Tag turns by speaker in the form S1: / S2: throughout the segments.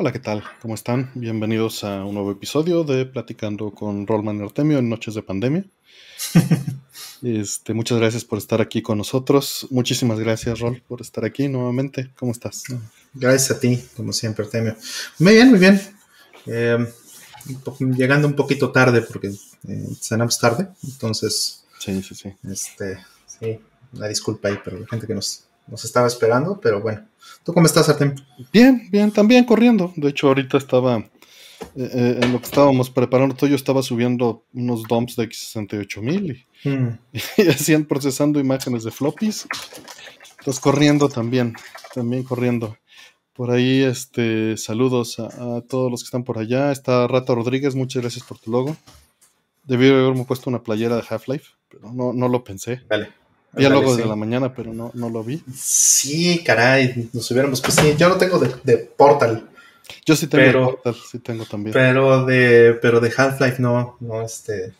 S1: Hola, ¿qué tal? ¿Cómo están? Bienvenidos a un nuevo episodio de Platicando con Rollman Artemio en Noches de Pandemia. este, muchas gracias por estar aquí con nosotros. Muchísimas gracias, Rol, por estar aquí nuevamente. ¿Cómo estás?
S2: Gracias a ti, como siempre, Artemio. Muy bien, muy bien. Eh, llegando un poquito tarde porque eh, cenamos tarde, entonces.
S1: Sí, sí, sí.
S2: Este, sí, una disculpa ahí para la gente que nos, nos estaba esperando, pero bueno. ¿Tú cómo estás, Artem?
S1: Bien, bien, también corriendo. De hecho, ahorita estaba, eh, eh, en lo que estábamos preparando todo, yo estaba subiendo unos dumps de X68000 y, mm. y hacían procesando imágenes de floppies. Entonces, corriendo también, también corriendo. Por ahí, este, saludos a, todos los que están por allá. Está Rata Rodríguez, muchas gracias por tu logo. Debí haberme puesto una playera de Half-Life, pero no, no lo pensé.
S2: Vale.
S1: Logo de la mañana, pero no, no lo vi.
S2: Sí, caray, nos hubiéramos pues sí, yo no tengo de, de Portal.
S1: Yo sí tengo pero, Portal, sí tengo también.
S2: Pero de, pero de Half-Life no, no, este.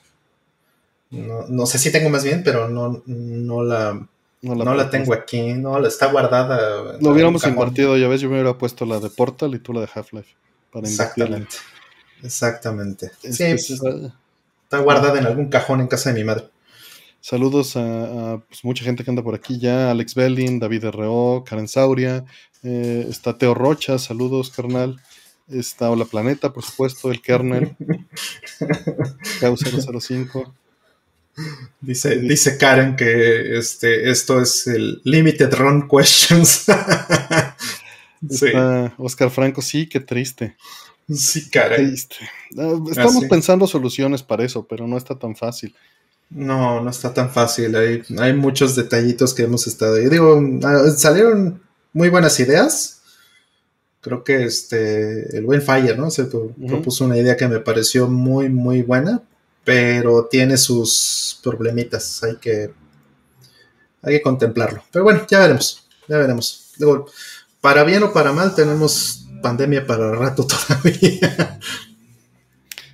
S2: No, no sé si tengo más bien, pero no, no la. No la, no la tengo aquí, no, la está guardada.
S1: Lo hubiéramos invertido, ya ves, yo me hubiera puesto la de Portal y tú la de Half-Life.
S2: Exactamente. Exactamente. sí, pues, está guardada en algún cajón en casa de mi madre.
S1: Saludos a, pues, mucha gente que anda por aquí ya, Alex Belling, David R.O., Karen Sauria, eh, está Teo Rocha, saludos carnal, está Hola Planeta, por supuesto, el kernel, K005.
S2: Dice, dice Karen que este, esto es el Limited Run Questions.
S1: está Oscar Franco, sí, qué triste.
S2: Sí, Karen. Triste.
S1: Ah, estamos ah, pensando soluciones para eso, pero no está tan fácil.
S2: No, no está tan fácil. Hay, hay muchos detallitos que hemos estado. ahí. digo, ah, salieron muy buenas ideas. Creo que este el buen Fire, ¿no? Se propuso una idea que me pareció muy, muy buena, pero tiene sus problemitas. Hay que, hay que contemplarlo. Pero bueno, ya veremos. Ya veremos. Digo, para bien o para mal, tenemos pandemia para rato todavía.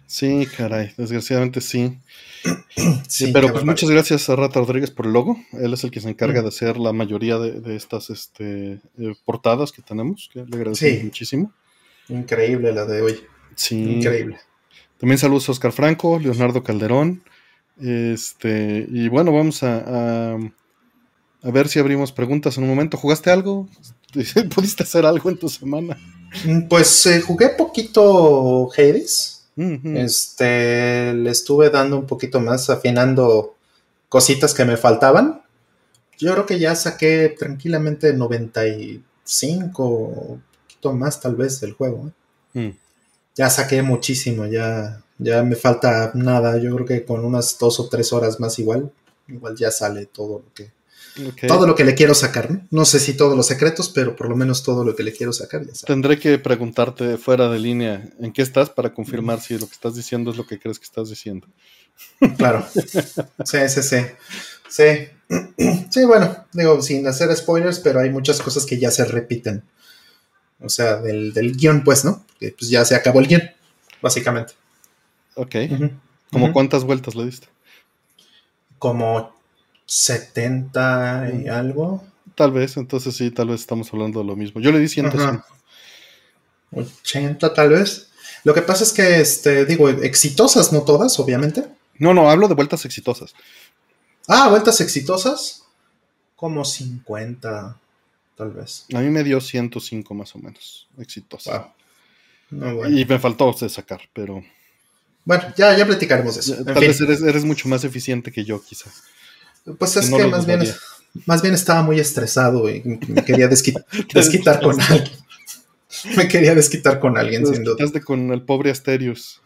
S1: Sí, caray, desgraciadamente sí. Sí, pero pues muchas gracias a Rata Rodríguez por el logo. Él es el que se encarga de hacer la mayoría de, estas este, eh, portadas que tenemos, que le agradecemos muchísimo.
S2: Increíble la de hoy.
S1: Sí. Increíble. También saludos a Oscar Franco, Leonardo Calderón. Este, y bueno, vamos a, a, ver si abrimos preguntas en un momento. ¿Jugaste algo? ¿Pudiste hacer algo en tu semana?
S2: Mm, pues eh, jugué poquito Hades. Este, le estuve dando un poquito más, afinando cositas que me faltaban. Yo creo que ya saqué tranquilamente 95, un poquito más tal vez del juego. ¿eh? Mm. Ya saqué muchísimo, ya, ya me falta nada. Yo creo que con unas dos o tres horas más igual, igual ya sale todo lo que todo lo que le quiero sacar, ¿no? No sé si todos los secretos, pero por lo menos todo lo que le quiero sacar ya
S1: Tendré que preguntarte fuera de línea en qué estás para confirmar si lo que estás diciendo es lo que crees que estás diciendo.
S2: Claro. Sí, sí, sí. Sí. Sí, bueno, digo, sin hacer spoilers, pero hay muchas cosas que ya se repiten. O sea, del, guion, pues, ¿no? Que pues ya se acabó el guion, básicamente.
S1: Ok. ¿Cómo cuántas vueltas le diste?
S2: Como 70 y algo.
S1: Tal vez, entonces sí, tal vez estamos hablando de lo mismo. Yo le di 105.
S2: 80 tal vez. Lo que pasa es que, este, digo, exitosas, no todas, obviamente.
S1: No, no, hablo de vueltas exitosas.
S2: Ah, vueltas exitosas. Como 50, tal vez.
S1: A mí me dio 105 más o menos, exitosas. Y me faltó sacar, pero...
S2: Bueno, ya, ya platicaremos de eso.
S1: Tal vez eres, eres, mucho más eficiente que yo, quizás.
S2: Pues es que más bien, más bien estaba muy estresado y me quería desquitar con alguien. Me quería desquitar con alguien,
S1: sin duda. con el pobre Asterius.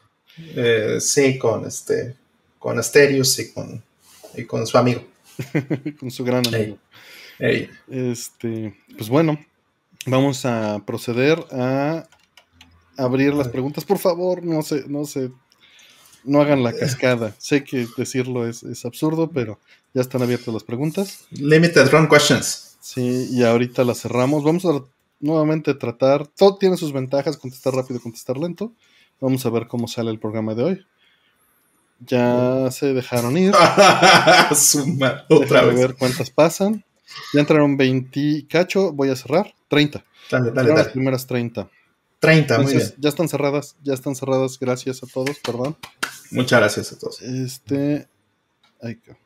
S2: Eh, sí, con este, con Asterius y con, y con su amigo.
S1: con su gran amigo. Este, pues bueno, vamos a proceder a abrir las preguntas. Por favor, no se, no se no hagan la cascada. Sé que decirlo es, absurdo, pero ya están abiertas las preguntas.
S2: Limited run questions.
S1: Sí, y ahorita las cerramos. Vamos a nuevamente tratar. Todo tiene sus ventajas, contestar rápido, contestar lento. Vamos a ver cómo sale el programa de hoy. Ya se dejaron ir.
S2: Suma, otra vez.
S1: ver cuántas pasan. Ya entraron 20 cacho, voy a cerrar. 30.
S2: Dale, dale, dale.
S1: Las primeras 30.
S2: 30, muy bien.
S1: Ya están cerradas, ya están cerradas. Gracias a todos, perdón.
S2: Muchas gracias a todos.
S1: Este. Ay, qué.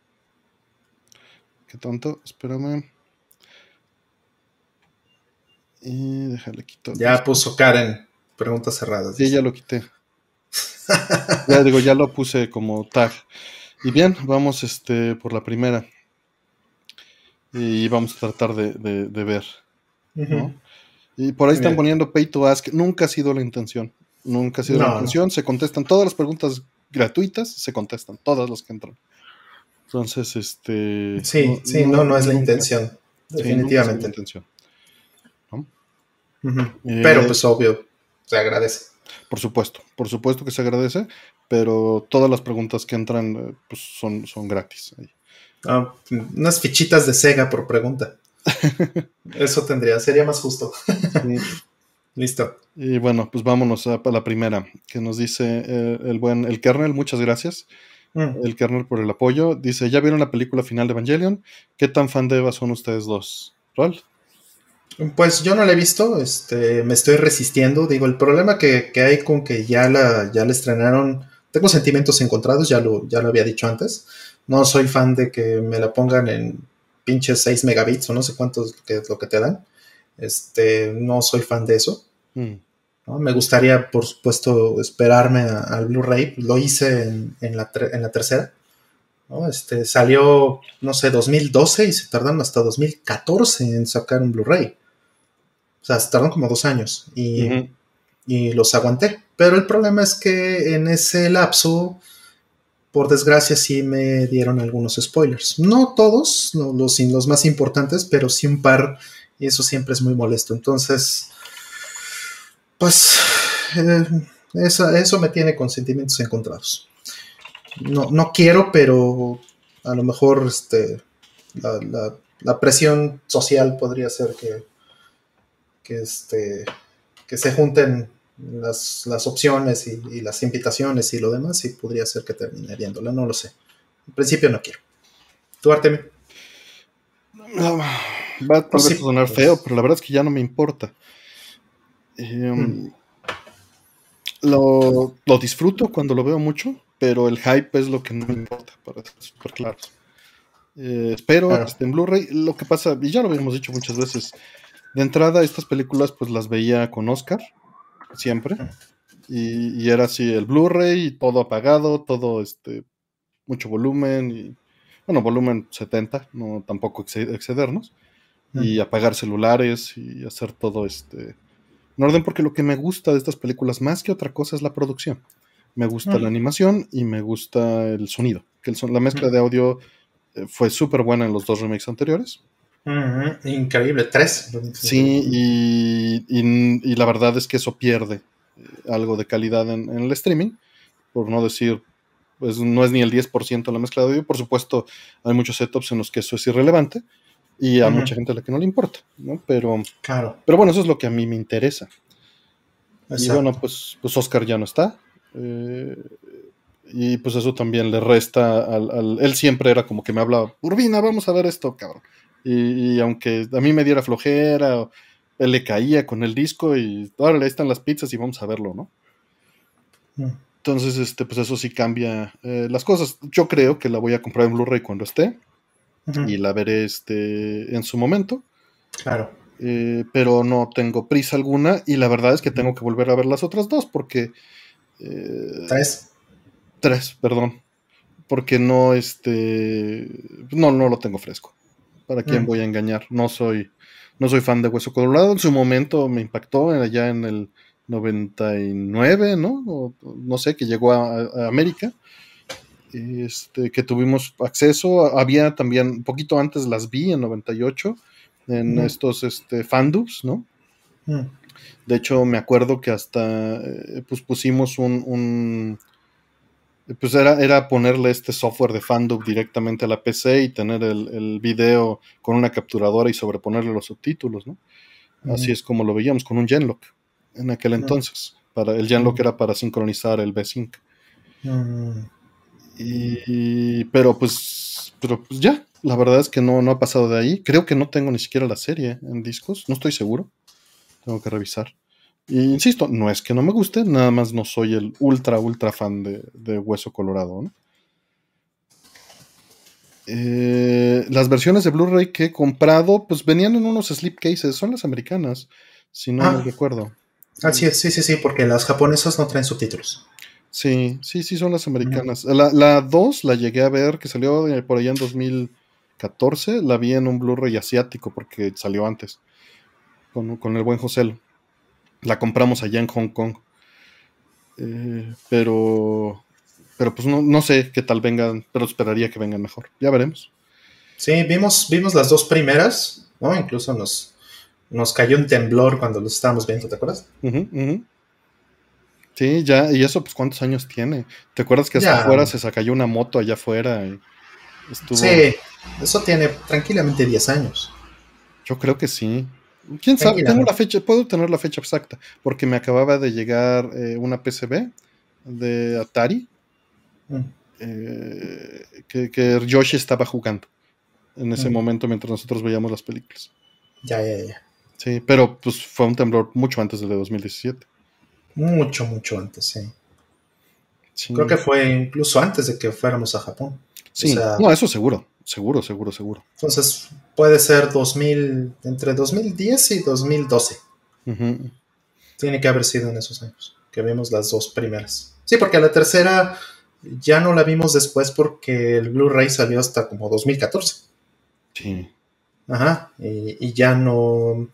S1: Qué tonto, espérame. Y déjale quitar.
S2: Ya puso Karen, preguntas cerradas.
S1: Sí, ya lo quité. ya digo, ya lo puse como tag. Y bien, vamos este por la primera. Y vamos a tratar de, ver. Y por ahí están poniendo pay to ask. Nunca ha sido la intención. Nunca ha sido la intención. Se contestan todas las preguntas gratuitas, se contestan todas las que entran. Entonces, este.
S2: Sí, sí, no, no, es la intención. Definitivamente. intención. Pero, pues, obvio, se agradece.
S1: Por supuesto, por supuesto que se agradece, pero todas las preguntas que entran eh, pues, son, son gratis.
S2: Ah, unas fichitas de Sega por pregunta. Eso tendría, sería más justo. Listo.
S1: Y bueno, pues vámonos a, la primera, que nos dice eh, el buen, el kernel, muchas gracias. Mm. El kernel por el apoyo. Dice, ¿ya vieron la película final de Evangelion? ¿Qué tan fan de Eva son ustedes dos? ¿Rol?
S2: Pues yo no la he visto, este, me estoy resistiendo. Digo, el problema que, hay con que ya la, ya la estrenaron, tengo sentimientos encontrados, ya lo, ya lo había dicho antes. No soy fan de que me la pongan en pinches 6 megabits o no sé cuántos que es lo que te dan. Este, no soy fan de eso. Mm. Me gustaría, por supuesto, esperarme al Blu-ray. Lo hice en, la, en la tercera. Este, salió, no sé, 2012 y se tardaron hasta 2014 en sacar un Blu-ray. O sea, se tardaron como dos años y, los aguanté. Pero el problema es que en ese lapso, por desgracia, sí me dieron algunos spoilers. No todos, los, más importantes, pero sí un par. Y eso siempre es muy molesto. Entonces, pues, eh, eso me tiene con sentimientos encontrados no, quiero, pero a lo mejor este, la, presión social podría ser este, que se junten las, opciones y, las invitaciones y lo demás y podría ser que termine viéndola, no lo sé. En principio no quiero. ¿Tú, Artemi?
S1: va a sonar feo, pero la verdad es que ya no me importa. Em, mm. lo, lo, disfruto cuando lo veo mucho, pero el hype es lo que no me importa, para ser súper claro. Eh, espero en Blu-ray. Lo que pasa, y ya lo habíamos dicho muchas veces, de entrada estas películas pues las veía con Oscar, siempre, y, era así el Blu-ray, y todo apagado, todo este, mucho volumen, y bueno, volumen 70, no tampoco excedernos, y apagar celulares y hacer todo este en orden, porque lo que me gusta de estas películas más que otra cosa es la producción. Me gusta la animación y me gusta el sonido. Que el son, la mezcla de audio eh, fue súper buena en los dos remakes anteriores.
S2: Increíble, tres.
S1: Sí, y, la verdad es que eso pierde eh, algo de calidad en, el streaming, por no decir, pues no es ni el 10% la mezcla de audio. Por supuesto, hay muchos setups en los que eso es irrelevante y a mucha gente a la que no le importa, ¿no? Pero,
S2: claro.
S1: pero bueno, eso es lo que a mí me interesa. Y bueno, pues, pues Oscar ya no está. Eh, y pues eso también le resta al, Él siempre era como que me hablaba, Urbina, vamos a ver esto, cabrón. Y, aunque a mí me diera flojera, él le caía con el disco y ahora ahí están las pizzas y vamos a verlo, ¿no? Mm. Entonces, este, pues eso sí cambia eh, las cosas. Yo creo que la voy a comprar en Blu-ray cuando esté. Y la veré este, en su momento.
S2: Claro.
S1: Eh, pero no tengo prisa alguna. Y la verdad es que tengo que volver a ver las otras dos porque
S2: eh, tres.
S1: Tres, perdón. Porque no, este. No, no lo tengo fresco. ¿Para quién mm. voy a engañar? No soy, no soy fan de Hueso Colorado. En su momento me impactó allá en el 99, ¿no? no sé, que llegó a, América. Este, que tuvimos acceso. Había también, un poquito antes las vi en 98, en estos este, fandubs, ¿no? Mm. De hecho, me acuerdo que hasta eh, pues pusimos un, pues era, era, ponerle este software de Fandub directamente a la PC y tener el, video con una capturadora y sobreponerle los subtítulos, ¿no? Así es como lo veíamos, con un Genlock en aquel entonces. Para, el Genlock era para sincronizar el V-Sync. y, pero pues, pero pues ya, la verdad es que no, no ha pasado de ahí. Creo que no tengo ni siquiera la serie en discos, no estoy seguro. Tengo que revisar. Insisto, no es que no me guste, nada más no soy el ultra, ultra fan de, Hueso Colorado. Eh, las versiones de Blu-ray que he comprado, pues venían en unos slipcases, son las americanas, si no me ah. recuerdo.
S2: Así es, sí, sí, sí, porque las japonesas no traen subtítulos.
S1: Sí, sí, sí, son las americanas. La 2 la, llegué a ver, que salió por allá en 2014, la vi en un Blu-ray asiático porque salió antes, con, con el buen José. La compramos allá en Hong Kong. Eh, pero, pero pues no, no, sé qué tal vengan, pero esperaría que vengan mejor. Ya veremos.
S2: Sí, vimos, vimos las dos primeras, ¿no? Incluso nos, nos cayó un temblor cuando los estábamos viendo, ¿te acuerdas?
S1: Sí, ya, y eso, pues, ¿cuántos años tiene? ¿Te acuerdas que hasta afuera se cayó una moto allá afuera? Y
S2: Sí, eso tiene tranquilamente 10 años.
S1: Yo creo que sí. ¿Quién sabe? Tengo la fecha, puedo tener la fecha exacta, porque me acababa de llegar eh, una PCB de Atari mm. eh, que, que, Yoshi estaba jugando en ese mm. momento mientras nosotros veíamos las películas.
S2: Ya, ya, ya.
S1: Sí, pero pues fue un temblor mucho antes del de 2017.
S2: Mucho, mucho antes, sí. Creo que fue incluso antes de que fuéramos a Japón.
S1: Sí, no, eso seguro, seguro, seguro, seguro.
S2: Entonces puede ser 2000, entre 2010 y 2012. Tiene que haber sido en esos años, que vimos las dos primeras. Sí, porque la tercera ya no la vimos después porque el Blu-ray salió hasta como 2014. Sí. Ajá, y, ya no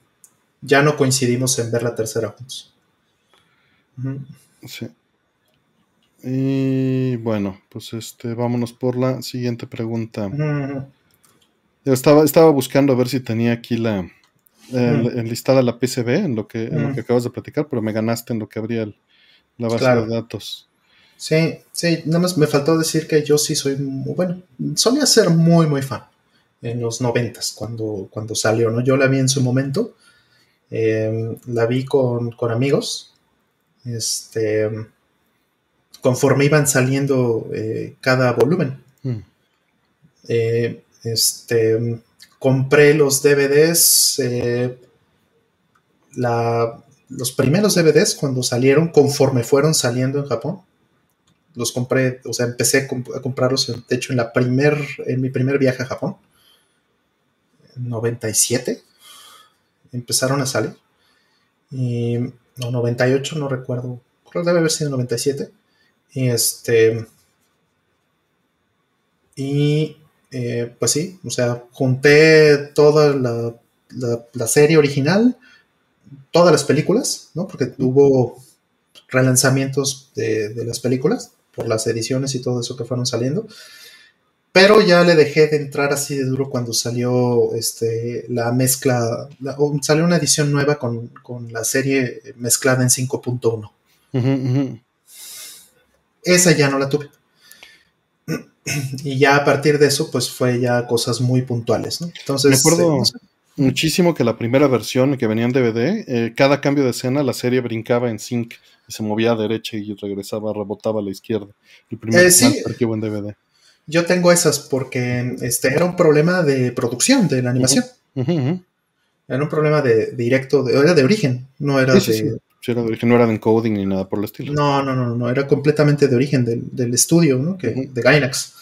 S2: ya no coincidimos en ver la tercera juntos.
S1: Sí. Y bueno, pues este, vámonos por la siguiente pregunta. estaba, estaba buscando a ver si tenía aquí la enlistada la PCB en lo que, en lo que acabas de platicar, pero me ganaste en lo que abría la base de datos.
S2: Sí, sí, nada más me faltó decir que yo sí soy muy, bueno, solía ser muy, muy fan en los noventas cuando, cuando salió, ¿no? Yo la vi en su momento, em, la vi con, con amigos, este, conforme iban saliendo eh, cada volumen. Mm. Eh, este, compré los DVDs, eh, los primeros DVDs cuando salieron, conforme fueron saliendo en Japón. Los compré, o sea, empecé a comprarlos, de hecho, en, la primer, en mi primer viaje a Japón, en 97, empezaron a salir. Y, no, 98, no recuerdo, creo que debe haber sido 97. Y este. Y eh, pues sí, o sea, junté toda la, la, serie original, todas las películas, ¿no? Porque hubo relanzamientos de, de, las películas por las ediciones y todo eso que fueron saliendo. Pero ya le dejé de entrar así de duro cuando salió este, la mezcla, salió una edición nueva con, con la serie mezclada en 5.1. Esa ya no la tuve. Y ya a partir de eso, pues fue ya cosas muy puntuales, ¿no? Entonces.
S1: Me acuerdo eh, muchísimo que la primera versión que venía en DVD, eh, cada cambio de escena, la serie brincaba en sync y se movía a derecha y regresaba, rebotaba a la izquierda. El primer
S2: eh, archivo en DVD. Yo tengo esas porque este era un problema de producción de la animación. Era un problema de, directo, era de origen, no era de.
S1: Sí, era de origen, no era de encoding ni nada por el estilo.
S2: No, no, no, no, era completamente de origen del, estudio, ¿no? Que, De Gainax.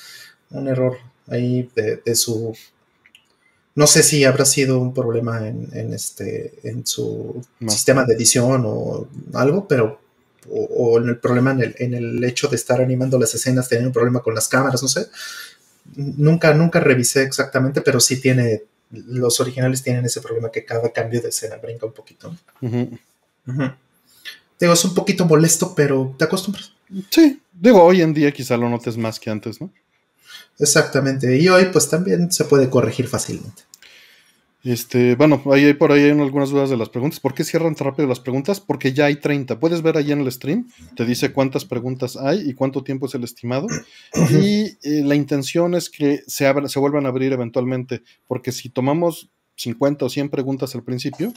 S2: Un error ahí de, su. No sé si habrá sido un problema en, este, en su sistema de edición o algo, pero. O, en el problema en el, en el hecho de estar animando las escenas, tener un problema con las cámaras, no sé. Nunca, nunca revisé exactamente, pero sí tiene. Los originales tienen ese problema que cada cambio de escena brinca un poquito. Digo, es un poquito molesto, pero te acostumbras.
S1: Sí, digo, hoy en día quizá lo notes más que antes, ¿no?
S2: Exactamente, y hoy pues también se puede corregir fácilmente.
S1: Este, bueno, ahí por ahí hay algunas dudas de las preguntas. ¿Por qué cierran tan rápido las preguntas? Porque ya hay 30. Puedes ver ahí en el stream, te dice cuántas preguntas hay y cuánto tiempo es el estimado. Y eh, la intención es que se, se vuelvan a abrir eventualmente, porque si tomamos 50 o 100 preguntas al principio,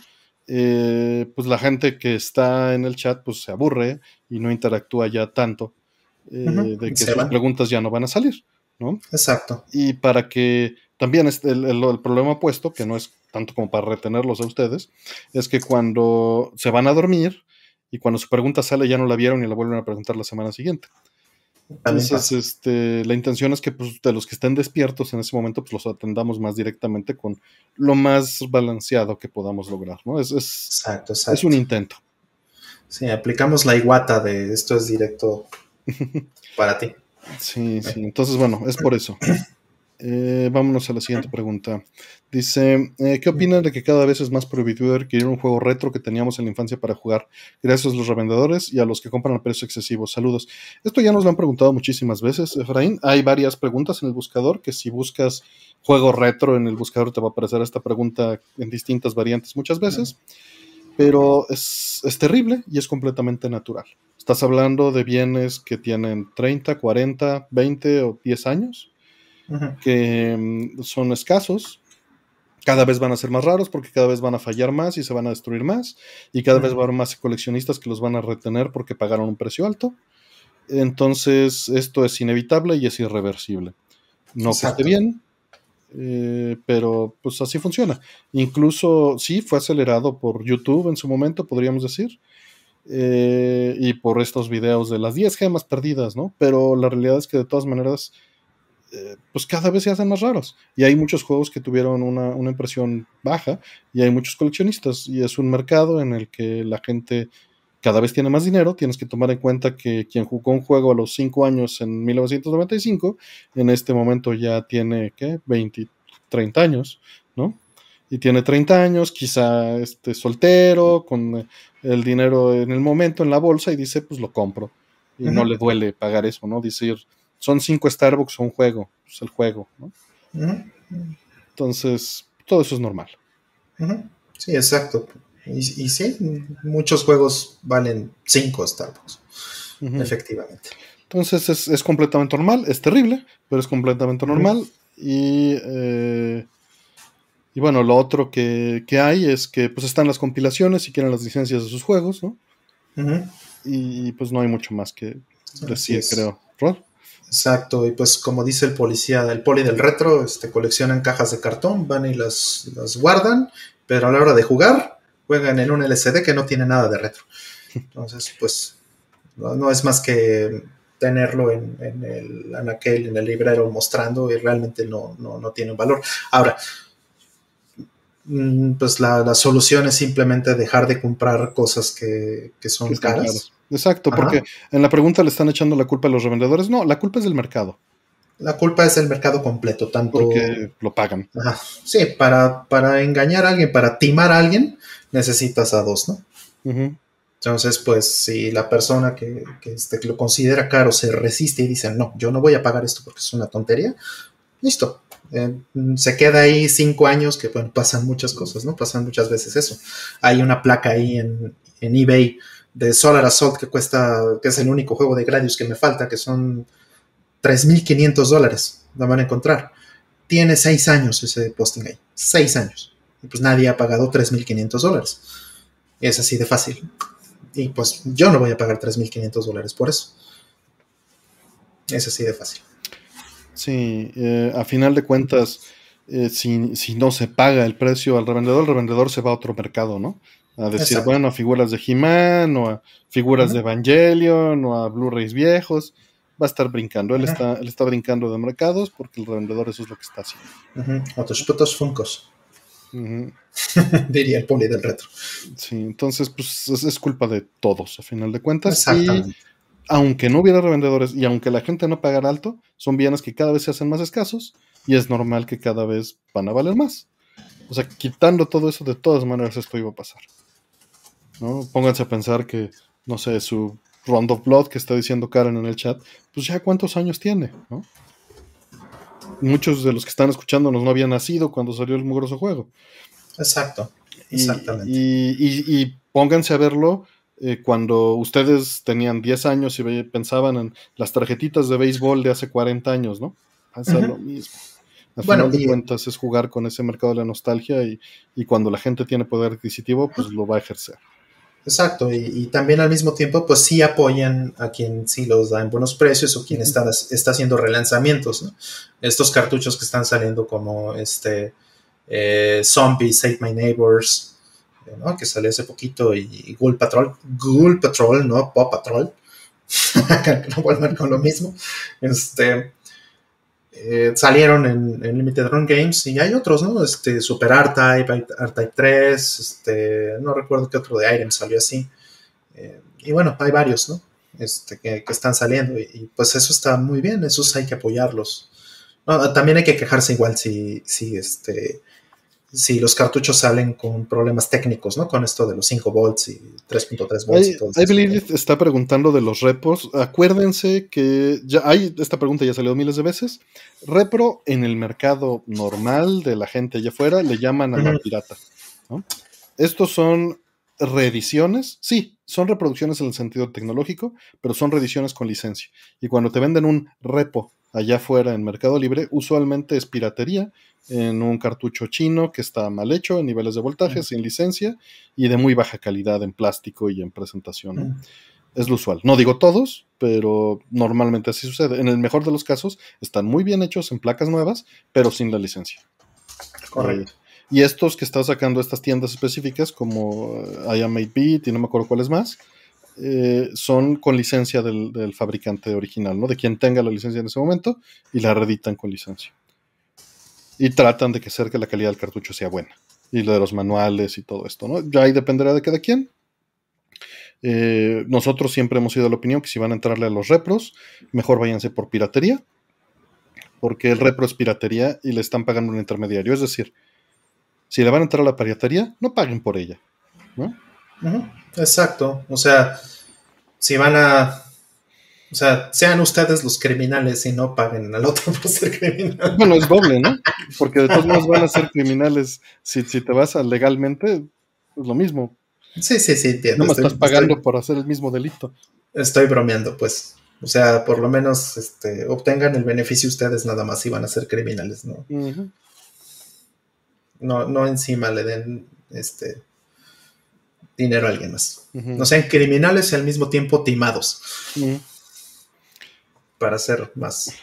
S1: eh, pues la gente que está en el chat pues se aburre y no interactúa ya tanto eh, de que sus preguntas ya no van a salir, ¿no?
S2: Exacto.
S1: Y para que también este, el, el, problema opuesto, que no es tanto como para retenerlos a ustedes, es que cuando se van a dormir, y cuando su pregunta sale ya no la vieron y la vuelven a preguntar la semana siguiente. Entonces, este, la intención es que pues, de los que estén despiertos en ese momento, pues los atendamos más directamente con lo más balanceado que podamos lograr, ¿no? Es, exacto, exacto. es un intento.
S2: Sí, aplicamos la iguata de esto es directo para ti.
S1: Sí, sí, entonces bueno, es por eso. Eh, vámonos a la siguiente pregunta. Dice, eh, ¿qué opinan de que cada vez es más prohibitivo adquirir un juego retro que teníamos en la infancia para jugar? Gracias a los revendedores y a los que compran a precios excesivos. Saludos. Esto ya nos lo han preguntado muchísimas veces, Efraín. Hay varias preguntas en el buscador que si buscas juego retro en el buscador te va a aparecer esta pregunta en distintas variantes muchas veces. Pero es, es terrible y es completamente natural. Estás hablando de bienes que tienen 30, 40, 20 o 10 años que mm, son escasos, cada vez van a ser más raros porque cada vez van a fallar más y se van a destruir más y cada vez va a haber más coleccionistas que los van a retener porque pagaron un precio alto. Entonces esto es inevitable y es irreversible. No que esté bien, eh, pero pues así funciona. Incluso sí fue acelerado por YouTube en su momento, podríamos decir. Eh, y por estos videos de las 10 gemas perdidas, ¿no? Pero la realidad es que de todas maneras eh, pues cada vez se hacen más raros. Y hay muchos juegos que tuvieron una, impresión baja y hay muchos coleccionistas. Y es un mercado en el que la gente cada vez tiene más dinero. Tienes que tomar en cuenta que quien jugó un juego a los 5 años en 1995, en este momento ya tiene, ¿qué? 20, 30 años, ¿no? Y tiene 30 años, quizá esté soltero, con el dinero en el momento en la bolsa y dice, pues lo compro. Y no le duele pagar eso, ¿no? Decir, son cinco Starbucks o un juego, es el juego, ¿no? Entonces, todo eso es normal.
S2: Sí, exacto. Y, sí, muchos juegos valen cinco Starbucks, efectivamente.
S1: Entonces es, completamente normal, es terrible, pero es completamente normal. Y, eh, y bueno, lo otro que, hay es que pues están las compilaciones y quieren las licencias de sus juegos, ¿no? Y pues no hay mucho más que decir, creo.
S2: Exacto, y pues como dice el policía, el poli del retro, este, coleccionan cajas de cartón, van y las, las guardan, pero a la hora de jugar, juegan en un LCD que no tiene nada de retro. Entonces, pues, no, es más que tenerlo en, en, el anaquel, en el librero mostrando y realmente no, no, no tiene un valor. Ahora, mm, pues la, solución es simplemente dejar de comprar cosas que, que son caras.
S1: Exacto, porque en la pregunta le están echando la culpa a los revendedores. No, la culpa es del mercado.
S2: La culpa es del mercado completo, tanto.
S1: Porque lo pagan.
S2: Ajá. Sí, para, para engañar a alguien, para timar a alguien, necesitas a dos, ¿no? Entonces, pues, si la persona que, que, este, lo considera caro se resiste y dice, no, yo no voy a pagar esto porque es una tontería, listo. Eh, se queda ahí cinco años, que bueno, pasan muchas cosas, ¿no? Pasan muchas veces eso. Hay una placa ahí en, en eBay de Solar Assault que cuesta, que es el único juego de Gradius que me falta, que son 3.500 dólares, la van a encontrar. Tiene 6 años ese posting ahí, 6 años. Y pues nadie ha pagado 3.500 dólares. Es así de fácil. Y pues yo no voy a pagar 3.500 dólares por eso. Es así de fácil.
S1: Sí, eh, a final de cuentas, eh, si, si, no se paga el precio al revendedor, el revendedor se va a otro mercado, ¿no? A decir, bueno, a figuras de He-Man, o a figuras de Evangelion, o a Blu-rays viejos. Va a estar brincando. Él está, él está brincando de mercados porque el revendedor eso es lo que está haciendo.
S2: Otros putos funcos. Diría el poli del retro.
S1: Sí, entonces, pues es, culpa de todos, a final de cuentas. Y aunque no hubiera revendedores y aunque la gente no pagara alto, son bienes que cada vez se hacen más escasos y es normal que cada vez van a valer más. O sea, quitando todo eso, de todas maneras esto iba a pasar. ¿No? Pónganse a pensar que, no sé, su Round of Blood que está diciendo Karen en el chat, pues ya cuántos años tiene, ¿no? Muchos de los que están escuchándonos no habían nacido cuando salió el mugroso juego.
S2: Exacto, exactamente.
S1: Y, pónganse a verlo eh, cuando ustedes tenían 10 años y pensaban en las tarjetitas de béisbol de hace 40 años, ¿no? Hacer lo mismo. Al bueno, final de cuentas es jugar con ese mercado de la nostalgia y, y, cuando la gente tiene poder adquisitivo, pues lo va a ejercer.
S2: Exacto, y, también al mismo tiempo, pues sí apoyan a quien sí los da en buenos precios o quien está, está haciendo relanzamientos, ¿no? Estos cartuchos que están saliendo como este eh, Zombies, Save My Neighbors, ¿no? que salió hace poquito, y, Ghoul Patrol, Ghoul Patrol, ¿no? Pop Patrol, no vuelvan con lo mismo, este, eh, salieron en, Limited Run Games y hay otros, ¿no? Este, Super R-Type, R-Type 3, este, no recuerdo qué otro de Iron salió así. Eh, y bueno, hay varios, ¿no? Este, que, están saliendo y, pues eso está muy bien, esos hay que apoyarlos. también hay que quejarse igual si, si este, si los cartuchos salen con problemas técnicos, ¿no? Con esto de los 5 volts y 3.3 volts y todo
S1: eso. está preguntando de los repos. Acuérdense que ya hay, esta pregunta ya salió miles de veces. Repro en el mercado normal de la gente allá afuera le llaman a la pirata. Estos son reediciones, sí, son reproducciones en el sentido tecnológico, pero son reediciones con licencia. Y cuando te venden un repo allá afuera en Mercado Libre, usualmente es piratería en un cartucho chino que está mal hecho en niveles de voltaje, sin licencia y de muy baja calidad en plástico y en presentación. Es lo usual. No digo todos, pero normalmente así sucede. En el mejor de los casos, están muy bien hechos en placas nuevas, pero sin la licencia.
S2: Correcto.
S1: Eh, y estos que están sacando estas tiendas específicas, como eh, I Am Made Beat y no me acuerdo cuáles más, eh, son con licencia del, del, fabricante original, ¿no? De quien tenga la licencia en ese momento y la reeditan con licencia y tratan de que hacer que la calidad del cartucho sea buena. Y lo de los manuales y todo esto, ¿no? Ya ahí dependerá de cada quien. Eh, nosotros siempre hemos sido de la opinión que si van a entrarle a los repros, mejor váyanse por piratería, porque el repro es piratería y le están pagando un intermediario. Es decir, si le van a entrar a la piratería, no paguen por ella. ¿no?
S2: Exacto. O sea, si van a o sea, sean ustedes los criminales y no paguen al otro por ser criminal.
S1: Bueno, es doble, ¿no? Porque de todos modos van a ser criminales. Si, si te vas a legalmente, es lo mismo.
S2: Sí, sí, sí, entiendo.
S1: No me estás pagando por hacer el mismo delito.
S2: Estoy bromeando, pues. O sea, por lo menos este, obtengan el beneficio ustedes nada más si van a ser criminales, ¿no? No, no encima le den este dinero a alguien más. No sean criminales y al mismo tiempo timados para ser más.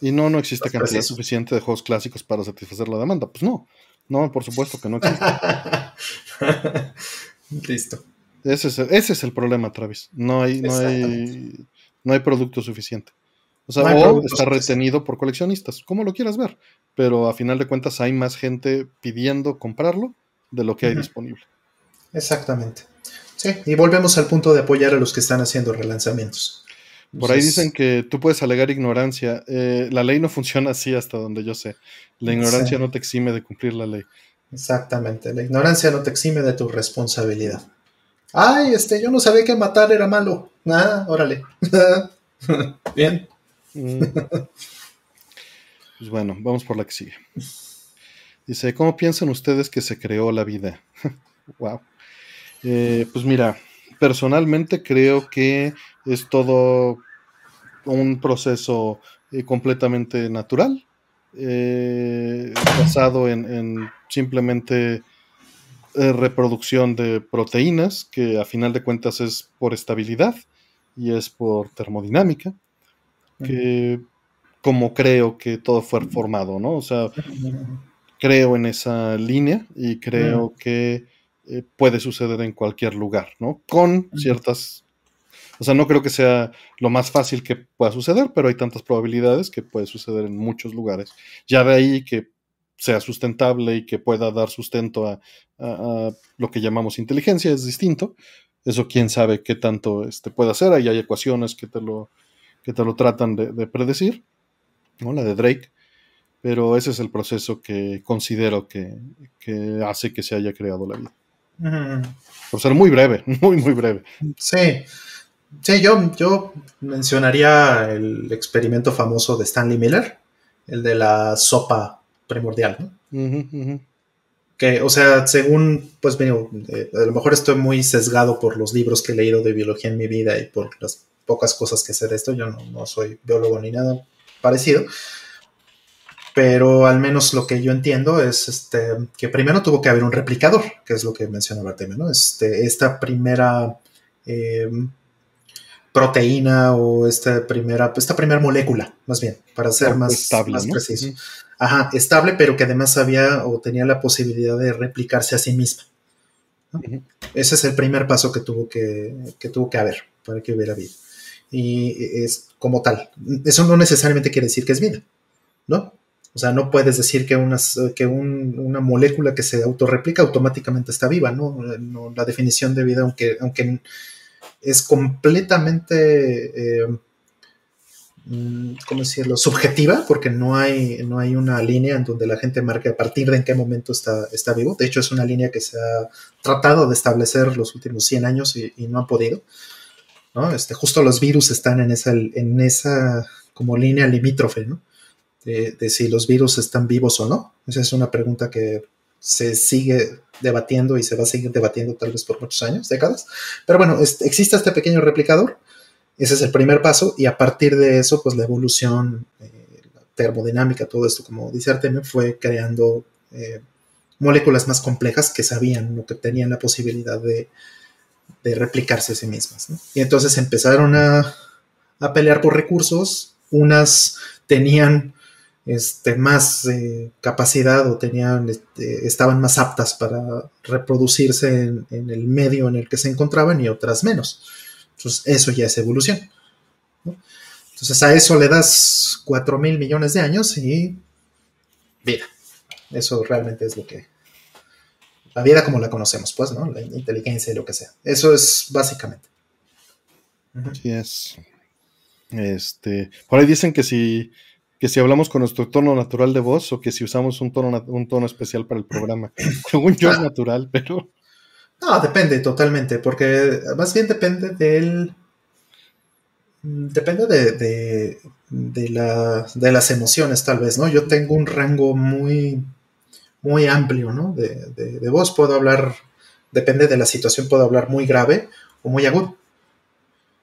S1: Y no, no existe cantidad suficiente de juegos clásicos para satisfacer la demanda. Pues no, no, por supuesto que no existe.
S2: Listo.
S1: Ese es, el, ese es el problema, Travis. No hay, no hay, no hay producto suficiente. O sea, o está retenido por coleccionistas, como lo quieras ver. Pero a final de cuentas hay más gente pidiendo comprarlo de lo que hay disponible.
S2: Exactamente. Sí, y volvemos al punto de apoyar a los que están haciendo relanzamientos.
S1: Por ahí dicen que tú puedes alegar ignorancia. Eh, la ley no funciona así hasta donde yo sé. La ignorancia no te exime de cumplir la ley.
S2: Exactamente. La ignorancia no te exime de tu responsabilidad. Ay, este, yo no sabía que matar era malo. Ah, órale. Bien. Mm.
S1: Pues bueno, vamos por la que sigue. Dice, ¿cómo piensan ustedes que se creó la vida? wow. Eh, pues mira, personalmente creo que es todo un proceso eh, completamente natural, eh, basado en, simplemente eh, reproducción de proteínas, que a final de cuentas es por estabilidad y es por termodinámica, que como creo que todo fue formado, ¿no? O sea, creo en esa línea y creo que eh, puede suceder en cualquier lugar, ¿no? Con ciertas... O sea, no creo que sea lo más fácil que pueda suceder, pero hay tantas probabilidades que puede suceder en muchos lugares. Ya de ahí que sea sustentable y que pueda dar sustento a, lo que llamamos inteligencia es distinto. Eso quién sabe qué tanto este, puede hacer. Ahí hay ecuaciones que te lo, que te lo tratan de, predecir, ¿no? La de Drake. Pero ese es el proceso que considero que hace que se haya creado la vida. Por ser muy breve, muy, muy breve.
S2: Sí. Sí, yo, yo mencionaría el experimento famoso de Stanley Miller, el de la sopa primordial, ¿no? Que, o sea, según, pues, eh, a lo mejor estoy muy sesgado por los libros que he leído de biología en mi vida y por las pocas cosas que sé de esto. Yo no, no soy biólogo ni nada parecido pero al menos lo que yo entiendo es este, que primero tuvo que haber un replicador, que es lo que mencionaba Artemio, ¿no? Este, esta primera em, proteína o esta primera, esta primera molécula, más bien, para ser más, estable, más preciso. Ajá, estable, pero que además había o tenía la posibilidad de replicarse a sí misma. Ese es el primer paso que tuvo que, que tuvo que haber para que hubiera vida. Y es como tal. Eso no necesariamente quiere decir que es vida, ¿no? O sea, no puedes decir que, que una molécula que se autorreplica automáticamente está viva, ¿no? la definición de vida, aunque, aunque es completamente, eh, mm, ¿cómo decirlo?, subjetiva, porque no hay, no hay una línea en donde la gente marque a partir de en qué momento está, está vivo. De hecho, es una línea que se ha tratado de establecer los últimos 100 años y, no ha podido. ¿no? Este, justo los virus están en esa, en esa como línea limítrofe, ¿no? de, si los virus están vivos o no. Esa es una pregunta que se sigue debatiendo y se va a seguir debatiendo tal vez por muchos años, décadas. Pero bueno, existe este pequeño replicador. Ese es el primer paso y a partir de eso, pues la evolución, eh, la termodinámica, todo esto, como dice Artemio, fue creando eh, moléculas más complejas que sabían o que tenían la posibilidad de, replicarse a sí mismas. Y entonces empezaron a pelear por recursos. Unas tenían este, más eh, capacidad o tenían, este, estaban más aptas para reproducirse en, el medio en el que se encontraban y otras menos. Entonces, eso ya es evolución. Entonces, a eso le das 4 mil millones de años y vida. Eso realmente es lo que. La vida como la conocemos, pues, ¿no? La inteligencia y lo que sea. Eso es básicamente.
S1: Así es. Este. Por ahí dicen que si que si hablamos con nuestro tono natural de voz o que si usamos un tono, un tono especial para el programa. Según yo es natural, pero...
S2: No, depende totalmente, porque más bien depende del... Depende de, de, las emociones, tal vez, ¿no? Yo tengo un rango muy, muy amplio, ¿no? De, de, voz. Puedo hablar, depende de la situación, puedo hablar muy grave o muy agudo.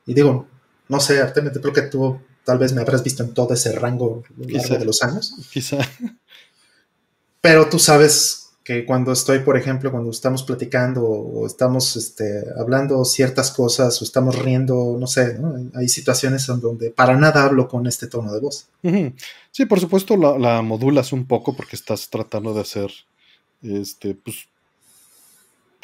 S2: Y digo, no sé, Artemio, creo que tú Tal vez me habrás visto en todo ese rango de los años.
S1: Quizá.
S2: Pero tú sabes que cuando estoy, por ejemplo, cuando estamos platicando o estamos este, hablando ciertas cosas o estamos riendo, no sé, hay situaciones en donde para nada hablo con este tono de voz.
S1: Sí, por supuesto la, la, modulas un poco porque estás tratando de hacer, este, pues,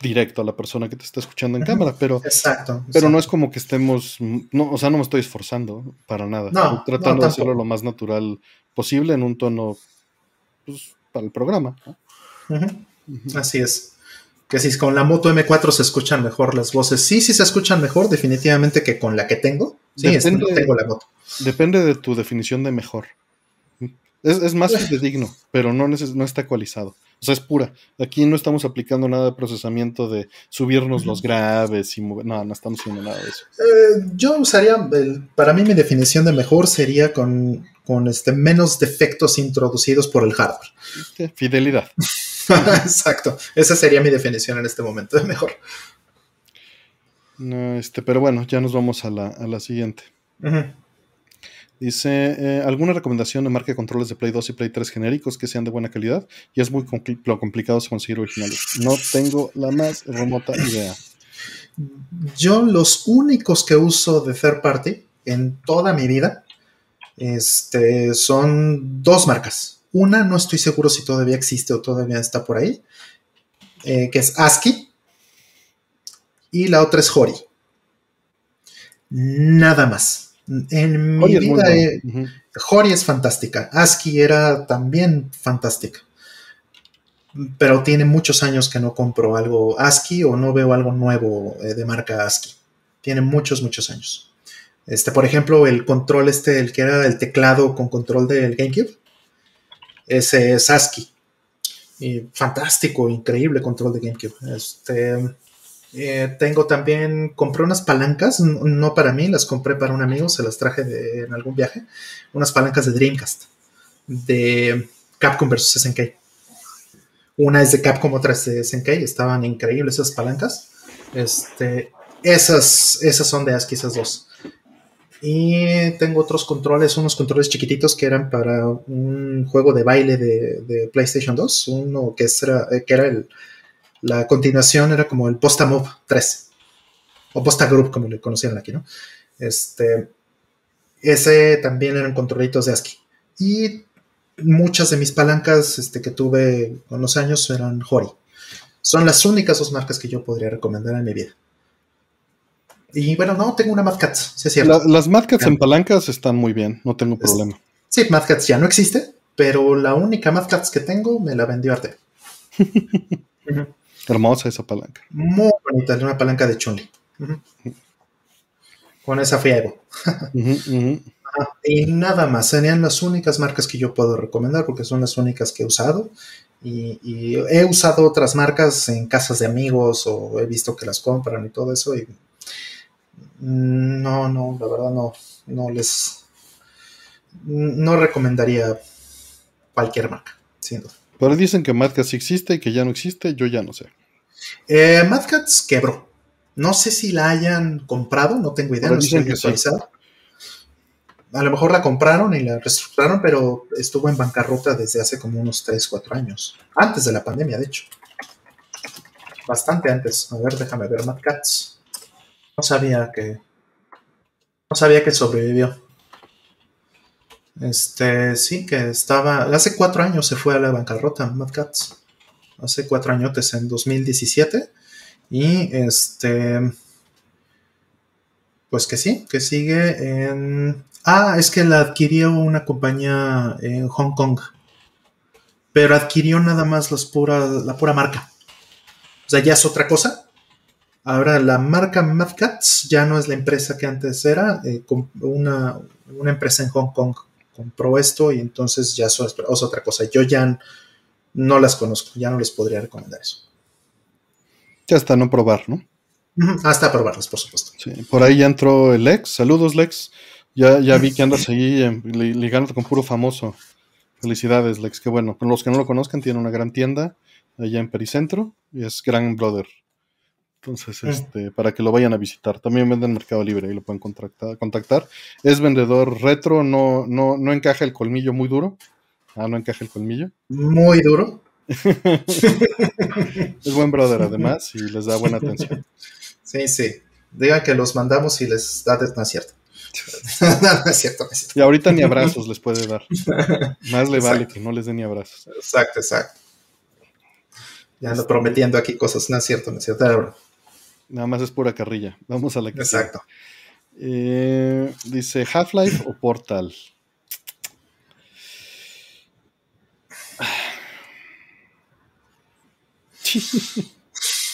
S1: directo a la persona que te está escuchando en cámara, pero,
S2: exacto,
S1: pero no es como que estemos, no, o sea, no me estoy esforzando para nada. estoy tratando de hacerlo lo más natural posible en un tono pues, para el programa.
S2: Así es. Que si con la moto M4 se escuchan mejor las voces, sí, sí se escuchan mejor, definitivamente que con la que tengo. Sí, depende, tengo la moto.
S1: Depende de tu definición de mejor. Es, es más digno, pero no, no está ecualizado. O sea, es pura. Aquí no estamos aplicando nada de procesamiento de subirnos los graves y mover. No, no estamos haciendo nada de eso.
S2: Eh, yo usaría, para mí mi definición de mejor sería con, este, menos defectos introducidos por el hardware.
S1: Fidelidad.
S2: Exacto. Esa sería mi definición en este momento de mejor.
S1: No, este, pero bueno, ya nos vamos a la, a la siguiente. Dice, eh, ¿alguna recomendación de marca de controles de Play 2 y Play 3 genéricos que sean de buena calidad? Y es muy complicado complicado conseguir originales. No tengo la más remota idea.
S2: Yo los únicos que uso de third party en toda mi vida este, son dos marcas. Una no estoy seguro si todavía existe o todavía está por ahí, eh, que es ASCII. Y la otra es Hori. Nada más. En mi vida, Hori es fantástica. ASCII era también fantástica. Pero tiene muchos años que no compro algo ASCII o no veo algo nuevo eh, de marca ASCII. Tiene muchos, muchos años. Este, por ejemplo, el control este, el que era el teclado con control del GameCube, ese es ASCII. Y fantástico, increíble control de GameCube. Este, eh, tengo también, compré unas palancas, no para mí, las compré para un amigo, se las traje de, en algún viaje, unas palancas de Dreamcast, de Capcom vs SNK. Una es de Capcom, otra es de SNK, estaban increíbles esas palancas. Este, esas, esas son de ASCII, esas dos. Y tengo otros controles, unos controles chiquititos que eran para un juego de baile de, PlayStation 2, uno que, era, que era el, la continuación era como el Posta Move 3. O Posta Group, como le conocían aquí, ¿no? Este. Ese también eran controlitos de ASCII. Y muchas de mis palancas este, que tuve con los años eran Hori. Son las únicas dos marcas que yo podría recomendar en mi vida. Y bueno, no, tengo una Mad Cats, sí es cierto.
S1: las Mad Cats en palancas están muy bien, no tengo problema.
S2: Sí, Mad Cats ya no existe, pero la única Mad Cats que tengo me la vendió Arte.
S1: Hermosa esa palanca.
S2: Muy bonita, una palanca de Chunli. Con esa fui y nada más, serían las únicas marcas que yo puedo recomendar porque son las únicas que he usado. Y, he usado otras marcas en casas de amigos o he visto que las compran y todo eso. Y no, no, la verdad no, no les, no recomendaría cualquier marca, sin duda.
S1: Pero dicen que Mad Cats existe y que ya no existe, yo ya no sé.
S2: Eh, Mad Cats quebró. No sé si la hayan comprado, no tengo idea, no estoy actualizado. A lo mejor la compraron y la reestructuraron, pero estuvo en bancarrota desde hace como unos 3, 4 años. Antes de la pandemia, de hecho. Bastante antes. A ver, déjame ver Mad Cats. No sabía que. No sabía que sobrevivió. Este, sí, que estaba. Hace cuatro años se fue a la bancarrota, Mad Cats. Hace cuatro años, en 2017. Y este. Pues que sí, que sigue en. Ah, es que la adquirió una compañía en Hong Kong. Pero adquirió nada más las la pura marca. O sea, ya es otra cosa. Ahora la marca Mad Cats ya no es la empresa que antes era. Eh, una, una, empresa en Hong Kong compró esto y entonces ya es otra cosa. Yo ya no las conozco, ya no les podría recomendar eso.
S1: Ya hasta no probar, ¿no?
S2: Hasta probarlas, por supuesto.
S1: Sí, por ahí ya entró el Lex. Saludos, Lex. Ya, ya vi que andas ahí ligando con puro famoso. Felicidades, Lex. Que bueno, los que no lo conozcan, tiene una gran tienda allá en Pericentro y es Gran Brother. Entonces, este, para que lo vayan a visitar. También vende en Mercado Libre y lo pueden contactar. contactar. Es vendedor retro, no, no, no encaja el colmillo muy duro. Ah, no encaja el colmillo.
S2: Muy duro.
S1: es buen brother además y les da buena atención.
S2: Sí, sí. Digan que los mandamos y les da, no es cierto. no, es cierto,
S1: Y ahorita ni abrazos les puede dar. Más le vale que no les dé ni abrazos.
S2: Exacto, exacto. Ya ando prometiendo aquí cosas, no es cierto, no es cierto.
S1: Nada más es pura carrilla. Vamos a la
S2: que Exacto.
S1: Eh, dice Half-Life o Portal.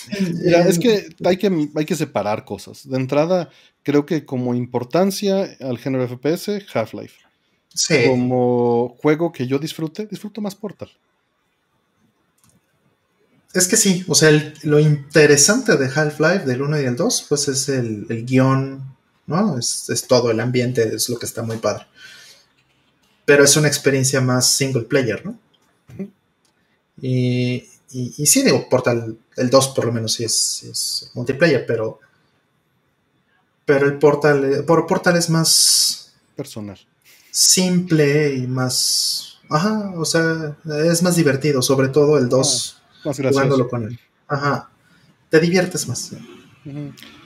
S1: es que hay, que hay que separar cosas. De entrada, creo que como importancia al género FPS, Half-Life.
S2: Sí.
S1: Como juego que yo disfrute, disfruto más Portal.
S2: Es que sí, o sea, lo interesante de Half-Life del 1 y el 2, pues es el, guion, ¿no? Es, es, todo el ambiente, es lo que está muy padre. Pero es una experiencia más single player, ¿no? y, y, sí, digo, Portal, el 2 por lo menos sí es, multiplayer, pero. Pero el Portal, eh, por Portal es más.
S1: Personal.
S2: Simple y más. Ajá, o sea, es más divertido, sobre todo el 2. Más jugándolo con él. Ajá. Te diviertes más.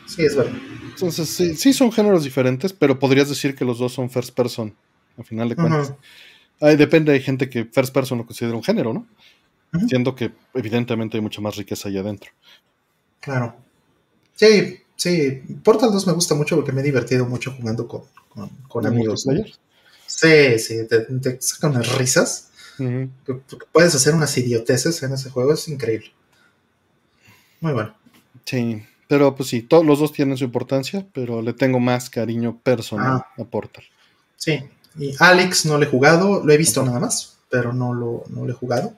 S2: Sí, es verdad.
S1: Entonces, sí, sí, son géneros diferentes, pero podrías decir que los dos son first person, a final de cuentas. depende, hay gente que first person lo considera un género, ¿no? Siendo que evidentemente hay mucha más riqueza ahí adentro.
S2: Claro. Sí, sí. Portal 2 me gusta mucho porque me he divertido mucho jugando con, con, amigos. Sí, sí, te, te sacan unas risas. Puedes hacer unas idioteces en ese juego, es increíble. Muy bueno.
S1: Sí, pero pues sí, todos los dos tienen su importancia, pero le tengo más cariño personal ah. a Portal.
S2: Sí, y Alex no le he jugado, lo he visto nada más, pero no lo, no lo he jugado.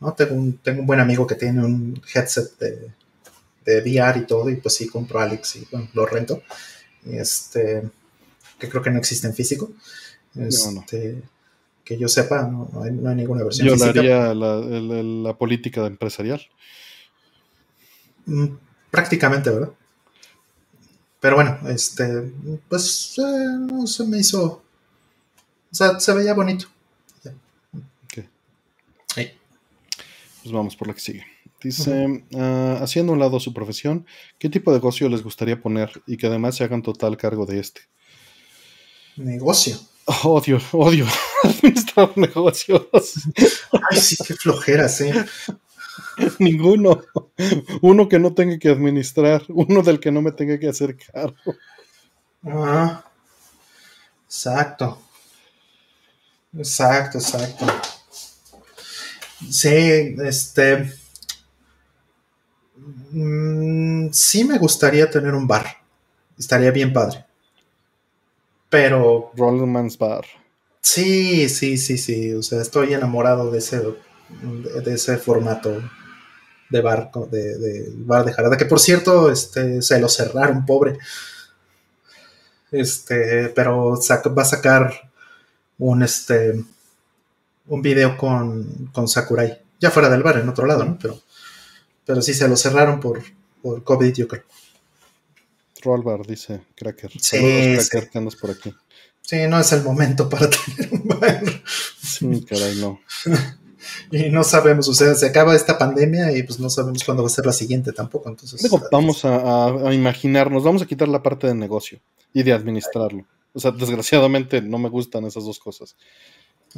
S2: ¿no? Tengo, un, tengo un buen amigo que tiene un headset de, de VR y todo, y pues sí, compro Alex y lo rento. Este, que creo que no existe en físico. Este, Que yo sepa, no, hay, ninguna versión.
S1: Yo haría la, la, política empresarial.
S2: Mm, prácticamente, ¿verdad? Pero bueno, este, pues eh, no se me hizo. O sea, se veía bonito.
S1: Pues vamos por la que sigue. Dice, ah, haciendo un lado su profesión, ¿qué tipo de negocio les gustaría poner y que además se hagan total cargo de este?
S2: Negocio.
S1: Odio, odio administrar negocios.
S2: Ay, sí, qué flojeras, ¿eh?
S1: Ninguno. Uno que no tenga que administrar, uno del que no me tenga que hacer cargo.
S2: Ah, exacto. Exacto, exacto. Sí, este. Mm, sí me gustaría tener un bar. Estaría bien padre. Pero.
S1: Rollman's Bar.
S2: Sí, sí, sí, sí. O sea, estoy enamorado de ese, de ese formato de bar, de, bar de Jarada. Que por cierto, este, se lo cerraron, pobre. Este, pero va a sacar un este un video con, con Sakurai. Ya fuera del bar, en otro lado, ¿no? Pero, pero sí se lo cerraron por, por COVID, yo creo.
S1: Rollbar, dice Cracker.
S2: Sí,
S1: Cracker, que andas por aquí.
S2: Sí, no es el momento para tener un bar.
S1: Sí, caray, no.
S2: y no sabemos, o sea, se acaba esta pandemia y pues no sabemos cuándo va a ser la siguiente tampoco. Entonces,
S1: vamos a, a, imaginarnos, vamos a quitar la parte de negocio y de administrarlo. O sea, desgraciadamente no me gustan esas dos cosas.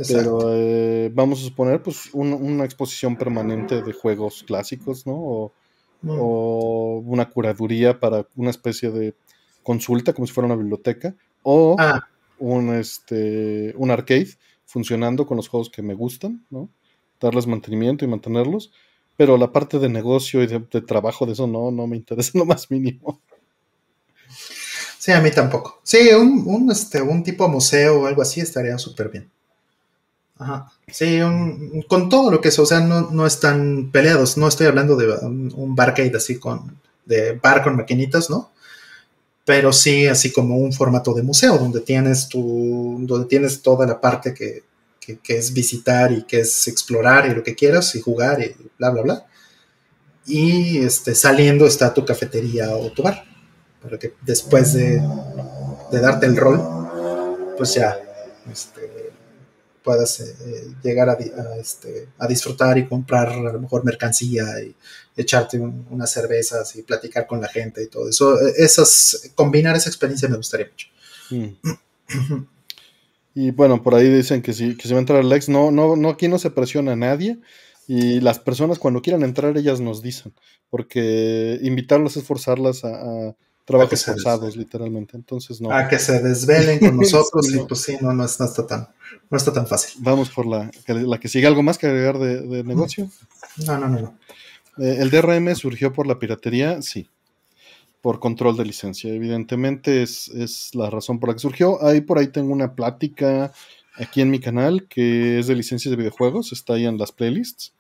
S1: Pero eh, vamos a suponer pues una exposición permanente de juegos clásicos, ¿no? Mm. O, una curaduría para una especie de consulta, como si fuera una biblioteca, o ah. un, este, un arcade funcionando con los juegos que me gustan, ¿no? Darles mantenimiento y mantenerlos, pero la parte de negocio y de, trabajo de eso no, no me interesa lo más mínimo.
S2: Sí, a mí tampoco. Sí, un, un, este, un tipo museo o algo así estaría súper bien. Ajá. Sí, con todo lo que es, o sea, no, no, están peleados. No estoy hablando de un, barcade así con, de bar con maquinitas, ¿no? Pero sí, así como un formato de museo, donde tienes tu, donde tienes toda la parte que, que, que es visitar y que es explorar y lo que quieras y jugar y bla, bla, bla. Y este, saliendo está tu cafetería o tu bar para que después de, darte el rol, pues ya este, puedas eh, llegar a, este, a, disfrutar y comprar a lo mejor mercancía y echarte unas cervezas y platicar con la gente y todo eso. E, esas, combinar esa experiencia me gustaría mucho. Mm.
S1: Y bueno, por ahí dicen que si, que va a entrar Lex, no, no, no, aquí no se presiona a nadie. Y las personas cuando quieran entrar, ellas nos dicen, porque invitarlas es forzarlas a trabajos forzados, literalmente. Entonces, no.
S2: A que se desvelen con nosotros y pues sí, no, no, está tan, no está tan fácil.
S1: Vamos por la, la que sigue. ¿Algo más que agregar de, negocio?
S2: No, no, no. no.
S1: Eh, ¿El DRM surgió por la piratería? Sí. Por control de licencia. Evidentemente es, es la razón por la que surgió. Ahí por ahí tengo una plática aquí en mi canal que es de licencias de videojuegos. Está ahí en las playlists.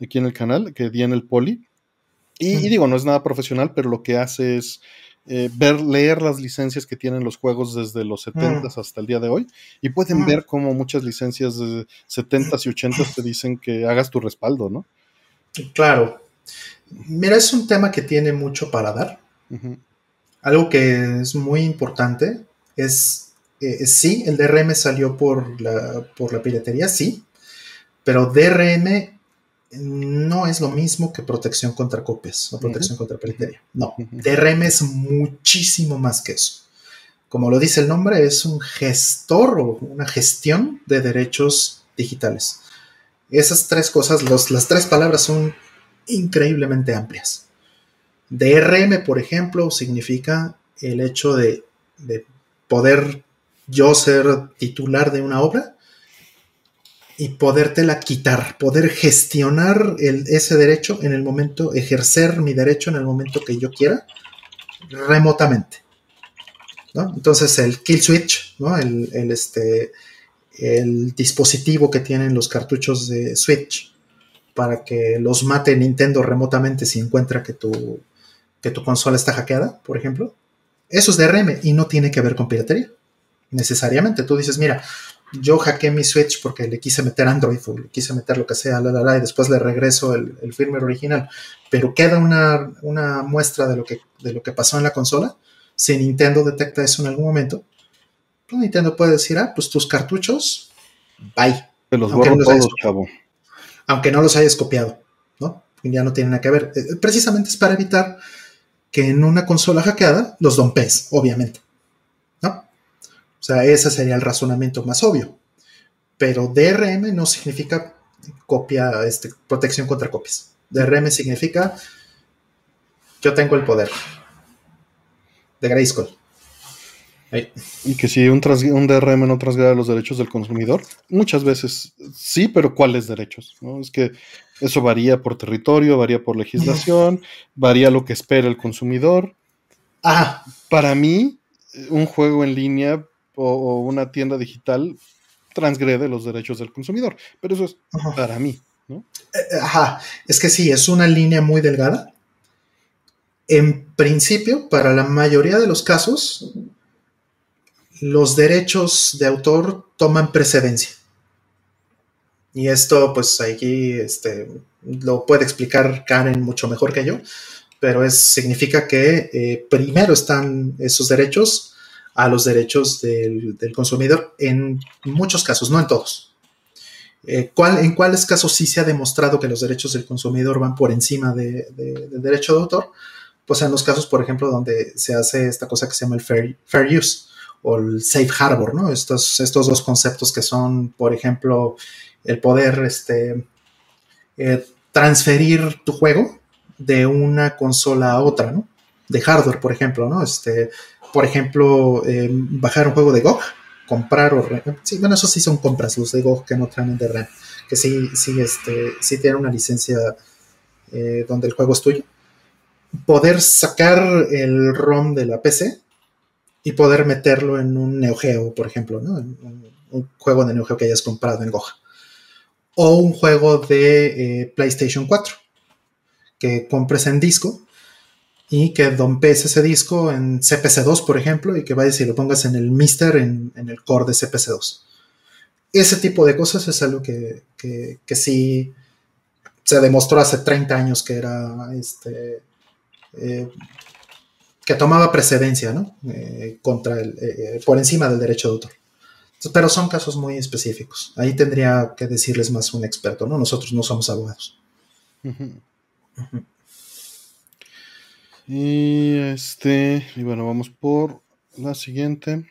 S1: Aquí en el canal, que di en el poli. Y, y, digo, no es nada profesional, pero lo que hace es eh, ver, leer las licencias que tienen los juegos desde los 70 mm. hasta el día de hoy y pueden mm. ver cómo muchas licencias de 70 y 80 te dicen que hagas tu respaldo, ¿no?
S2: Claro. Mira, es un tema que tiene mucho para dar. Algo que es muy importante es, eh, sí, el DRM salió por la, por la piratería, sí, pero DRM no es lo mismo que protección contra copias o protección contra piratería. No, DRM es muchísimo más que eso. Como lo dice el nombre, es un gestor o una gestión de derechos digitales. Esas tres cosas, las tres palabras son increíblemente amplias. DRM, por ejemplo, significa el hecho de, de poder yo ser titular de una obra y podértela quitar, poder gestionar ese derecho en el momento, ejercer mi derecho en el momento que yo quiera, remotamente. Entonces el kill switch, ¿no? el, este, el dispositivo que tienen los cartuchos de Switch para que los mate Nintendo remotamente si encuentra que tu, que tu consola está hackeada, por ejemplo. Eso es DRM y no tiene que ver con piratería. Necesariamente. Tú dices, mira, yo hackeé mi Switch porque le quise meter Android o le quise meter lo que sea, la, la, la, y después le regreso el, firmware original, pero queda una, muestra de lo, que, de lo que pasó en la consola. Si Nintendo detecta eso en algún momento, pues Nintendo puede decir, ah, pues tus cartuchos, bye.
S1: los no los todos, chavo.
S2: Aunque no los hayas copiado, ¿no? Ya no tiene nada que ver. Eh, precisamente es para evitar que en una consola hackeada los dompes, obviamente. O sea, ese sería el razonamiento más obvio. Pero DRM no significa copia, este, protección contra copias. DRM significa yo tengo el poder. De Grayskull.
S1: Y que si un, un DRM no transgrede los derechos del consumidor, muchas veces sí, pero ¿cuáles derechos? ¿no? Es que eso varía por territorio, varía por legislación, varía lo que espera el consumidor. Para mí, un juego en línea o, una tienda digital transgrede los derechos del consumidor, pero eso es para mí. ¿no?
S2: Eh, eh, ajá, es que sí, es una línea muy delgada. En principio, para la mayoría de los casos, los derechos de autor toman precedencia. Y esto, pues aquí este, lo puede explicar Karen mucho mejor que yo, pero es, significa que eh, primero están esos derechos a los derechos del, consumidor en muchos casos, no en todos. Eh, ¿En cuáles casos sí se ha demostrado que los derechos del consumidor van por encima del derecho de autor? Pues en los casos, por ejemplo, donde se hace esta cosa que se llama el fair, fair use o el safe harbor, ¿no? Estos, estos dos conceptos que son, por ejemplo, el poder este, eh, transferir tu juego de una consola a otra, ¿no? De hardware, por ejemplo, ¿no? Este, por ejemplo, eh, bajar un juego de GOG, comprar o... Sí, bueno, eso sí son compras, los de GOG que no traen de RAM, que sí, sí, este, sí tienen una licencia eh, donde el juego es tuyo. Poder sacar el ROM de la PC y poder meterlo en un Neo Geo, por ejemplo. Un, juego de Neo Geo que hayas comprado en Goja. O un juego de eh, PlayStation 4 que compres en disco y que dompes ese disco en CPC2, por ejemplo, y que vayas y lo pongas en el Mister, en, el core de CPC2. Ese tipo de cosas es algo que, que, sí se demostró hace 30 años que era este, eh, que tomaba precedencia, ¿no? Eh, contra el, eh, por encima del derecho de autor. Pero son casos muy específicos. Ahí tendría que decirles más un experto, ¿no? Nosotros no somos abogados.
S1: Y este, y bueno, vamos por la siguiente.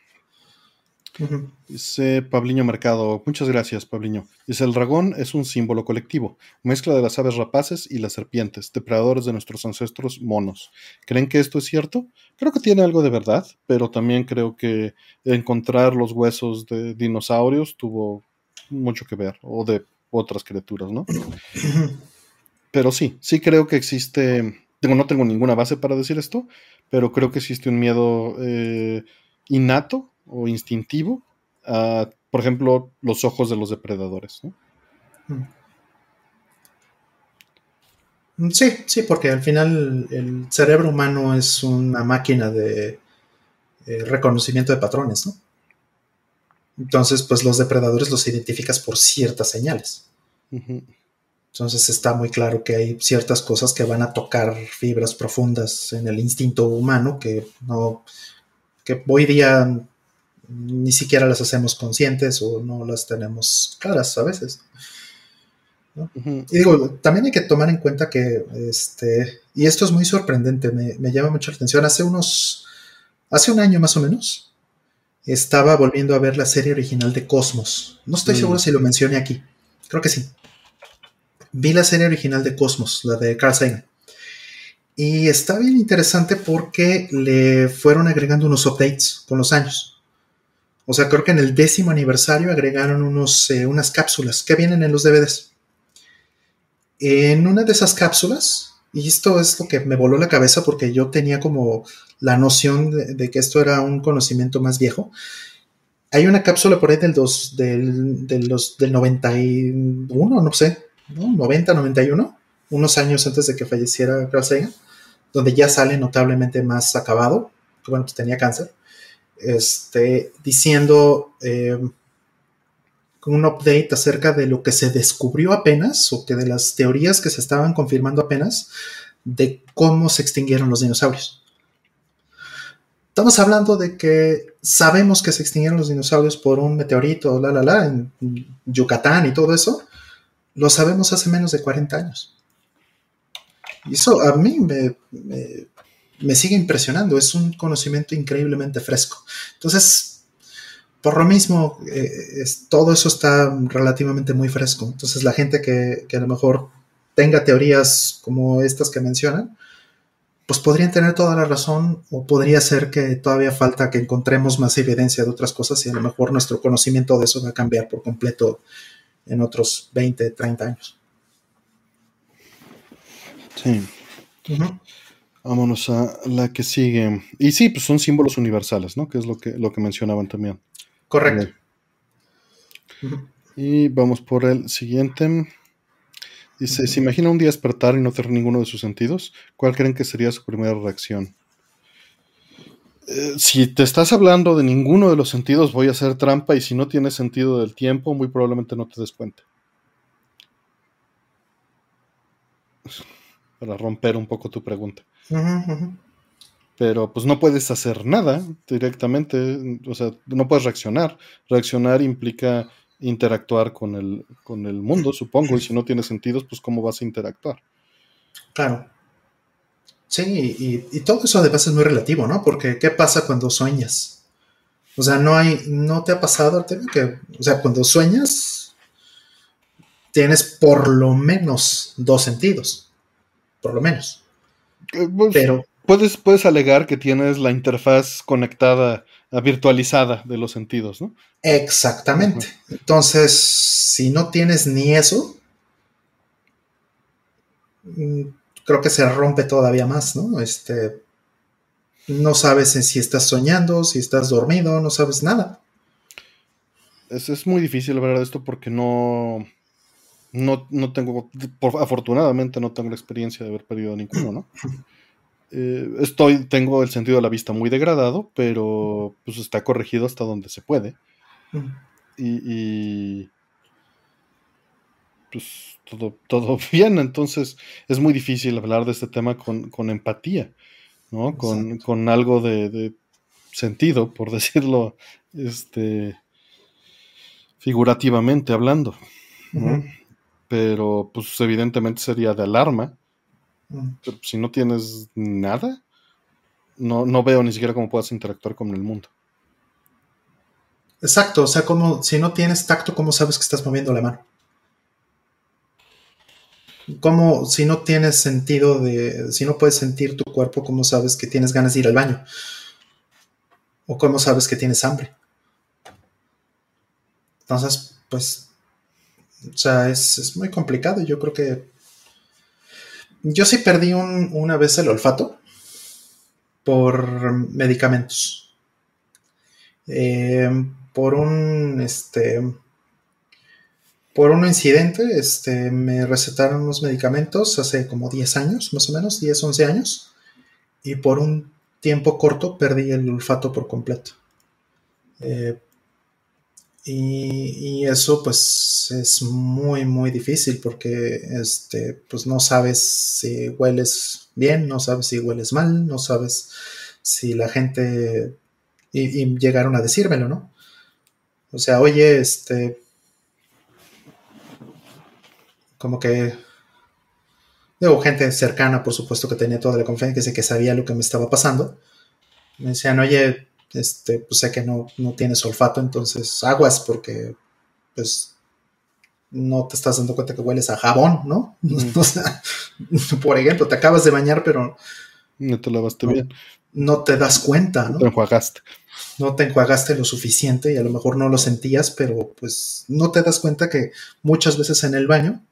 S1: Dice Pabliño Mercado, muchas gracias Pabliño. Dice, el dragón es un símbolo colectivo, mezcla de las aves rapaces y las serpientes, depredadores de nuestros ancestros monos. ¿Creen que esto es cierto? Creo que tiene algo de verdad, pero también creo que encontrar los huesos de dinosaurios tuvo mucho que ver, o de otras criaturas, ¿no? Pero sí, sí creo que existe, digo, no tengo ninguna base para decir esto, pero creo que existe un miedo eh, innato o instintivo a, por ejemplo, los ojos de los depredadores.
S2: Mm, sí, sí, porque al final el cerebro humano es una máquina de eh, reconocimiento de patrones, ¿no? Entonces, pues los depredadores los identificas por ciertas señales. Entonces está muy claro que hay ciertas cosas que van a tocar fibras profundas en el instinto humano que no, que hoy día ni siquiera las hacemos conscientes o no las tenemos claras a veces. Y digo, también hay que tomar en cuenta que, este, y esto es muy sorprendente, me, llama mucho la atención, hace unos, hace un año más o menos, estaba volviendo a ver la serie original de Cosmos. No estoy mm. seguro si lo mencioné aquí, creo que sí. Vi la serie original de Cosmos, la de Carl Sagan. Y está bien interesante porque le fueron agregando unos updates con los años. O sea, creo que en el décimo aniversario agregaron unos, eh, unas cápsulas que vienen en los DVDs. En una de esas cápsulas, y esto es lo que me voló la cabeza porque yo tenía como la noción de, que esto era un conocimiento más viejo. Hay una cápsula por ahí del, dos, del, del, del 91, no sé, ¿no? 90, 91, unos años antes de que falleciera Carl donde ya sale notablemente más acabado, que bueno, pues tenía cáncer este, diciendo eh, un update acerca de lo que se descubrió apenas, o que de las teorías que se estaban confirmando apenas, de cómo se extinguieron los dinosaurios. Estamos hablando de que sabemos que se extinguieron los dinosaurios por un meteorito, la, la, la, en Yucatán y todo eso. Lo sabemos hace menos de 40 años. Y eso a mí me, me sigue impresionando, es un conocimiento increíblemente fresco. Entonces, por lo mismo, eh, todo eso está relativamente muy fresco. Entonces, la gente que, a lo mejor tenga teorías como estas que mencionan, pues podrían tener toda la razón o podría ser que todavía falta que encontremos más evidencia de otras cosas y a lo mejor nuestro conocimiento de eso va a cambiar por completo en otros 20, 30 años.
S1: Sí. Vámonos a la que sigue. Y sí, pues son símbolos universales, ¿no? Que es lo que, lo que mencionaban también.
S2: Correcto.
S1: Y vamos por el siguiente. Dice, ¿se imagina un día despertar y no tener ninguno de sus sentidos? ¿Cuál creen que sería su primera reacción? Eh, si te estás hablando de ninguno de los sentidos, voy a hacer trampa y si no tiene sentido del tiempo, muy probablemente no te des cuenta. Para romper un poco tu pregunta. Pero pues no puedes hacer nada directamente, o sea, no puedes reaccionar. Reaccionar implica interactuar con el, con el mundo, supongo, y si no tiene sentidos, pues cómo vas a interactuar.
S2: Claro. Sí, y, todo eso además es muy relativo, ¿no? Porque ¿qué pasa cuando sueñas? O sea, no hay, no te ha pasado, que, o sea, cuando sueñas, tienes por lo menos dos sentidos, por lo menos.
S1: Eh, pues, Pero puedes, puedes alegar que tienes la interfaz conectada virtualizada de los sentidos, ¿no?
S2: Exactamente. Entonces, si no tienes ni eso, mm, creo que se rompe todavía más, ¿no? Este, no sabes si estás soñando, si estás dormido, no sabes nada.
S1: Es, es muy difícil hablar de esto porque no, no, no tengo, afortunadamente no tengo la experiencia de haber perdido ninguno, ¿no? Eh, estoy, tengo el sentido de la vista muy degradado, pero pues está corregido hasta donde se puede. y, pues todo, todo bien, entonces es muy difícil hablar de este tema con, empatía, ¿no? Con, algo de, sentido, por decirlo este, figurativamente hablando. Pero pues evidentemente sería de alarma si no tienes nada, no, no veo ni siquiera cómo puedas interactuar con el mundo.
S2: Exacto, o sea, como si no tienes tacto, ¿cómo sabes que estás moviendo la mano? ¿Cómo, si no tienes sentido de, si no puedes sentir tu cuerpo, ¿cómo sabes que tienes ganas de ir al baño? ¿O cómo sabes que tienes hambre? Entonces, pues, o sea, es, es muy complicado. Yo creo que yo sí perdí una vez el olfato por medicamentos. Eh, por un este por un incidente este, me recetaron unos medicamentos hace como 10 años, más o menos, 10, 11 años, y por un tiempo corto perdí el olfato por completo. Eh, y, eso pues es muy muy difícil porque este pues no sabes si hueles bien, no sabes si hueles mal, no sabes si la gente y, llegaron a decírmelo, ¿no? O sea, oye, este como que digo gente cercana, por supuesto que tenía toda la confianza que sabía lo que me estaba pasando. Me decían, "Oye, este, pues sé que no, no tienes olfato, entonces aguas porque pues no te estás dando cuenta que hueles a jabón, ¿no? o sea, por ejemplo, te acabas de bañar, pero
S1: no te lavaste bien.
S2: No te das cuenta, ¿no?
S1: Te enjuagaste.
S2: No te enjuagaste lo suficiente y a lo mejor no lo sentías, pero pues no te das cuenta que muchas veces en el baño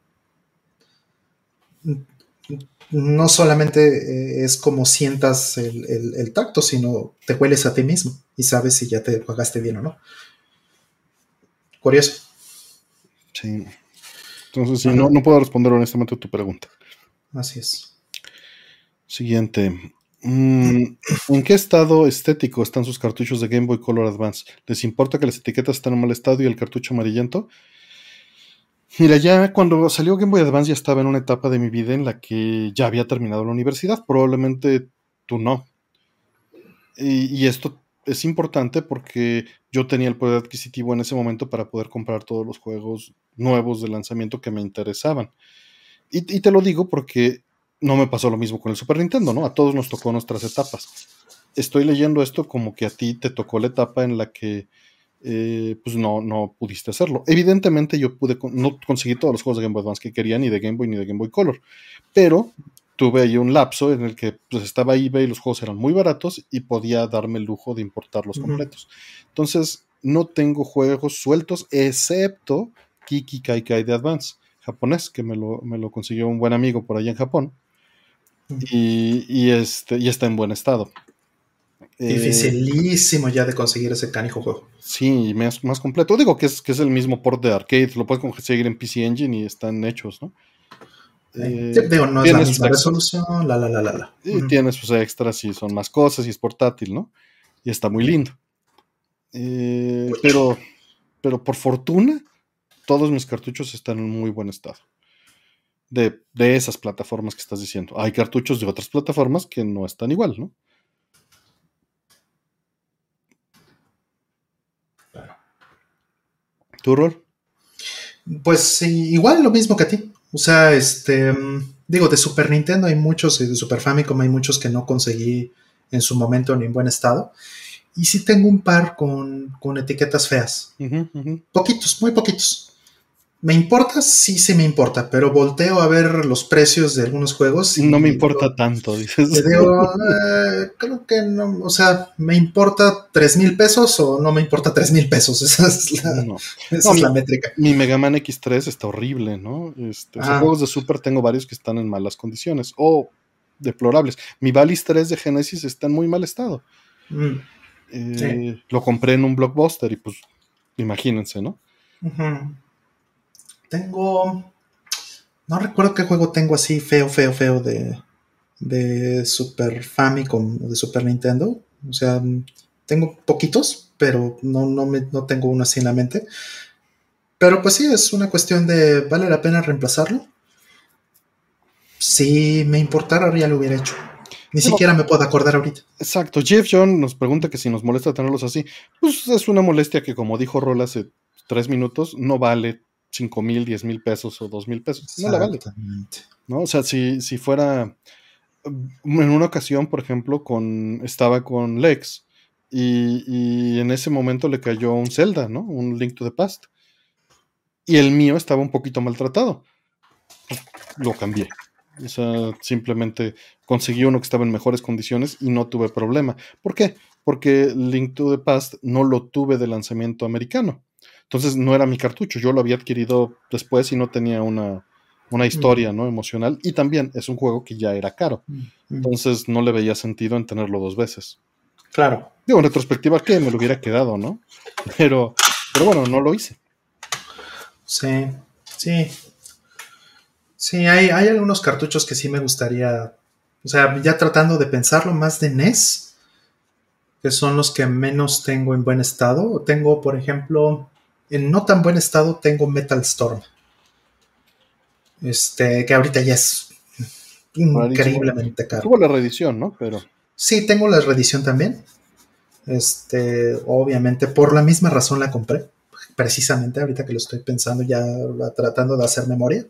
S2: no solamente eh, es como sientas el, tacto, sino te hueles a ti mismo y sabes si ya te pagaste bien o no. Curioso.
S1: Sí. Entonces, sí, no, no puedo responder honestamente a tu pregunta.
S2: Así es.
S1: Siguiente. Mm, ¿En qué estado estético están sus cartuchos de Game Boy Color Advance? ¿Les importa que las etiquetas estén en mal estado y el cartucho amarillento? Mira, ya cuando salió Game Boy Advance ya estaba en una etapa de mi vida en la que ya había terminado la universidad. Probablemente tú no. Y, esto es importante porque yo tenía el poder adquisitivo en ese momento para poder comprar todos los juegos nuevos de lanzamiento que me interesaban. Y, y, te lo digo porque no me pasó lo mismo con el Super Nintendo, ¿no? A todos nos tocó nuestras etapas. Estoy leyendo esto como que a ti te tocó la etapa en la que eh, pues no, no pudiste hacerlo. Evidentemente yo pude, no conseguí todos los juegos de Game Boy Advance que quería, ni de Game Boy ni de Game Boy Color, pero tuve ahí un lapso en el que pues, estaba eBay y los juegos eran muy baratos y podía darme el lujo de importarlos completos. Entonces, no tengo juegos sueltos, excepto Kiki Kai Kai de Advance, japonés, que me lo, me lo consiguió un buen amigo por allá en Japón. Y, este, y está en buen estado.
S2: Eh, Dificilísimo ya de conseguir ese canijo juego.
S1: Sí, más, más completo. Digo que es, que es el mismo port de arcade, lo puedes conseguir en PC Engine y están hechos, ¿no?
S2: Eh, digo, no es la misma resolución, la, la, la, la.
S1: Y tienes pues extras y son más cosas y es portátil, ¿no? Y está muy lindo. Eh, pero, pero por fortuna, todos mis cartuchos están en muy buen estado. De, de, esas plataformas que estás diciendo. Hay cartuchos de otras plataformas que no están igual, ¿no? ¿Tu rol?
S2: Pues igual lo mismo que a ti. O sea, este, digo, de Super Nintendo hay muchos y de Super Famicom hay muchos que no conseguí en su momento ni en buen estado. Y sí tengo un par con, etiquetas feas. Poquitos, muy poquitos. ¿Me importa? Sí, sí me importa, pero volteo a ver los precios de algunos juegos.
S1: Y no me importa tanto, dices.
S2: digo, eh, creo que no, o sea, ¿me importa tres mil pesos o no me importa tres mil pesos? Esa es la, esa es la métrica.
S1: Mi Mega Man X3 está horrible, ¿no? Este, ah. juegos de Super tengo varios que están en malas condiciones o deplorables. Mi Valis 3 de Genesis está en muy mal estado. Mm. Eh, lo compré en un blockbuster y pues imagínense, ¿no?
S2: Tengo. No recuerdo qué juego tengo así feo, feo, feo de, de Super Famicom o de Super Nintendo. O sea, tengo poquitos, pero no, no, me, no tengo uno así en la mente. Pero pues sí, es una cuestión de, ¿vale la pena reemplazarlo? Si me importara, ya lo hubiera hecho. Ni siquiera me puedo acordar ahorita.
S1: Exacto. Jeff John nos pregunta que si nos molesta tenerlos así. Pues es una molestia que, como dijo Rol hace tres minutos, no vale 5 mil, 10 mil pesos o 2 mil pesos. No la vale. ¿no? O sea, si, si fuera. En una ocasión, por ejemplo, con estaba con Lex y, en ese momento le cayó un Zelda, ¿no? Un Link to the Past. Y el mío estaba un poquito maltratado. Lo cambié. O sea, simplemente conseguí uno que estaba en mejores condiciones y no tuve problema. ¿Por qué? Porque Link to the Past no lo tuve de lanzamiento americano. Entonces no era mi cartucho, yo lo había adquirido después y no tenía una, historia ¿no? emocional. Y también es un juego que ya era caro. Entonces no le veía sentido en tenerlo dos veces.
S2: Claro.
S1: Digo, en retrospectiva que me lo hubiera quedado, ¿no? Pero, pero bueno, no lo hice.
S2: Sí, sí. Sí, hay, hay algunos cartuchos que sí me gustaría. O sea, ya tratando de pensarlo más de NES, que son los que menos tengo en buen estado. Tengo, por ejemplo, en no tan buen estado tengo Metal Storm. Este, que ahorita ya es increíblemente caro.
S1: Tuvo la reedición, ¿no? Pero.
S2: Sí, tengo la reedición también. Este, obviamente, por la misma razón la compré. Precisamente ahorita que lo estoy pensando, ya tratando de hacer memoria.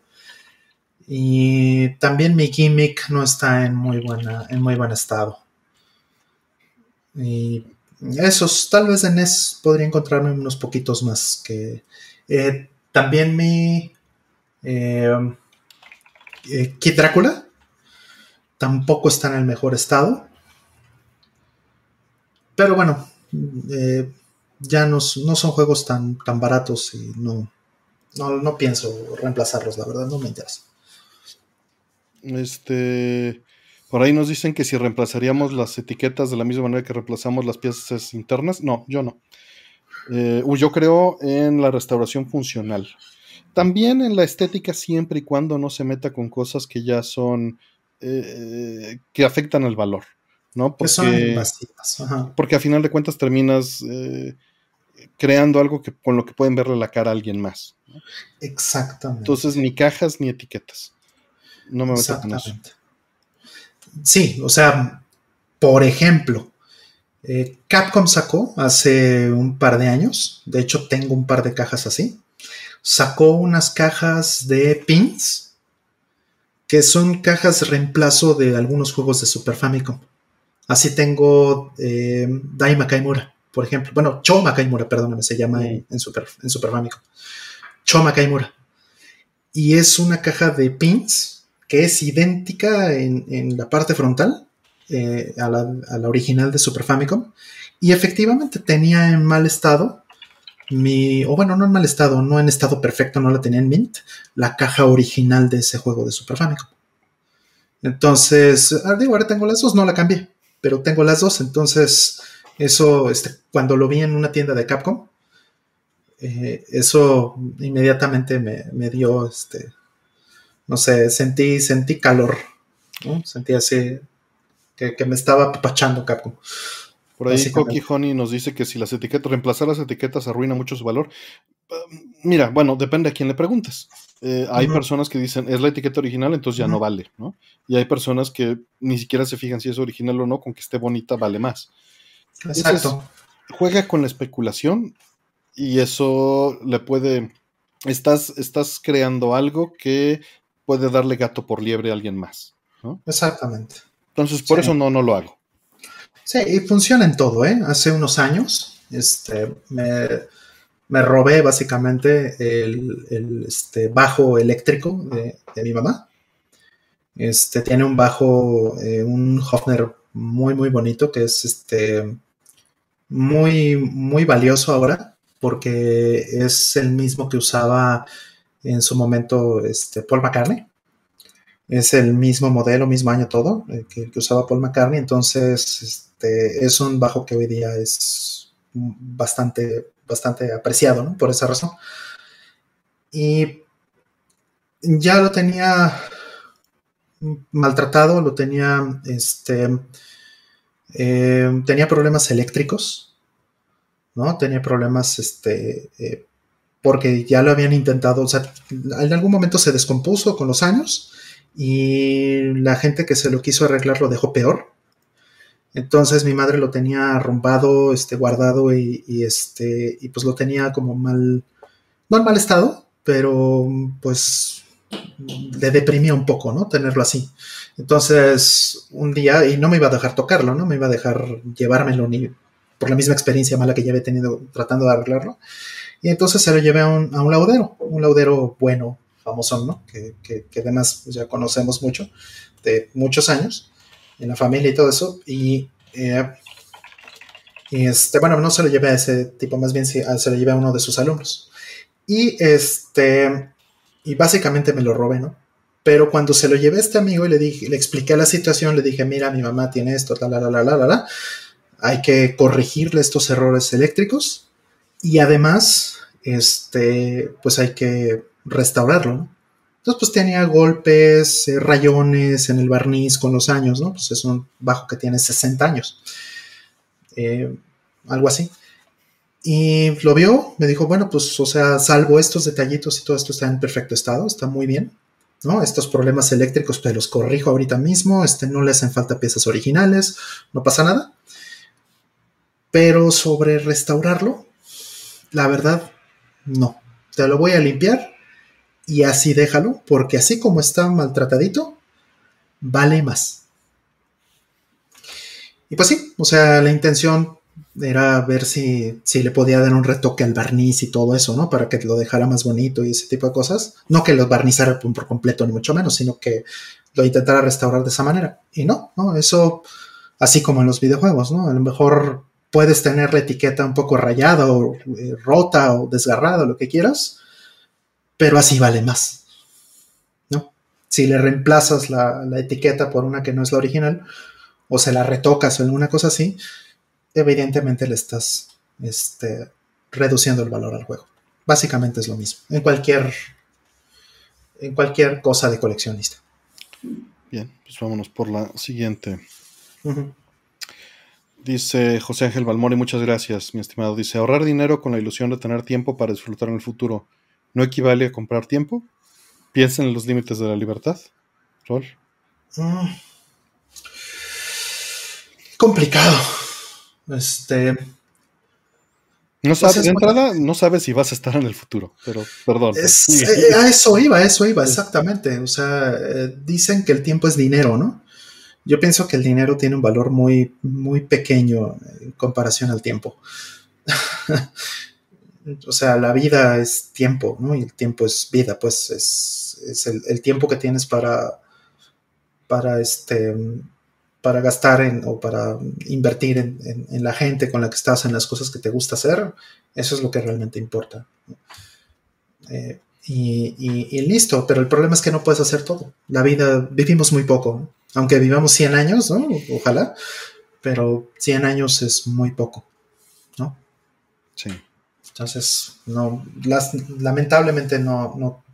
S2: Y también mi gimmick no está en muy buena, en muy buen estado. Y esos, tal vez en NES podría encontrarme unos poquitos más. Que eh, también mi eh, eh, Kid Drácula tampoco está en el mejor estado. Pero bueno, ya no, son juegos tan, tan baratos y no, no, no pienso reemplazarlos, la verdad, no me interesa.
S1: Este. Por ahí nos dicen que si reemplazaríamos las etiquetas de la misma manera que reemplazamos las piezas internas. No, yo no. Eh, yo creo en la restauración funcional. También en la estética siempre y cuando no se meta con cosas que ya son... Eh, que afectan al valor. ¿no? Porque, porque a final de cuentas terminas eh, creando algo que, con lo que pueden verle la cara a alguien más.
S2: Exactamente.
S1: Entonces ni cajas ni etiquetas. No me meto con eso.
S2: Sí, o sea, por ejemplo, eh, Capcom sacó hace un par de años, de hecho tengo un par de cajas así, sacó unas cajas de pins, que son cajas reemplazo de algunos juegos de Super Famicom. Así tengo eh, Daima Kaimura, por ejemplo, bueno, Choma Kaimura, perdóname, se llama en, Super, en Super Famicom. Choma Kaimura. Y es una caja de pins que es idéntica en, la parte frontal eh, a, la, original de Super Famicom. Y efectivamente tenía en mal estado mi, o bueno, no en mal estado, no en estado perfecto, no la tenía en mint, la caja original de ese juego de Super Famicom. Entonces, ah, ahora tengo las dos, no la cambié, pero tengo las dos, entonces eso, este, cuando lo vi en una tienda de Capcom, eh, eso inmediatamente me, dio, este, no sé, sentí, sentí calor, sentí así que, me estaba apapachando Capcom.
S1: Por ahí Coqui Honey nos dice que si las etiquetas, reemplazar las etiquetas arruina mucho su valor. Mira, bueno, depende a quién le preguntes. Eh, hay personas que dicen, es la etiqueta original, entonces ya no vale, ¿no? Y hay personas que ni siquiera se fijan si es original o no, con que esté bonita vale más. Exacto. juega con la especulación y eso le puede. Estás, estás creando algo que puede darle gato por liebre a alguien más.
S2: Exactamente.
S1: Entonces, por eso no, no lo hago.
S2: Sí, y funciona en todo, ¿eh? Hace unos años, este, me, robé básicamente el, este, bajo eléctrico de, mi mamá. Este, tiene un bajo, eh, un Hofner muy, muy bonito, que es este, muy, muy valioso ahora, porque es el mismo que usaba en su momento este, Paul McCartney. Es el mismo modelo, mismo año todo, eh, que, que usaba Paul McCartney. Entonces, este, es un bajo que hoy día es bastante, bastante apreciado. Por esa razón. Y ya lo tenía maltratado, lo tenía, este, eh, tenía problemas eléctricos, ¿no? Tenía problemas, este, eh, porque ya lo habían intentado, o sea, en algún momento se descompuso con los años y la gente que se lo quiso arreglar lo dejó peor. Entonces mi madre lo tenía arrumbado, este, guardado y, este, y pues lo tenía como mal, no en mal estado, pero pues le deprimía un poco, ¿no? Tenerlo así. Entonces, un día, y no me iba a dejar tocarlo, ¿no? Me iba a dejar llevármelo ni por la misma experiencia mala que ya había tenido tratando de arreglarlo. Y entonces se lo llevé a un, a un laudero, un laudero bueno, famoso, ¿no? Que, que, que además ya conocemos mucho, de muchos años, en la familia y todo eso. Y, eh, este, bueno, no se lo llevé a ese tipo, más bien se, se lo llevé a uno de sus alumnos. Y este, y básicamente me lo robé, ¿no? Pero cuando se lo llevé a este amigo y le dije, le expliqué la situación, le dije, mira, mi mamá tiene esto, la, la, la, la, la, la, hay que corregirle estos errores eléctricos y además, este, pues hay que restaurarlo, ¿no? Entonces, pues tenía golpes, eh, rayones en el barniz con los años, ¿no? Pues es un bajo que tiene 60 años. Eh, algo así. Y lo vio, me dijo, bueno, pues, o sea, salvo estos detallitos y todo esto está en perfecto estado, está muy bien, ¿no? Estos problemas eléctricos, pues los corrijo ahorita mismo, este, no le hacen falta piezas originales, no pasa nada. Pero sobre restaurarlo, la verdad, no. Te lo voy a limpiar y así déjalo, porque así como está maltratadito, vale más. Y pues sí, o sea, la intención era ver si, si, le podía dar un retoque al barniz y todo eso, ¿no? Para que lo dejara más bonito y ese tipo de cosas. No que lo barnizara por completo, ni mucho menos, sino que lo intentara restaurar de esa manera. Y no, ¿no? Eso, así como en los videojuegos, ¿no? A lo mejor puedes tener la etiqueta un poco rayada o eh, rota o desgarrada, lo que quieras, pero así vale más. ¿no? Si le reemplazas la, etiqueta por una que no es la original, o se la retocas o alguna cosa así, evidentemente le estás este, reduciendo el valor al juego. Básicamente es lo mismo. En cualquier, en cualquier cosa de coleccionista.
S1: Bien, pues vámonos por la siguiente. Dice José Ángel Balmori, muchas gracias, mi estimado. Dice, ahorrar dinero con la ilusión de tener tiempo para disfrutar en el futuro no equivale a comprar tiempo. Piensa en los límites de la libertad. Rol. Mm.
S2: Complicado. Este.
S1: No sabes, pues de entrada, no sabes si vas a estar en el futuro, pero perdón.
S2: Eh, a eso iba, a eso iba, exactamente. O sea, eh, dicen que el tiempo es dinero, ¿no? Yo pienso que el dinero tiene un valor muy, muy pequeño en comparación al tiempo. o sea, la vida es tiempo, ¿no? Y el tiempo es vida, pues es, el, tiempo que tienes para, para, este, para gastar en, o para invertir en, la gente con la que estás, en las cosas que te gusta hacer, eso es lo que realmente importa. Eh, y, listo, pero el problema es que no puedes hacer todo. La vida, vivimos muy poco, aunque vivamos 100 años, ¿no? Ojalá, pero 100 años es muy poco, ¿no? Sí. Entonces, no, lamentablemente no, no,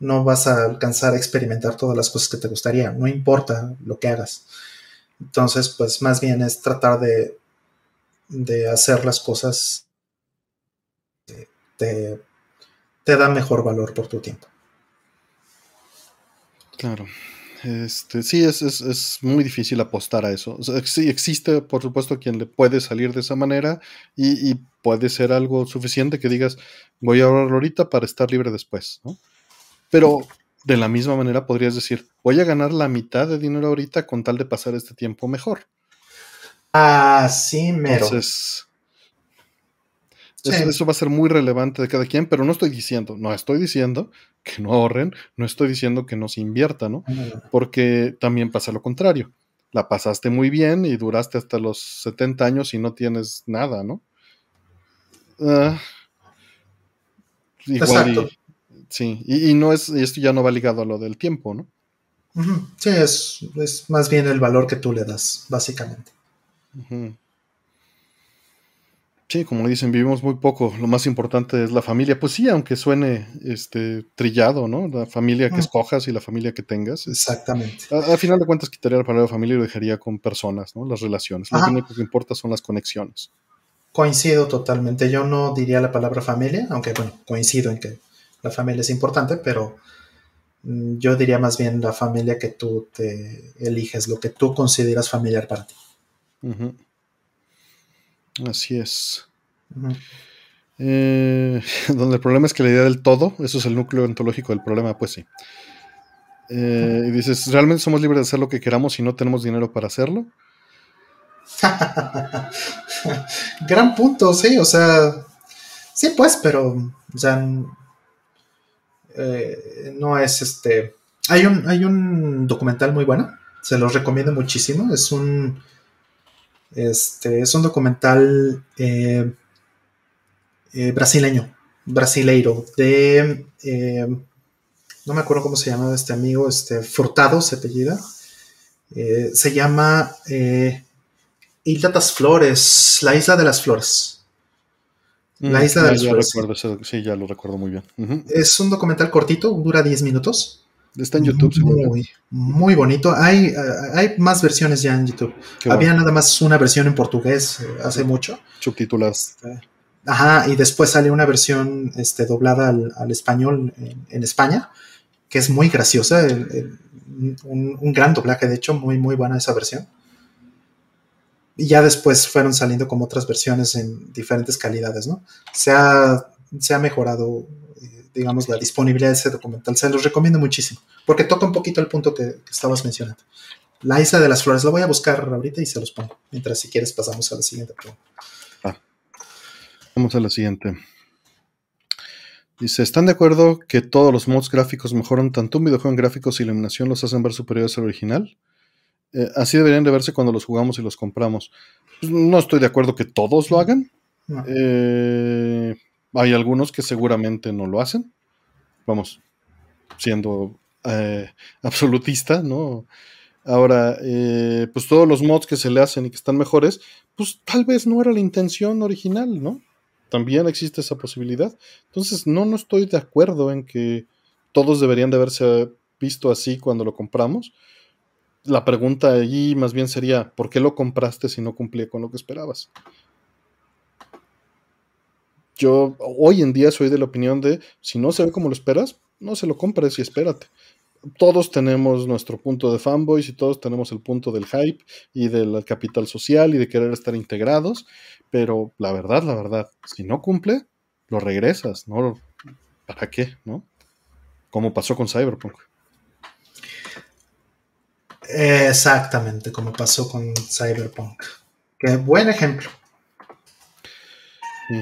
S2: no vas a alcanzar a experimentar todas las cosas que te gustaría, no importa lo que hagas. Entonces, pues más bien es tratar de, de hacer las cosas te, te da mejor valor por tu tiempo.
S1: Claro. Este, sí, es, es, muy difícil apostar a eso. sí, existe, por supuesto, quien le puede salir de esa manera y, puede ser algo suficiente que digas, voy a ahorrar ahorita para estar libre después, ¿no? Pero de la misma manera podrías decir, voy a ganar la mitad de dinero ahorita con tal de pasar este tiempo mejor.
S2: Ah, sí, mero.
S1: Entonces, eso, va a ser muy relevante de cada quien, pero no estoy diciendo, no estoy diciendo que no ahorren, no estoy diciendo que no se invierta, ¿no? Porque también pasa lo contrario. La pasaste muy bien y duraste hasta los 70 años y no tienes nada, ¿no? Ah, igual sí, y, no es, y esto ya no va ligado a lo del tiempo, ¿no?
S2: Sí, es, más bien el valor que tú le das, básicamente.
S1: Sí, como dicen, vivimos muy poco. Lo más importante es la familia. Pues sí, aunque suene este trillado, ¿no? La familia que escojas y la familia que tengas.
S2: Exactamente.
S1: Al final de cuentas, quitaría la palabra familia y lo dejaría con personas, ¿no? Las relaciones. Lo único que importa son las conexiones.
S2: Coincido totalmente. Yo no diría la palabra familia, aunque bueno, coincido en que la familia es importante, pero mm, yo diría más bien la familia que tú te eliges, lo que tú consideras familiar para ti.
S1: Así es. Eh, donde el problema es que la idea del todo, eso es el núcleo ontológico del problema, pues sí. Eh, y dices, ¿realmente somos libres de hacer lo que queramos y no tenemos dinero para hacerlo?
S2: Gran punto, sí, o sea, sí, pues, pero, o sea, eh, no es este. Hay un, hay un documental muy bueno, se los recomiendo muchísimo, es un este, es un documental eh, eh, brasileño, brasileiro, de... Eh, no me acuerdo cómo se llama este amigo, este, Furtado se apellida. se llama Isla das Flores, la Isla de las Flores.
S1: La mm, Isla de las Flores. sí, ya lo recuerdo muy bien.
S2: Es un documental cortito, dura 10 minutos.
S1: Está en YouTube,
S2: muy, muy bonito. Hay, eh, hay más versiones ya en YouTube. Había nada más una versión en portugués eh, hace mucho.
S1: Subtituladas.
S2: Este, ajá, y después sale una versión este, doblada al, español en, España, que es muy graciosa. un, gran doblaje, de hecho, muy, muy buena esa versión. Y ya después fueron saliendo como otras versiones en diferentes calidades, ¿no? Se ha, se ha mejorado digamos, la disponibilidad de ese documental. Se los recomiendo muchísimo, porque toca un poquito el punto que, estabas mencionando. La isla de las flores, la voy a buscar ahorita y se los pongo. Mientras, si quieres, pasamos a la siguiente pregunta. Ah.
S1: Vamos a la siguiente. Dice, ¿están de acuerdo que todos los mods gráficos mejoran tanto un videojuego en gráficos y iluminación los hacen ver superiores al original? Eh, así deberían de verse cuando los jugamos y los compramos. Pues, no estoy de acuerdo que todos lo hagan. Eh, hay algunos que seguramente no lo hacen. Vamos, siendo eh, absolutista, ¿no? Ahora, eh, pues todos los mods que se le hacen y que están mejores, pues tal vez no era la intención original, ¿no? También existe esa posibilidad. Entonces, no, no estoy de acuerdo en que todos deberían de haberse visto así cuando lo compramos. La pregunta allí más bien sería, ¿por qué lo compraste si no cumplía con lo que esperabas? Yo hoy en día soy de la opinión de si no se ve como lo esperas, no se lo compres y espérate. Todos tenemos nuestro punto de fanboys y todos tenemos el punto del hype y del capital social y de querer estar integrados, pero la verdad, la verdad, si no cumple, lo regresas, ¿no? ¿Para qué? ¿No? Como pasó con Cyberpunk.
S2: Exactamente, como pasó con Cyberpunk. Qué buen ejemplo.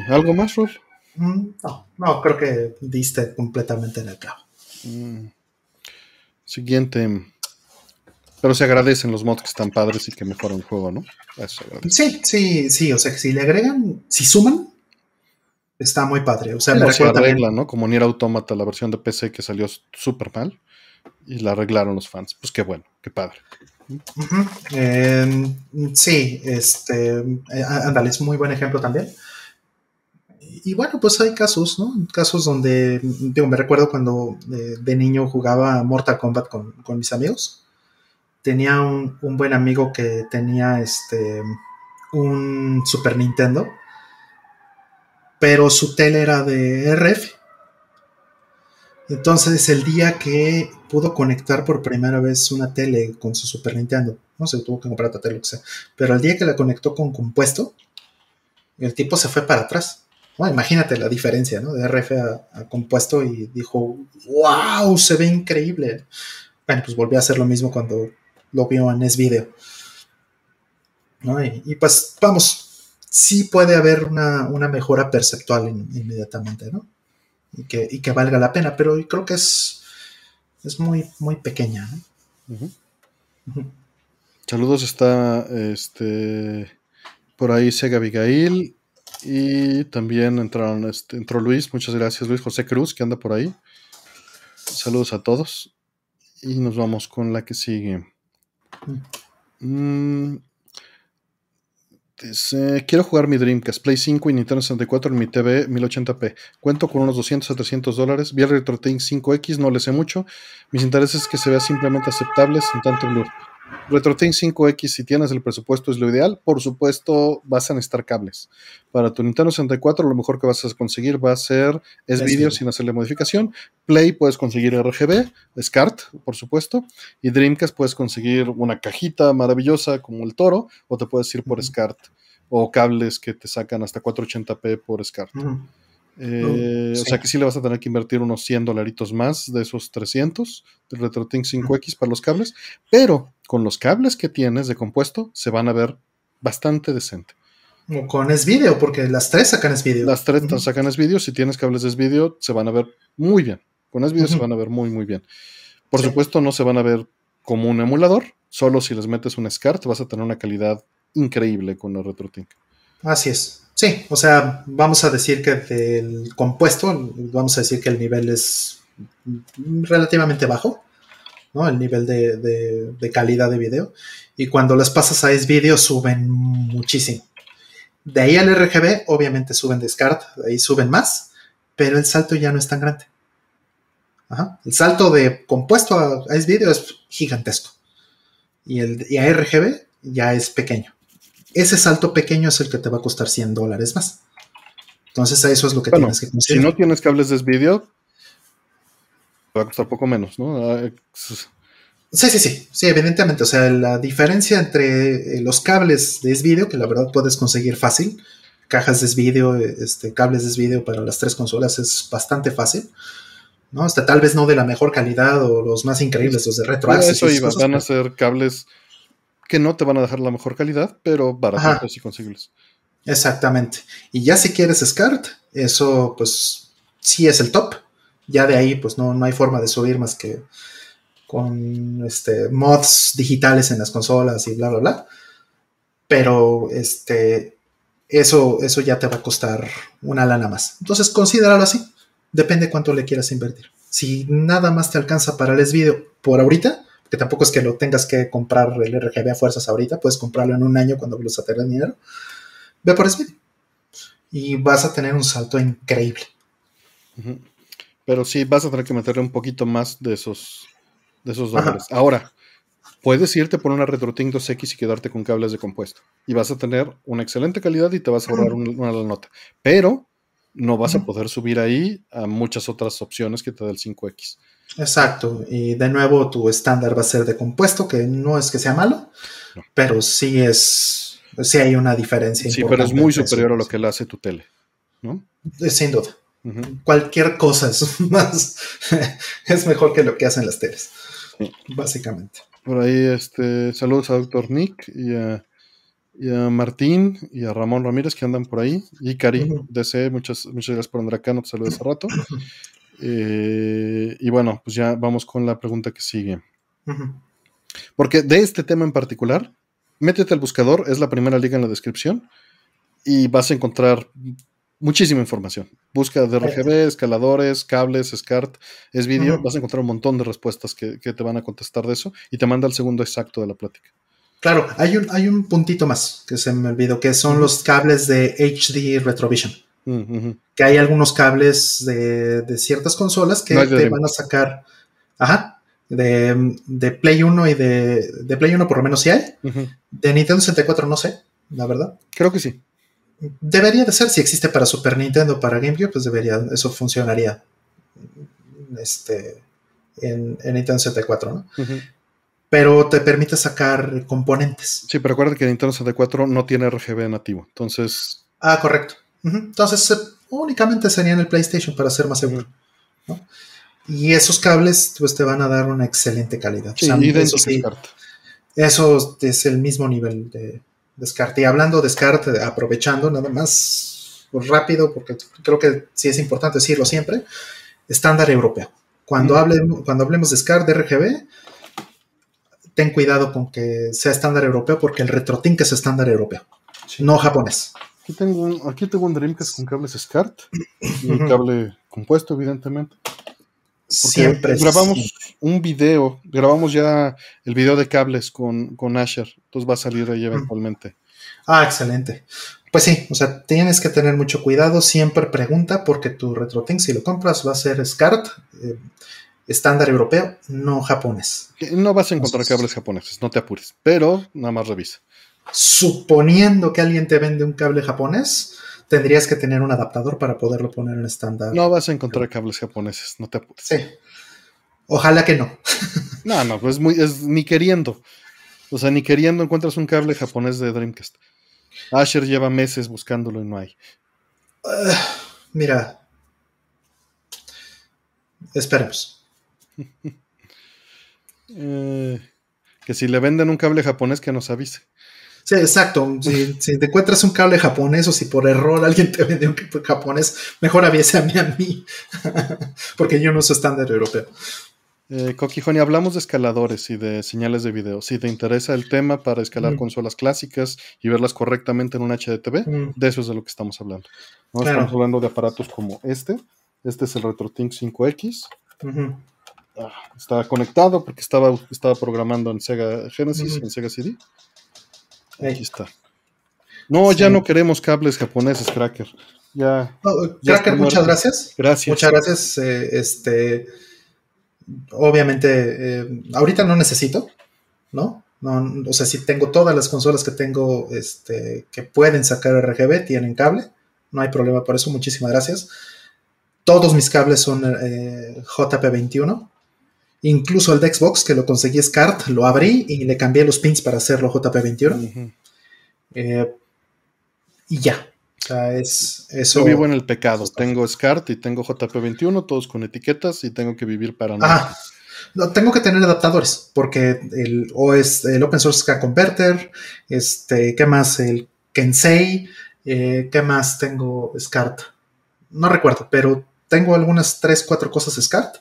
S1: ¿Algo más, Rolf?
S2: Mm, no, no, creo que diste completamente en el clavo.
S1: Mm. Siguiente. Pero se agradecen los mods que están padres y que mejoran el juego, ¿no?
S2: sí, sí, sí. O sea, que si le agregan, si suman, está muy padre. O sea,
S1: me se arregla, ¿no? Como Nier Automata, la versión de PC que salió súper mal y la arreglaron los fans. Pues qué bueno, qué padre.
S2: Em, sí, este, eh, ándale, es muy buen ejemplo también. Y bueno, pues hay casos, ¿no? Casos donde, digo, me recuerdo cuando eh, de niño jugaba Mortal Kombat con, mis amigos. Tenía un, un, buen amigo que tenía este, un Super Nintendo, pero su tele era de RF entonces, el día que pudo conectar por primera vez una tele con su Super Nintendo, no sé, tuvo que comprar otra tele, o sea, pero el día que la conectó con compuesto, el tipo se fue para atrás. Imagínate la diferencia, ¿no? De RF a, compuesto y dijo, wow, se ve increíble. Bueno, pues volvió a hacer lo mismo cuando lo vio en S Video. ¿no? Y, pues vamos, sí puede haber una, mejora perceptual inmediatamente, ¿no? y que, valga la pena, pero creo que es, es muy, muy pequeña.
S1: Saludos, está este por ahí Sega Abigail y también entraron, este, entró Luis, muchas gracias Luis José Cruz que anda por ahí. Saludos a todos y nos vamos con la que sigue. Mm, quiero jugar mi Dreamcast, Play 5 y Nintendo 64 en mi TV 1080p. Cuento con unos 200 a 300 dólares. Vi el RetroTink 5X, no le sé mucho. Mis intereses es que se vea simplemente aceptable sin tanto blur. RetroTink 5X, si tienes el presupuesto, es lo ideal. Por supuesto, vas a necesitar cables. Para tu Nintendo 64, lo mejor que vas a conseguir va a ser es vídeo sin hacerle modificación. Play puedes conseguir RGB, SCART, por supuesto. Y Dreamcast puedes conseguir una cajita maravillosa como el Toro, o te puedes ir por SCART. O cables que te sacan hasta 480p por SCART. Eh, o sea que sí le vas a tener que invertir unos 100 dolaritos más de esos 300 del RetroTink 5X para los cables, pero con los cables que tienes de compuesto se van a ver bastante decente.
S2: O con S-Video, porque las tres sacan S-Video.
S1: Las tres sacan S-Video, si tienes cables de S-Video se van a ver muy bien. Con S-Video se van a ver muy muy bien. Por supuesto no se van a ver como un emulador, solo si les metes un SCART vas a tener una calidad increíble con el RetroTink.
S2: Así es. Sí, o sea, vamos a decir que del compuesto, vamos a decir que el nivel es relativamente bajo, ¿no? El nivel de, calidad de video. Y cuando las pasas a S-Video suben muchísimo. De ahí al RGB, obviamente suben de SCART, de ahí suben más, pero el salto ya no es tan grande. El salto de compuesto a, S-Video es gigantesco. Y, el, y a RGB ya es pequeño ese salto pequeño es el que te va a costar 100 dólares más. Entonces, eso es lo que tienes que
S1: conseguir. Si no tienes cables de vídeo, te va a costar poco menos, ¿no? Ah,
S2: sí, sí, sí, sí, evidentemente. O sea, la diferencia entre eh, los cables de S-Video, que la verdad puedes conseguir fácil, cajas de S-Video, este, cables de S-Video para las tres consolas es bastante fácil. ¿no? Hasta tal vez no de la mejor calidad o los más increíbles, los de retro
S1: Eso iba, van a ser cables que no te van a dejar la mejor calidad, pero baratos y conseguibles.
S2: Exactamente. Y ya si quieres SCART, eso pues sí es el top. Ya de ahí pues no, no hay forma de subir más que con este, mods digitales en las consolas y bla, bla, bla. Pero este, eso, eso ya te va a costar una lana más. Entonces considéralo así. Depende cuánto le quieras invertir. Si nada más te alcanza para el video por ahorita, que tampoco es que lo tengas que comprar el RGB a fuerzas ahorita, puedes comprarlo en un año cuando los a tener dinero. Ve por ese Y vas a tener un salto increíble.
S1: Pero sí, vas a tener que meterle un poquito más de esos, de esos dólares. Ahora, puedes irte por una RetroTink 2X y quedarte con cables de compuesto. Y vas a tener una excelente calidad y te vas a ahorrar una, nota. Pero no vas a poder subir ahí a muchas otras opciones que te da el 5X.
S2: Exacto, y de nuevo tu estándar va a ser de compuesto, que no es que sea malo, pero sí es, sí hay una diferencia.
S1: Sí, pero es muy superior a lo que le hace tu tele, ¿no?
S2: Eh, sin duda. Cualquier cosa es más, es mejor que lo que hacen las teles, básicamente.
S1: Por ahí, este, saludos a Dr. Nick y a, Martín y a Ramón Ramírez que andan por ahí. Y Cari, DC, muchas, muchas gracias por andar acá, no te saludo hace rato. Eh, y bueno, pues ya vamos con la pregunta que sigue. Porque de este tema en particular, métete al buscador, es la primera liga en la descripción, y vas a encontrar muchísima información. Busca de RGB, escaladores, cables, SCART, es vídeo, vas a encontrar un montón de respuestas que, te van a contestar de eso y te manda el segundo exacto de la plática.
S2: Claro, hay un, hay un puntito más que se me olvidó, que son los cables de HD Retrovision. Que hay algunos cables de, ciertas consolas que te van a sacar. Ajá. De, Play 1 y de, de, Play 1 por lo menos sí hay. De Nintendo 64 no sé, la verdad.
S1: Creo que sí.
S2: Debería de ser, si existe para Super Nintendo, para GameCube, pues debería, eso funcionaría este, en, Nintendo 64, ¿no? Pero te permite sacar componentes.
S1: Sí, pero acuérdate que Nintendo 64 no tiene RGB nativo, entonces...
S2: Ah, correcto. Entonces, eh, únicamente sería en el PlayStation para ser más seguro. Y esos cables pues te van a dar una excelente calidad. Sí, eso, sí, eso es el mismo nivel de, descarte. Y hablando de descarte, aprovechando nada más pues, rápido, porque creo que sí es importante decirlo siempre, estándar europeo. Cuando, cuando hablemos de SCART, de RGB, ten cuidado con que sea estándar europeo, porque el RetroTink es estándar europeo, no japonés.
S1: Aquí tengo un, aquí tengo un Dreamcast con cables SCART y un cable compuesto, evidentemente. Siempre. Grabamos un video, grabamos ya el video de cables con, con Asher, entonces va a salir ahí eventualmente.
S2: Ah, excelente. Pues sí, o sea, tienes que tener mucho cuidado, siempre pregunta porque tu RetroTink si lo compras va a ser SCART, eh, estándar europeo, no japonés.
S1: No vas a encontrar cables japoneses, no te apures, pero nada más revisa.
S2: Suponiendo que alguien te vende un cable japonés, tendrías que tener un adaptador para poderlo poner en estándar.
S1: No vas a encontrar cables japoneses, no te apures.
S2: Sí. Ojalá que no.
S1: no, no, pues muy, es ni queriendo. O sea, ni queriendo encuentras un cable japonés de Dreamcast. Asher lleva meses buscándolo y no hay.
S2: Ah, mira. Esperemos.
S1: Eh, que si le venden un cable japonés, que nos avise.
S2: Sí, exacto. Si, te encuentras un cable japonés o si por error alguien te vende un cable japonés, mejor avísame a mí. Porque yo no uso estándar europeo.
S1: Eh, Coquijoni, hablamos de escaladores y de señales de video. Si te interesa el tema para escalar consolas clásicas y verlas correctamente en un HDTV, de eso es de lo que estamos hablando. ¿no? Estamos hablando de aparatos como este. Este es el RetroTink 5X. Ah, está conectado porque estaba, estaba programando en Sega Genesis, en Sega CD. Aquí está. No, ya no queremos cables japoneses, Cracker. Ya.
S2: Cracker, muchas gracias.
S1: Gracias.
S2: Muchas gracias. Eh, este, obviamente, eh, ahorita no necesito, ¿no? ¿no? O sea, si tengo todas las consolas que tengo, este, que pueden sacar RGB, tienen cable. No hay problema por eso. Muchísimas gracias. Todos mis cables son eh, JP21. Incluso el de Xbox, que lo conseguí SCART, lo abrí y le cambié los pins para hacerlo JP21. Eh, y ya. O sea, es eso.
S1: Yo vivo en el pecado. Tengo SCART y tengo JP21, todos con etiquetas y tengo que vivir para
S2: nada. No, tengo que tener adaptadores, porque el, o es el Open Source SCART Converter, este, ¿qué más? El Kensei, eh, ¿qué más tengo SCART? No recuerdo, pero tengo algunas 3, 4 cosas SCART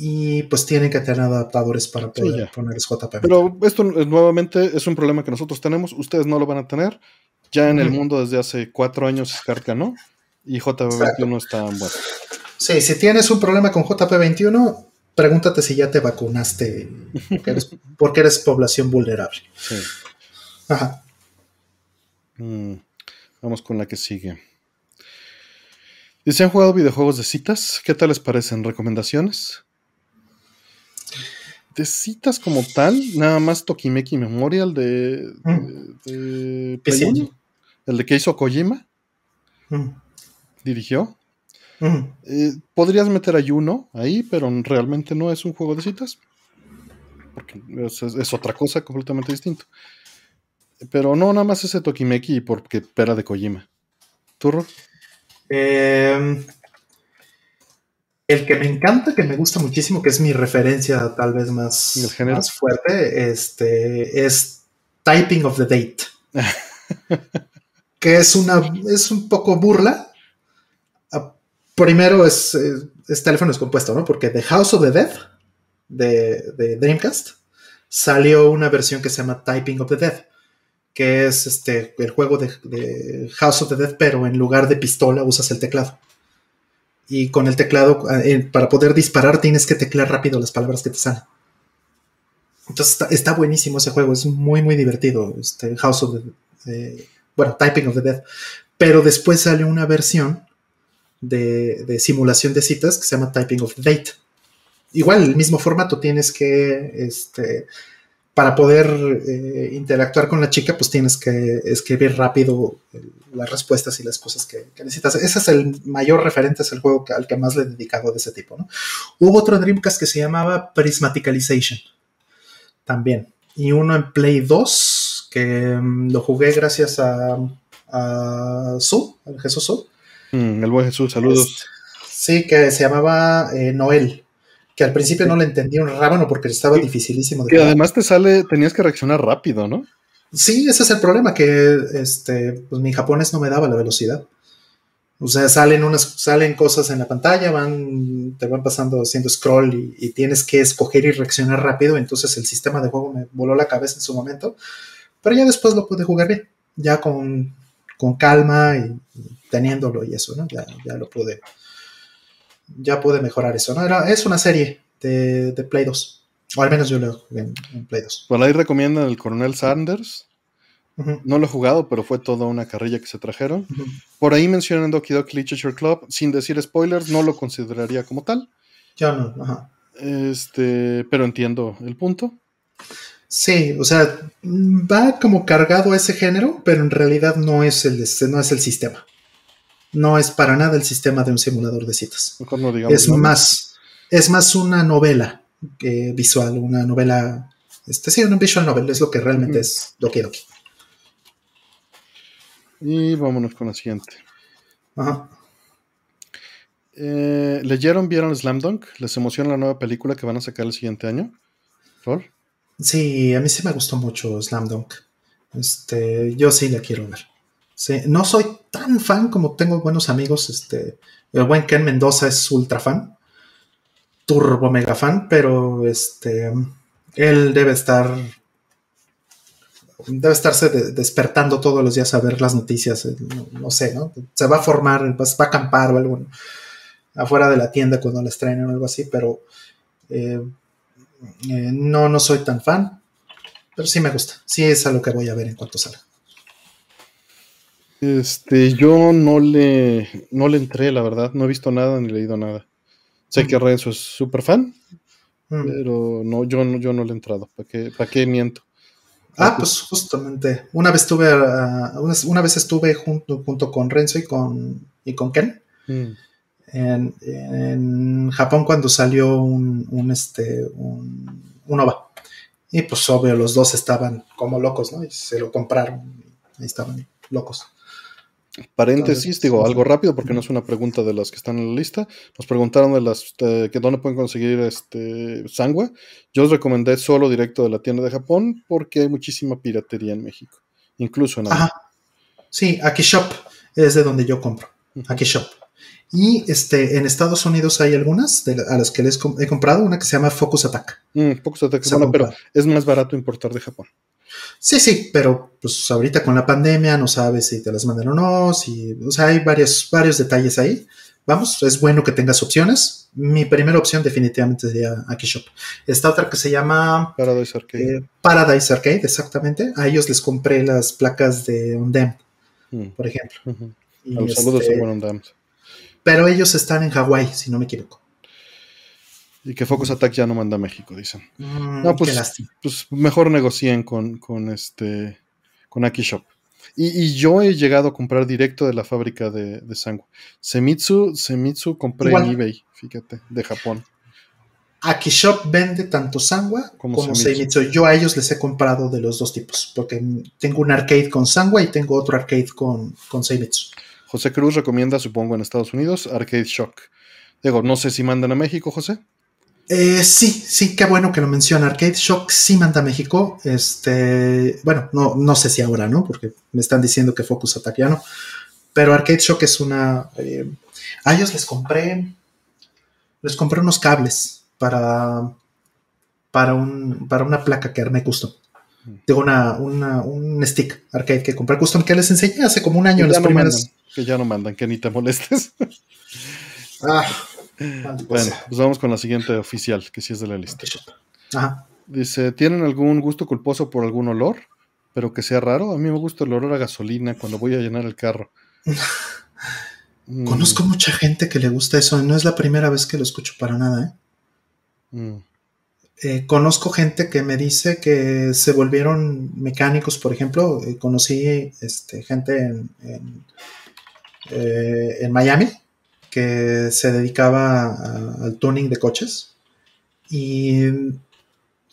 S2: y pues tienen que tener adaptadores para poder poner JP.
S1: Pero esto nuevamente es un problema que nosotros tenemos, ustedes no lo van a tener. Ya en el mundo desde hace cuatro años Scarca no, y JP21 está bueno.
S2: Sí, si tienes un problema con JP21, pregúntate si ya te vacunaste porque eres, población vulnerable. Sí. Ajá.
S1: Mm, vamos con la que sigue. ¿Y se han jugado videojuegos de citas? ¿Qué tal les parecen? ¿Recomendaciones? De citas como tal, nada más Tokimeki Memorial de, de, el de que hizo Kojima, dirigió. Eh, podrías meter a Yuno ahí, pero realmente no es un juego de citas, porque es, otra cosa completamente distinto. Pero no, nada más ese Tokimeki porque pera de Kojima. ¿Turro?
S2: Eh, El que me encanta, que me gusta muchísimo, que es mi referencia tal vez más, más fuerte, este, es Typing of the Date. que es una es un poco burla. Ah, primero es, es, teléfono descompuesto, ¿no? Porque The House of the Dead de, de, Dreamcast salió una versión que se llama Typing of the Dead, que es este el juego de, de House of the Dead, pero en lugar de pistola usas el teclado y con el teclado, eh, para poder disparar, tienes que teclear rápido las palabras que te salen. Entonces está, buenísimo ese juego, es muy, muy divertido. Este House of the. bueno, Typing of the Dead. Pero después sale una versión de, de, simulación de citas que se llama Typing of the Date. Igual, el mismo formato, tienes que este, para poder eh, interactuar con la chica, pues tienes que escribir rápido las respuestas y las cosas que, necesitas. Ese es el mayor referente, es el juego al que más le he dedicado de ese tipo. ¿no? Hubo otro en Dreamcast que se llamaba Prismaticalization, también. Y uno en Play 2, que mm, lo jugué gracias a, a Su, al Jesús Su.
S1: Mm, el buen Jesús, saludos.
S2: sí, que se llamaba eh, Noel que al principio no le entendía un rábano porque estaba dificilísimo.
S1: De que además te sale, tenías que reaccionar rápido, ¿no?
S2: Sí, ese es el problema, que este, pues mi japonés no me daba la velocidad. O sea, salen unas, salen cosas en la pantalla, van, te van pasando haciendo scroll y, tienes que escoger y reaccionar rápido. Entonces el sistema de juego me voló la cabeza en su momento. Pero ya después lo pude jugar bien, ya con, calma y, teniéndolo y eso, ¿no? Ya, ya lo pude, ya pude mejorar eso. ¿no? Era, es una serie de, Play 2. O al menos yo lo jugué en, Play 2.
S1: Por ahí recomiendan el Coronel Sanders. No lo he jugado, pero fue toda una carrilla que se trajeron. Por ahí mencionan Doki Doki Literature Club. Sin decir spoilers, no lo consideraría como tal.
S2: Ya no, ajá.
S1: Este, pero entiendo el punto.
S2: Sí, o sea, va como cargado a ese género, pero en realidad no es el, no es el sistema no es para nada el sistema de un simulador de citas. es más, es más una novela visual, una novela, este sí, una visual novel, es lo que realmente mm. es Doki Doki.
S1: Y vámonos con la siguiente. Ajá. Eh, ¿Leyeron, vieron Slam Dunk? ¿Les emociona la nueva película que van a sacar el siguiente año? ¿Rol?
S2: Sí, a mí sí me gustó mucho Slam Dunk. Este, yo sí la quiero ver. No soy tan fan como tengo buenos amigos. Este, el buen Ken Mendoza es ultra fan, turbo mega fan, pero este, él debe estar, debe estarse despertando todos los días a ver las noticias. Eh, no, sé, ¿no? Se va a formar, va, a acampar o algo afuera de la tienda cuando la estrenen o algo así, pero eh, eh, no, no soy tan fan, pero sí me gusta. Sí es a lo que voy a ver en cuanto salga.
S1: Este, yo no le, no le entré, la verdad. No he visto nada ni leído nada. Sé que Renzo es súper fan, mm. pero no, yo no, yo no le he entrado. ¿Para qué, para qué miento?
S2: Ah, pues justamente. Una vez estuve, una, vez estuve junto, junto con Renzo y con, y con Ken. Mm. En, Japón cuando salió un, un este, un, un, OVA. Y pues obvio, los dos estaban como locos, ¿no? Y se lo compraron. Y estaban locos.
S1: Paréntesis, digo algo rápido porque no es una pregunta de las que están en la lista. Nos preguntaron de las que dónde pueden conseguir este sangua. Yo os recomendé solo directo de la tienda de Japón porque hay muchísima piratería en México, incluso en
S2: Ajá. Sí, Aki Shop es de donde yo compro. Aki Shop. Y este, en Estados Unidos hay algunas a las que les he comprado, una que se llama Focus Attack.
S1: Mm, Focus Attack, bueno, pero es más barato importar de Japón.
S2: Sí, sí, pero pues ahorita con la pandemia no sabes si te las mandan o no, si, o sea, hay varios, varios detalles ahí. Vamos, es bueno que tengas opciones. Mi primera opción definitivamente sería Aki Shop. Esta otra que se llama
S1: Paradise Arcade.
S2: Eh, Paradise Arcade, exactamente. A ellos les compré las placas de Undam, mm. por ejemplo.
S1: Los saludos a este,
S2: Pero ellos están en Hawái, si no me equivoco.
S1: Y que Focus Attack ya no manda a México, dicen. Mm, no, pues, pues, mejor negocien con, con este con Aki Shop. Y, yo he llegado a comprar directo de la fábrica de, de Sangua. Semitsu, Semitsu compré en eBay, fíjate, de Japón.
S2: Aki Shop vende tanto Sangua como, Semitsu. Yo a ellos les he comprado de los dos tipos, porque tengo un arcade con Sangua y tengo otro arcade con, con Semitsu.
S1: José Cruz recomienda, supongo, en Estados Unidos, Arcade Shock. Digo, no sé si mandan a México, José.
S2: Eh, sí, sí, qué bueno que lo menciona. Arcade Shock sí manda a México. Este, bueno, no, no sé si ahora, ¿no? Porque me están diciendo que Focus Attack ya no. Pero Arcade Shock es una. Eh, a ellos les compré. Les compré unos cables para. Para, un, para una placa que armé custom. Tengo una, un stick arcade que compré custom que les enseñé hace como un año en las primeras.
S1: que ya no mandan, que ni te molestes. ah, bueno, pues vamos con la siguiente oficial, que sí es de la lista. Dice, ¿tienen algún gusto culposo por algún olor? Pero que sea raro. A mí me gusta el olor a gasolina cuando voy a llenar el carro.
S2: Mm. Conozco mucha gente que le gusta eso. No es la primera vez que lo escucho para nada. ¿eh? Mm. Eh, conozco gente que me dice que se volvieron mecánicos, por ejemplo. Eh, conocí este, gente en, en Miami que se dedicaba al tuning de coches y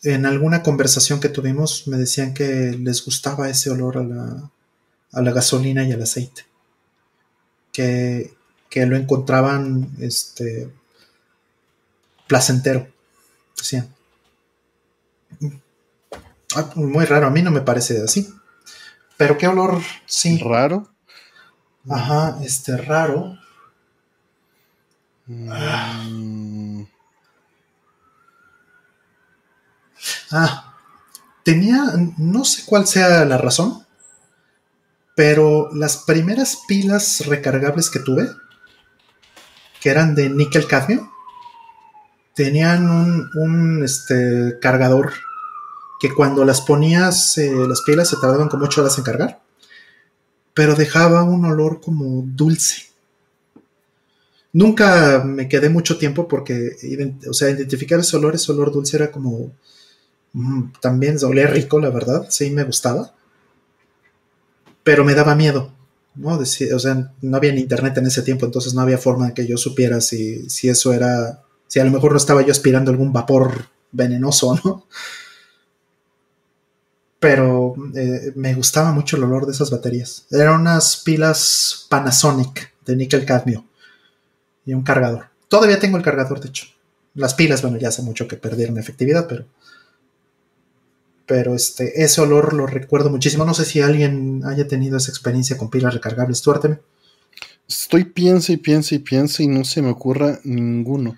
S2: en alguna conversación que tuvimos me decían que les gustaba ese olor a la, a la gasolina y al aceite. Que, lo encontraban este, placentero, decían. Ah, muy raro, a mí no me parece así. Pero qué olor, sí.
S1: ¿Raro?
S2: Ajá, este raro. Ah, tenía, no sé cuál sea la razón, pero las primeras pilas recargables que tuve, que eran de níquel cadmio, tenían un, este, cargador que cuando las ponías, eh, las pilas se tardaban como 8 horas en cargar, pero dejaba un olor como dulce. Nunca me quedé mucho tiempo porque, o sea, identificar ese olor, ese olor dulce era como, mm, también olía rico, la verdad, sí me gustaba, pero me daba miedo, ¿no? o sea, no había internet en ese tiempo, entonces no había forma de que yo supiera si, si eso era, si a lo mejor no estaba yo aspirando algún vapor venenoso, ¿no? Pero eh, me gustaba mucho el olor de esas baterías. Eran unas pilas Panasonic de níquel cadmio y un cargador. Todavía tengo el cargador, de hecho. Las pilas, bueno, ya hace mucho que perdieron efectividad, pero. Pero este, ese olor lo recuerdo muchísimo. No sé si alguien haya tenido esa experiencia con pilas recargables. Tú,
S1: Estoy piensa y piensa y piensa y no se me ocurra ninguno.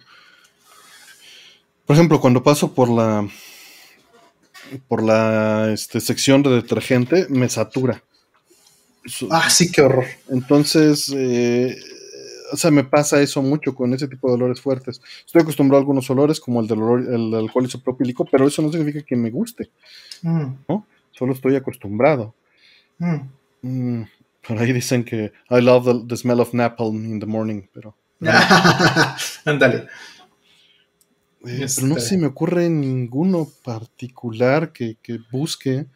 S1: Por ejemplo, cuando paso por la por la este, sección de detergente, me satura.
S2: Ah, sí, qué horror.
S1: Entonces, eh, o sea, me pasa eso mucho con ese tipo de olores fuertes. Estoy acostumbrado a algunos olores, como el del olor, el alcohol isopropílico, pero eso no significa que me guste. Mm. ¿no? Solo estoy acostumbrado. Mm. Mm, por ahí dicen que I love the, smell of napalm in the morning, pero.
S2: Ándale.
S1: Eh, pero no este. se me ocurre ninguno particular que, que busque.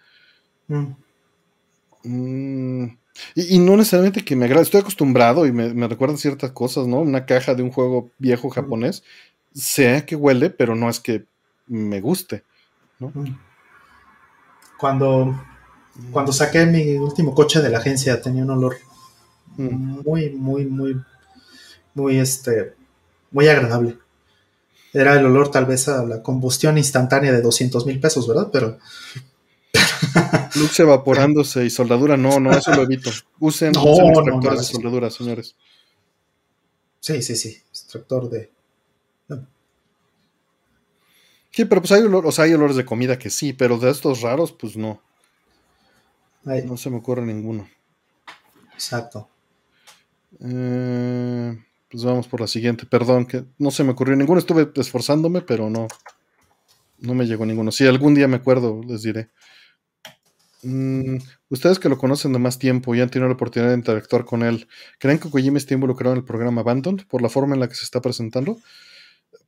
S1: Y, no necesariamente que me agrade, estoy acostumbrado y me, me recuerdan ciertas cosas, ¿no? Una caja de un juego viejo japonés, sé que huele, pero no es que me guste, ¿no?
S2: Cuando, cuando saqué mi último coche de la agencia tenía un olor muy, muy, muy, muy, este, muy agradable. Era el olor tal vez a la combustión instantánea de 200 mil pesos, ¿verdad? Pero
S1: Lux evaporándose y soldadura, no, no, eso lo evito. Usen, extractores de soldadura, señores.
S2: Sí, sí, sí, extractor de.
S1: Sí, pero pues hay, olor, o sea, hay olores de comida que sí, pero de estos raros, pues no. No se me ocurre ninguno.
S2: Exacto.
S1: Eh, pues vamos por la siguiente. Perdón, que no se me ocurrió ninguno. Estuve esforzándome, pero no. No me llegó ninguno. Si algún día me acuerdo, les diré. Mm, ustedes que lo conocen de más tiempo y han tenido la oportunidad de interactuar con él, ¿creen que Kojima está involucrado en el programa Abandoned por la forma en la que se está presentando?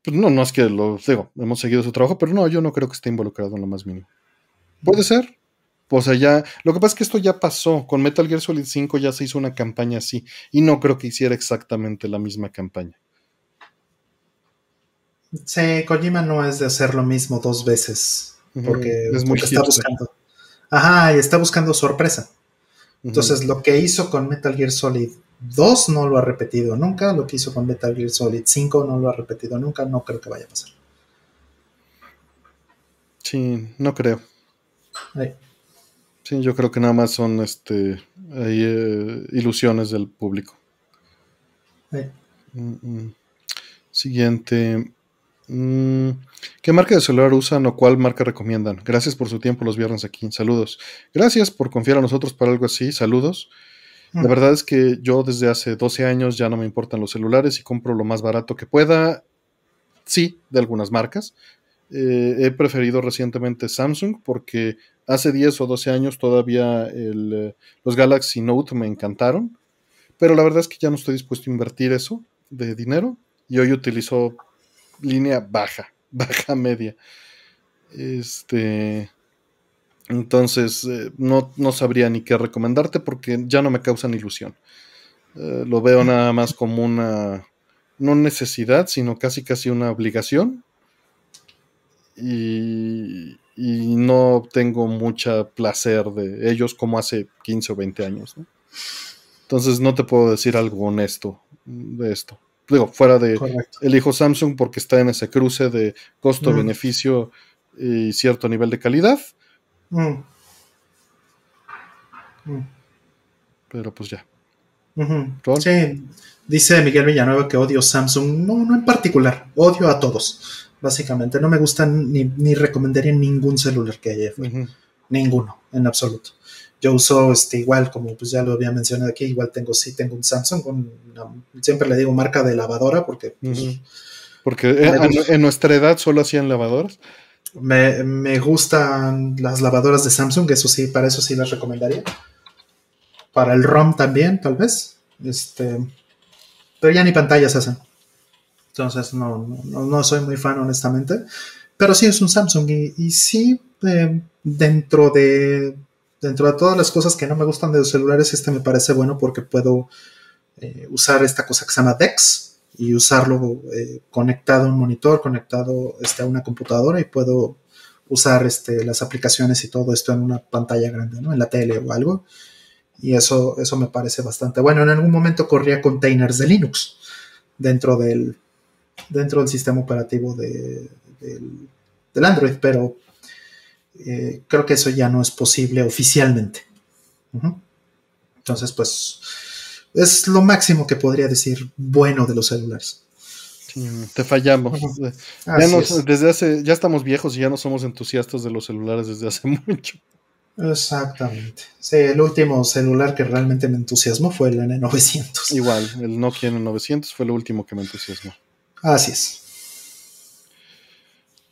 S1: Pues no, no es que lo digo, hemos seguido su trabajo, pero no, yo no creo que esté involucrado en lo más mínimo. Puede ser. O sea, ya. Lo que pasa es que esto ya pasó. Con Metal Gear Solid 5 ya se hizo una campaña así. Y no creo que hiciera exactamente la misma campaña.
S2: Sí, Kojima no es de hacer lo mismo dos veces. Porque, es muy está buscando. Ajá, y está buscando sorpresa. Entonces, lo que hizo con Metal Gear Solid 2 no lo ha repetido nunca, lo que hizo con Metal Gear Solid 5 no lo ha repetido nunca, no creo que vaya a pasar.
S1: Sí, no creo. Sí, yo creo que nada más son este eh, ilusiones del público. Mm, mm. Siguiente. Mm, ¿Qué marca de celular usan o cuál marca recomiendan? Gracias por su tiempo los viernes aquí. Saludos. Gracias por confiar a nosotros para algo así. Saludos. La verdad es que yo desde hace 12 años ya no me importan los celulares y compro lo más barato que pueda. Sí, de algunas marcas. Eh, he preferido recientemente Samsung porque hace 10 o 12 años todavía los Galaxy Note me encantaron, pero la verdad es que ya no estoy dispuesto a invertir eso de dinero y hoy utilizo línea baja, baja media. Este, entonces eh, no, no, sabría ni qué recomendarte porque ya no me causan ilusión. lo veo nada más como una no necesidad, sino casi casi una obligación y, no tengo mucha placer de ellos como hace 15 o 20 años. Entonces no te puedo decir algo honesto de esto. Digo, fuera de el hijo Samsung porque está en ese cruce de costo-beneficio y cierto nivel de calidad. Mm. Mm. Pero pues ya.
S2: Sí, dice Miguel Villanueva que odio Samsung. No, no en particular, odio a todos básicamente. No me gustan ni, recomendaría ningún celular que haya. Ninguno, en absoluto. Yo uso este igual, como pues ya lo había mencionado aquí, igual tengo, sí tengo un Samsung, con siempre le digo marca de lavadora porque... Pues,
S1: porque en, nuestra edad solo hacían lavadoras.
S2: Me, gustan las lavadoras de Samsung, eso sí, para eso sí las recomendaría. Para el ROM también, tal vez. Este, pero ya ni pantallas hacen. Entonces no, no, soy muy fan honestamente. Pero sí es un Samsung y, sí eh, dentro de dentro de todas las cosas que no me gustan de los celulares, este me parece bueno porque puedo eh, usar esta cosa que se llama DeX y usarlo eh, conectado a un monitor, conectado este, a una computadora y puedo usar este, las aplicaciones y todo esto en una pantalla grande, ¿no? En la tele o algo. Y eso, eso me parece bastante bueno. En algún momento corría containers de Linux dentro del, sistema operativo de, del, Android, pero eh, creo que eso ya no es posible oficialmente. Entonces, pues es lo máximo que podría decir bueno de los celulares.
S1: te fallamos. ya, desde hace, ya estamos viejos y ya no somos entusiastas de los celulares desde hace mucho.
S2: Exactamente. Sí, el último celular que realmente me entusiasmó fue el N900.
S1: Igual, el Nokia N900 fue lo último que me entusiasmó.
S2: Así es.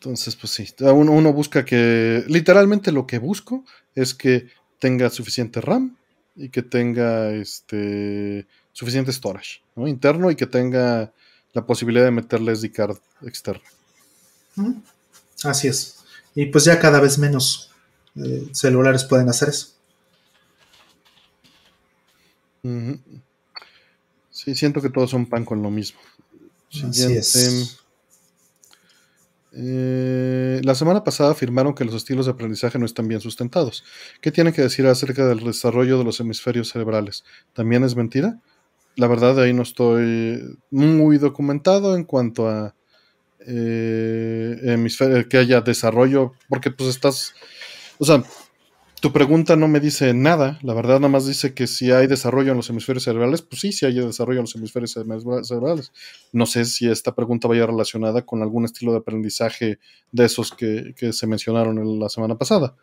S1: Entonces, pues sí, uno, busca que, literalmente lo que busco es que tenga suficiente RAM y que tenga este suficiente storage interno y que tenga la posibilidad de meterle SD card externa.
S2: Así es. Y pues ya cada vez menos eh, celulares pueden hacer eso.
S1: Sí, siento que todos son pan con lo mismo. Eh, la semana pasada afirmaron que los estilos de aprendizaje no están bien sustentados. ¿Qué tienen que decir acerca del desarrollo de los hemisferios cerebrales? ¿También es mentira? La verdad, ahí no estoy muy documentado en cuanto a eh, que haya desarrollo, porque pues estás, o sea, tu pregunta no me dice nada, la verdad nada más dice que si hay desarrollo en los hemisferios cerebrales, pues sí, sí hay desarrollo en los hemisferios cerebrales. No sé si esta pregunta vaya relacionada con algún estilo de aprendizaje de esos que, se mencionaron la semana pasada.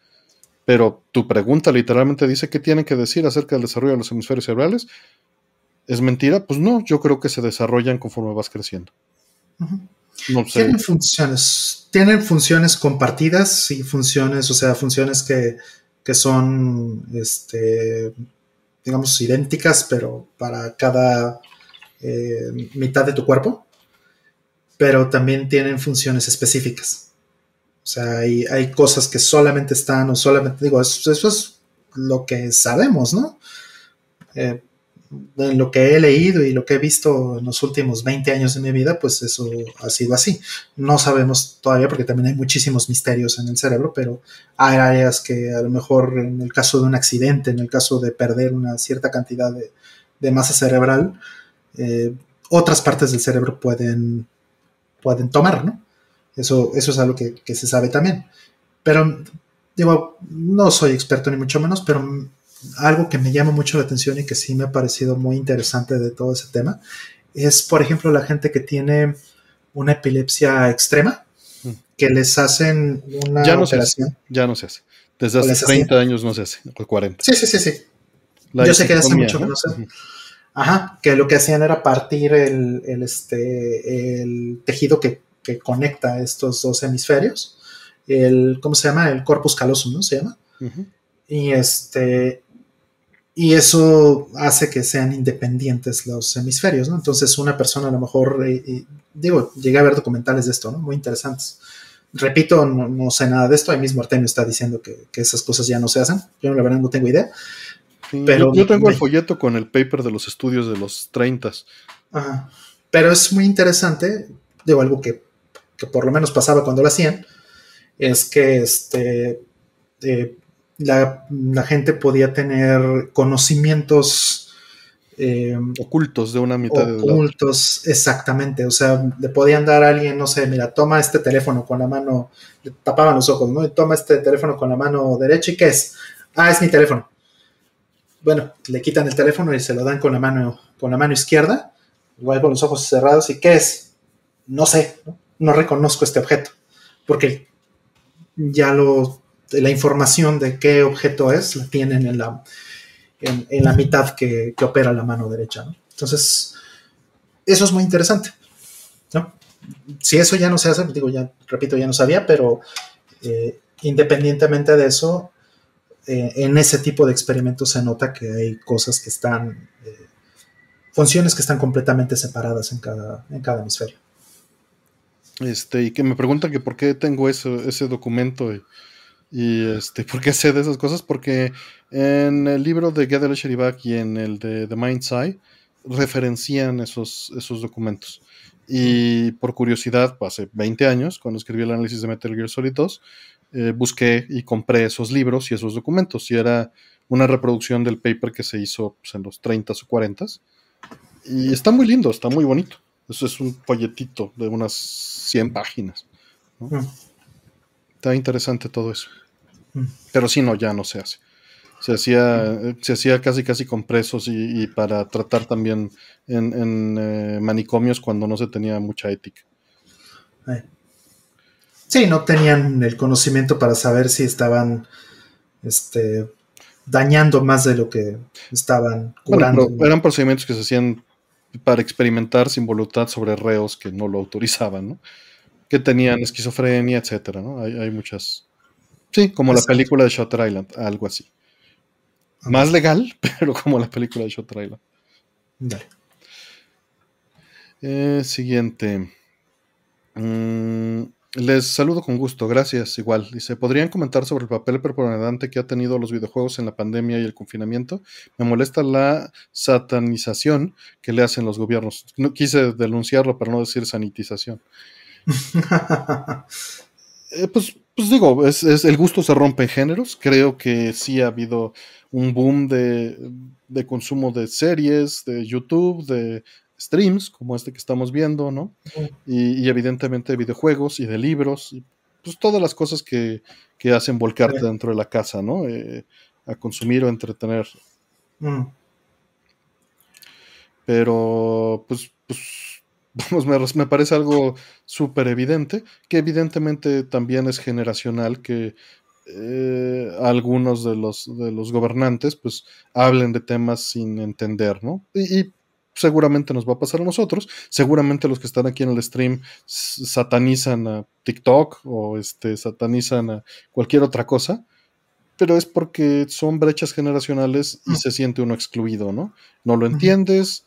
S1: Pero tu pregunta literalmente dice qué tienen que decir acerca del desarrollo de los hemisferios cerebrales. ¿Es mentira? Pues no, yo creo que se desarrollan conforme vas creciendo.
S2: Tienen funciones, tienen funciones compartidas y funciones, o sea, funciones que que son, este, digamos, idénticas, pero para cada eh, mitad de tu cuerpo, pero también tienen funciones específicas. O sea, hay, cosas que solamente están, o solamente, digo, eso, es lo que sabemos, ¿no? Eh, lo que he leído y lo que he visto en los últimos 20 años de mi vida, pues eso ha sido así. No sabemos todavía porque también hay muchísimos misterios en el cerebro, pero hay áreas que a lo mejor en el caso de un accidente, en el caso de perder una cierta cantidad de, masa cerebral, eh, otras partes del cerebro pueden, pueden tomar, ¿no? Eso, eso es algo que, que se sabe también. Pero, digo, no soy experto ni mucho menos, pero algo que me llama mucho la atención y que sí me ha parecido muy interesante de todo ese tema es, por ejemplo, la gente que tiene una epilepsia extrema, mm. que les hacen una
S1: ya no operación. Se hace, ya no se hace. Desde hace 30 años no se hace, o 40.
S2: Sí, sí, sí, sí. Yo sé que hace mucho que no sé. Ajá, que lo que hacían era partir el, este, el tejido que, que, conecta estos dos hemisferios. El, ¿cómo se llama? El corpus callosum, ¿no? Se llama. Y este, y eso hace que sean independientes los hemisferios, ¿no? Entonces una persona a lo mejor, eh, eh, digo, llegué a ver documentales de esto, ¿no? Muy interesantes. Repito, no, sé nada de esto, ahí mismo Artemio está diciendo que, esas cosas ya no se hacen, yo la verdad no tengo idea.
S1: pero yo, tengo el folleto con el paper de los estudios de los 30.
S2: Ajá. Pero es muy interesante, digo, algo que, por lo menos pasaba cuando lo hacían, es que este, eh, la, gente podía tener conocimientos
S1: eh, ocultos de una mitad
S2: de Ocultos, exactamente. O sea, le podían dar a alguien, no sé, mira, toma este teléfono con la mano, le tapaban los ojos, ¿no? Y toma este teléfono con la mano derecha y ¿qué es? Ah, es mi teléfono. Bueno, le quitan el teléfono y se lo dan con la mano, con la mano izquierda, igual con los ojos cerrados, ¿y qué es? No sé, no, no reconozco este objeto, porque ya lo la información de qué objeto es la tienen en la, en, la mitad que, opera la mano derecha. Entonces, eso es muy interesante. Si eso ya no se hace, digo, ya repito, ya no sabía, pero eh, independientemente de eso, eh, en ese tipo de experimentos se nota que hay cosas que están, eh, funciones que están completamente separadas en cada, en cada hemisferio.
S1: Este, y que me preguntan que por qué tengo ese documento. Y este, ¿por qué sé de esas cosas? Porque en el libro de Gedele Sheribak y en el de The Mind's Eye referencian esos, esos documentos. Y por curiosidad, hace 20 años, cuando escribí el análisis de Metal Gear Solid 2, eh, busqué y compré esos libros y esos documentos. Y era una reproducción del paper que se hizo pues, en los 30 o 40 Y está muy lindo, está muy bonito. Eso es un folletito de unas 100 páginas. Mm. Está interesante todo eso. Mm. Pero sí, no, ya no se hace. Se hacía, se hacía casi casi con presos y, para tratar también en, eh, manicomios cuando no se tenía mucha ética.
S2: Sí, no tenían el conocimiento para saber si estaban este, dañando más de lo que estaban
S1: curando. eran procedimientos que se hacían para experimentar sin voluntad sobre reos que no lo autorizaban, ¿no? Que tenían esquizofrenia, etcétera, ¿no? Hay, muchas Sí, como la película de Shutter Island, algo así. Más legal, pero como la película de Shutter Island. Dale. Eh, siguiente. Mm, les saludo con gusto, gracias. Igual, dice, ¿podrían comentar sobre el papel preponderante que ha tenido los videojuegos en la pandemia y el confinamiento? Me molesta la satanización que le hacen los gobiernos. No quise denunciarlo para no decir sanitización. Eh, pues pues digo, es, el gusto se rompe en géneros. Creo que sí ha habido un boom de, consumo de series, de YouTube, de streams, como este que estamos viendo, ¿no? Y, evidentemente de videojuegos y de libros, y pues todas las cosas que, hacen volcarte dentro de la casa, ¿no? Eh, a consumir o entretener. Mm. Pero, pues, pues me, parece algo súper evidente, que evidentemente también es generacional, que eh, algunos de los, de los gobernantes pues hablen de temas sin entender, ¿no? Y, seguramente nos va a pasar a nosotros, seguramente los que están aquí en el stream satanizan a TikTok o este, satanizan a cualquier otra cosa, pero es porque son brechas generacionales y se siente uno excluido, ¿no? No lo entiendes,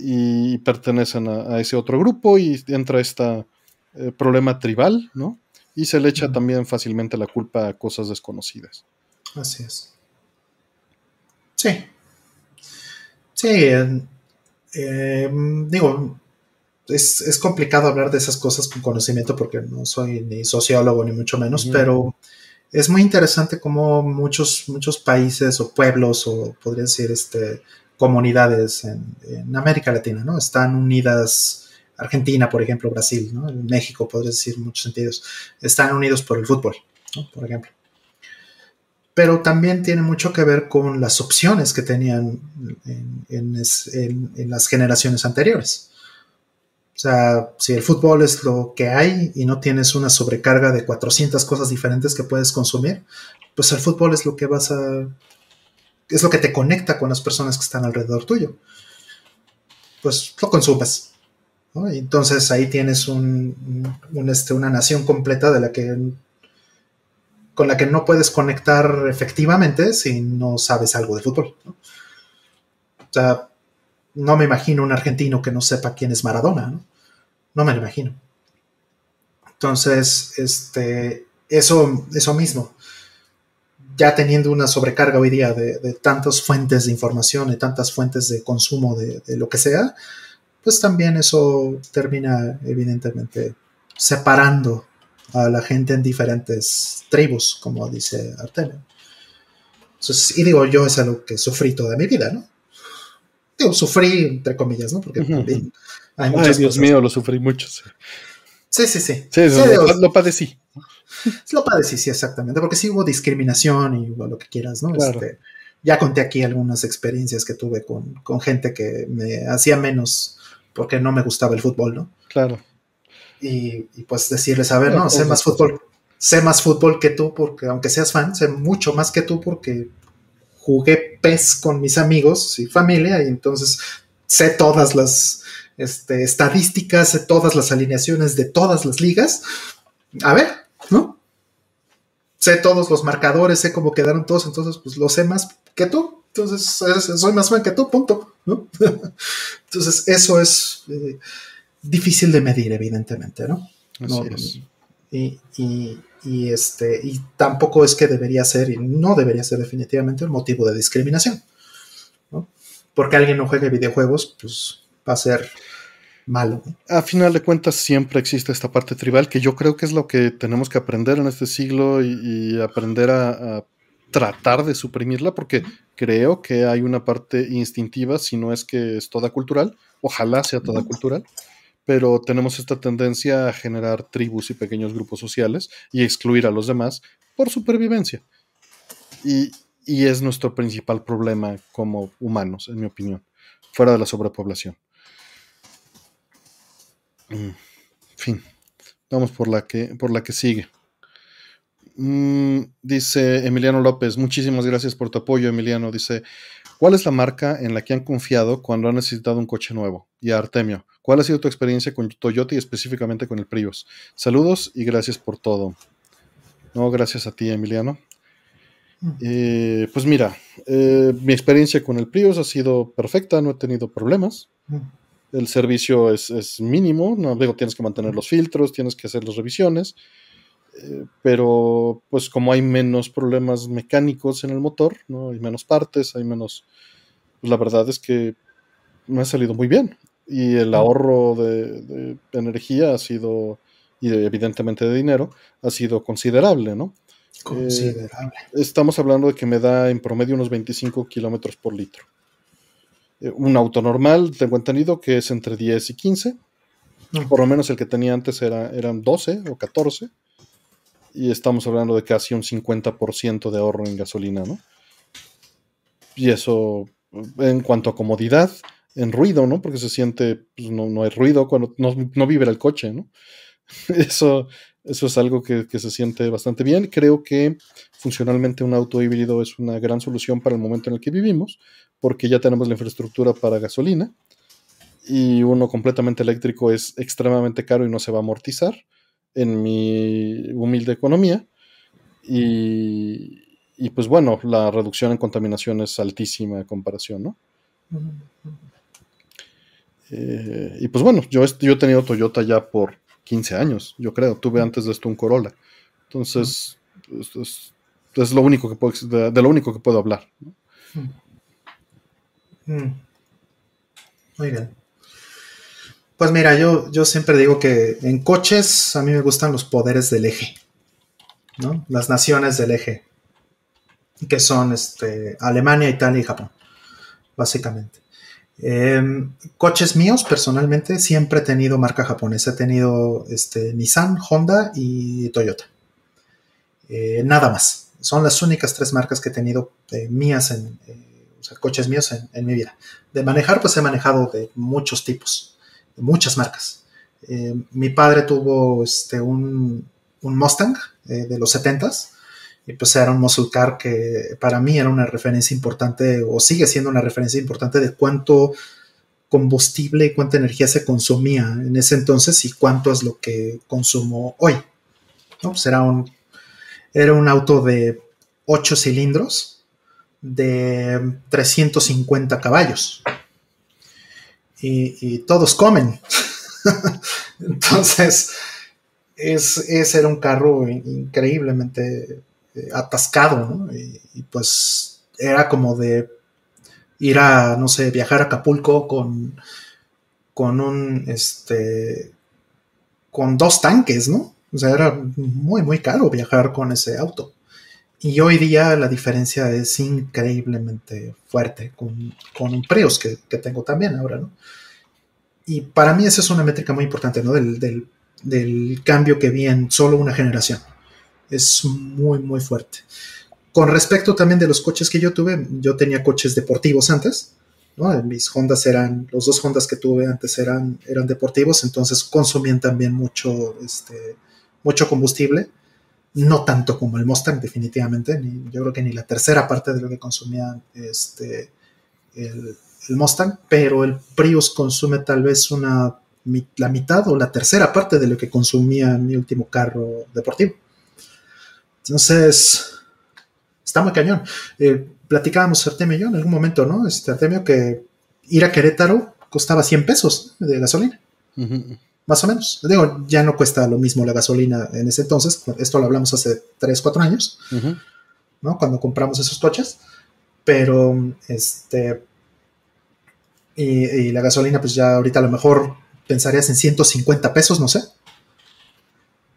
S1: y pertenecen a, ese otro grupo y entra este problema tribal, ¿no? Y se le echa también fácilmente la culpa a cosas desconocidas.
S2: Así es. Sí. Sí, digo, es, complicado hablar de esas cosas con conocimiento porque no soy ni sociólogo ni mucho menos, pero es muy interesante cómo muchos, muchos países o pueblos o podría decir este, comunidades en, América Latina, ¿no? Están unidas, Argentina, por ejemplo, Brasil, ¿no? México, podría decir en muchos sentidos, están unidos por el fútbol, Por ejemplo. Pero también tiene mucho que ver con las opciones que tenían en las generaciones anteriores. O sea, si el fútbol es lo que hay y no tienes una sobrecarga de 400 cosas diferentes que puedes consumir, pues el fútbol es lo que vas a... es lo que te conecta con las personas que están alrededor tuyo. Pues lo consumes. Entonces ahí tienes un, este, una nación completa de la que con la que no puedes conectar efectivamente si no sabes algo de fútbol. O sea, no me imagino un argentino que no sepa quién es Maradona, ¿no? No me lo imagino. Entonces, este, eso, eso mismo, ya teniendo una sobrecarga hoy día de, tantas fuentes de información y tantas fuentes de consumo de, lo que sea, pues también eso termina evidentemente separando a la gente en diferentes tribus, como dice Artemio. Entonces, y digo, yo es algo que sufrí toda mi vida, ¿no? Digo, sufrí entre comillas, ¿no? Porque
S1: Ay, Dios mío, lo sufrí mucho.
S2: Sí, sí, sí.
S1: sí, lo, padecí.
S2: Lo padecí, sí, exactamente. Porque sí hubo discriminación y lo que quieras, ¿no? Este, ya conté aquí algunas experiencias que tuve con, gente que me hacía menos porque no me gustaba el fútbol, ¿no?
S1: Claro.
S2: Y, pues decirles, a ver, no, sé más fútbol, sé más fútbol que tú porque aunque seas fan, sé mucho más que tú porque jugué PES con mis amigos y familia y entonces sé todas las este, estadísticas, de todas las alineaciones de todas las ligas. A ver, ¿no? Sé todos los marcadores, sé cómo quedaron todos, entonces pues lo sé más que tú. Entonces soy más fan que tú, punto. ¿no? entonces eso es eh, difícil de medir, evidentemente, ¿no? Así es. Y, este, y tampoco es que debería ser, y no debería ser definitivamente un motivo de discriminación. ¿no? Porque alguien no juegue videojuegos, pues va a ser malo.
S1: A final de cuentas siempre existe esta parte tribal que yo creo que es lo que tenemos que aprender en este siglo y, aprender a, tratar de suprimirla porque creo que hay una parte instintiva, si no es que es toda cultural, ojalá sea toda cultural, pero tenemos esta tendencia a generar tribus y pequeños grupos sociales y excluir a los demás por supervivencia. Y, y es nuestro principal problema como humanos, en mi opinión, fuera de la sobrepoblación. En fin, vamos por la que, por la que sigue. Mm, dice Emiliano López, muchísimas gracias por tu apoyo, Emiliano. Dice, ¿cuál es la marca en la que han confiado cuando han necesitado un coche nuevo? Y Artemio, ¿cuál ha sido tu experiencia con Toyota y específicamente con el Prius? Saludos y gracias por todo. No, gracias a ti, Emiliano. Mm. Eh, pues mira, eh, mi experiencia con el Prius ha sido perfecta, no he tenido problemas. El servicio es, mínimo, no digo, tienes que mantener los filtros, tienes que hacer las revisiones, eh, pero pues como hay menos problemas mecánicos en el motor, ¿no? hay menos partes, hay menos, pues la verdad es que me ha salido muy bien y el ahorro de, energía ha sido, y evidentemente de dinero, ha sido considerable, ¿no?
S2: Considerable.
S1: Eh, estamos hablando de que me da en promedio unos 25 kilómetros por litro. Eh, un auto normal, tengo entendido que es entre 10 y 15. Por lo menos el que tenía antes era, eran 12 o 14. Y estamos hablando de casi un 50% de ahorro en gasolina, ¿no? Y eso en cuanto a comodidad, en ruido, ¿no? Porque se siente, pues no, hay ruido cuando no, no vibra el coche, ¿no? Eso, eso es algo que, que, se siente bastante bien. Creo que funcionalmente un auto híbrido es una gran solución para el momento en el que vivimos, porque ya tenemos la infraestructura para gasolina y uno completamente eléctrico es extremadamente caro y no se va a amortizar en mi humilde economía. Y, y pues bueno, la reducción en contaminación es altísima en comparación, ¿no? Eh, y pues bueno, yo, yo he tenido Toyota ya por 15 años, yo creo. Tuve antes de esto un Corolla. Entonces, es, es, lo único que puedo, de, lo único que puedo hablar.
S2: Mm. Muy bien. Pues mira, yo, yo siempre digo que en coches a mí me gustan los poderes del eje, ¿no? Las naciones del eje, que son este, Alemania, Italia y Japón, básicamente. Em, coches míos, personalmente, siempre he tenido marca japonesa. He tenido este, Nissan, Honda y Toyota. Eh, nada más. Son las únicas tres marcas que he tenido eh, mías en, eh, o sea, coches míos en, mi vida. De manejar, pues he manejado de muchos tipos, de muchas marcas. mi padre tuvo este, un, un Mustang de los 70s y pues era un muscle car que para mí era una referencia importante o sigue siendo una referencia importante de cuánto combustible y cuánta energía se consumía en ese entonces y cuánto es lo que consumo hoy. ¿no? Pues era un, era un auto de 8 cilindros de 350 caballos y, todos comen. entonces, es, ese era un carro increíblemente atascado, ¿no? Y, pues era como de ir a, no sé, viajar a Acapulco con, con un, este, con dos tanques, ¿no? O sea, era muy, muy caro viajar con ese auto. Y hoy día la diferencia es increíblemente fuerte con, un Prius que, tengo también ahora, ¿no? Y para mí esa es una métrica muy importante, ¿no? Del, del, del cambio que vi en solo una generación es muy, muy fuerte. Con respecto también de los coches que yo tuve, yo tenía coches deportivos antes, ¿no? Mis Hondas eran, los dos Hondas que tuve antes eran, eran deportivos, entonces consumían también mucho, este, mucho combustible, no tanto como el Mustang, definitivamente, yo creo que ni la tercera parte de lo que consumía este, el, el Mustang, pero el Prius consume tal vez una, la mitad o la tercera parte de lo que consumía mi último carro deportivo. Entonces, está muy cañón. Eh, platicábamos Artemio y yo en algún momento, ¿no? Este Artemio que ir a Querétaro costaba 100 pesos de gasolina. Más o menos. Digo, ya no cuesta lo mismo la gasolina en ese entonces. Esto lo hablamos hace 3, 4 años, ¿no? Cuando compramos esos coches. Pero, este. Y, y, la gasolina, pues ya ahorita a lo mejor pensarías en 150 pesos, no sé.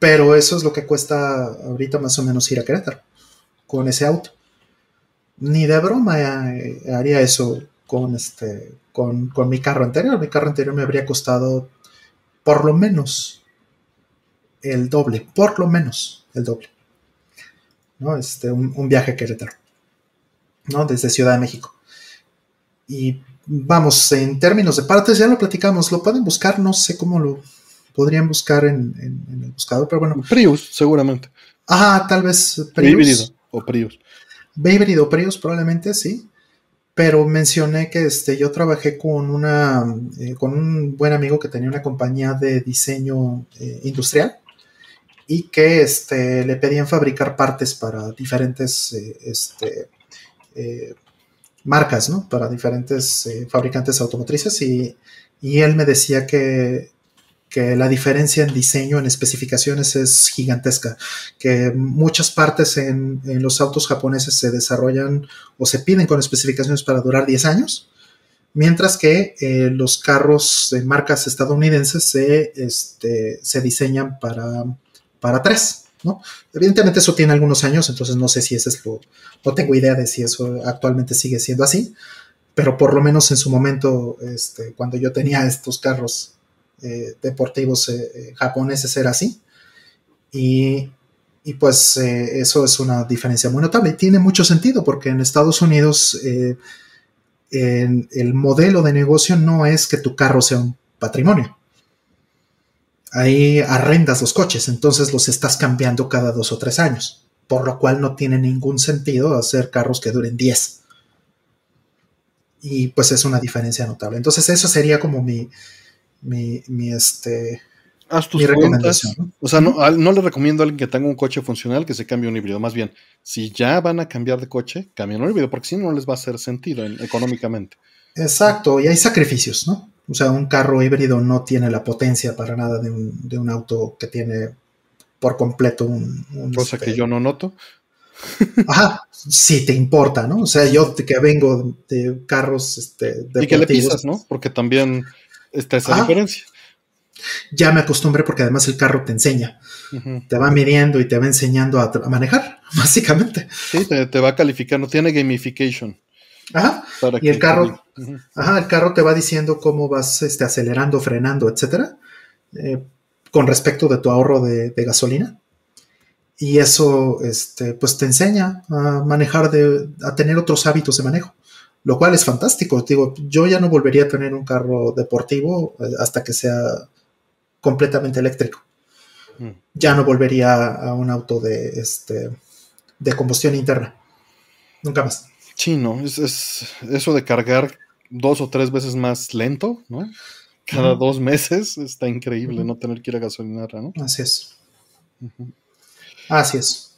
S2: Pero eso es lo que cuesta ahorita más o menos ir a Querétaro con ese auto. Ni de broma eh, haría eso con, este, con, mi carro anterior. Mi carro anterior me habría costado por lo menos el doble, por lo menos el doble. ¿no? Este, un, viaje a Querétaro, ¿no? Desde Ciudad de México. Y vamos, en términos de partes, ya lo platicamos, lo pueden buscar, no sé cómo lo, podrían buscar en, el buscador, pero bueno.
S1: Prius, seguramente.
S2: Ajá, tal vez
S1: Prius. Híbrido o Prius.
S2: Híbrido Prius, probablemente sí. Pero mencioné que este, yo trabajé con, una, eh, con un buen amigo que tenía una compañía de diseño eh, industrial y que este, le pedían fabricar partes para diferentes eh, este, marcas, ¿no? Para diferentes fabricantes automotrices y, y él me decía que que la diferencia en diseño, en especificaciones es gigantesca, que muchas partes en, los autos japoneses se desarrollan o se piden con especificaciones para durar 10 años, mientras que eh, los carros de marcas estadounidenses se, este, se diseñan para, para 3. ¿no? Evidentemente eso tiene algunos años, entonces no sé si eso es lo, no tengo idea de si eso actualmente sigue siendo así, pero por lo menos en su momento, este, cuando yo tenía estos carros eh, deportivos eh, eh, japoneses era así. Y, pues eso es una diferencia muy notable. Y tiene mucho sentido porque en Estados Unidos el modelo de negocio no es que tu carro sea un patrimonio. Ahí arrendas los coches, entonces los estás cambiando cada dos o tres años, por lo cual no tiene ningún sentido hacer carros que duren 10. Y pues es una diferencia notable. Entonces eso sería como mi, mi, mi este,
S1: Haz tus. O sea, no, no, le recomiendo a alguien que tenga un coche funcional que se cambie un híbrido. Más bien, si ya van a cambiar de coche, cambien un híbrido, porque si no, no les va a hacer sentido económicamente.
S2: Exacto, y hay sacrificios, ¿no? O sea, un carro híbrido no tiene la potencia para nada de un, auto que tiene por completo un...
S1: Cosa que este, yo no noto.
S2: Ajá, si te importa, ¿no? O sea, yo que vengo de carros este,
S1: Y que le pisas, ¿no? Porque también está esa diferencia.
S2: Ya me acostumbré porque además el carro te enseña. Te va midiendo y te va enseñando a, manejar, básicamente.
S1: Sí, te, va calificando, tiene gamification.
S2: Ajá. y el carro, ajá, el carro te va diciendo cómo vas este, acelerando, frenando, etcétera, eh, con respecto de tu ahorro de, de gasolina y eso este, pues te enseña a manejar, de, a tener otros hábitos de manejo, lo cual es fantástico. Digo, yo ya no volvería a tener un carro deportivo eh, hasta que sea completamente eléctrico. Mm. Ya no volvería a un auto de, este, de combustión interna. Nunca más.
S1: Sí, no, es, eso de cargar dos o tres veces más lento, ¿no? Cada dos meses está increíble no tener que ir a gasolinera, ¿no?
S2: Así es. Así es.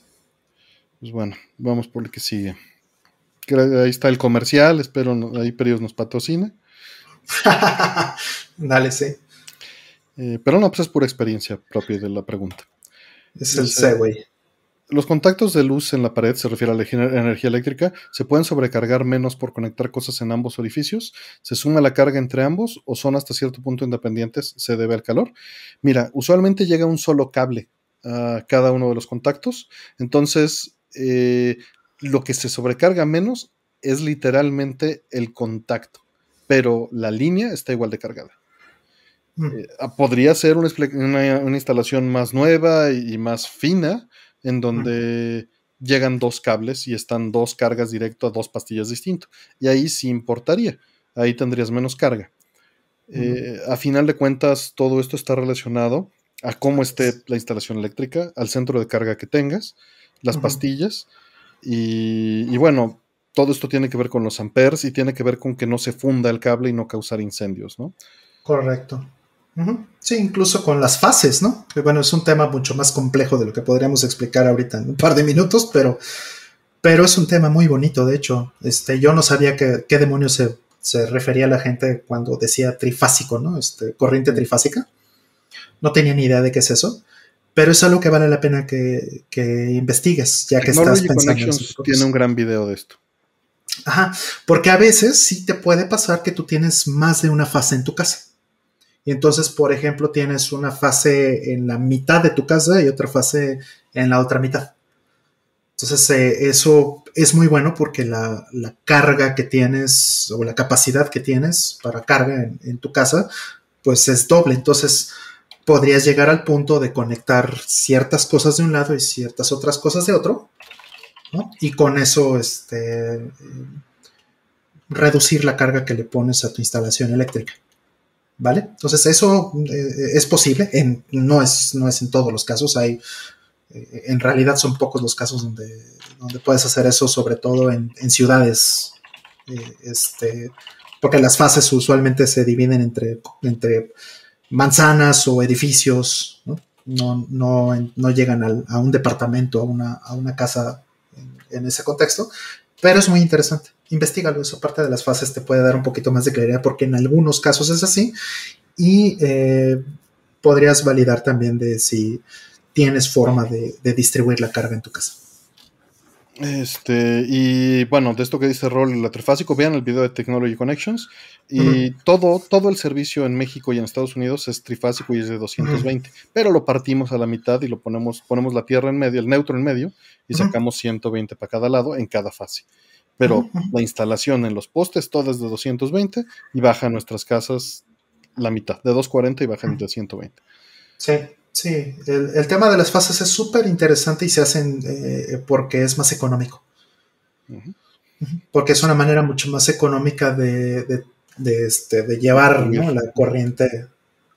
S1: Pues bueno, vamos por lo que sigue. Ahí está el comercial, espero ahí Periodos nos patrocine.
S2: Dale, sí.
S1: Eh, pero no, pues es pura experiencia propia de la pregunta.
S2: Es el Segway.
S1: Los contactos de luz en la pared, se refiere a la energía eléctrica, se pueden sobrecargar menos por conectar cosas en ambos orificios. ¿Se suma la carga entre ambos o son hasta cierto punto independientes? ¿Se debe al calor? Mira, usualmente llega un solo cable a cada uno de los contactos. Entonces, eh, lo que se sobrecarga menos es literalmente el contacto, pero la línea está igual de cargada. Mm. Eh, ah, podría ser una, instalación más nueva y, más fina, en donde llegan dos cables y están dos cargas directo a dos pastillas distintas. Y ahí sí importaría, ahí tendrías menos carga. Eh, a final de cuentas, todo esto está relacionado a cómo esté la instalación eléctrica, al centro de carga que tengas, las pastillas y, bueno, todo esto tiene que ver con los amperes y tiene que ver con que no se funda el cable y no causar incendios, ¿no?
S2: Correcto. Sí, incluso con las fases, ¿no? Que bueno, es un tema mucho más complejo de lo que podríamos explicar ahorita en un par de minutos, pero, pero es un tema muy bonito, de hecho. Este, yo no sabía que, qué demonios se, se refería la gente cuando decía trifásico, ¿no? Este, corriente trifásica. No tenía ni idea de qué es eso, pero es algo que vale la pena que, investigues, ya que estás pensando.
S1: tiene un gran video de esto.
S2: Ajá, porque a veces sí te puede pasar que tú tienes más de una fase en tu casa. Y entonces, por ejemplo, tienes una fase en la mitad de tu casa y otra fase en la otra mitad. Entonces, eh, eso es muy bueno porque la, carga que tienes o la capacidad que tienes para carga en, en tu casa, pues es doble. Entonces, podrías llegar al punto de conectar ciertas cosas de un lado y ciertas otras cosas de otro, ¿no? Y con eso, este, reducir la carga que le pones a tu instalación eléctrica. ¿Vale? Entonces, eso eh, es posible, en, no, es, no es en todos los casos, hay, eh, en realidad son pocos los casos donde, donde puedes hacer eso, sobre todo en, ciudades, eh, este, porque las fases usualmente se dividen entre, entre manzanas o edificios, ¿no? No, llegan a un departamento, a una, a una casa en, ese contexto, pero es muy interesante. Investígalo, eso parte de las fases te puede dar un poquito más de claridad porque en algunos casos es así y eh, podrías validar también de si tienes forma de, de distribuir la carga en tu casa.
S1: Este, y bueno, de esto que dice Rol, el trifásico, vean el video de Technology Connections. Y todo, todo el servicio en México y en Estados Unidos es trifásico y es de 220. Pero lo partimos a la mitad y lo ponemos, ponemos la tierra en medio, el neutro en medio, y sacamos 120 para cada lado en cada fase. Pero la instalación en los postes, todo es de 220 y baja a nuestras casas la mitad, de 240 y baja de 120.
S2: Sí. Sí, el, tema de las fases es súper interesante y se hacen eh, porque es más económico. Porque es una manera mucho más económica de, este, de llevar la corriente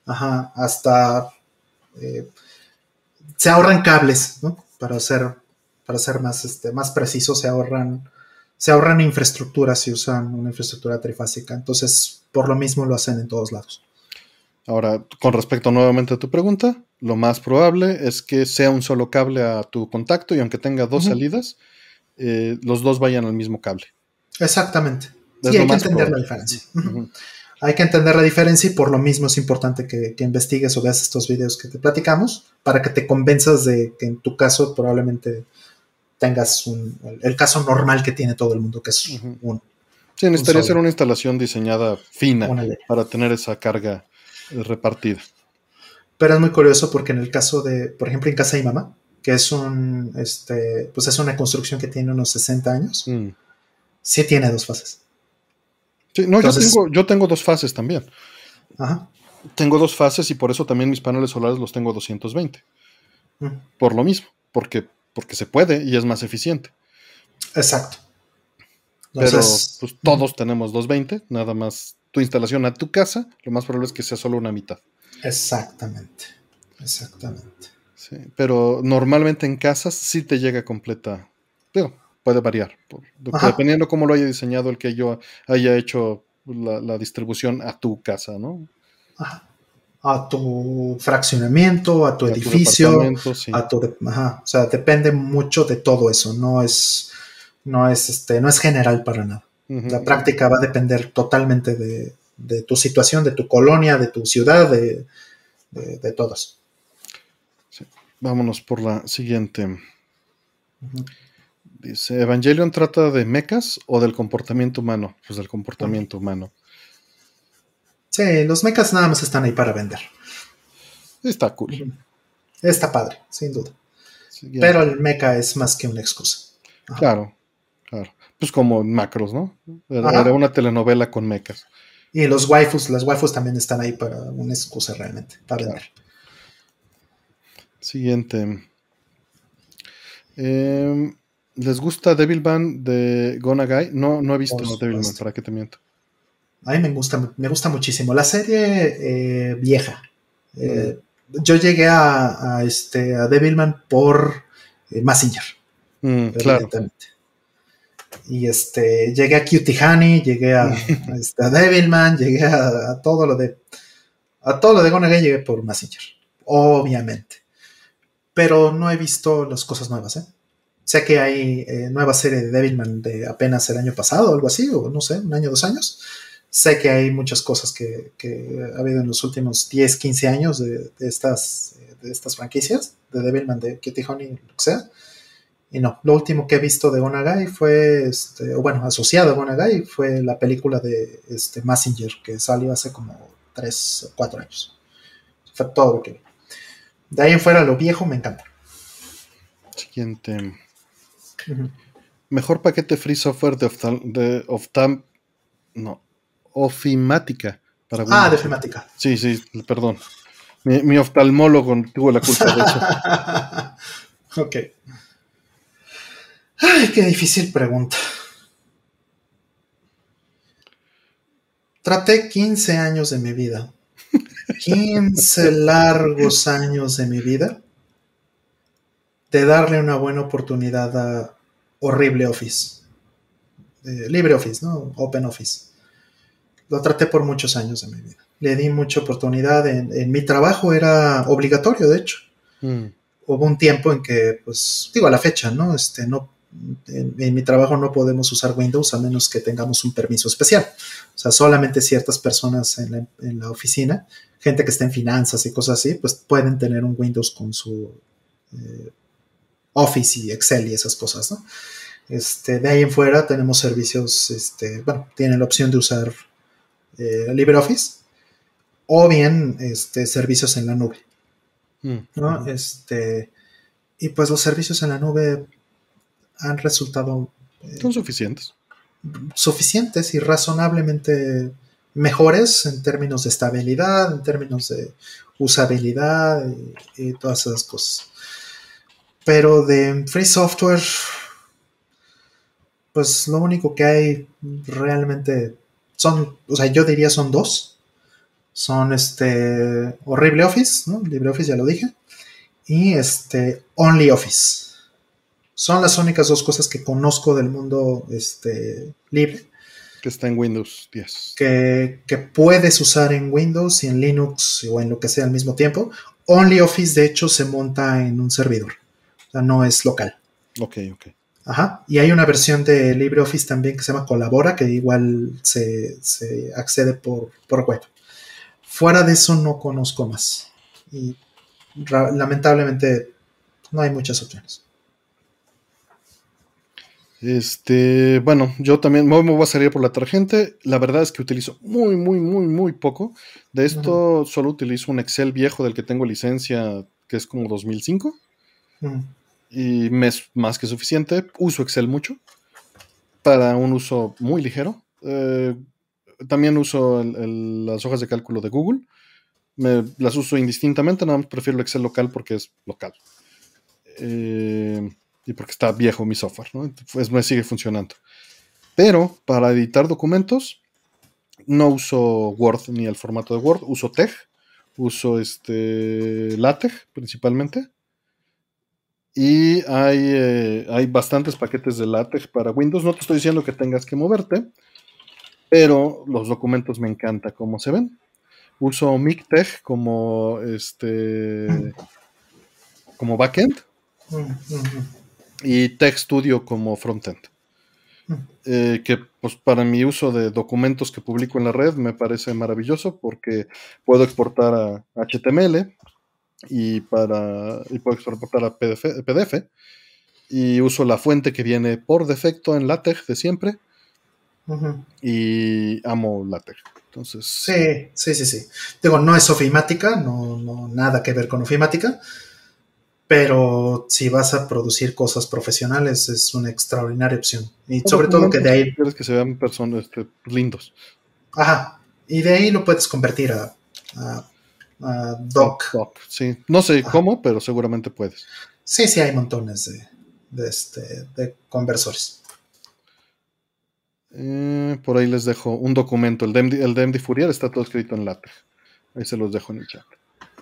S2: hasta... Eh, se ahorran cables, ¿no? Para ser, para ser más, este, más preciso, se ahorran, se ahorran infraestructuras si usan una infraestructura trifásica. Entonces, por lo mismo lo hacen en todos lados.
S1: Ahora, con respecto nuevamente a tu pregunta, lo más probable es que sea un solo cable a tu contacto y aunque tenga dos salidas, eh, los dos vayan al mismo cable.
S2: Exactamente. Sí, hay que entender la diferencia. Hay que entender la diferencia y por lo mismo es importante que, investigues o veas estos videos que te platicamos para que te convenzas de que en tu caso probablemente tengas un, el caso normal que tiene todo el mundo, que es un...
S1: Sí, necesitaría ser una instalación diseñada fina para tener esa carga eh, repartida.
S2: Pero es muy curioso porque en el caso de, por ejemplo, en Casa y Mamá, que es un, este, pues es una construcción que tiene unos 60 años, mm. sí tiene dos fases.
S1: Sí, no, yo, tengo, yo tengo dos fases también. Ajá. Tengo dos fases y por eso también mis paneles solares los tengo a 220. Mm. Por lo mismo, porque, porque se puede y es más eficiente.
S2: Exacto.
S1: Pero pues, todos tenemos 220, nada más tu instalación a tu casa, lo más probable es que sea solo una mitad.
S2: Exactamente, exactamente.
S1: Sí, pero normalmente en casas sí te llega completa. Pero puede variar, dependiendo cómo lo haya diseñado el que yo haya hecho la, distribución a tu casa, ¿no?
S2: A tu fraccionamiento, a tu edificio, a tu, ajá. o sea, depende mucho de todo eso, no es, no es, este, no es general para nada. La práctica va a depender totalmente de, de tu situación, de tu colonia, de tu ciudad, de, de, todos.
S1: Vámonos por la siguiente. Dice, ¿Evangelion trata de mecas o del comportamiento humano? Pues del comportamiento humano.
S2: Sí, los mecas nada más están ahí para vender.
S1: Está cool.
S2: Está padre, sin duda. Pero el meca es más que una excusa.
S1: Claro, claro. Pues como macros, ¿no? Era, una telenovela con mecas.
S2: Y los waifus, las waifus también están ahí para una excusa realmente, para vender.
S1: Siguiente. Em, ¿Les gusta Devilman de Gonagai? No, no he visto Devilman, ¿para qué te miento?
S2: A mí me gusta, me gusta muchísimo. La serie eh, vieja. Eh, yo llegué a, este, a Devilman por eh, Massinger. Mm, claro. Y este, llegué a Cutie Honey, llegué a, este, a Devilman, llegué a, todo lo de. A todo lo de Gonagai llegué por Massinger. Obviamente. Pero no he visto las cosas nuevas, ¿eh? Sé que hay eh, nueva serie de Devilman de apenas el año pasado algo así, o no sé, un año, dos años. Sé que hay muchas cosas que, ha habido en los últimos 10, 15 años de, estas, de estas franquicias, de Devilman, de Kitty Honey, lo que sea. Y no, lo último que he visto de Onagai fue, este, o bueno, asociado a Onagai, fue la película de este, Messenger, que salió hace como 3 o 4 años. Fue todo lo que vi. De ahí en fuera, lo viejo me encanta.
S1: Siguiente. Mejor paquete free software de, oftal, no, ofimática.
S2: Para ah, de ofimática.
S1: Sí, sí, perdón. Mi, oftalmólogo tuvo la culpa de
S2: eso. ok. Ay, qué difícil pregunta. Traté 15 años de mi vida. 15 largos años de mi vida de darle una buena oportunidad a horrible Office. libre Office, ¿no? Open Office. Lo traté por muchos años de mi vida. Le di mucha oportunidad. En, mi trabajo era obligatorio, de hecho. Mm. Hubo un tiempo en que, pues, digo, a la fecha, ¿no? Este, no en, mi trabajo no podemos usar Windows a menos que tengamos un permiso especial. O sea, solamente ciertas personas en la, oficina, gente que está en finanzas y cosas así, pues pueden tener un Windows con su eh, Office y Excel y esas cosas, ¿no? Este, de ahí en fuera tenemos servicios, este, bueno, tienen la opción de usar eh, LibreOffice o bien este, servicios en la nube. Mm, ¿no? Este, y pues los servicios en la nube han resultado...
S1: Eh, Son suficientes.
S2: Suficientes y razonablemente mejores en términos de estabilidad, en términos de usabilidad y todas esas cosas. Pero de free software, pues lo único que hay realmente son, o sea, yo diría son dos. Son este Horrible Office, ¿no? LibreOffice ya lo dije. Y este OnlyOffice. Son las únicas dos cosas que conozco del mundo este, libre.
S1: Que está en Windows 10.
S2: Que, que, puedes usar en Windows y en Linux o en lo que sea al mismo tiempo. OnlyOffice, de hecho, se monta en un servidor. O sea, no es local.
S1: Ok, ok.
S2: Ajá. Y hay una versión de LibreOffice también que se llama Colabora, que igual se, accede por, web. Fuera de eso no conozco más. Y lamentablemente no hay muchas opciones.
S1: Este, bueno, yo también me voy a salir por la tarjeta. La verdad es que utilizo muy, muy, muy, muy poco. De esto solo utilizo un Excel viejo del que tengo licencia, que es como 2005. Y me es más que suficiente. Uso Excel mucho para un uso muy ligero. Eh, también uso las hojas de cálculo de Google. Me, las uso indistintamente, nada más prefiero el Excel local porque es local. Eh, y porque está viejo mi software, ¿no? Pues me sigue funcionando. Pero para editar documentos, no uso Word ni el formato de Word, uso TeX, uso este LaTeX principalmente. Y hay, eh, hay bastantes paquetes de LaTeX para Windows. No te estoy diciendo que tengas que moverte, pero los documentos me encanta cómo se ven. Uso MicTeX como este como backend y TechStudio como frontend. Eh, que pues para mi uso de documentos que publico en la red me parece maravilloso porque puedo exportar a HTML y para y puedo exportar a PDF, y uso la fuente que viene por defecto en LaTeX de siempre y amo LaTeX. Entonces,
S2: sí, sí, sí, sí. Digo, no es ofimática, no, no nada que ver con ofimática, pero si vas a producir cosas profesionales es una extraordinaria opción. Y sobre todo que de ahí...
S1: Quieres que se vean personas este, lindos.
S2: Ajá, y de ahí lo puedes convertir a, doc.
S1: Sí, no sé cómo, pero seguramente puedes.
S2: Sí, sí, hay montones de, de, este, de conversores.
S1: Eh, por ahí les dejo un documento. El de, MD, el de Fourier está todo escrito en LaTeX. Ahí se los dejo en el chat.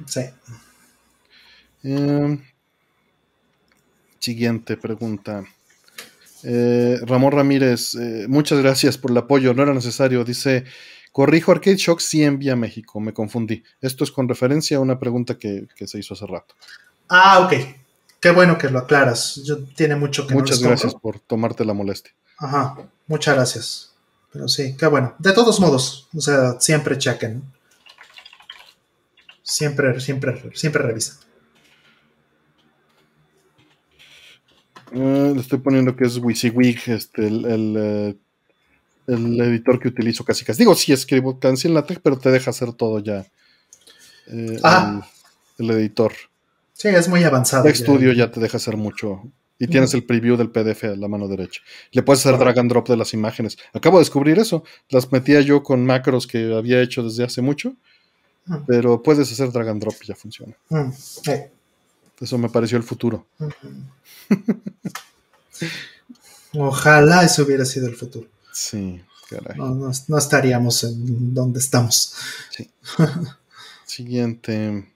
S2: Sí.
S1: Eh, Siguiente pregunta. Eh, Ramón Ramírez, eh, muchas gracias por el apoyo, no era necesario. Dice, corrijo Arcade Shock sí envía a México, me confundí. Esto es con referencia a una pregunta que, se hizo hace rato.
S2: Ah, ok. Qué bueno que lo aclaras. Yo, tiene mucho que
S1: Muchas gracias por tomarte la molestia.
S2: Ajá, muchas gracias. Pero sí, qué bueno. De todos modos, o sea, siempre chequen. Siempre, siempre, siempre revisen.
S1: Le estoy poniendo que es WYSIWYG, este, el, eh, el, editor que utilizo casi casi. Digo, sí escribo casi en LaTeX, pero te deja hacer todo ya. Eh, el, editor.
S2: Sí, es muy avanzado.
S1: Studio ya. te deja hacer mucho. Y tienes el preview del PDF a la mano derecha. Le puedes hacer drag and drop de las imágenes. Acabo de descubrir eso. Las metía yo con macros que había hecho desde hace mucho. Pero puedes hacer drag and drop y ya funciona. Eso me pareció el futuro.
S2: Ojalá eso hubiera sido el futuro.
S1: Sí, caray.
S2: No, estaríamos en donde estamos. Sí.
S1: Siguiente.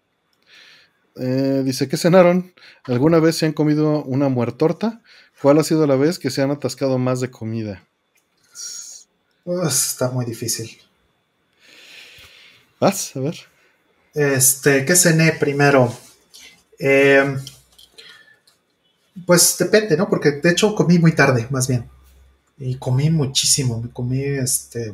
S1: Eh, dice que cenaron. ¿Alguna vez se han comido una muertorta? ¿Cuál ha sido la vez que se han atascado más de comida?
S2: está muy difícil.
S1: ¿Vas? A ver.
S2: Este, ¿qué cené primero? Eh, pues depende, ¿no? Porque de hecho comí muy tarde, más bien. Y comí muchísimo. Me comí este.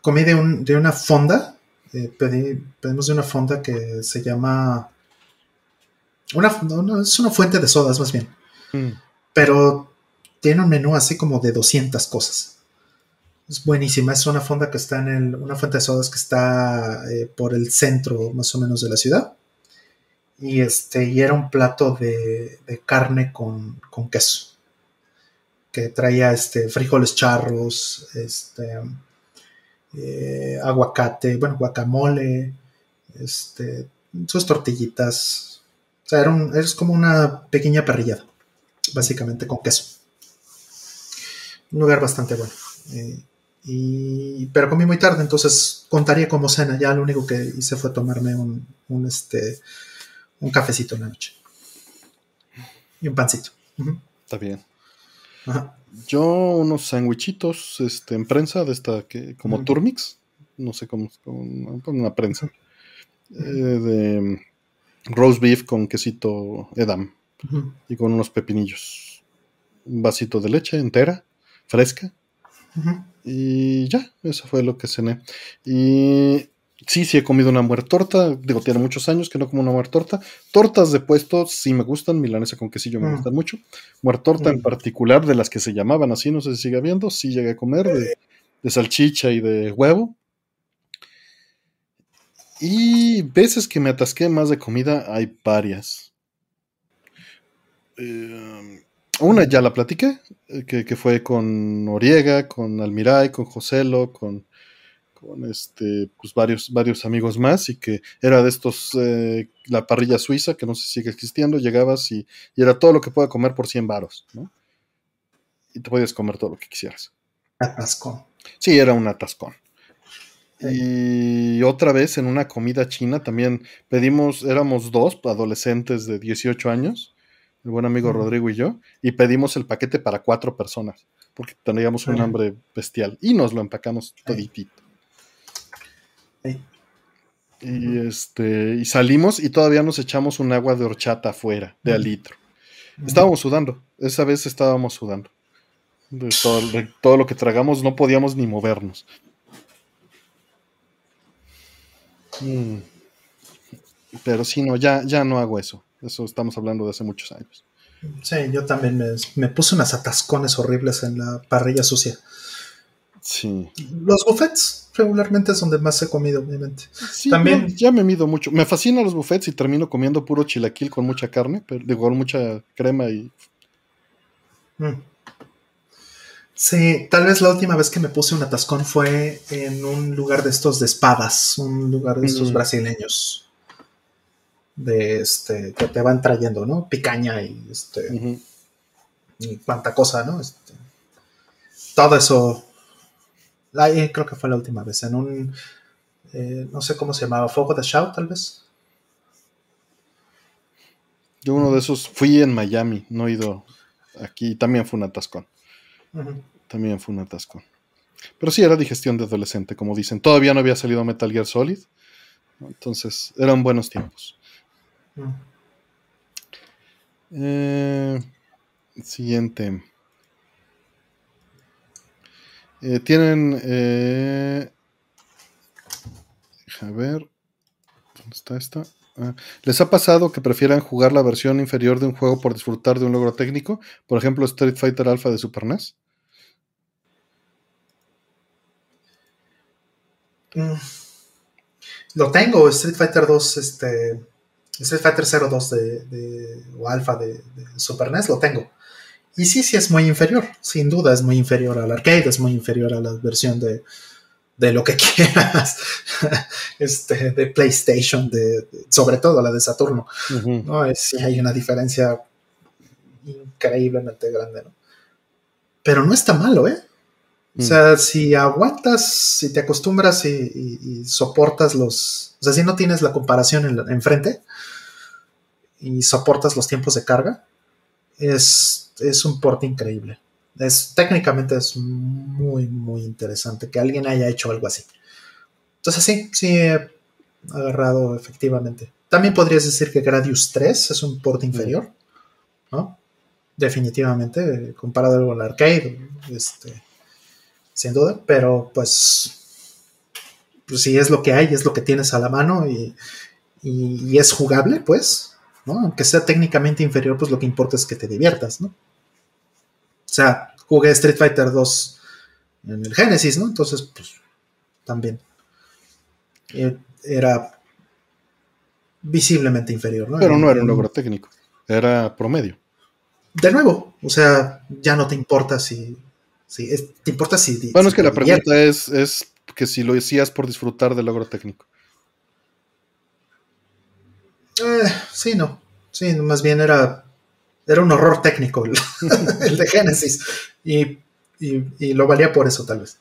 S2: Comí de, un, de una fonda. Eh, pedí, pedimos de una fonda que se llama. Una, es una fuente de sodas, más bien. Mm. Pero tiene un menú así como de 200 cosas. Es buenísima. Es una fonda que está en el. Una fuente de sodas que está eh, por el centro, más o menos, de la ciudad y este y era un plato de, carne con, queso que traía este frijoles charros este eh, aguacate bueno guacamole este sus tortillitas o sea era es como una pequeña parrillada básicamente con queso un lugar bastante bueno eh, y, pero comí muy tarde entonces contaría como cena ya lo único que hice fue tomarme un, un este un cafecito en la noche. Y un pancito.
S1: Está bien. Yo unos sandwichitos este, en prensa de esta que como Turmix, no sé cómo, con una prensa, eh, de roast beef con quesito edam y con unos pepinillos. Un vasito de leche entera, fresca. Y ya, eso fue lo que cené. Y sí, sí he comido una muertorta. Digo, tiene muchos años que no como una muertorta. Tortas de puesto sí me gustan. Milanesa con quesillo me mm. gustan mucho. Muertorta en mm. particular, de las que se llamaban así, no sé si sigue habiendo. Sí llegué a comer de, salchicha y de huevo. Y veces que me atasqué más de comida, hay varias. Eh, una ya la platiqué, eh, que, fue con Noriega, con Almiray, con Joselo, con con este, pues varios, varios amigos más y que era de estos, eh, la parrilla suiza, que no sé si sigue existiendo, llegabas y, era todo lo que pueda comer por 100 varos, ¿no? Y te podías comer todo lo que quisieras.
S2: Atascón.
S1: Sí, era un atascón. Y otra vez en una comida china también pedimos, éramos dos adolescentes de 18 años, el buen amigo Rodrigo y yo, y pedimos el paquete para cuatro personas, porque teníamos un hambre bestial, y nos lo empacamos toditito. Y este, y salimos y todavía nos echamos un agua de horchata afuera, de al litro. Estábamos sudando, esa vez estábamos sudando. De todo, lo que tragamos no podíamos ni movernos. Mm. Pero sí, no, ya, ya no hago eso. Eso estamos hablando de hace muchos años.
S2: Sí, yo también me, me puse unas atascones horribles en la parrilla sucia.
S1: Sí.
S2: Los buffets regularmente es donde más he comido, obviamente.
S1: También ya me mido mucho. Me fascinan los buffets y termino comiendo puro chilaquil con mucha carne, pero digo, con mucha crema y.
S2: Mm. Sí, tal vez la última vez que me puse un atascón fue en un lugar de estos de espadas, un lugar de estos mm. brasileños. De este, que te van trayendo, ¿no? Picaña y este. Y cuánta cosa, ¿no? Este, todo eso creo que fue la última vez, en un, eh, no sé cómo se llamaba, Fuego de Shout, tal vez.
S1: Yo uno de esos fui en Miami, no he ido aquí, también fue un atascón. También fue un atascón. Pero sí, era digestión de adolescente, como dicen. Todavía no había salido Metal Gear Solid. Entonces, eran buenos tiempos. Eh, siguiente. Eh, tienen. Eh, a ver. ¿Dónde está esta? Ah, ¿Les ha pasado que prefieran jugar la versión inferior de un juego por disfrutar de un logro técnico? Por ejemplo, Street Fighter Alpha de Super NES.
S2: Mm. Lo tengo, Street Fighter 2, este. Street Fighter 02 de, o Alpha de, de Super NES, lo tengo. Y sí, sí es muy inferior, sin duda es muy inferior al arcade, es muy inferior a la versión de, lo que quieras, este, de PlayStation, de, sobre todo la de Saturno. ¿no? sí hay una diferencia increíblemente grande, ¿no? Pero no está malo, ¿eh? O sea, mm. si aguantas, si te acostumbras y, soportas los... O sea, si no tienes la comparación enfrente y soportas los tiempos de carga, es es un porte increíble. Es, técnicamente es muy, muy interesante que alguien haya hecho algo así. Entonces sí, sí he agarrado efectivamente. También podrías decir que Gradius 3 es un porte inferior, ¿no? Definitivamente, comparado con el arcade, este, sin duda, pero pues, pues si es lo que hay, es lo que tienes a la mano y, y es jugable, pues, ¿no? Aunque sea técnicamente inferior, pues lo que importa es que te diviertas, ¿no? O sea, jugué Street Fighter 2 en el Genesis, ¿no? Entonces, pues, también eh, era visiblemente inferior, ¿no?
S1: Pero no era un logro técnico, era promedio.
S2: De nuevo, o sea, ya no te importa si... si te importa si...
S1: Bueno, es que la pregunta es, es que si lo decías por disfrutar del logro técnico.
S2: Eh, sí, no. Sí, más bien era era un horror técnico el, de Genesis. Y, lo valía por eso, tal vez.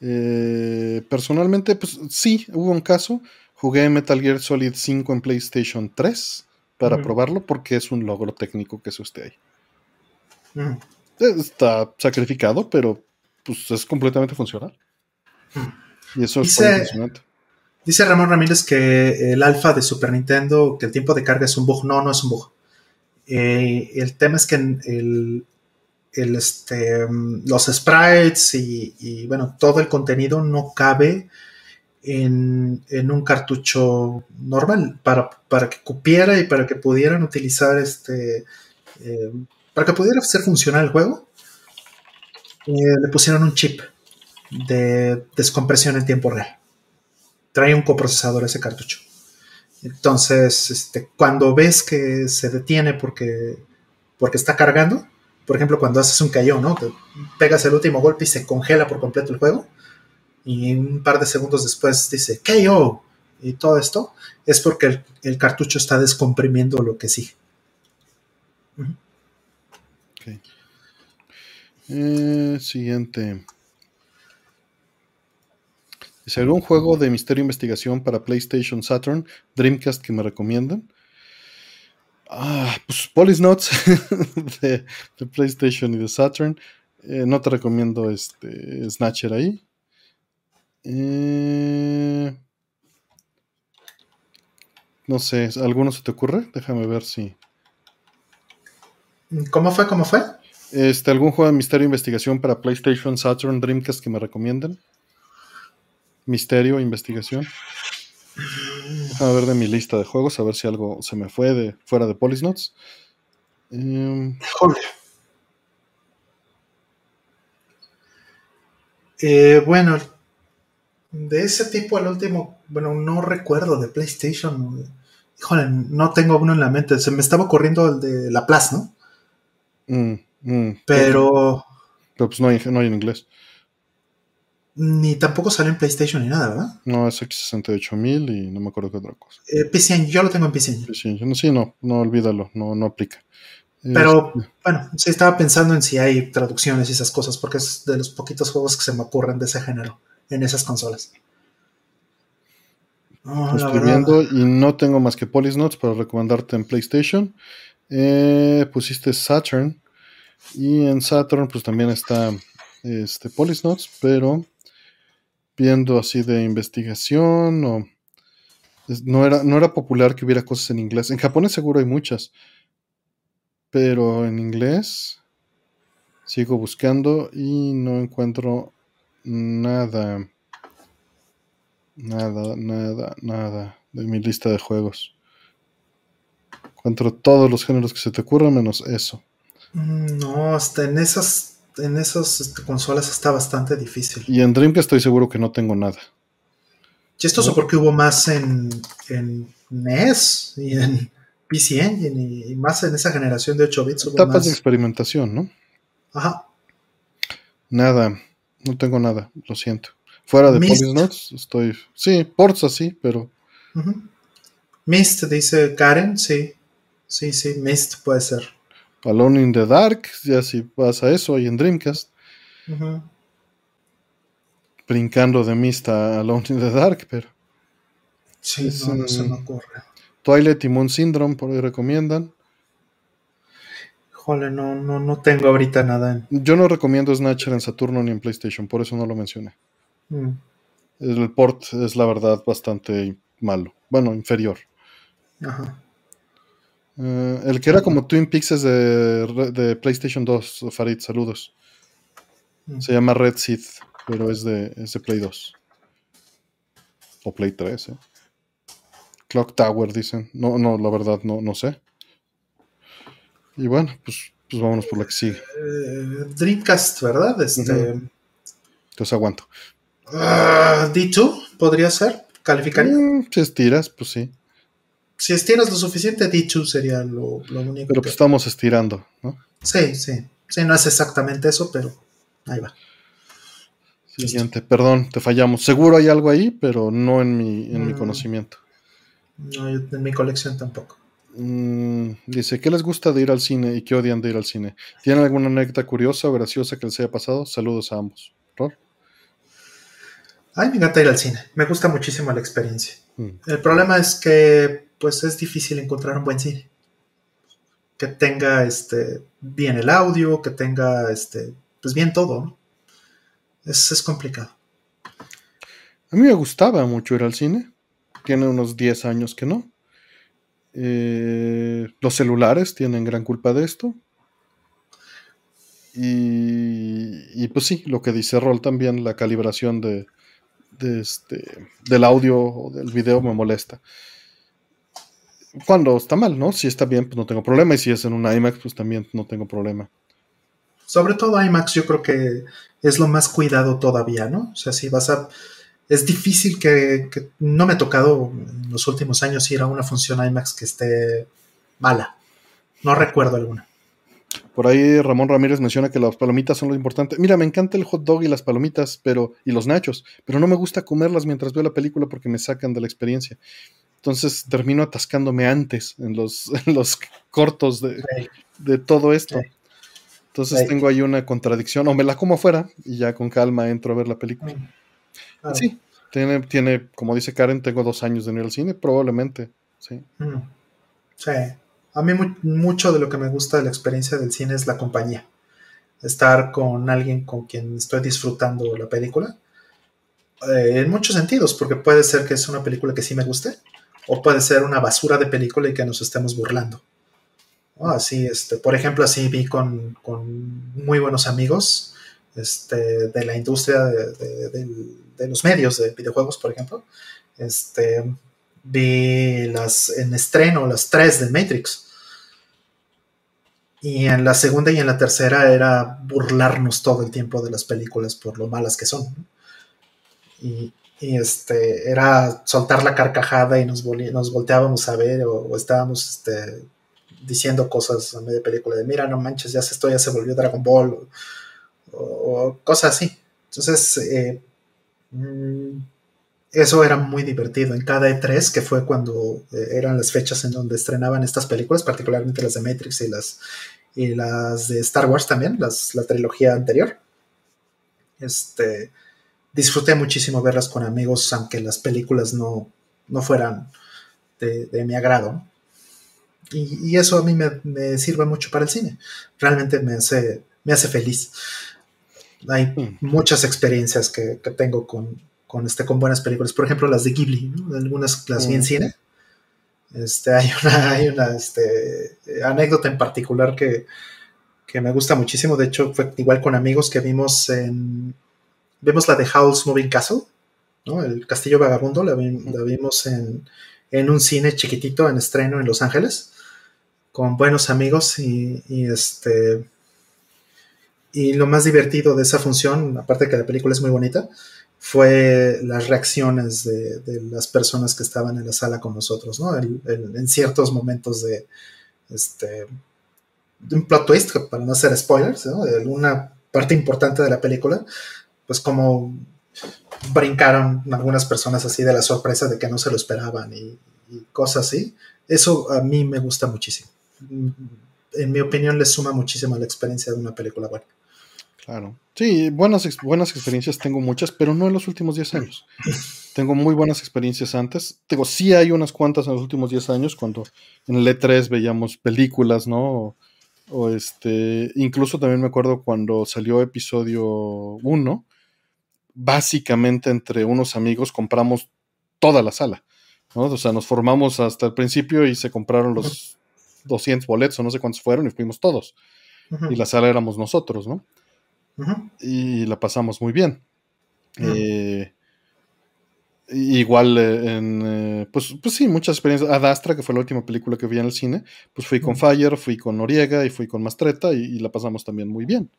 S1: Eh, personalmente, pues sí, hubo un caso. Jugué Metal Gear Solid 5 en PlayStation 3 para probarlo porque es un logro técnico que es usted ahí. Eh, está sacrificado, pero pues es completamente funcional. Y eso es
S2: muy impresionante. Dice Ramón Ramírez que el alfa de Super Nintendo, que el tiempo de carga es un bug. No, no es un bug. Eh, el tema es que este, los sprites y, bueno, todo el contenido no cabe en, un cartucho normal para, para, que cupiera y para que pudieran utilizar este. Eh, para que pudiera hacer funcionar el juego. Eh, le pusieron un chip de descompresión en tiempo real. Trae un coprocesador ese cartucho. Entonces, este, cuando ves que se detiene porque, porque está cargando, por ejemplo, cuando haces un cayó, ¿no? Te pegas el último golpe y se congela por completo el juego. Y un par de segundos después dice KO. Y todo esto es porque el, cartucho está descomprimiendo lo que sigue.
S1: Eh, siguiente. ¿Es algún juego de misterio e investigación para PlayStation Saturn, Dreamcast que me recomiendan? Ah, pues Polisnotes de, de, PlayStation y de Saturn. Eh, no te recomiendo este Snatcher ahí. Eh, no sé, ¿alguno se te ocurre? Déjame ver si.
S2: ¿Cómo fue? ¿Cómo fue?
S1: Este, ¿Algún juego de misterio e investigación para PlayStation, Saturn, Dreamcast que me recomienden? Misterio, investigación. A ver de mi lista de juegos, a ver si algo se me fue de fuera de Polisnots.
S2: Em, eh, bueno, de ese tipo al último, bueno, no recuerdo de PlayStation. Híjole, no tengo uno en la mente. Se me estaba ocurriendo el de La Plaza, ¿no? Mm, mm. pero...
S1: Pero pues no hay, no hay en inglés.
S2: Ni tampoco sale en PlayStation ni nada, ¿verdad?
S1: No, es X68000 y no me acuerdo qué otra cosa.
S2: Eh, PC yo lo tengo en PC
S1: PC sí, no, no olvídalo, no, no aplica.
S2: Pero este, bueno, sí estaba pensando en si hay traducciones y esas cosas, porque es de los poquitos juegos que se me ocurren de ese género en esas consolas.
S1: estoy viendo y no tengo más que Notes para recomendarte en PlayStation. Eh, pusiste Saturn y en Saturn pues también está este Notes, pero viendo así de investigación o no era, no era popular que hubiera cosas en inglés. En japonés seguro hay muchas, pero en inglés sigo buscando y no encuentro nada. Nada, nada, nada de mi lista de juegos. Encuentro todos los géneros que se te ocurran menos eso.
S2: Mm, no, hasta en esas en esas este, consolas está bastante difícil.
S1: Y en Dreamcast estoy seguro que no tengo nada.
S2: Chistoso porque hubo más en, NES y en PC Engine y, más en esa generación de 8 bits.
S1: Etapas de experimentación, ¿no? Ajá. Nada, no tengo nada, lo siento. Fuera de Notes estoy. Sí, ports así, pero.
S2: Mist, dice Karen, sí. Sí, sí, Mist puede ser.
S1: Alone in the Dark, ya si pasa eso ahí en Dreamcast. Brincando de Mista a Alone in the Dark, pero.
S2: Sí, no, se me ocurre.
S1: Twilight y Moon Syndrome, por ahí recomiendan.
S2: Jole, no, no, no tengo ahorita nada.
S1: Yo no recomiendo Snatcher en Saturno ni en PlayStation, por eso no lo mencioné. Mm. El port es la verdad bastante malo. Bueno, inferior. Ajá. Eh, el que era como Twin Peaks es de, PlayStation 2, Farid, saludos. Mm. Se llama Red Sith, pero es de, Play 2. O Play 3, ¿eh? Clock Tower, dicen. No, no, la verdad, no, no sé. Y bueno, pues, pues vámonos por la que sigue.
S2: Eh, Dreamcast, ¿verdad? Este...
S1: Entonces aguanto.
S2: Ah, ¿D2 podría ser? ¿Calificaría?
S1: Mm, si estiras, pues sí
S2: si estiras lo suficiente, dicho sería lo, único.
S1: Pero pues estamos estirando, ¿no?
S2: Sí, sí. Sí, no es exactamente eso, pero ahí va.
S1: Siguiente, perdón, te fallamos. Seguro hay algo ahí, pero no en mi, en mi mm. conocimiento.
S2: No, en mi colección tampoco.
S1: Mm, dice, ¿qué les gusta de ir al cine y qué odian de ir al cine? ¿Tienen alguna anécdota curiosa o graciosa que les haya pasado? Saludos a ambos.
S2: Ay, me encanta ir al cine. Me gusta muchísimo la experiencia. Mm. El problema es que pues es difícil encontrar un buen cine. Que tenga este, bien el audio, que tenga este, pues bien todo. Es, es complicado.
S1: A mí me gustaba mucho ir al cine. Tiene unos 10 años que no. Eh, los celulares tienen gran culpa de esto. Y, y, pues sí, lo que dice Roll también, la calibración de, este, del audio o del video me molesta. Cuando está mal, ¿no? Si está bien, pues no tengo problema. Y si es en una IMAX, pues también no tengo problema.
S2: Sobre todo IMAX, yo creo que es lo más cuidado todavía, ¿no? O sea, si vas a. Es difícil que, que no me ha tocado en los últimos años ir a una función IMAX que esté mala. No recuerdo alguna.
S1: Por ahí Ramón Ramírez menciona que las palomitas son lo importante. Mira, me encanta el hot dog y las palomitas, pero y los nachos, pero no me gusta comerlas mientras veo la película porque me sacan de la experiencia. Entonces termino atascándome antes en los, los cortos de, todo esto. Entonces tengo ahí una contradicción. O me la como afuera y ya con calma entro a ver la película. Sí, tiene, tiene, como dice Karen, tengo dos años de ir al cine, probablemente. Sí.
S2: Sí. A mí mucho de lo que me gusta de la experiencia del cine es la compañía. Estar con alguien con quien estoy disfrutando la película. Eh, en muchos sentidos, porque puede ser que es una película que sí me guste, o puede ser una basura de película y que nos estemos burlando. Así, este, por ejemplo, así vi con, muy buenos amigos este, de la industria de, de, los medios de videojuegos, por ejemplo. Este, vi las en estreno, las tres de Matrix. Y en la segunda y en la tercera era burlarnos todo el tiempo de las películas por lo malas que son. Y, este, era soltar la carcajada y nos, nos volteábamos a ver o, estábamos este, diciendo cosas a media película de mira, no manches, ya se, esto ya se volvió Dragon Ball o, cosas así. Entonces, eh, mm, eso era muy divertido. En cada E3, que fue cuando eh, eran las fechas en donde estrenaban estas películas, particularmente las de Matrix y las, y las de Star Wars también, las, la trilogía anterior. Este, disfruté muchísimo verlas con amigos, aunque las películas no, no fueran de, mi agrado. Y, eso a mí me, sirve mucho para el cine. Realmente me hace, me hace feliz. Hay mm. muchas experiencias que tengo con, con, este, con buenas películas. Por ejemplo, las de Ghibli, algunas las vi en mm. cine. Este, hay una, hay una este, anécdota en particular que, me gusta muchísimo. De hecho, fue igual con amigos que vimos en. Vemos la de Howl's Moving Castle, ¿no? El Castillo Vagabundo, la, vimos en, en, un cine chiquitito en estreno en Los Ángeles, con buenos amigos y, y este. Y lo más divertido de esa función, aparte de que la película es muy bonita, fue las reacciones de, las personas que estaban en la sala con nosotros, ¿no? en ciertos momentos de, este, de un plot twist, para no hacer spoilers, ¿no? De alguna parte importante de la película, pues como brincaron algunas personas así de la sorpresa de que no se lo esperaban y, y cosas así. Eso a mí me gusta muchísimo. En mi opinión, le suma muchísimo a la experiencia de una película buena.
S1: Claro. Sí, buenas, buenas experiencias tengo muchas, pero no en los últimos 10 años. Tengo muy buenas experiencias antes. Digo, sí hay unas cuantas en los últimos 10 años, cuando en el E3 veíamos películas, ¿no? O, este, incluso también me acuerdo cuando salió episodio 1, básicamente entre unos amigos compramos toda la sala, ¿no? O sea, nos formamos hasta el principio y se compraron los 200 boletos o no sé cuántos fueron y fuimos todos. Y la sala éramos nosotros, ¿no? y la pasamos muy bien. Eh, igual eh, en, eh, pues, pues sí, muchas experiencias. Adastra, que fue la última película que vi en el cine, pues fui con Fire, fui con Noriega y fui con Mastreta y, la pasamos también muy bien.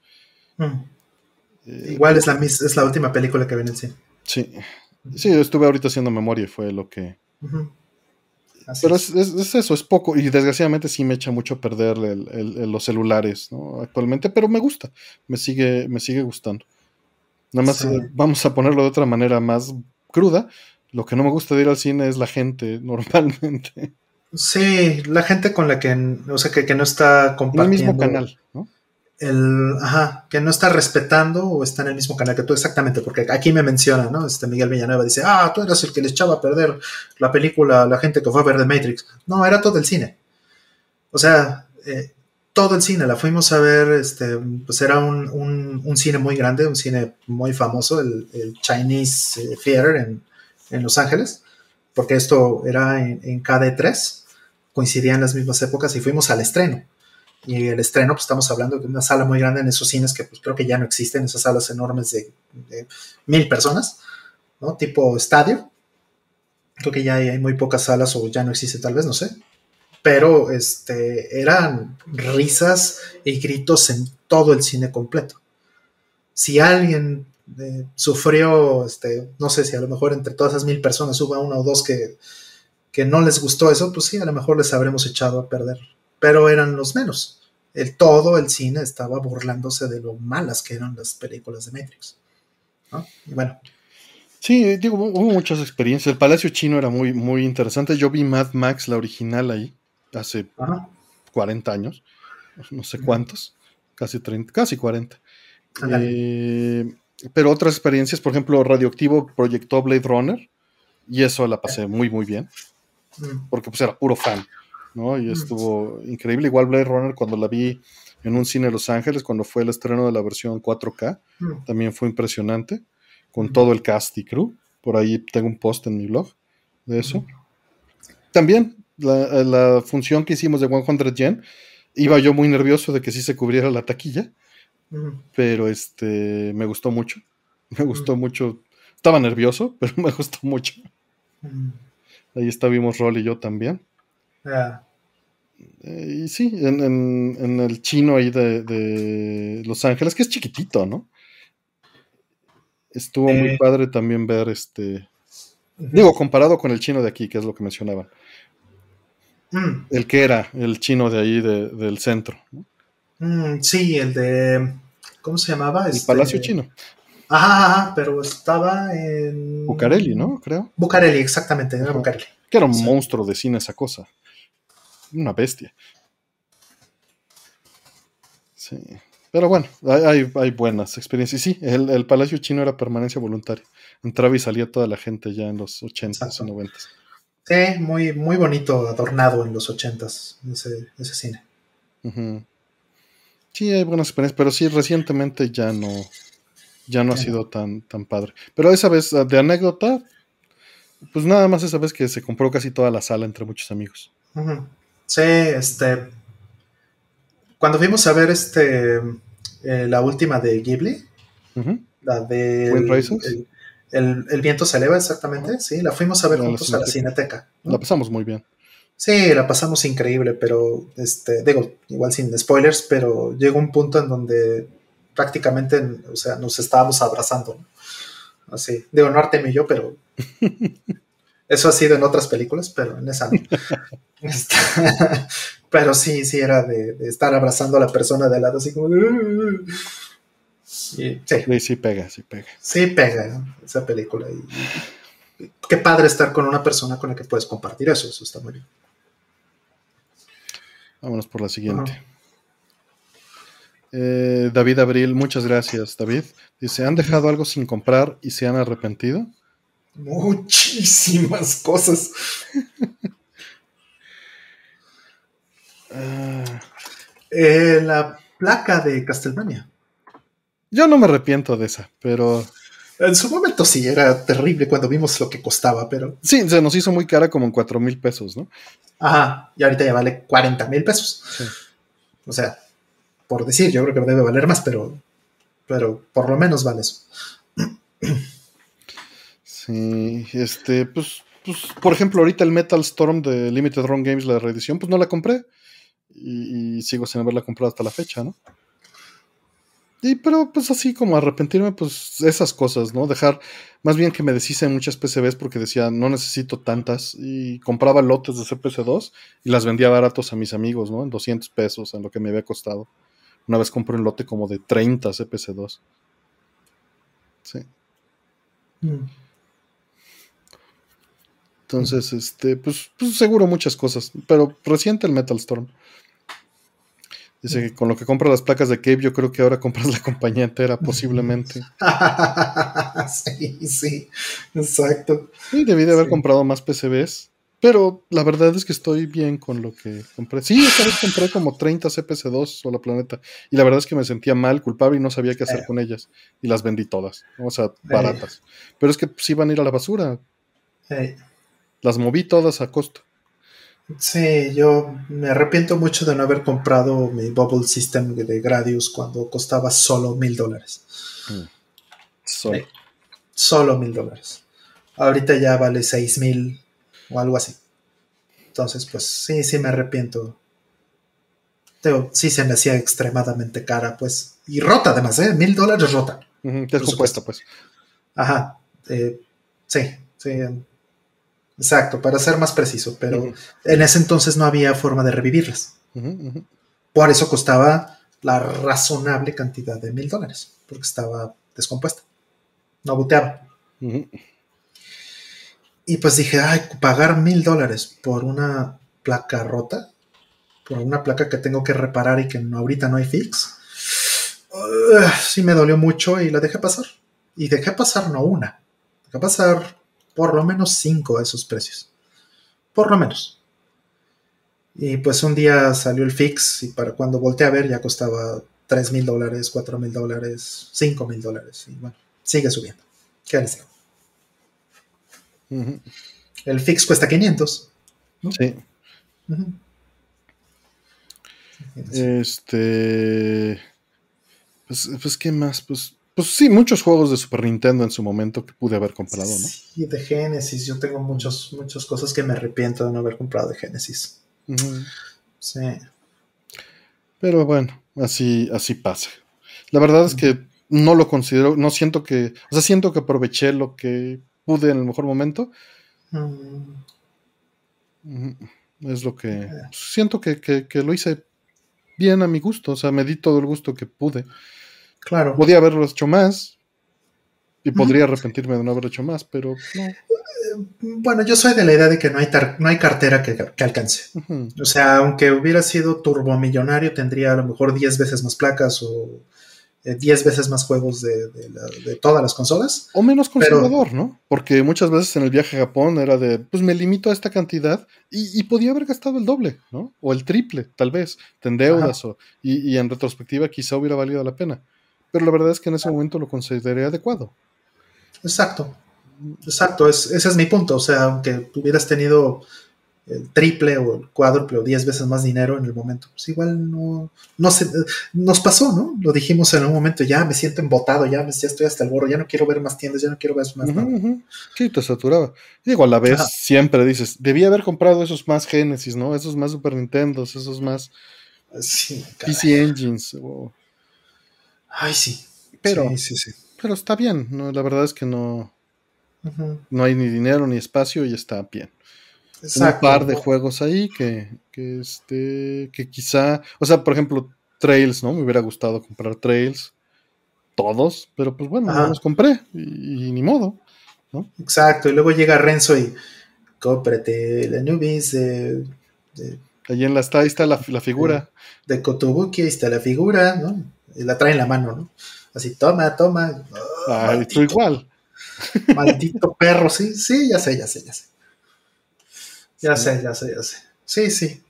S2: Igual es la, es la última película que vi en el cine.
S1: Sí, sí, estuve ahorita haciendo memoria y fue lo que... Pero es, eso, es poco. Y desgraciadamente sí me echa mucho a perder los celulares actualmente, pero me gusta. Me sigue, me sigue gustando. Nada más eh, vamos a ponerlo de otra manera más cruda. Lo que no me gusta de ir al cine es la gente, normalmente.
S2: Sí, la gente con la que, o sea, que, no está compartiendo.
S1: el mismo canal, ¿no?
S2: El, que no está respetando o está en el mismo canal que tú, exactamente, porque aquí me menciona, ¿no? Este Miguel Villanueva dice, ah, tú eras el que le echaba a perder la película la gente que fue a ver The Matrix. No, era todo el cine. O sea, eh, todo el cine, la fuimos a ver, este, pues era un, cine muy grande, un cine muy famoso, el, Chinese eh, Theater en, Los Ángeles, porque esto era en, en KD3, coincidían las mismas épocas y fuimos al estreno. Y el estreno, pues estamos hablando de una sala muy grande en esos cines que pues creo que ya no existen, esas salas enormes de, mil personas. ¿no? Tipo estadio. Creo que ya hay muy pocas salas o ya no existe tal vez, no sé. Pero este, eran risas y gritos en todo el cine completo. Si alguien eh, sufrió, este, no sé si a lo mejor entre todas esas mil personas hubo una o dos que, que no les gustó eso, pues sí, a lo mejor les habremos echado a perder. Pero eran los menos. El todo el cine estaba burlándose de lo malas que eran las películas de Matrix. Y bueno,
S1: Sí, digo, hubo muchas experiencias. El Palacio Chino era muy, muy interesante. Yo vi Mad Max, la original, ahí, hace 40 años. No sé cuántos. Casi 30, casi 40. Eh, pero otras experiencias, por ejemplo, Radioactivo proyectó Blade Runner. Y eso la pasé muy, muy bien. Mm. Porque pues era puro fan. ¿No? Y estuvo increíble. Igual Blade Runner cuando la vi en un cine de Los Ángeles, cuando fue el estreno de la versión 4K, mm. también fue impresionante con todo el cast y crew. Por ahí tengo un post en mi blog de eso. También la, función que hicimos de 100 Yen, iba yo muy nervioso de que sí se cubriera la taquilla, pero este me gustó mucho. Me gustó mucho. Estaba nervioso, pero me gustó mucho. Ahí estábamos Rol y yo también. Eh, y sí, en, el chino ahí de, Los Ángeles, que es chiquitito, ¿no? Estuvo muy padre también ver este. Digo, comparado con el chino de aquí, que es lo que mencionaban. Mm. El que era el chino de ahí, del centro.
S2: Mm, sí, el de. ¿Cómo se llamaba?
S1: El este, Palacio Chino.
S2: Ajá, pero estaba en.
S1: Bucareli, ¿no? Creo.
S2: Bucareli, exactamente, era Bucareli.
S1: Que era un monstruo de cine esa cosa. Una bestia. Sí. Pero bueno, hay, buenas experiencias. Sí, el, Palacio Chino era permanencia voluntaria. Entraba y salía toda la gente ya en los 80s y 90s.
S2: Sí, muy, muy bonito, adornado en los 80s, ese, ese cine.
S1: Sí, hay buenas experiencias, pero sí, recientemente ya no, ya no ha sido tan, tan padre. Pero esa vez, de anécdota, pues nada más esa vez que se compró casi toda la sala entre muchos amigos.
S2: Sí, este cuando fuimos a ver este eh, la última de Ghibli, la de el, el, viento se eleva exactamente, sí, la fuimos a ver juntos a la Cineteca.
S1: La pasamos muy bien.
S2: Sí, la pasamos increíble, pero este, digo, igual sin spoilers, pero llegó un punto en donde prácticamente, o sea, nos estábamos abrazando, Así, digo, no Artem y yo, pero eso ha sido en otras películas, pero en esa no. Pero sí, sí era de, estar abrazando a la persona de lado, así como.
S1: sí. sí, pega, sí pega.
S2: Sí pega esa película. Y, qué padre estar con una persona con la que puedes compartir eso, eso está muy bien.
S1: Vámonos por la siguiente. Eh, David Abril, muchas gracias, David. Dice, ¿han dejado algo sin comprar y se han arrepentido?
S2: Muchísimas cosas. Eh, la placa de Castlevania.
S1: Yo no me arrepiento de esa, pero.
S2: En su momento sí, era terrible cuando vimos lo que costaba, pero.
S1: Sí, se nos hizo muy cara como en 4 mil pesos, ¿no?
S2: Ajá, y ahorita ya vale 40 mil pesos. O sea, por decir, yo creo que debe valer más, pero. Pero por lo menos vale eso.
S1: Sí, este, pues, pues, por ejemplo, ahorita el Metal Storm de Limited Run Games, la reedición, pues no la compré y, sigo sin haberla comprado hasta la fecha, ¿no? Y pero pues así como arrepentirme, pues esas cosas, ¿no? Dejar, más bien que me deshice muchas PCBs porque decía, no necesito tantas y compraba lotes de CPC2 y las vendía baratos a mis amigos, ¿no? En 200 pesos, en lo que me había costado. Una vez compré un lote como de 30 CPC2. Sí. Mm. Entonces, este, pues, pues seguro muchas cosas, pero reciente el Metal Storm. Dice que con lo que compra las placas de Cave, yo creo que ahora compras la compañía entera, posiblemente.
S2: sí, sí, exacto.
S1: Sí, debí de haber comprado más PCBs, pero la verdad es que estoy bien con lo que compré. Sí, esta vez compré como 30 CPC2 o la planeta, y la verdad es que me sentía mal, culpable y no sabía qué hacer eh. con ellas, y las vendí todas, o sea, eh. baratas. Pero es que sí van a ir a la basura. Eh. Las moví todas a costo.
S2: Sí, yo me arrepiento mucho de no haber comprado mi Bubble System de Gradius cuando costaba solo mil dólares. Mm. Solo. solo mil dólares. Ahorita ya vale 6 mil o algo así. Entonces, pues sí, sí me arrepiento. sí se me hacía extremadamente cara, pues. Y rota además, ¿eh? Mil dólares rota.
S1: descompuesta, pues.
S2: Ajá. Eh, sí, sí. Exacto, para ser más preciso. Pero en ese entonces no había forma de revivirlas. Por eso costaba la razonable cantidad de mil dólares, porque estaba descompuesta. No buteaba. Y pues dije, ay, pagar mil dólares por una placa rota, por una placa que tengo que reparar y que ahorita no hay fix. sí me dolió mucho y la dejé pasar. Y dejé pasar no una, dejé pasar por lo menos cinco de esos precios. Por lo menos. Y pues un día salió el fix y para cuando volteé a ver ya costaba 3 mil dólares, 4 mil dólares, 5 mil dólares. Y bueno, sigue subiendo. ¿Qué les digo? El fix cuesta 500. Sí.
S1: Este. Pues, pues, ¿qué más? Pues, pues sí, muchos juegos de Super Nintendo en su momento que pude haber comprado, ¿no?
S2: Sí, de Genesis. Yo tengo muchos, muchas cosas que me arrepiento de no haber comprado de Genesis. Sí.
S1: Pero bueno, así, así pasa. La verdad es que no lo considero, no siento que, o sea, siento que aproveché lo que pude en el mejor momento. Es lo que siento que, lo hice bien a mi gusto, o sea, me di todo el gusto que pude. Claro. Podía haberlo hecho más y podría arrepentirme de no haber hecho más, pero no.
S2: Bueno, yo soy de la idea de que no hay, no hay cartera que, alcance. O sea, aunque hubiera sido turbomillonario, tendría a lo mejor 10 veces más placas o 10 eh, veces más juegos de, todas las consolas.
S1: O menos conservador, ¿no? Porque muchas veces en el viaje a Japón era de, pues me limito a esta cantidad y, podía haber gastado el doble, ¿no? O el triple, tal vez, en deudas o, y, y en retrospectiva quizá hubiera valido la pena. Pero la verdad es que en ese momento lo consideré adecuado.
S2: Exacto. Exacto, ese es mi punto. O sea, aunque hubieras tenido el triple o el cuádruple o diez veces más dinero en el momento, pues igual no, no se, nos pasó, ¿no? Lo dijimos en un momento, ya me siento embotado, ya, ya estoy hasta el gorro, ya no quiero ver más tiendas, ya no quiero ver más.
S1: Sí, te saturaba. Digo, a la vez siempre dices, debía haber comprado esos más Genesis, ¿no? Esos más Super Nintendo, esos más sí, PC Engines.
S2: Ay, sí.
S1: Pero, sí, sí, pero está bien, ¿no? La verdad es que no no hay ni dinero ni espacio y está bien. Un par de juegos ahí que, que, este, que quizá, o sea, por ejemplo, Trails, ¿no? Me hubiera gustado comprar Trails, todos, pero pues bueno, no los compré y, ni modo, ¿no?
S2: Exacto, y luego llega Renzo y cómprate la Nubis de,
S1: Allí en la está, ahí está la, figura.
S2: De, Kotobuki, ahí está la figura, ¿no? Y la trae en la mano, ¿no? Así, toma, toma.
S1: Ah, tú igual.
S2: Maldito perro, sí, sí, ya sé, ya sé, ya sé. Ya sé, ya sé, ya sé. Sí, sí.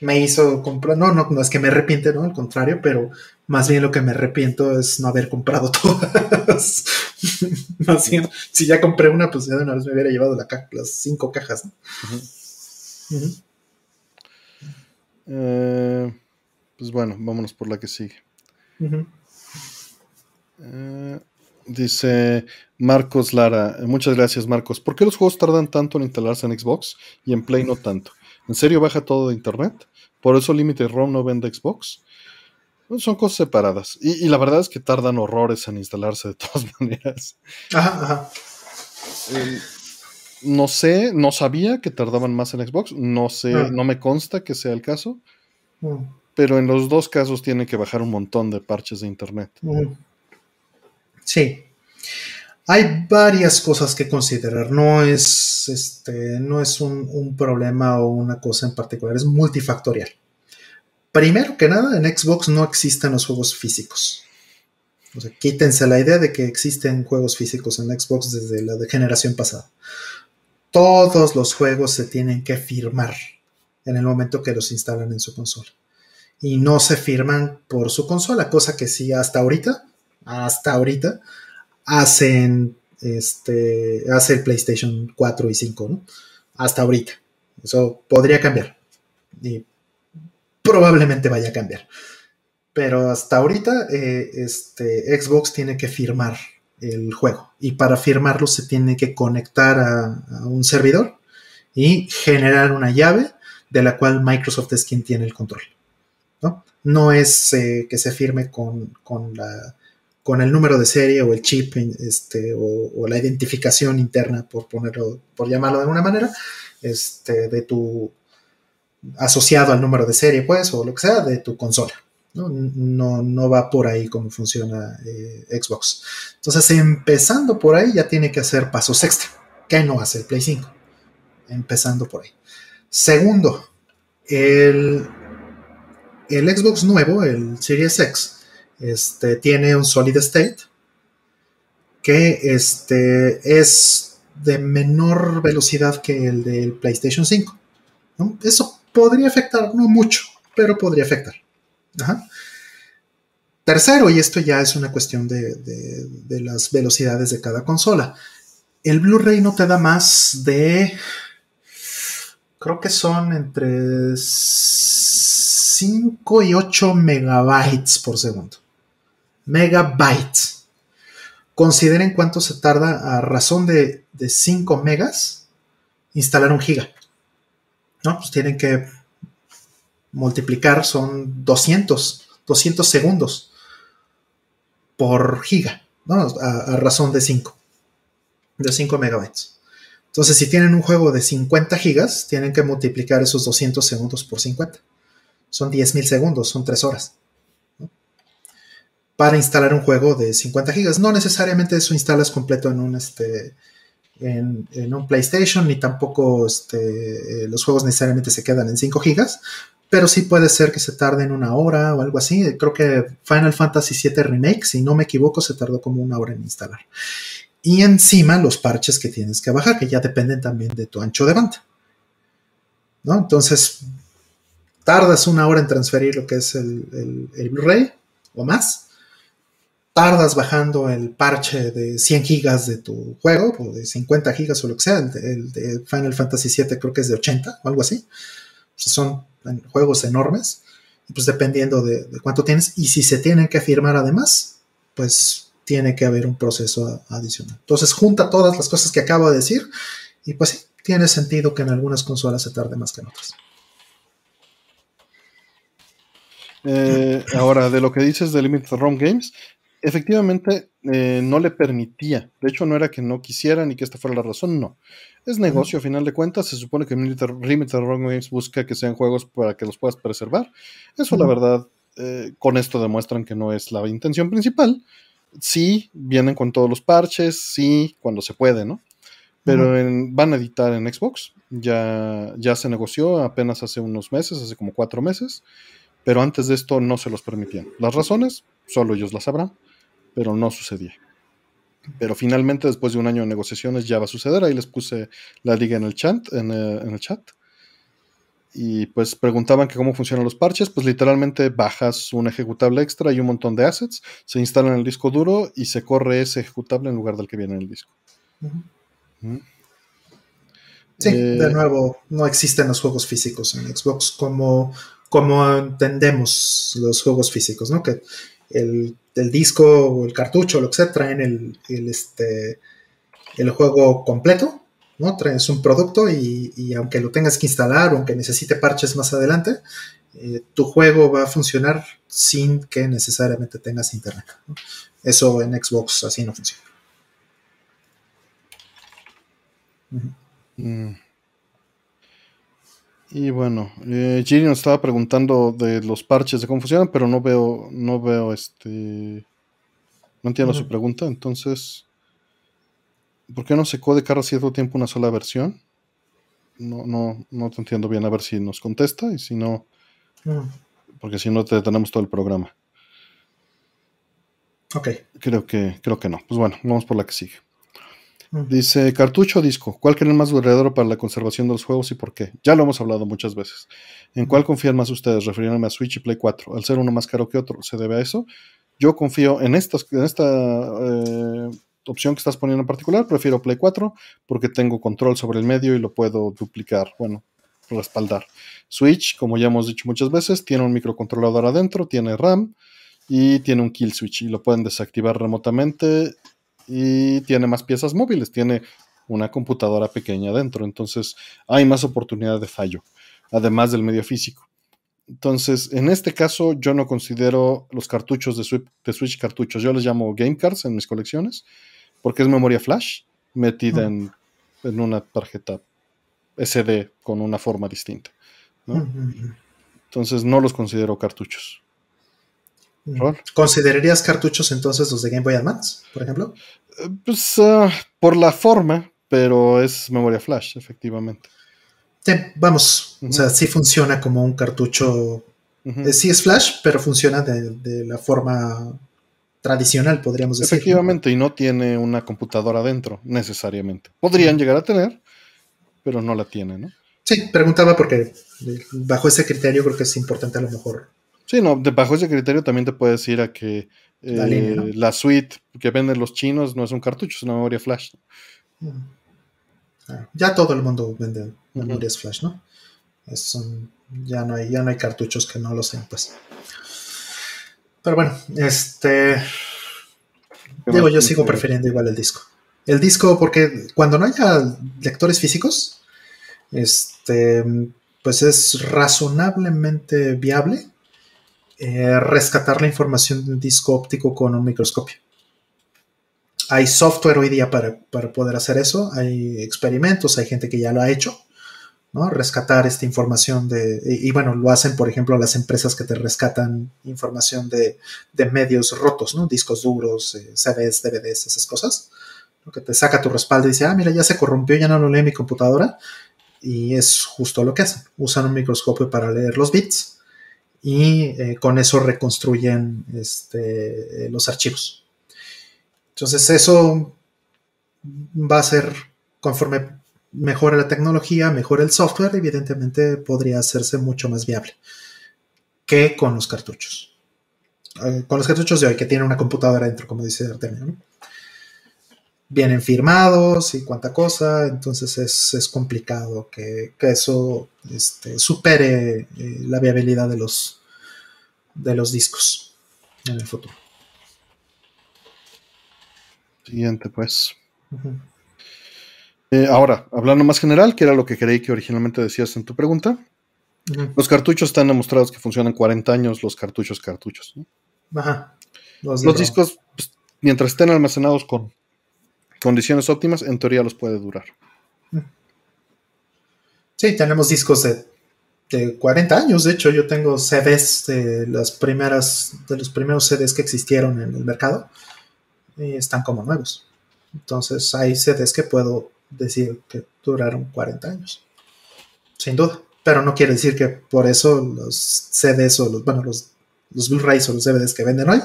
S2: Me hizo comprar, no, no, no es que me arrepiente, no, al contrario, pero más bien lo que me arrepiento es no haber comprado todas. más bien, si ya compré una, pues ya de una vez me hubiera llevado la las cinco cajas.
S1: Eh, pues bueno, vámonos por la que sigue. Dice Marcos Lara, muchas gracias Marcos. ¿Por qué los juegos tardan tanto en instalarse en Xbox y en Play no tanto? ¿En serio baja todo de internet? ¿Por eso Limited ROM no vende Xbox? son cosas separadas. Y, la verdad es que tardan horrores en instalarse de todas maneras. Ajá, eh, no sé, no sabía que tardaban más en Xbox. No sé, ah. no me consta que sea el caso. Mm. Pero en los dos casos tiene que bajar un montón de parches de internet.
S2: Sí. Hay varias cosas que considerar. No es, este, no es un, problema o una cosa en particular, es multifactorial. Primero que nada, en Xbox no existen los juegos físicos. O sea, quítense la idea de que existen juegos físicos en Xbox desde la generación pasada. Todos los juegos se tienen que firmar en el momento que los instalan en su consola. Y no se firman por su consola, cosa que sí hasta ahorita hasta ahorita hacen este hace el PlayStation 4 y 5, ¿no? Hasta ahorita. Eso podría cambiar. Y probablemente vaya a cambiar. Pero hasta ahorita, eh, este, Xbox tiene que firmar el juego. Y para firmarlo se tiene que conectar a, un servidor y generar una llave de la cual Microsoft es quien tiene el control. No, no es eh, que se firme con, la, con, el número de serie o el chip este, o, la identificación interna, por ponerlo, por llamarlo de alguna manera, este, de tu asociado al número de serie, pues, o lo que sea, de tu consola. No, no, va por ahí como funciona eh, Xbox. Entonces, empezando por ahí, ya tiene que hacer pasos extra, que no hace el Play 5. Empezando por ahí. Segundo, el, el Xbox nuevo, el Series X, este, tiene un solid state que este, es de menor velocidad que el del PlayStation 5. Eso podría afectar, no mucho, pero podría afectar. Tercero, y esto ya es una cuestión de, las velocidades de cada consola. El Blu-ray no te da más de. Creo que son entre 5 y 8 megabytes por segundo. Megabytes. Consideren cuánto se tarda a razón de, de 5 megas instalar un giga. ¿No? Pues tienen que multiplicar son 200, 200 segundos por giga, a, razón de 5, de 5 megabytes. Entonces, si tienen un juego de 50 gigas, tienen que multiplicar esos 200 segundos por 50. Son 10.000 segundos, son 3 horas. Para instalar un juego de 50 gigas. No necesariamente eso instalas completo en un, este, en, un PlayStation, ni tampoco este, los juegos necesariamente se quedan en 5 gigas, pero sí puede ser que se tarde en una hora o algo así. Creo que Final Fantasy VII Remake, si no me equivoco, se tardó como una hora en instalar. Y encima los parches que tienes que bajar, que ya dependen también de tu ancho de banda. ¿No? Entonces, tardas una hora en transferir lo que es el, Blu-ray o más. Tardas bajando el parche de 100 gigas de tu juego, o de 50 gigas o lo que sea. El, de Final Fantasy VII creo que es de 80 o algo así. son juegos enormes, pues dependiendo de, cuánto tienes, y si se tienen que firmar además, pues tiene que haber un proceso adicional. Entonces junta todas las cosas que acabo de decir y pues sí, tiene sentido que en algunas consolas se tarde más que en otras.
S1: Eh, ahora, de lo que dices de Limited Run Games, efectivamente eh, no le permitía. De hecho, no era que no quisieran y que esta fuera la razón, no. Es negocio, a final de cuentas. Se supone que Limited Run Games busca que sean juegos para que los puedas preservar. Eso, la verdad, eh, con esto demuestran que no es la intención principal. Sí, vienen con todos los parches, sí, cuando se puede, ¿no? Pero van a editar en Xbox. Ya, ya se negoció apenas hace unos meses, hace como cuatro meses. Pero antes de esto no se los permitían. Las razones, solo ellos las sabrán pero no sucedía. Pero finalmente, después de un año de negociaciones, ya va a suceder. Ahí les puse la liga en el chat. En, eh, el chat. Y pues preguntaban que cómo funcionan los parches. Pues literalmente bajas un ejecutable extra y un montón de assets, se instala en el disco duro y se corre ese ejecutable en lugar del que viene en el disco.
S2: Sí, de eh, nuevo, no existen los juegos físicos en Xbox como, como entendemos los juegos físicos, ¿no? Que el, disco o el cartucho, lo que sea, traen el, este, juego completo, ¿no? Traes un producto y, aunque lo tengas que instalar o aunque necesite parches más adelante, eh, tu juego va a funcionar sin que necesariamente tengas internet. Eso en Xbox así no funciona.
S1: Y bueno, eh, Giri nos estaba preguntando de los parches de cómo funcionan, pero no veo, no veo este. No entiendo su pregunta, entonces. ¿Por qué no se code cada cierto tiempo una sola versión? No, no, no te entiendo bien, a ver si nos contesta y si no. Porque si no, te detenemos todo el programa.
S2: Ok.
S1: Creo que, creo que no. Pues bueno, vamos por la que sigue. Dice, cartucho o disco, ¿cuál creen más duradero para la conservación de los juegos y por qué? Ya lo hemos hablado muchas veces. ¿En cuál confían más ustedes, refiriéndome a Switch y Play 4? Al ser uno más caro que otro, ¿se debe a eso? Yo confío en, esta eh, opción que estás poniendo en particular, prefiero Play 4 porque tengo control sobre el medio y lo puedo duplicar, bueno, respaldar. Switch, como ya hemos dicho muchas veces, tiene un microcontrolador adentro, tiene RAM y tiene un kill switch y lo pueden desactivar remotamente y tiene más piezas móviles, tiene una computadora pequeña dentro, entonces hay más oportunidad de fallo, además del medio físico. Entonces, en este caso, yo no considero los cartuchos de Switch, de Switch cartuchos, yo les llamo game cards en mis colecciones, porque es memoria flash metida en, en, una tarjeta SD con una forma distinta. Entonces, no los considero cartuchos.
S2: ¿Considerarías cartuchos entonces los de Game Boy Advance, por ejemplo?
S1: Eh, pues ah, por la forma, pero es memoria flash, efectivamente.
S2: Sí, vamos, o sea, sí funciona como un cartucho. Eh, sí es flash, pero funciona de, la forma tradicional, podríamos decir.
S1: Efectivamente, y no tiene una computadora dentro, necesariamente. Podrían llegar a tener, pero no la tiene, ¿no?
S2: Sí, preguntaba porque eh, bajo ese criterio creo que es importante a lo mejor.
S1: Sí, no, bajo ese criterio también te puedes ir a que la, suite que venden los chinos no es un cartucho, es una memoria flash.
S2: Ah, ya todo el mundo vende memorias flash, ¿no? ya, no hay, ya no hay cartuchos que no lo sean, pues. Pero bueno, este. Digo, yo sigo prefiriendo igual el disco. El disco, porque cuando no haya lectores físicos, este, pues es razonablemente viable eh, rescatar la información de un disco óptico con un microscopio. Hay software hoy día para, poder hacer eso, hay experimentos, hay gente que ya lo ha hecho, ¿no? Rescatar esta información de, y, bueno, lo hacen, por ejemplo, las empresas que te rescatan información de, medios rotos, ¿no? Discos duros, eh, CDs, DVDs, esas cosas. Lo que te saca tu respaldo y dice, ah, mira, ya se corrompió, ya no lo lee mi computadora. Y es justo lo que hacen. Usan un microscopio para leer los bits y eh, con eso reconstruyen este, los archivos. Entonces eso va a ser conforme mejora la tecnología, mejora el software, evidentemente podría hacerse mucho más viable que con los cartuchos. Eh, con los cartuchos de hoy, que tienen una computadora dentro, como dice Artemio. Vienen firmados y cuánta cosa, entonces es, complicado que, eso este, supere eh, la viabilidad de los, de los discos en el futuro.
S1: Siguiente, pues. Eh, ahora, hablando más general, que era lo que creí que originalmente decías en tu pregunta. Los cartuchos están demostrados que funcionan 40 años, los cartuchos cartuchos. Ajá. Los, discos, pues, mientras estén almacenados con condiciones óptimas, en teoría los puede durar.
S2: Sí, tenemos discos de, de, 40 años. De hecho, yo tengo CDs de las primeras, de los primeros CDs que existieron en el mercado están como nuevos. Entonces hay CDs que puedo decir que duraron 40 años. Sin duda. Pero no quiere decir que por eso los CDs o los, bueno, los, los Blu-rays o los DVDs que venden hoy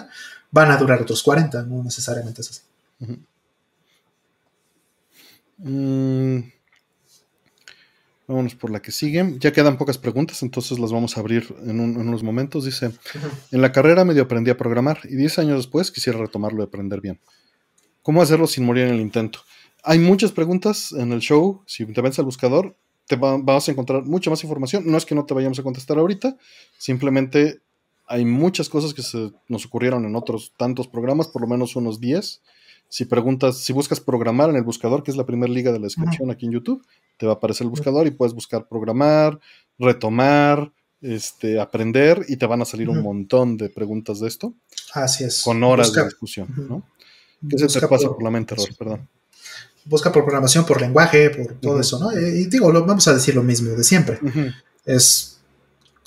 S2: van a durar otros 40. No necesariamente es así.
S1: Mm. Vámonos por la que sigue. Ya quedan pocas preguntas, entonces las vamos a abrir en, unos momentos. Dice, en la carrera medio aprendí a programar y 10 años después quisiera retomarlo y aprender bien. ¿Cómo hacerlo sin morir en el intento? Hay muchas preguntas en el show. Si te ves al buscador, te vas a encontrar mucha más información. No es que no te vayamos a contestar ahorita, simplemente hay muchas cosas que se nos ocurrieron en otros tantos programas, por lo menos unos 10 si preguntas, si buscas programar en el buscador, que es la primera liga de la descripción aquí en YouTube, te va a aparecer el buscador y puedes buscar programar, retomar, este, aprender y te van a salir un montón de preguntas de esto.
S2: Así es.
S1: Con horas de discusión, ¿no? ¿Qué se te pasa por, la mente, Rol? Perdón.
S2: Busca por programación, por lenguaje, por todo eso, ¿no? Y digo, vamos a decir lo mismo de siempre. Es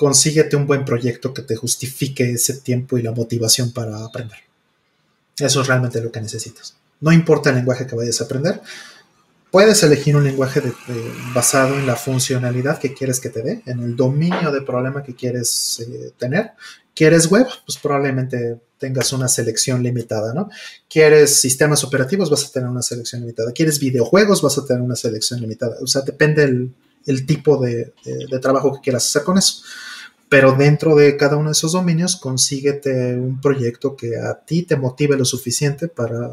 S2: consíguete un buen proyecto que te justifique ese tiempo y la motivación para aprender. Eso es realmente lo que necesitas. No importa el lenguaje que vayas a aprender, puedes elegir un lenguaje basado en la funcionalidad que quieres que te dé, en el dominio de problema que quieres eh, tener. ¿Quieres web? Pues probablemente tengas una selección limitada, ¿no? ¿Quieres sistemas operativos? Vas a tener una selección limitada. ¿Quieres videojuegos? Vas a tener una selección limitada. O sea, depende el, tipo de, de trabajo que quieras hacer con eso pero dentro de cada uno de esos dominios consíguete un proyecto que a ti te motive lo suficiente para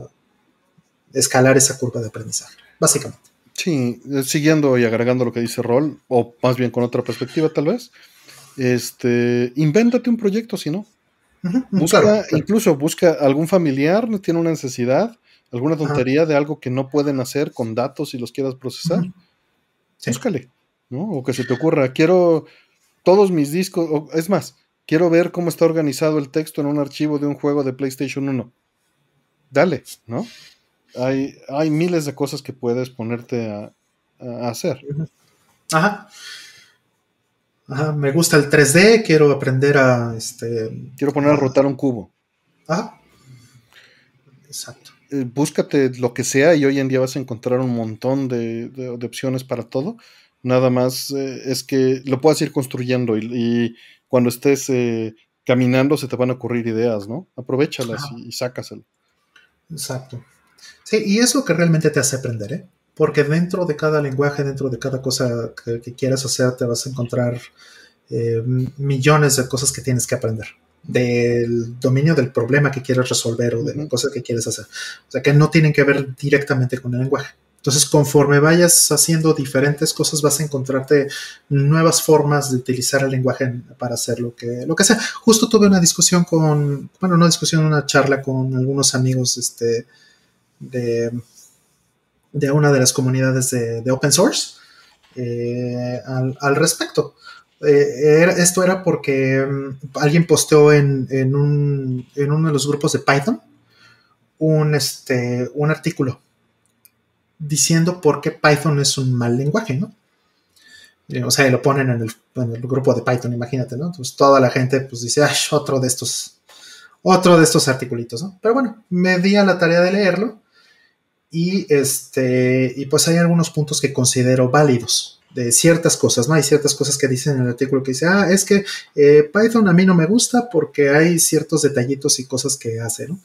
S2: escalar esa curva de aprendizaje, básicamente.
S1: Sí, eh, siguiendo y agregando lo que dice Rol, o más bien con otra perspectiva tal vez, este, invéntate un proyecto si no. busca, Incluso busca algún familiar, tiene una necesidad, alguna tontería de algo que no pueden hacer con datos y los quieras procesar, búscale, ¿no? O que se te ocurra, quiero todos mis discos, es más, quiero ver cómo está organizado el texto en un archivo de un juego de PlayStation 1. Dale, ¿no? Hay, hay miles de cosas que puedes ponerte a, hacer.
S2: Ajá. Ajá, me gusta el 3D, quiero aprender a este.
S1: Quiero poner a rotar un cubo.
S2: Ajá. Exacto.
S1: Eh, búscate lo que sea y hoy en día vas a encontrar un montón de, opciones para todo. Nada más eh, es que lo puedas ir construyendo y, cuando estés eh, caminando se te van a ocurrir ideas, ¿no? Aprovechalas y, y sácaselo.
S2: Exacto. Sí, y es lo que realmente te hace aprender, ¿eh? Porque dentro de cada lenguaje, dentro de cada cosa que, quieras hacer, te vas a encontrar millones de cosas que tienes que aprender del dominio del problema que quieres resolver o de la cosa que quieres hacer. O sea, que no tienen que ver directamente con el lenguaje. Entonces, conforme vayas haciendo diferentes cosas, vas a encontrarte nuevas formas de utilizar el lenguaje para hacer lo que, lo que sea. Justo tuve una discusión con, bueno, una discusión, una charla con algunos amigos este, de, de una de las comunidades de, open source eh, al, respecto. Eh, esto era porque mm, alguien posteó en, uno de los grupos de Python un, este, un artículo diciendo por qué Python es un mal lenguaje, ¿no? Eh, o sea, lo ponen en el, grupo de Python, imagínate, ¿no? Entonces toda la gente pues dice, Ay, otro de estos, otro de estos articulitos, ¿no? Pero bueno, me di a la tarea de leerlo y este, y pues hay algunos puntos que considero válidos, de ciertas cosas, ¿no? Hay ciertas cosas que dicen en el artículo que dice, ah, es que eh, Python a mí no me gusta porque hay ciertos detallitos y cosas que hace, ¿no?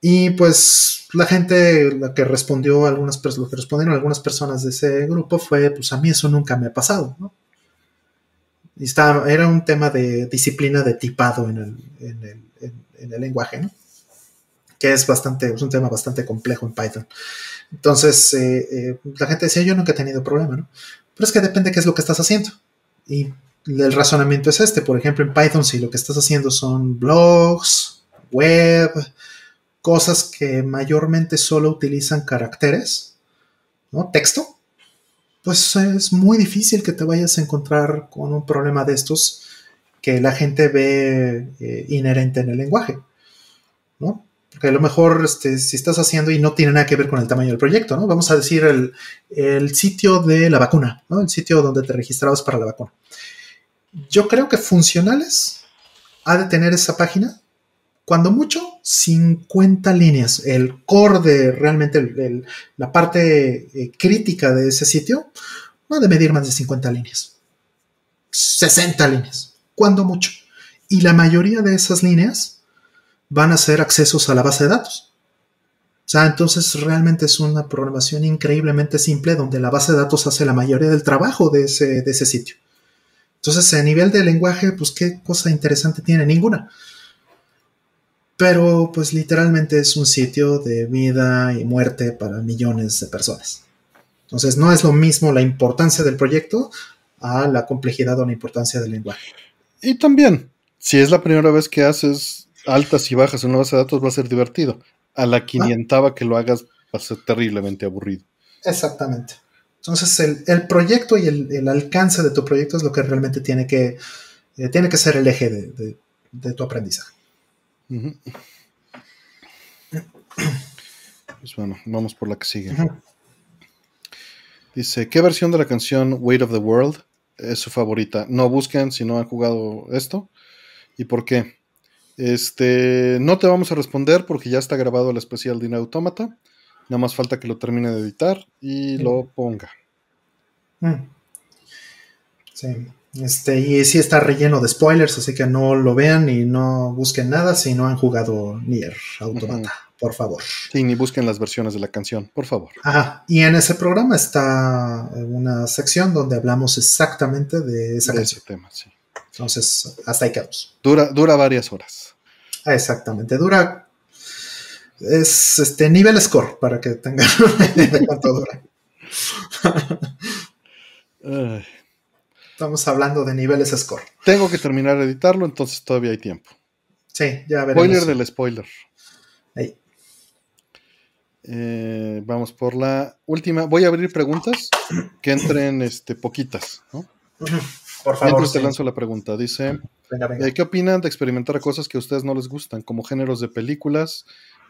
S2: Y pues la gente, la que respondió, algunas lo que respondieron algunas personas de ese grupo fue, pues a mí eso nunca me ha pasado, ¿no? Estaba, era un tema de disciplina de tipado en el, en el, en el lenguaje, ¿no? Que es bastante, es un tema bastante complejo en Python. Entonces, eh, eh, la gente decía, yo nunca he tenido problema, ¿no? Pero es que depende qué es lo que estás haciendo. Y el razonamiento es este. Por ejemplo, en Python, si lo que estás haciendo son blogs, web, cosas que mayormente solo utilizan caracteres, ¿no? Texto, pues es muy difícil que te vayas a encontrar con un problema de estos que la gente ve eh, inherente en el lenguaje, ¿no? Porque a lo mejor este, si estás haciendo y no tiene nada que ver con el tamaño del proyecto, ¿no? Vamos a decir el, sitio de la vacuna, ¿no? El sitio donde te registrabas para la vacuna. Yo creo que funcionales ha de tener esa página, cuando mucho, 50 líneas. El core de realmente la parte eh, crítica de ese sitio no ha de medir más de 50 líneas. 60 líneas, cuando mucho. Y la mayoría de esas líneas van a ser accesos a la base de datos. O sea, entonces realmente es una programación increíblemente simple donde la base de datos hace la mayoría del trabajo de ese, de ese sitio. Entonces, a nivel de lenguaje, pues qué cosa interesante tiene, ninguna. Pero pues literalmente es un sitio de vida y muerte para millones de personas. Entonces, no es lo mismo la importancia del proyecto a la complejidad o la importancia del lenguaje.
S1: Y también, si es la primera vez que haces altas y bajas en una base de datos va a ser divertido. A la quinientava que lo hagas va a ser terriblemente aburrido.
S2: Exactamente. Entonces el, proyecto y el, alcance de tu proyecto es lo que realmente tiene que, eh, tiene que ser el eje de, tu aprendizaje.
S1: Pues bueno, vamos por la que sigue. Dice, ¿qué versión de la canción Weight of the World es su favorita? No busquen si no han jugado esto. ¿Y por qué? Este, no te vamos a responder porque ya está grabado el especial de Automata. Nada más falta que lo termine de editar y lo ponga. Mm.
S2: Sí. Este, y sí está relleno de spoilers, así que no lo vean y no busquen nada si no han jugado Nier Automata, por favor.
S1: Sí, ni busquen las versiones de la canción, por favor.
S2: Ajá. Y en ese programa está una sección donde hablamos exactamente de esa canción. Ese tema, sí. Entonces, hasta ahí quedamos.
S1: Dura, dura varias horas.
S2: Ah, exactamente, dura. Es este nivel score para que tengan de cuánto dura. Estamos hablando de niveles score.
S1: Tengo que terminar de editarlo, entonces todavía hay tiempo.
S2: Sí, ya veremos.
S1: Spoiler del spoiler. Eh, vamos por la última. Voy a abrir preguntas que entren este, poquitas, ¿no? Por favor. te lanzo la pregunta. Dice: eh, ¿Qué opinan de experimentar cosas que a ustedes no les gustan, como géneros de películas,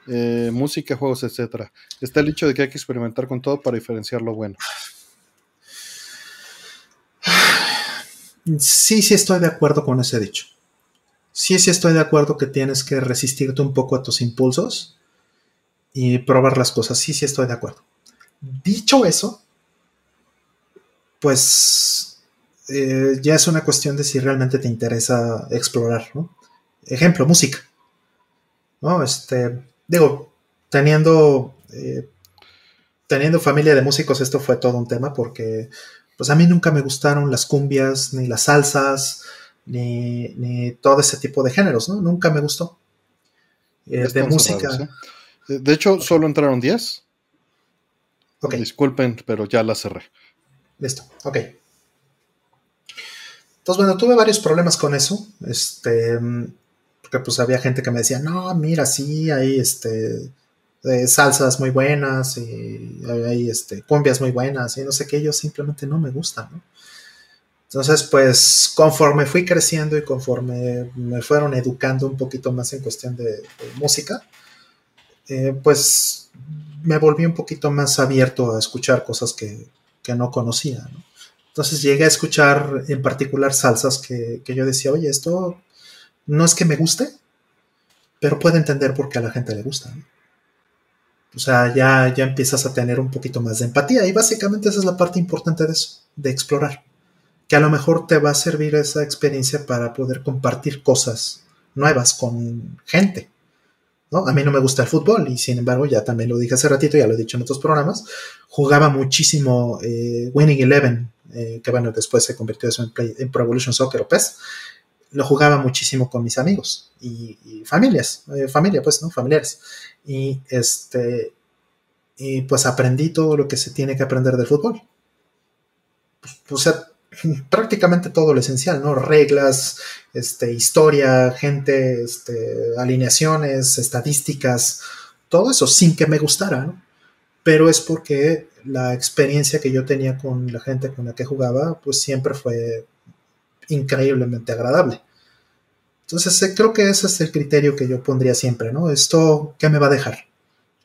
S1: eh, música, juegos, etcétera? Está el hecho de que hay que experimentar con todo para diferenciar lo bueno.
S2: Sí, sí estoy de acuerdo con ese dicho. Sí, sí estoy de acuerdo que tienes que resistirte un poco a tus impulsos y probar las cosas. Sí, sí estoy de acuerdo. Dicho eso, pues eh, ya es una cuestión de si realmente te interesa explorar, ¿no? Ejemplo, música. ¿No? Este, digo, teniendo, eh, teniendo familia de músicos, esto fue todo un tema porque pues a mí nunca me gustaron las cumbias, ni las salsas, ni, todo ese tipo de géneros, ¿no? Nunca me gustó.
S1: Eh, de música. ¿eh? De hecho, solo entraron 10. Ok. Disculpen, pero ya la cerré.
S2: Listo, ok. Entonces, bueno, tuve varios problemas con eso. Este, porque pues había gente que me decía, no, mira, sí, hay este, salsas muy buenas y hay este, cumbias muy buenas y no sé qué, ellos simplemente no me gustan, Entonces, pues conforme fui creciendo y conforme me fueron educando un poquito más en cuestión de, música, eh, pues me volví un poquito más abierto a escuchar cosas que, no conocía. Entonces llegué a escuchar en particular salsas que, que, yo decía, oye, esto no es que me guste, pero puedo entender por qué a la gente le gusta. ¿no? O sea, ya, ya empiezas a tener un poquito más de empatía y básicamente esa es la parte importante de eso, de explorar. Que a lo mejor te va a servir esa experiencia para poder compartir cosas nuevas con gente. ¿no? A mí no me gusta el fútbol y sin embargo, ya también lo dije hace ratito, ya lo he dicho en otros programas, jugaba muchísimo eh, Winning Eleven, eh, que bueno, después se convirtió eso en, en Pro Evolution Soccer o PES. Lo jugaba muchísimo con mis amigos y, familias, eh, familia pues, ¿no? Familiares y este y pues aprendí todo lo que se tiene que aprender del fútbol. O sea, prácticamente todo lo esencial, ¿no? Reglas, este, historia, gente, este, alineaciones, estadísticas, todo eso sin que me gustara. Pero es porque la experiencia que yo tenía con la gente con la que jugaba, pues siempre fue increíblemente agradable. Entonces, eh, creo que ese es el criterio que yo pondría siempre, ¿no? Esto, ¿qué me va a dejar?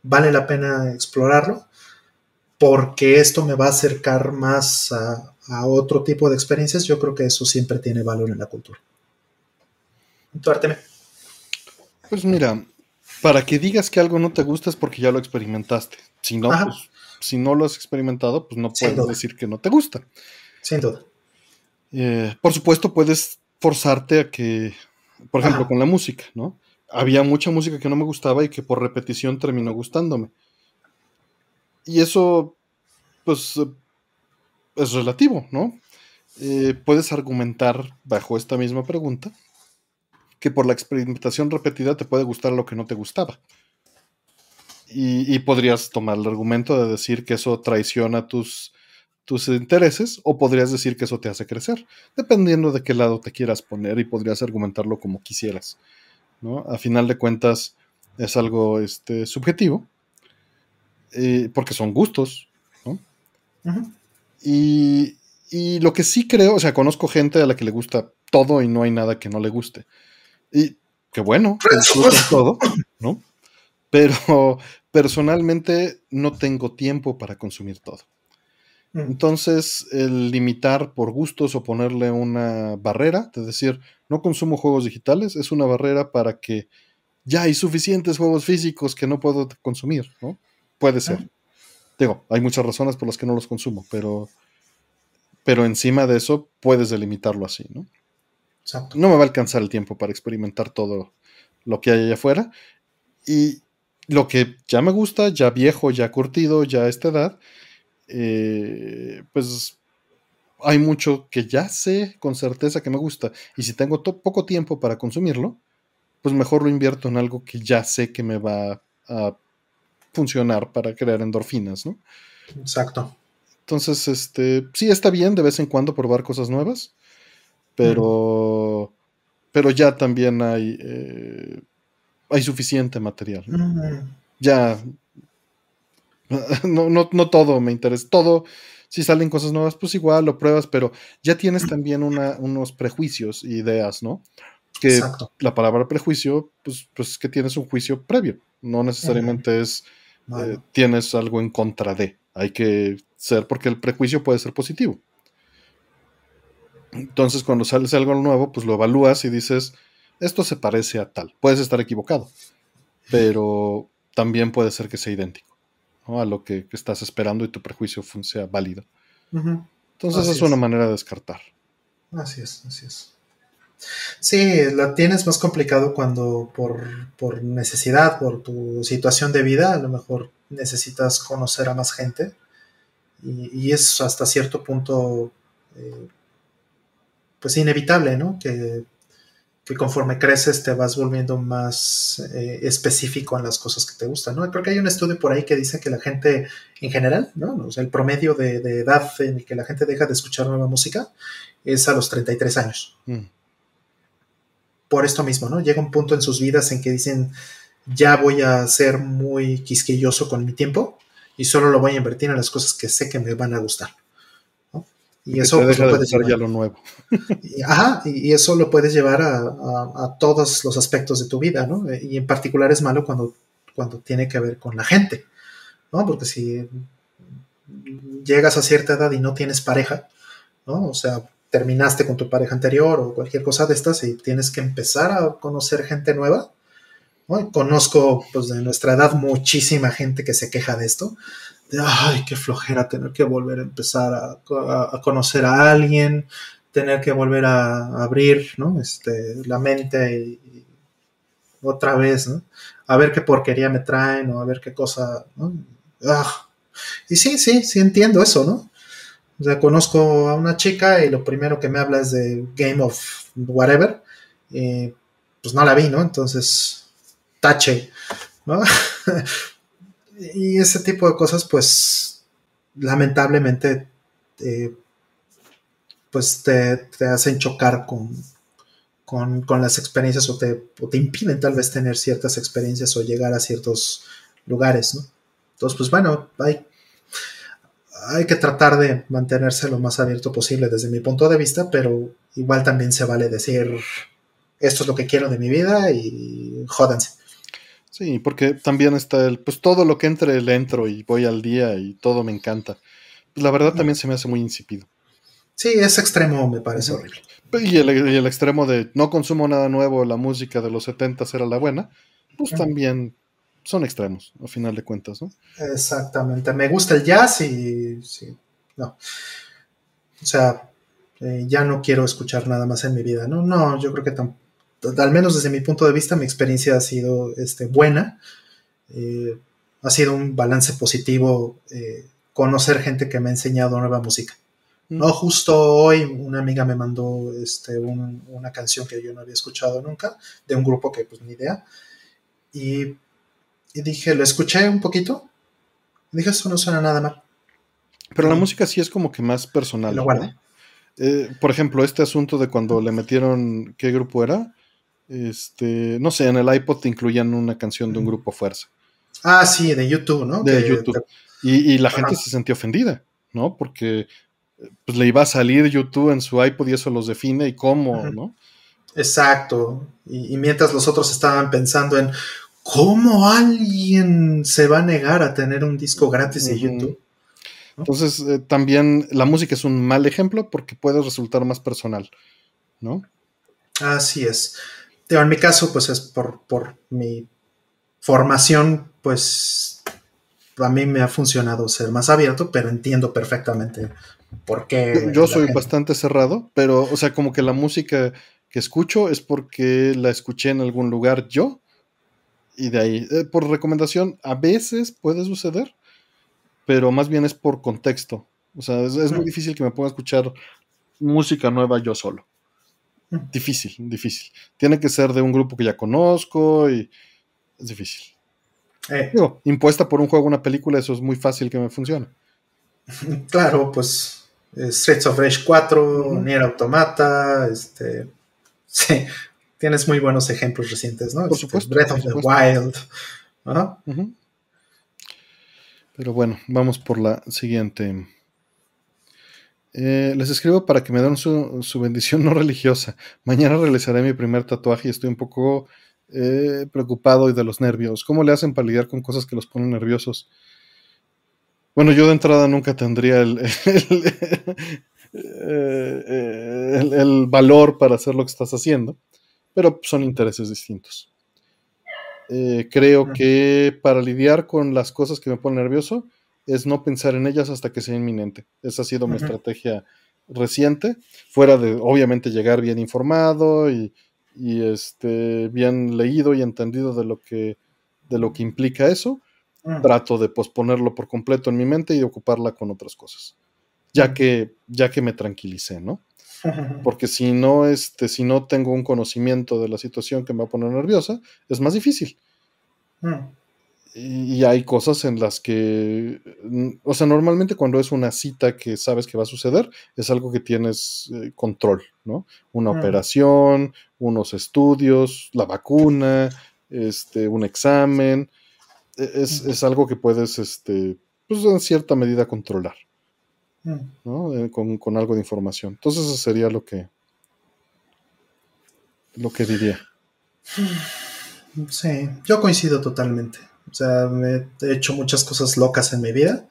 S2: ¿Vale la pena explorarlo? Porque esto me va a acercar más a, otro tipo de experiencias. Yo creo que eso siempre tiene valor en la cultura. Tuárteme.
S1: Pues mira, para que digas que algo no te gusta es porque ya lo experimentaste. Si no, pues, si no lo has experimentado, pues no puedes decir que no te gusta.
S2: Sin duda.
S1: Eh, por supuesto, puedes forzarte a que por ejemplo, con la música, ¿no? Había mucha música que no me gustaba y que por repetición terminó gustándome. Y eso, pues, es relativo, ¿no? Eh, puedes argumentar bajo esta misma pregunta que por la experimentación repetida te puede gustar lo que no te gustaba. Y, y, podrías tomar el argumento de decir que eso traiciona tus tus intereses o podrías decir que eso te hace crecer, dependiendo de qué lado te quieras poner y podrías argumentarlo como quisieras. ¿no? A final de cuentas es algo este, subjetivo, eh, porque son gustos. ¿no? y, y, lo que sí creo, o sea, conozco gente a la que le gusta todo y no hay nada que no le guste. Y qué bueno, que todo, ¿no? Pero personalmente no tengo tiempo para consumir todo. Entonces, el limitar por gustos o ponerle una barrera, es decir, no consumo juegos digitales, es una barrera para que ya hay suficientes juegos físicos que no puedo consumir, ¿no? Puede ser. Digo, hay muchas razones por las que no los consumo, pero, pero encima de eso puedes delimitarlo así, ¿no? Exacto. No me va a alcanzar el tiempo para experimentar todo lo que hay allá afuera. Y lo que ya me gusta, ya viejo, ya curtido, ya a esta edad, eh, pues hay mucho que ya sé con certeza que me gusta. Y si tengo poco tiempo para consumirlo, pues mejor lo invierto en algo que ya sé que me va a funcionar para crear endorfinas, ¿no?
S2: Exacto.
S1: Entonces, este, sí está bien de vez en cuando probar cosas nuevas, pero, pero ya también hay, eh, hay suficiente material. Ya No, no, no todo me interesa. Todo, si salen cosas nuevas, pues igual lo pruebas, pero ya tienes también unos prejuicios, ideas, ¿no? Que la palabra prejuicio, pues, pues es que tienes un juicio previo. No necesariamente es eh, tienes algo en contra de. Hay que ser, porque el prejuicio puede ser positivo. Entonces, cuando sales algo nuevo, pues lo evalúas y dices, esto se parece a tal. Puedes estar equivocado, pero también puede ser que sea idéntico a lo que, estás esperando y tu prejuicio sea válido. Entonces, es una manera de descartar.
S2: Así es, así es. Sí, la tienes más complicado cuando por, necesidad, por tu situación de vida, a lo mejor necesitas conocer a más gente y, es hasta cierto punto eh, pues inevitable, ¿no? Que, conforme creces te vas volviendo más eh, específico en las cosas que te gustan, ¿no? Creo que hay un estudio por ahí que dice que la gente en general, ¿no? O sea, el promedio de, edad en el que la gente deja de escuchar nueva música es a los 33 años. Mm por esto mismo, ¿no? Llega un punto en sus vidas en que dicen, ya voy a ser muy quisquilloso con mi tiempo y solo lo voy a invertir en las cosas que sé que me van a gustar.
S1: Y eso pues, lo puedes llevar. ya lo nuevo.
S2: Ajá, y, eso lo puedes llevar a, todos los aspectos de tu vida, ¿no? Y en particular es malo cuando, cuando tiene que ver con la gente, ¿no? Porque si llegas a cierta edad y no tienes pareja, ¿no? O sea, terminaste con tu pareja anterior o cualquier cosa de estas y tienes que empezar a conocer gente nueva. Conozco pues de nuestra edad muchísima gente que se queja de esto. Ay, qué flojera tener que volver a empezar a, conocer a alguien, tener que volver a, abrir ¿no? este, la mente y, otra vez, ¿no? a ver qué porquería me traen o a ver qué cosa. ¿no? Ah. Y sí, sí, sí entiendo eso, ¿no? O sea, conozco a una chica y lo primero que me habla es de Game of Whatever. pues no la vi, ¿no? Entonces, tache, ¿no? y ese tipo de cosas, pues, lamentablemente, eh, pues te, hacen chocar con, con, las experiencias o te, o te impiden tal vez tener ciertas experiencias o llegar a ciertos lugares, ¿no? Entonces, pues bueno, hay hay que tratar de mantenerse lo más abierto posible desde mi punto de vista, pero igual también se vale decir, esto es lo que quiero de mi vida y jódanse.
S1: Sí, porque también está el, pues todo lo que entre le entro y voy al día y todo me encanta. la verdad también se me hace muy insípido.
S2: Sí, ese extremo me parece horrible.
S1: Y el, extremo de no consumo nada nuevo, la música de los 70 era la buena, pues también son extremos, a final de cuentas, ¿no?
S2: Exactamente. Me gusta el jazz y sí, no. O sea, eh, ya no quiero escuchar nada más en mi vida, ¿no? No, yo creo que al menos desde mi punto de vista mi experiencia ha sido este, buena. Eh, ha sido un balance positivo eh, conocer gente que me ha enseñado nueva música. Mm. No, justo hoy una amiga me mandó este, una canción que yo no había escuchado nunca, de un grupo que pues ni idea. Y y dije, lo escuché un poquito. Y dije, eso no suena nada mal.
S1: Pero la música sí es como que más personal. Lo eh, por ejemplo, este asunto de cuando le metieron, ¿qué grupo era? Este, no sé, en el iPod te incluían una canción de un grupo fuerza.
S2: Ah, sí, de YouTube, ¿no?
S1: De YouTube. Y, la gente se sentía ofendida, ¿no? Porque pues, le iba a salir YouTube en su iPod y eso los define y cómo, ¿no?
S2: Exacto. y, mientras los otros estaban pensando en, ¿Cómo alguien se va a negar a tener un disco gratis de YouTube?
S1: Entonces, eh, también la música es un mal ejemplo porque puede resultar más personal, ¿no?
S2: Así es. En mi caso, pues es por, mi formación, pues a mí me ha funcionado ser más abierto, pero entiendo perfectamente por qué.
S1: Yo soy bastante cerrado, pero, o sea, como que la música que escucho es porque la escuché en algún lugar yo y de ahí, eh, por recomendación, a veces puede suceder, pero más bien es por contexto. O sea, es, muy difícil que me ponga a escuchar música nueva yo solo. Difícil, difícil. Tiene que ser de un grupo que ya conozco y es difícil. Eh. Digo, impuesta por un juego, una película, eso es muy fácil que me funcione.
S2: Claro, pues eh, Streets of Rage 4, Nier Automata, este, sí, tienes muy buenos ejemplos recientes, ¿no?
S1: Por este, supuesto.
S2: Breath of the Wild.
S1: Pero bueno, vamos por la siguiente. Eh, les escribo para que me den su, bendición no religiosa. Mañana realizaré mi primer tatuaje y estoy un poco eh, preocupado y de los nervios. ¿Cómo le hacen para lidiar con cosas que los ponen nerviosos? Bueno, yo de entrada nunca tendría el, el, valor para hacer lo que estás haciendo, pero son intereses distintos. Eh, creo que para lidiar con las cosas que me ponen nervioso es no pensar en ellas hasta que sea inminente. Esa ha sido mi estrategia reciente, fuera de obviamente llegar bien informado y, este, bien leído y entendido de lo que, de lo que implica eso. Mm. Trato de posponerlo por completo en mi mente y ocuparla con otras cosas, ya mm. que, ya que me tranquilicé, ¿no? Porque si no, este, si no tengo un conocimiento de la situación que me va a poner nerviosa, es más difícil. Mm. Y, hay cosas en las que, o sea, normalmente cuando es una cita que sabes que va a suceder, es algo que tienes eh, control, ¿no? Una mm. operación, unos estudios, la vacuna, este, un examen. E, es, es algo que puedes, este, pues en cierta medida controlar. ¿no? Eh, con, algo de información. Entonces eso sería lo que lo que diría.
S2: Sí, yo coincido totalmente. O sea, me he hecho muchas cosas locas en mi vida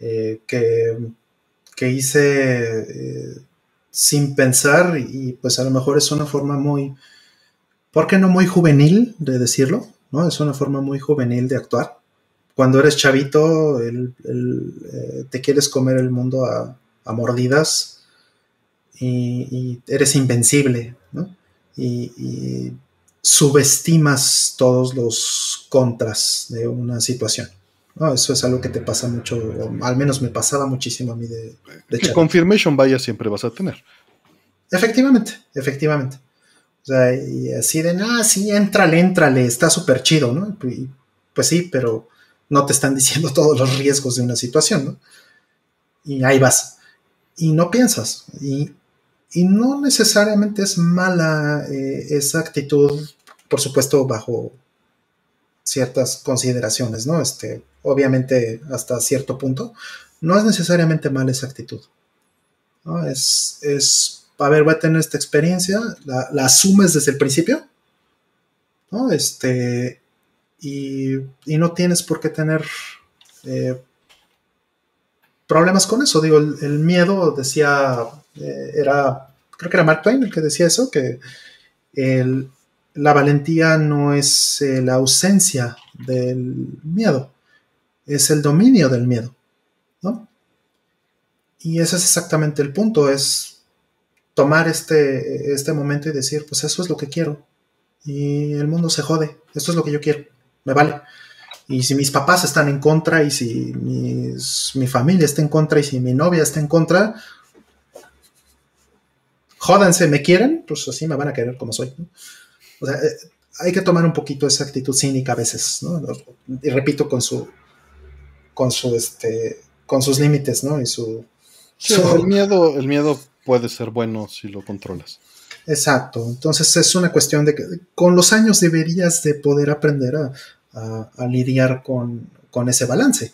S2: eh, que, que, hice eh, sin pensar y pues a lo mejor es una forma muy, ¿por qué no muy juvenil de decirlo? ¿no? Es una forma muy juvenil de actuar cuando eres chavito, eh, te quieres comer el mundo a, mordidas y, eres invencible, ¿no? Y, subestimas todos los contras de una situación. ¿no? Eso es algo que te pasa mucho, o al menos me pasaba muchísimo a mí de,
S1: de confirmation vaya siempre vas a tener.
S2: Efectivamente, efectivamente. O sea, y así de, ah, sí, entrale, entrale, está súper chido, ¿no? pues sí, pero no te están diciendo todos los riesgos de una situación, ¿no? Y ahí vas. Y no piensas. Y, no necesariamente es mala eh, esa actitud, por supuesto, bajo ciertas consideraciones, ¿no? Este, obviamente, hasta cierto punto, no es necesariamente mala esa actitud. ¿no? Es, es, a ver, voy a tener esta experiencia, la, la asumes desde el principio, ¿no? Este, y, no tienes por qué tener eh, problemas con eso. Digo, el, miedo decía, eh, era, creo que era Mark Twain el que decía eso, que la valentía no es eh, la ausencia del miedo, es el dominio del miedo, ¿no? Y ese es exactamente el punto, es tomar este, este momento y decir, pues eso es lo que quiero. Y el mundo se jode, esto es lo que yo quiero me vale. Y si mis papás están en contra y si mi familia está en contra y si mi novia está en contra, jódanse, me quieren, pues así me van a querer como soy. O sea, eh, hay que tomar un poquito esa actitud cínica a veces, ¿no? Y repito, con su, con su, este, con sus límites, ¿no? Y su,
S1: El miedo, el miedo puede ser bueno si lo controlas.
S2: Exacto. Entonces es una cuestión de que con los años deberías de poder aprender a, a, lidiar con, ese balance.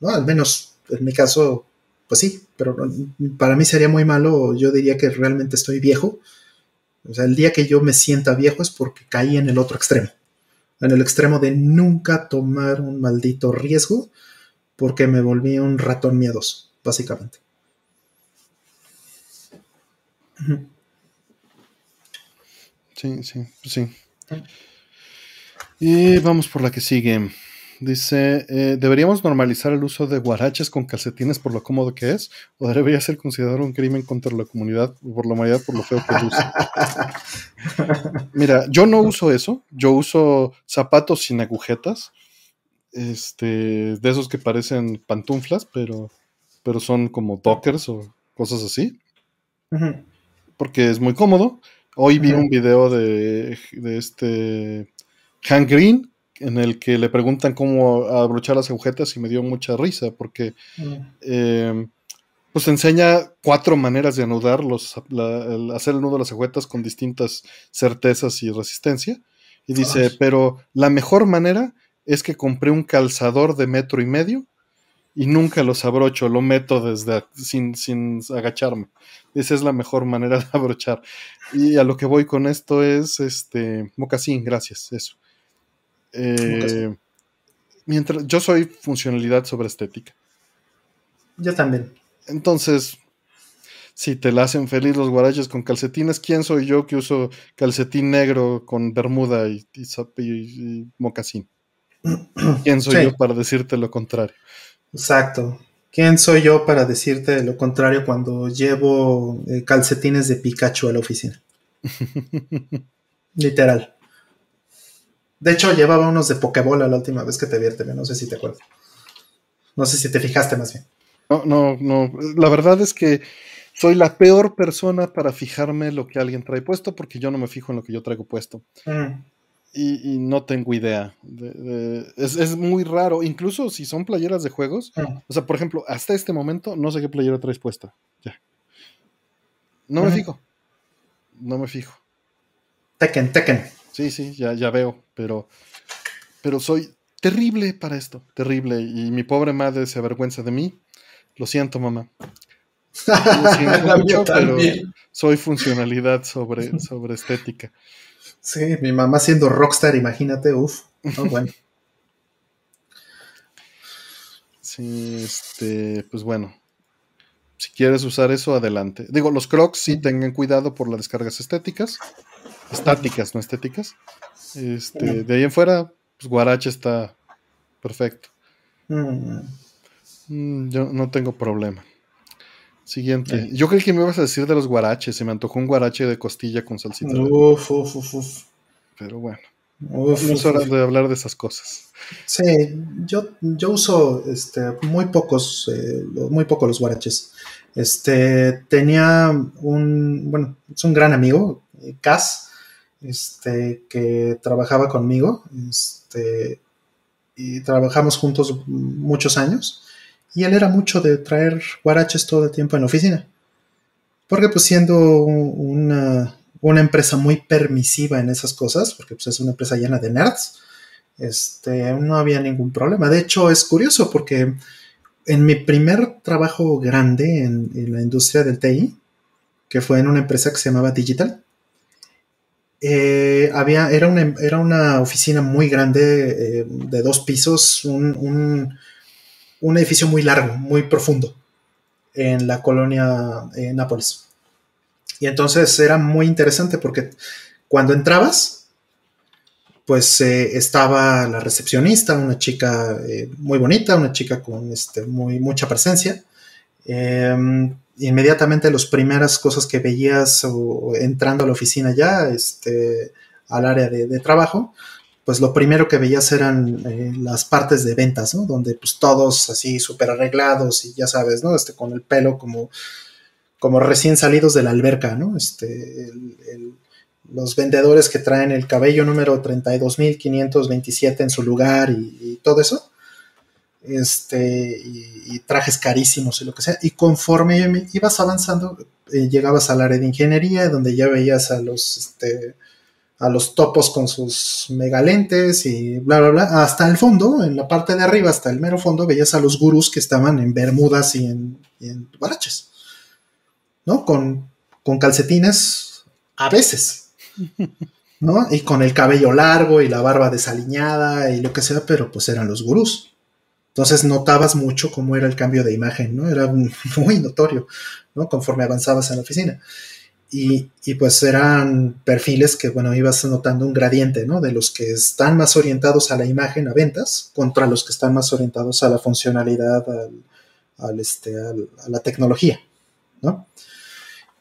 S2: ¿no? Al menos en mi caso, pues sí, pero para mí sería muy malo, yo diría que realmente estoy viejo. O sea, el día que yo me sienta viejo es porque caí en el otro extremo. En el extremo de nunca tomar un maldito riesgo porque me volví un ratón miedoso, básicamente.
S1: Sí, sí, sí. Y vamos por la que sigue. Dice, eh, ¿deberíamos normalizar el uso de guaraches con calcetines por lo cómodo que es? ¿O debería ser considerado un crimen contra la comunidad, por la humanidad, por lo feo que usa? Mira, yo no uso eso. Yo uso zapatos sin agujetas. Este, de esos que parecen pantuflas, pero, pero son como dockers o cosas así. Porque es muy cómodo. Hoy vi un video de, de este Hank Green, en el que le preguntan cómo abrochar las agujetas y me dio mucha risa porque mm. em, pues enseña cuatro maneras de anudar los, hacer el nudo de las agujetas con distintas certezas y resistencia. Y dice, pero la mejor manera es que compré un calzador de metro y medio y nunca los abrocho, lo meto desde sin, sin agacharme. Esa es la mejor manera de abrochar. Y a lo que voy con esto es este mocasín, gracias, eso. Eh, mientras yo soy funcionalidad sobre estética.
S2: Yo también.
S1: Entonces, si te la hacen feliz los guaraches con calcetines, ¿quién soy yo que uso calcetín negro con bermuda y, y, mocasín? ¿Quién soy yo para decirte lo contrario?
S2: Exacto. ¿Quién soy yo para decirte lo contrario cuando llevo eh, calcetines de Pikachu a la oficina? Literal. De hecho, llevaba unos de Pokébola la última vez que te vi, no sé si te acuerdas. No sé si te fijaste más bien.
S1: No, no, no. La verdad es que soy la peor persona para fijarme lo que alguien trae puesto porque yo no me fijo en lo que yo traigo puesto. Mm. Y, no tengo idea. es, muy raro, incluso si son playeras de juegos. Mm. O sea, por ejemplo, hasta este momento no sé qué playera traes puesta. Ya. No me fijo. No me fijo.
S2: Tekken, Tekken.
S1: Sí, sí, ya, ya veo, pero, pero soy terrible para esto, terrible. Y mi pobre madre se avergüenza de mí. Lo siento, mamá. soy funcionalidad sobre, sobre estética.
S2: Sí, mi mamá siendo rockstar, imagínate, uff. bueno.
S1: Sí, este, pues bueno. Si quieres usar eso, adelante. Digo, los crocs sí tengan cuidado por las descargas estéticas. Estáticas, no estéticas. Este, de ahí en fuera, pues Guarache está perfecto. Mm. Mm, yo no tengo problema. Siguiente. Yo creí que me ibas a decir de los guaraches. Se me antojó un guarache de costilla con salsita. Uf, uf, uf, uf. Pero bueno. no es hora de hablar de esas cosas.
S2: Sí, yo, yo uso este, muy pocos, eh, muy pocos los guaraches. Este, tenía un, bueno, es un gran amigo, Cas, este, que trabajaba conmigo, este, y trabajamos juntos muchos años. Y él era mucho de traer guaraches todo el tiempo en la oficina. Porque pues siendo una, empresa muy permisiva en esas cosas, porque pues es una empresa llena de nerds, este, no había ningún problema. De hecho, es curioso porque en mi primer trabajo grande en, la industria del TI, que fue en una empresa que se llamaba Digital, eh, había, era, una, era una oficina muy grande eh, de dos pisos, un, un edificio muy largo, muy profundo en la colonia eh, Nápoles. Y entonces era muy interesante porque cuando entrabas, pues estaba la recepcionista, una chica muy bonita, una chica con este, muy, mucha presencia. Inmediatamente las primeras cosas que veías entrando a la oficina ya, este, al área de trabajo, pues lo primero que veías eran eh, las partes de ventas, ¿no? Donde pues todos así súper arreglados y ya sabes, ¿no? Este, con el pelo como, como recién salidos de la alberca, ¿no? Este, los vendedores que traen el cabello número 32.527 en su lugar y, todo eso. Este, y, trajes carísimos y lo que sea. Y conforme ibas avanzando, eh, llegabas al área de ingeniería, donde ya veías a los, este, a los topos con sus megalentes y bla, bla, bla. Hasta el fondo, en la parte de arriba, hasta el mero fondo, veías a los gurús que estaban en bermudas y en, baraches. ¿No? Con, con calcetines a veces. ¿No? Y con el cabello largo y la barba desaliñada y lo que sea, pero pues eran los gurús. Entonces notabas mucho cómo era el cambio de imagen, ¿no? Era muy notorio, ¿no? Conforme avanzabas en la oficina. Y, pues eran perfiles que, bueno, ibas notando un gradiente, ¿no? De los que están más orientados a la imagen, a ventas, contra los que están más orientados a la funcionalidad, al, este, a la tecnología, ¿no?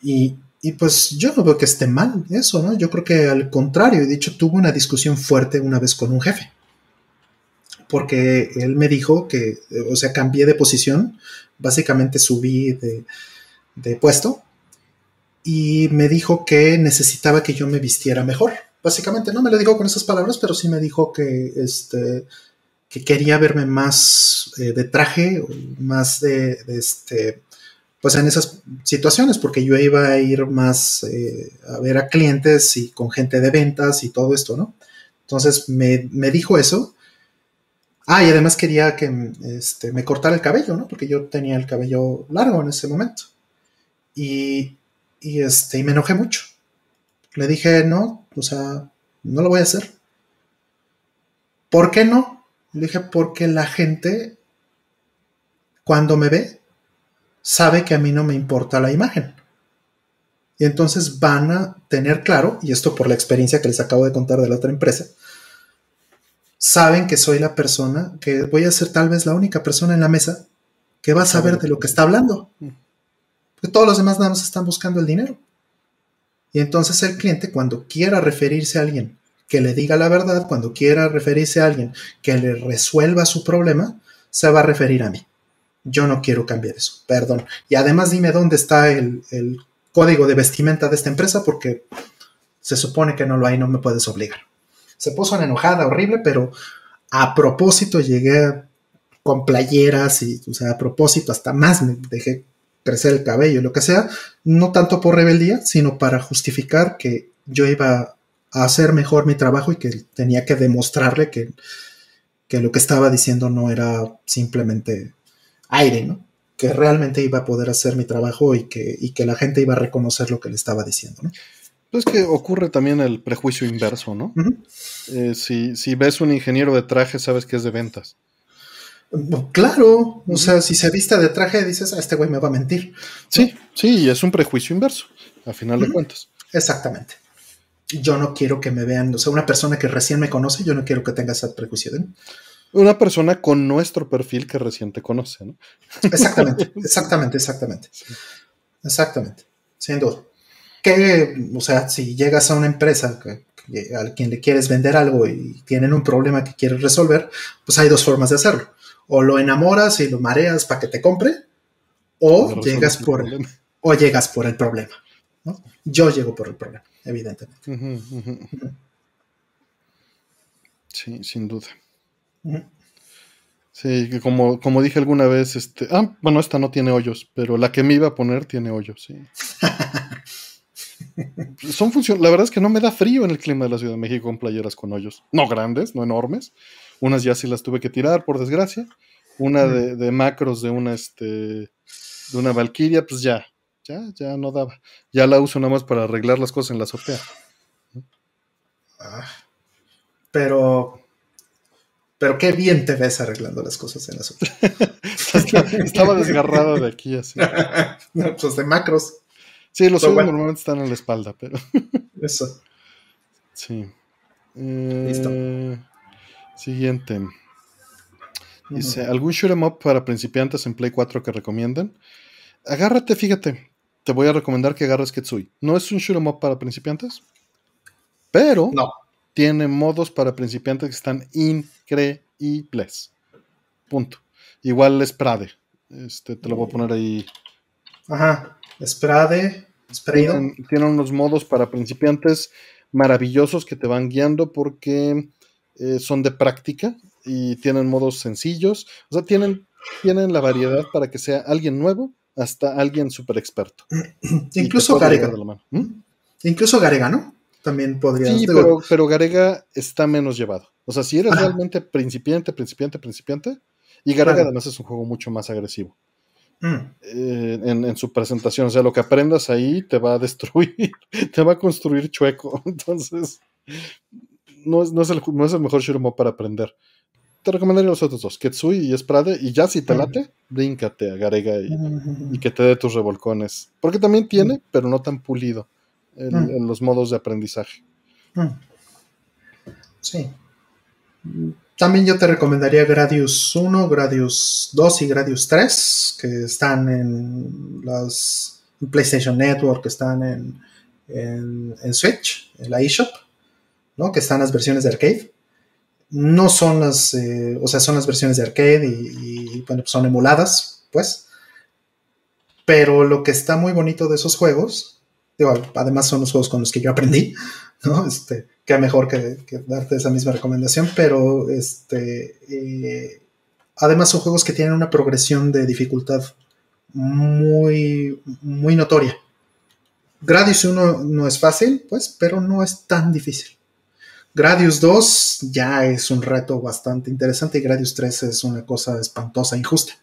S2: Y, pues yo no veo que esté mal eso, ¿no? Yo creo que al contrario, de hecho tuve una discusión fuerte una vez con un jefe, porque él me dijo que, o sea, cambié de posición, básicamente subí de, puesto y me dijo que necesitaba que yo me vistiera mejor. Básicamente, no me lo dijo con esas palabras, pero sí me dijo que, este, que quería verme más eh, de traje, más de, este, pues en esas situaciones, porque yo iba a ir más eh, a ver a clientes y con gente de ventas y todo esto, ¿no? Entonces me dijo eso Ah, y además quería que este, me cortara el cabello, ¿no? Porque yo tenía el cabello largo en ese momento. Y, y, este, y me enojé mucho. Le dije, no, o sea, no lo voy a hacer. ¿Por qué no? Le dije, porque la gente, cuando me ve, sabe que a mí no me importa la imagen. Y entonces van a tener claro, y esto por la experiencia que les acabo de contar de la otra empresa, saben que soy la persona, que voy a ser tal vez la única persona en la mesa que va a saber de lo que está hablando. Porque todos los demás nada más están buscando el dinero. Y entonces el cliente, cuando quiera referirse a alguien que le diga la verdad, cuando quiera referirse a alguien que le resuelva su problema, se va a referir a mí. Yo no quiero cambiar eso, perdón. Y además dime dónde está el, el código de vestimenta de esta empresa porque se supone que no lo hay, no me puedes obligar. Se puso una enojada horrible, pero a propósito llegué con playeras y, o sea, a propósito hasta más me dejé crecer el cabello lo que sea, no tanto por rebeldía, sino para justificar que yo iba a hacer mejor mi trabajo y que tenía que demostrarle que, que lo que estaba diciendo no era simplemente aire, ¿no? que realmente iba a poder hacer mi trabajo y que, y que la gente iba a reconocer lo que le estaba diciendo, ¿no?
S1: Pues que ocurre también el prejuicio inverso, ¿no? Eh, si, si, ves un ingeniero de traje, sabes que es de ventas.
S2: Claro, o sea, si se vista de traje, dices, a ah, este güey me va a mentir.
S1: Sí, sí, es un prejuicio inverso, a final de cuentas.
S2: Exactamente. Yo no quiero que me vean, o sea, una persona que recién me conoce, yo no quiero que tenga ese prejuicio de mí.
S1: Una persona con nuestro perfil que recién te conoce, ¿no?
S2: Exactamente, exactamente, exactamente. Exactamente, sin duda. Que, o sea, si llegas a una empresa que, a quien le quieres vender algo y tienen un problema que quieres resolver, pues hay dos formas de hacerlo. O lo enamoras y lo mareas para que te compre, o llegas por el, o llegas por el problema. ¿no? Yo llego por el problema, evidentemente.
S1: Sí, sin duda. Sí, como, como dije alguna vez, este, ah, bueno, esta no tiene hoyos, pero la que me iba a poner tiene hoyos, sí. Son funciones, la verdad es que no me da frío en el clima de la Ciudad de México con playeras con hoyos, no grandes, no enormes. Unas ya sí las tuve que tirar, por desgracia. Una de, macros de una, este, de una Valkyria, pues ya, ya, ya no daba. Ya la uso nada más para arreglar las cosas en la azotea.
S2: Ah, pero pero qué bien te ves arreglando las cosas en la azotea.
S1: Estaba desgarrado de aquí así.
S2: no, pues de macros.
S1: Sí, los suyos normalmente están en la espalda, pero.
S2: Eso.
S1: Sí. Listo. Eh, siguiente. Dice, ¿algún shoot em up para principiantes en Play 4 que recomienden? Agárrate, fíjate. Te voy a recomendar que agarres Ketsui. No es un shoot em up para principiantes, pero
S2: no
S1: tiene modos para principiantes que están increíbles. Punto. Igual es Prade. Este, te lo voy a poner ahí.
S2: Ajá. Sprade.
S1: Tienen, tienen, unos modos para principiantes maravillosos que te van guiando porque eh, son de práctica y tienen modos sencillos. O sea, tienen, tienen la variedad para que sea alguien nuevo hasta alguien súper experto.
S2: Incluso Garega. ¿Mm? Incluso Garega, ¿no? también podría
S1: Sí, pero, pero, Garega está menos llevado. O sea, si eres realmente principiante, principiante, principiante, y Garega además es un juego mucho más agresivo. Mm. Eh, en, su presentación, o sea, lo que aprendas ahí te va a destruir, te va a construir chueco. Entonces, no es, no es, el, no es el mejor Shiromo para aprender. Te recomendaría los otros dos, Ketsui y Esprade, y ya si te mm. late, bríncate a Garega y, y que te dé tus revolcones. Porque también tiene, mm. pero no tan pulido en, los modos de aprendizaje.
S2: Sí. También yo te recomendaría Gradius 1, Gradius 2 y Gradius 3, que están en las PlayStation Network, que están en, en, Switch, en la eShop, ¿no? que están las versiones de arcade. No son las, eh, o sea, son las versiones de arcade y, bueno, pues son emuladas, pues. Pero lo que está muy bonito de esos juegos además son los juegos con los que yo aprendí, ¿no? Este, qué mejor que, darte esa misma recomendación, pero este, eh, además son juegos que tienen una progresión de dificultad muy, muy notoria. Gradius 1 no es fácil, pues, pero no es tan difícil. Gradius 2 ya es un reto bastante interesante y Gradius 3 es una cosa espantosa, injusta.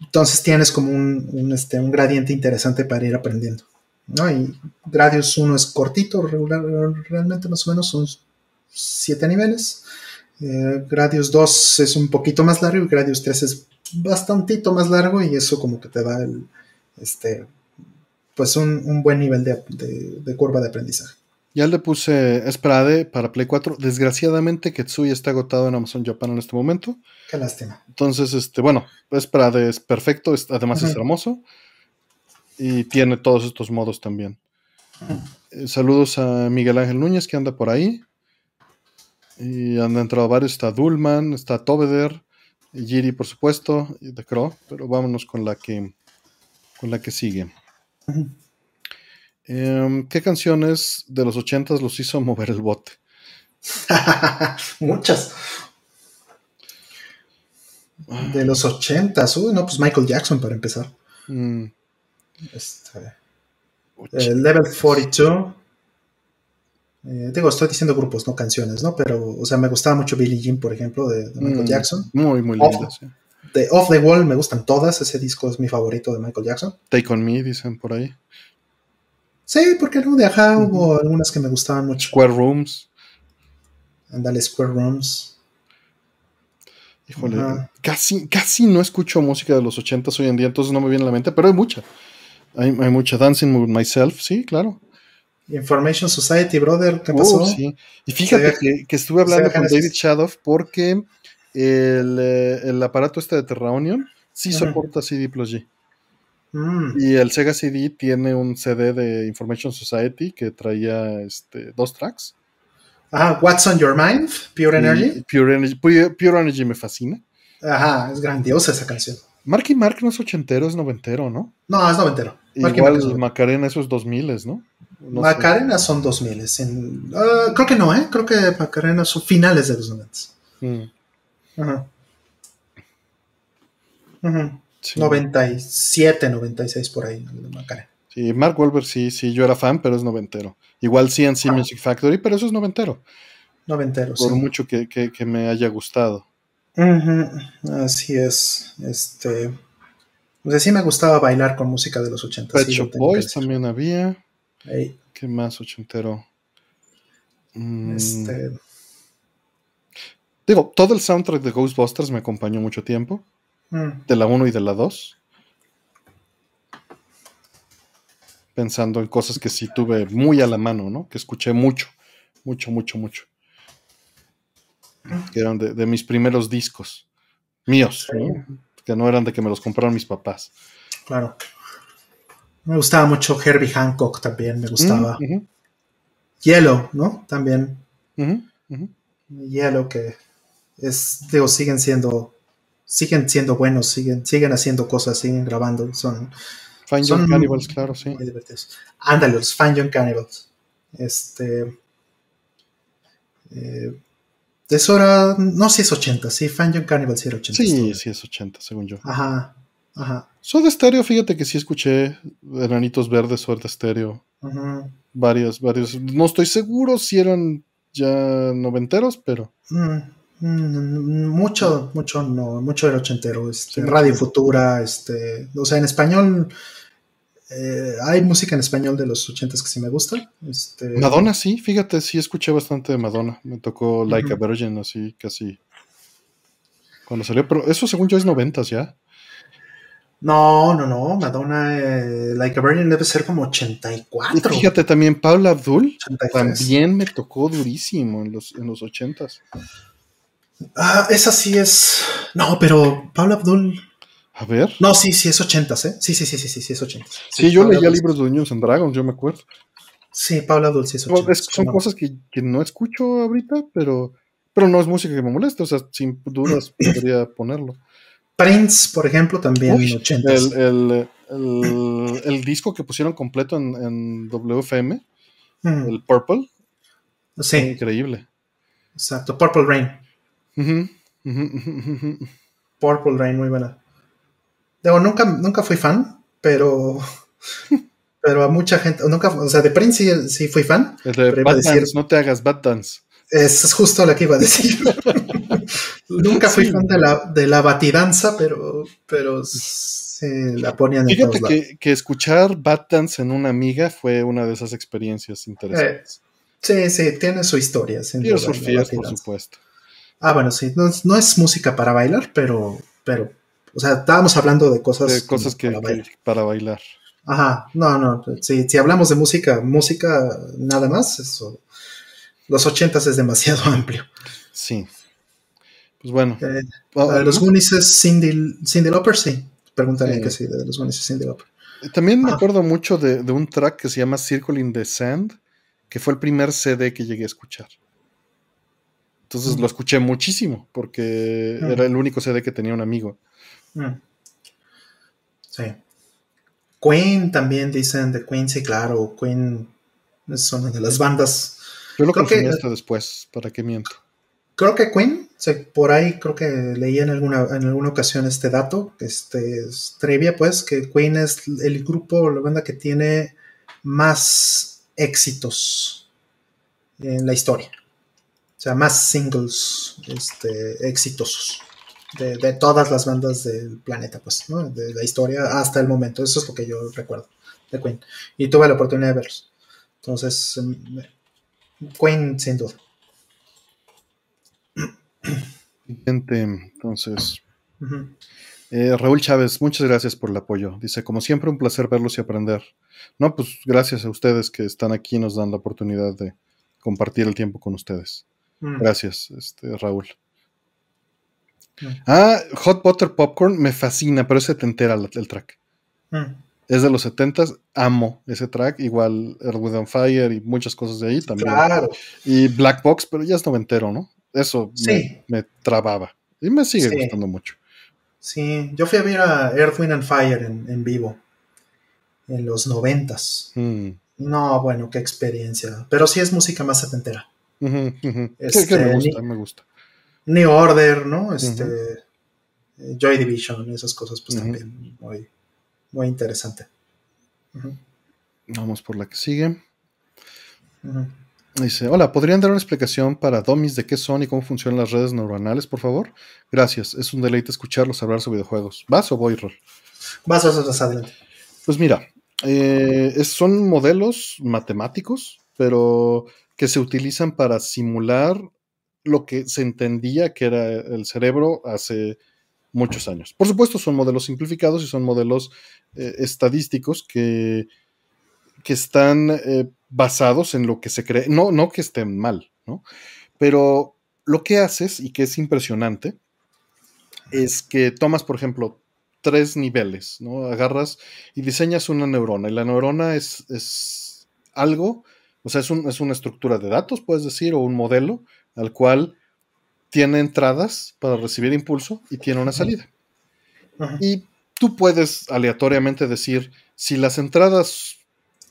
S2: Entonces tienes como un, este, un gradiente interesante para ir aprendiendo. ¿No? Y Gradius 1 es cortito, regular, realmente más o menos son 7 niveles. Eh, Gradius 2 es un poquito más largo y Gradius 3 es bastantito más largo y eso como que te da el, este, pues un, buen nivel de, curva de aprendizaje.
S1: Ya le puse Esprade para Play 4. Desgraciadamente, Ketsui está agotado en Amazon Japan en este momento.
S2: Qué lástima.
S1: Entonces, este, bueno, Esprade es perfecto, además es hermoso. Y tiene todos estos modos también. Eh, saludos a Miguel Ángel Núñez que anda por ahí. Y han entrado varios. Está Dulman, está Tobeder, Giri, por supuesto, y The Crow. Pero vámonos con la que, con la que sigue. Em, ¿Qué canciones de los ochentas los hizo mover el bote?
S2: Muchas. De los ochentas, uy, no, pues Michael Jackson para empezar. Mm. Este, level 42. Eh, digo, estoy diciendo grupos, no canciones, ¿no? Pero, o sea, me gustaba mucho Billie Jean, por ejemplo, de, Michael mm, Jackson.
S1: Muy, muy lindo.
S2: De Off the Wall me gustan todas, ese disco es mi favorito de Michael Jackson.
S1: Take on Me, dicen por ahí.
S2: Sí, porque no, de ajá hubo algunas que me gustaban mucho.
S1: Square Rooms.
S2: Andale, Square Rooms.
S1: Híjole, casi, casi no escucho música de los ochentas hoy en día, entonces no me viene a la mente, pero hay mucha. Hay, mucha Dancing with Myself, sí, claro.
S2: Information Society, brother, ¿qué pasó?
S1: Oh, y fíjate que, estuve hablando con David Shadow porque eh, el, aparato este de Terra Onion sí soporta CD Plus G. Mm. Y el Sega CD tiene un CD de Information Society que traía este, dos tracks.
S2: Ah, What's on Your Mind, Pure Energy.
S1: Pure Energy, Pure, Energy me fascina.
S2: Ajá, es grandiosa esa canción.
S1: Mark y Mark no es ochentero, es noventero, ¿no?
S2: No, es noventero.
S1: Igual Macarena, esos dos miles, ¿no?
S2: Macarena son dos miles. Ah, creo que no, ¿eh? Creo que Macarena son finales de los noventas. Mm. Ajá. Ajá. 97, 96 por ahí,
S1: Sí, Mark Wolver sí, sí, yo era fan, pero es noventero. Igual sí en ah. Music Factory, pero eso es noventero.
S2: Noventero,
S1: Por mucho que, me haya gustado.
S2: Así es. Este. Pues sí me gustaba bailar con música de los 80.
S1: Pet Shop Boys también había. ¿Qué más ochentero? Mm. Este. Digo, todo el soundtrack de Ghostbusters me acompañó mucho tiempo. Mm. De la 1 y de la 2. Pensando en cosas que sí tuve muy a la mano, ¿no? Que escuché mucho, mucho, mucho, mucho. Que eran de, mis primeros discos. Míos, Que no eran de que me los compraron mis papás.
S2: Claro. Me gustaba mucho Herbie Hancock también, me gustaba. Mm, Yellow, ¿no? También. Yellow, que es, digo, siguen siendo siguen siendo buenos, siguen, siguen haciendo cosas, siguen grabando, son...
S1: Fine Young Cannibals, claro, sí. Muy
S2: divertidos. Ándale, los Young Cannibals. Este... Eh, eso era, no sé si es 80, sí, Fine Young Cannibals sí era 80.
S1: Sí, sí es 80, según yo.
S2: Ajá, ajá.
S1: Soy de estéreo, fíjate que sí escuché Enanitos Verdes, Suerte Estéreo. Ajá. Varios, varios. No estoy seguro si eran ya noventeros, pero... Mm.
S2: Mm, mucho, mucho, no, mucho del ochentero. Este, Radio Futura, este, o sea, en español. Eh, hay música en español de los ochentas que sí me gusta. Este,
S1: Madonna, sí, fíjate, sí escuché bastante de Madonna. Me tocó Like a Virgin, así casi. Cuando salió, pero eso según yo es noventas ya.
S2: No, no, no. Madonna, eh, Like a Virgin debe ser como 84.
S1: fíjate también, Paula Abdul también me tocó durísimo en los, en los 80
S2: Ah, esa sí es. No, pero Pablo Abdul.
S1: A ver.
S2: No, sí, sí, es 80, ¿eh? Sí, sí, sí, sí, sí, sí es 80.
S1: Sí, yo leía libros de Dungeons and Dragons, yo me acuerdo.
S2: Sí, Pablo Abdul sí es 80.
S1: son cosas que, no escucho ahorita, pero, pero no es música que me moleste, o sea, sin dudas podría ponerlo.
S2: Prince, por ejemplo, también Uy, 80.
S1: El, el, el, disco que pusieron completo en, WFM, el Purple.
S2: Sí.
S1: Increíble.
S2: Exacto, Purple Rain. Purple Rain, muy buena. Digo, nunca, nunca fui fan, pero. pero a mucha gente, nunca, o sea, de Prince sí, fui fan.
S1: no te hagas Bad Dance.
S2: Es justo lo que iba a decir. nunca fui fan de la, de la batidanza, pero, pero se la ponían
S1: en Fíjate que, que, escuchar Bad Dance en una amiga fue una de esas experiencias interesantes.
S2: Eh, sí, sí, tiene su historia.
S1: Por supuesto.
S2: Ah, bueno, sí, no, es música para bailar, pero, pero, o sea, estábamos hablando de cosas,
S1: de cosas que, para bailar.
S2: Ajá, no, no, si, si hablamos de música, música nada más, eso, los ochentas es demasiado amplio.
S1: Sí. Pues bueno.
S2: Eh, de los Goonies es Cindy, Cindy Lauper, sí. Pregúntale que sí, de los Goonies es Cindy Lauper.
S1: También me acuerdo mucho de, un track que se llama Circle in the Sand, que fue el primer CD que llegué a escuchar. Entonces lo escuché muchísimo, porque era el único CD que tenía un amigo.
S2: Sí. Queen también dicen de Queen, sí, claro. Queen es una de las bandas.
S1: Yo lo consumí hasta después, ¿para qué miento?
S2: Creo que Queen, por ahí creo que leí en alguna, en alguna ocasión este dato, este trivia, pues, que Queen es el grupo, la banda que tiene más éxitos en la historia. O sea, más singles este, exitosos de, todas las bandas del planeta, pues, ¿no? De la historia hasta el momento. Eso es lo que yo recuerdo de Queen. Y tuve la oportunidad de verlos. Entonces, em, Queen, sin duda.
S1: Entonces, eh, Raúl Chávez, muchas gracias por el apoyo. Dice, como siempre, un placer verlos y aprender. No, pues gracias a ustedes que están aquí y nos dan la oportunidad de compartir el tiempo con ustedes. Mm. Gracias, este, Raúl. Ah, Hot Butter Popcorn me fascina, pero ese te entera el track. Mm. Es de los 70 amo ese track, igual Earth on Fire y muchas cosas de ahí también. Claro. Y Black Box, pero ya es noventero, ¿no? Eso me, trababa. Y me sigue gustando mucho.
S2: Sí, yo fui a ver a Earth, Wind and Fire en, vivo en los noventas. Mm. No, bueno, qué experiencia. Pero sí es música más setentera.
S1: Este, me gusta, me gusta.
S2: New Order, ¿no? Este, Joy Division, esas cosas, pues también muy, muy interesante.
S1: Vamos por la que sigue. Dice, hola, ¿podrían dar una explicación para domis de qué son y cómo funcionan las redes neuronales, por favor? Gracias, es un deleite escucharlos hablar sobre videojuegos. ¿Vas o voy, Rol?
S2: Vas, vas, vas, adelante.
S1: Pues mira, eh, son modelos matemáticos, pero que se utilizan para simular lo que se entendía que era el cerebro hace muchos años. Por supuesto, son modelos simplificados y son modelos eh, estadísticos que, que están eh, basados en lo que se cree, no, no que estén mal, ¿no? Pero lo que haces y que es impresionante es que tomas, por ejemplo, tres niveles, ¿no? Agarras y diseñas una neurona y la neurona es, es algo, o sea, es, es una estructura de datos, puedes decir, o un modelo al cual tiene entradas para recibir impulso y tiene una salida. Y tú puedes aleatoriamente decir, si las entradas,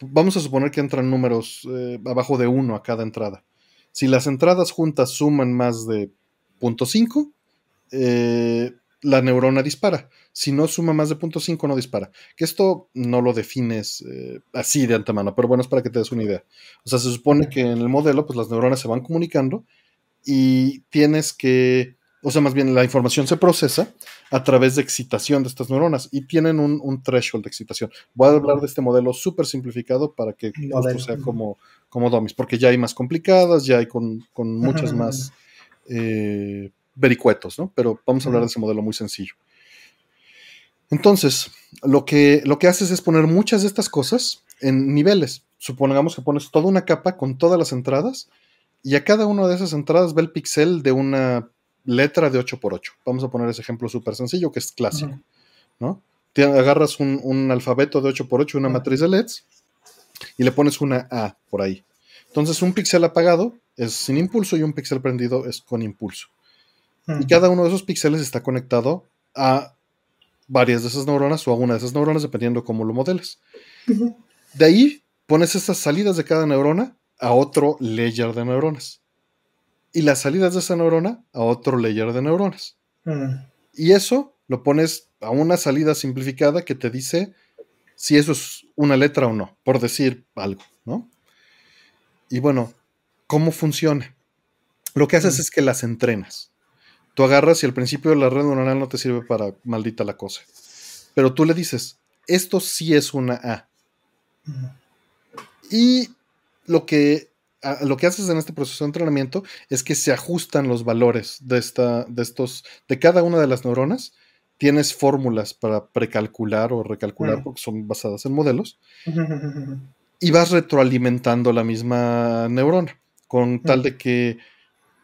S1: vamos a suponer que entran números eh, abajo de 1 a cada entrada. Si las entradas juntas suman más de 0.5, eh, la neurona dispara. Si no suma más de 0.5, no dispara. Que esto no lo defines eh, así de antemano, pero bueno, es para que te des una idea. O sea, se supone que en el modelo, pues las neuronas se van comunicando y tienes que, o sea, más bien la información se procesa a través de excitación de estas neuronas y tienen un, threshold de excitación. Voy a hablar de este modelo súper simplificado para que esto sea como, como DOMIS, porque ya hay más complicadas, ya hay con, con muchas más eh, vericuetos, ¿no? Pero vamos a hablar de ese modelo muy sencillo. Entonces, lo que, lo que haces es poner muchas de estas cosas en niveles. Supongamos que pones toda una capa con todas las entradas y a cada una de esas entradas ve el pixel de una letra de 8x8. Vamos a poner ese ejemplo súper sencillo que es clásico, ¿no? agarras un, alfabeto de 8x8, una matriz de LEDs, y le pones una A por ahí. Entonces un píxel apagado es sin impulso y un píxel prendido es con impulso. Y cada uno de esos píxeles está conectado a varias de esas neuronas o a una de esas neuronas, dependiendo cómo lo modeles. De ahí pones esas salidas de cada neurona a otro layer de neuronas. Y las salidas de esa neurona a otro layer de neuronas. Mm. Y eso lo pones a una salida simplificada que te dice si eso es una letra o no, por decir algo, ¿no? Y bueno, ¿cómo funciona? Lo que haces es que las entrenas. Tú agarras y al principio la red neuronal no te sirve para maldita la cosa. Pero tú le dices, esto sí es una A. Y lo que, lo que haces en este proceso de entrenamiento es que se ajustan los valores de, esta, de, estos, de cada una de las neuronas. Tienes fórmulas para precalcular o recalcular porque son basadas en modelos. Y vas retroalimentando la misma neurona con tal de que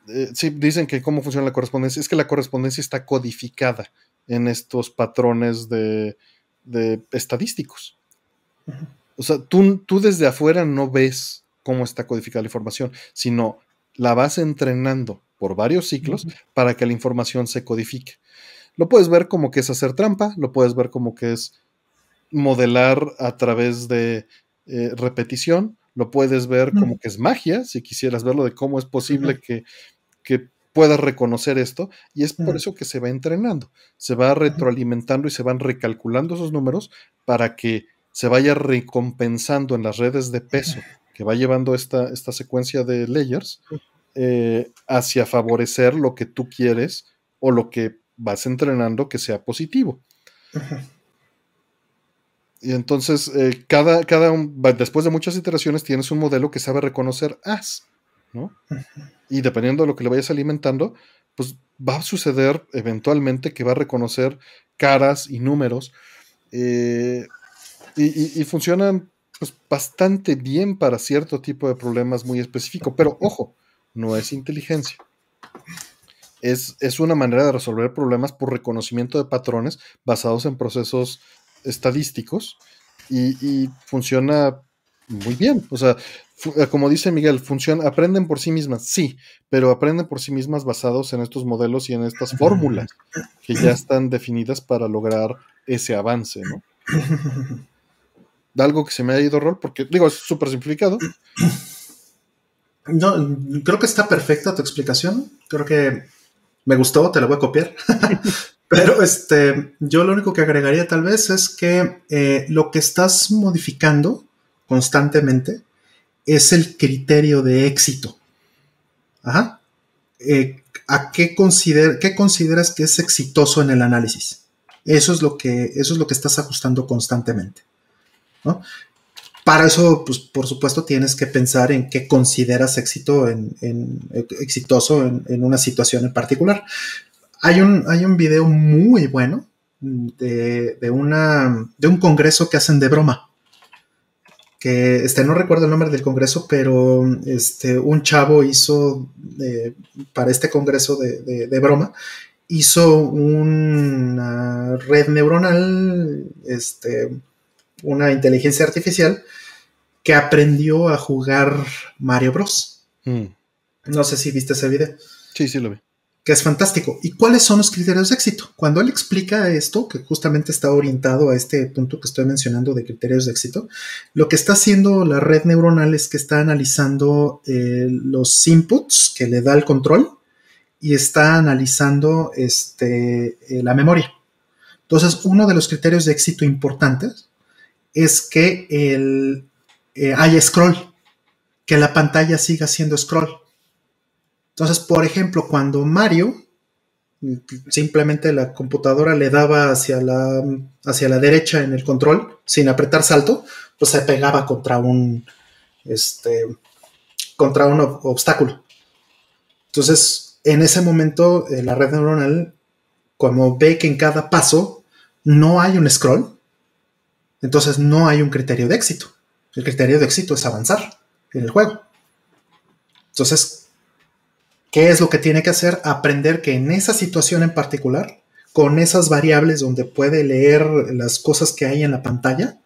S1: eh, sí, dicen que cómo funciona la correspondencia, es que la correspondencia está codificada en estos patrones de, estadísticos. O sea, tú, tú, desde afuera no ves cómo está codificada la información, sino la vas entrenando por varios ciclos para que la información se codifique. Lo puedes ver como que es hacer trampa, lo puedes ver como que es modelar a través de eh, repetición, lo puedes ver como que es magia, si quisieras verlo de cómo es posible que que pueda reconocer esto y es por eso que se va entrenando, se va retroalimentando y se van recalculando esos números para que se vaya recompensando en las redes de peso que va llevando esta, esta secuencia de layers eh, hacia favorecer lo que tú quieres o lo que vas entrenando que sea positivo. Y entonces, eh, cada, cada después de muchas iteraciones, tienes un modelo que sabe reconocer as. Y dependiendo de lo que le vayas alimentando, pues va a suceder eventualmente que va a reconocer caras y números. Eh, y, funcionan pues, bastante bien para cierto tipo de problemas muy específicos. Pero ojo, no es inteligencia. Es, es, una manera de resolver problemas por reconocimiento de patrones basados en procesos estadísticos y, y funciona muy bien. O sea, eh, como dice Miguel, funciona, aprenden por sí mismas, sí, pero aprenden por sí mismas basados en estos modelos y en estas fórmulas que ya están definidas para lograr ese avance, ¿no? Algo que se me ha ido rol, porque digo, es súper simplificado.
S2: No, creo que está perfecta tu explicación. Creo que me gustó, te la voy a copiar. Pero este, yo lo único que agregaría tal vez es que eh, lo que estás modificando constantemente es el criterio de éxito. Ajá. Eh, ¿A qué, qué consideras que es exitoso en el análisis? Eso es lo que, eso es lo que estás ajustando constantemente. Para eso, pues, por supuesto, tienes que pensar en qué consideras éxito en, exitoso en, una situación en particular. Hay un, hay un video muy bueno de, una, de un congreso que hacen de broma que este, no recuerdo el nombre del congreso, pero este, un chavo hizo, eh, para este congreso de, broma, hizo una red neuronal, este, una inteligencia artificial, que aprendió a jugar Mario Bros. Mm. No sé si viste ese video.
S1: Sí, sí lo vi
S2: que es fantástico. ¿Y cuáles son los criterios de éxito? Cuando él explica esto, que justamente está orientado a este punto que estoy mencionando de criterios de éxito, lo que está haciendo la red neuronal es que está analizando eh, los inputs que le da el control y está analizando este, eh, la memoria. Entonces, uno de los criterios de éxito importantes es que el, eh, scroll, que la pantalla siga siendo scroll. Entonces, por ejemplo, cuando Mario simplemente la computadora le daba hacia la, hacia la derecha en el control sin apretar salto, pues se pegaba contra un, este, contra un obstáculo. Entonces, en ese momento, eh, la red neuronal, como ve que en cada paso no hay un scroll, entonces no hay un criterio de éxito. El criterio de éxito es avanzar en el juego. Entonces, ¿Qué es lo que tiene que hacer? Aprender que en esa situación en particular, con esas variables donde puede leer las cosas que hay en la pantalla,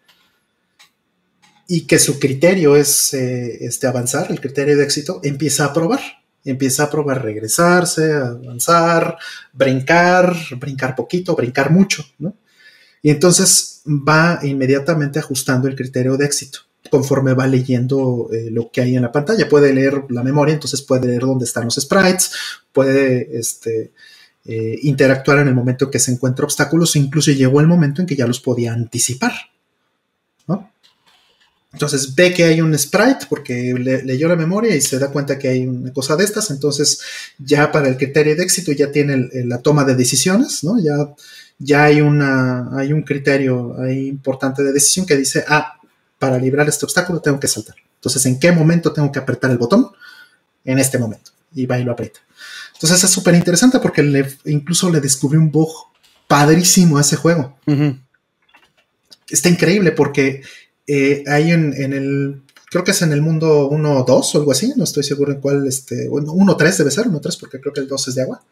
S2: y que su criterio es eh, este, avanzar, el criterio de éxito, empieza a probar. Empieza a probar regresarse, avanzar, brincar, brincar poquito, brincar mucho, ¿no? Y entonces va inmediatamente ajustando el criterio de éxito conforme va leyendo eh, lo que hay en la pantalla. Puede leer la memoria, entonces puede leer dónde están los sprites, puede este, eh, interactuar en el momento en que se encuentra obstáculos, incluso llegó el momento en que ya los podía anticipar. Entonces ve que hay un sprite porque leyó la memoria y se da cuenta que hay una cosa de estas. Entonces ya para el criterio de éxito ya tiene la toma de decisiones, ¿no? Ya, ya hay, una, hay un criterio importante de decisión que dice, ah, para librar este obstáculo tengo que saltar. Entonces, ¿en qué momento tengo que apretar el botón? En este momento. Y va y lo aprieta. Entonces es súper interesante porque le, incluso le descubrí un bug padrísimo a ese juego. Está increíble porque eh, hay en, el, creo que es en el mundo 1 o 2 o algo así, no estoy seguro en cuál, este, 1 3 debe ser, 1 3 porque creo que el 2 es de agua.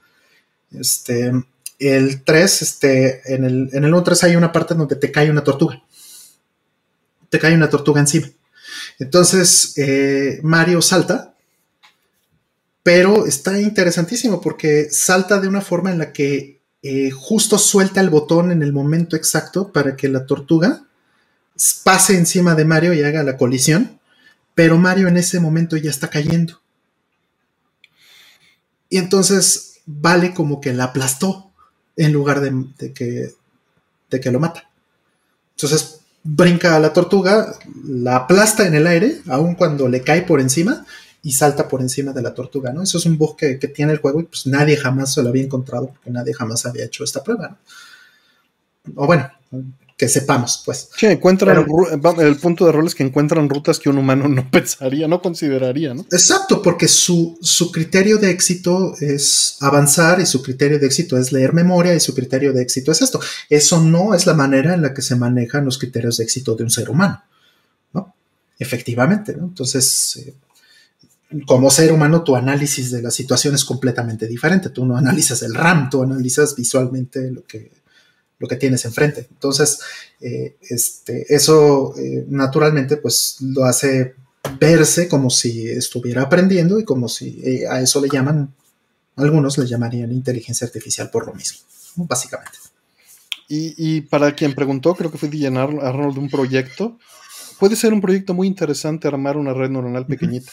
S2: Este, el 3, este, en el, en el 1 3 hay una parte donde te cae una tortuga. Te cae una tortuga encima. Entonces, eh, Mario salta, pero está interesantísimo porque salta de una forma en la que eh, justo suelta el botón en el momento exacto para que la tortuga pase encima de Mario y haga la colisión, pero Mario en ese momento ya está cayendo. Y entonces vale como que la aplastó en lugar de, que, de que lo mata. Entonces brinca a la tortuga, la aplasta en el aire, aun cuando le cae por encima, y salta por encima de la tortuga, ¿no? Eso es un bug que, tiene el juego y pues nadie jamás se lo había encontrado porque nadie jamás había hecho esta prueba. O bueno, que sepamos, pues.
S1: Sí, encuentran el punto de rol es que encuentran rutas que un humano no pensaría, no consideraría, ¿no?
S2: Exacto, porque su, su, criterio de éxito es avanzar y su criterio de éxito es leer memoria y su criterio de éxito es esto. Eso no es la manera en la que se manejan los criterios de éxito de un ser humano, ¿no? Efectivamente, ¿no? Entonces, eh, como ser humano, tu análisis de la situación es completamente diferente. Tú no analizas el RAM, tú analizas visualmente lo que, lo que tienes enfrente. Entonces, eh, este, eso eh, naturalmente pues lo hace verse como si estuviera aprendiendo y como si eh, a eso le llaman, algunos le llamarían inteligencia artificial por lo mismo, básicamente.
S1: Y, y, para quien preguntó, creo que fue llenar Arnold un proyecto. Puede ser un proyecto muy interesante armar una red neuronal pequeñita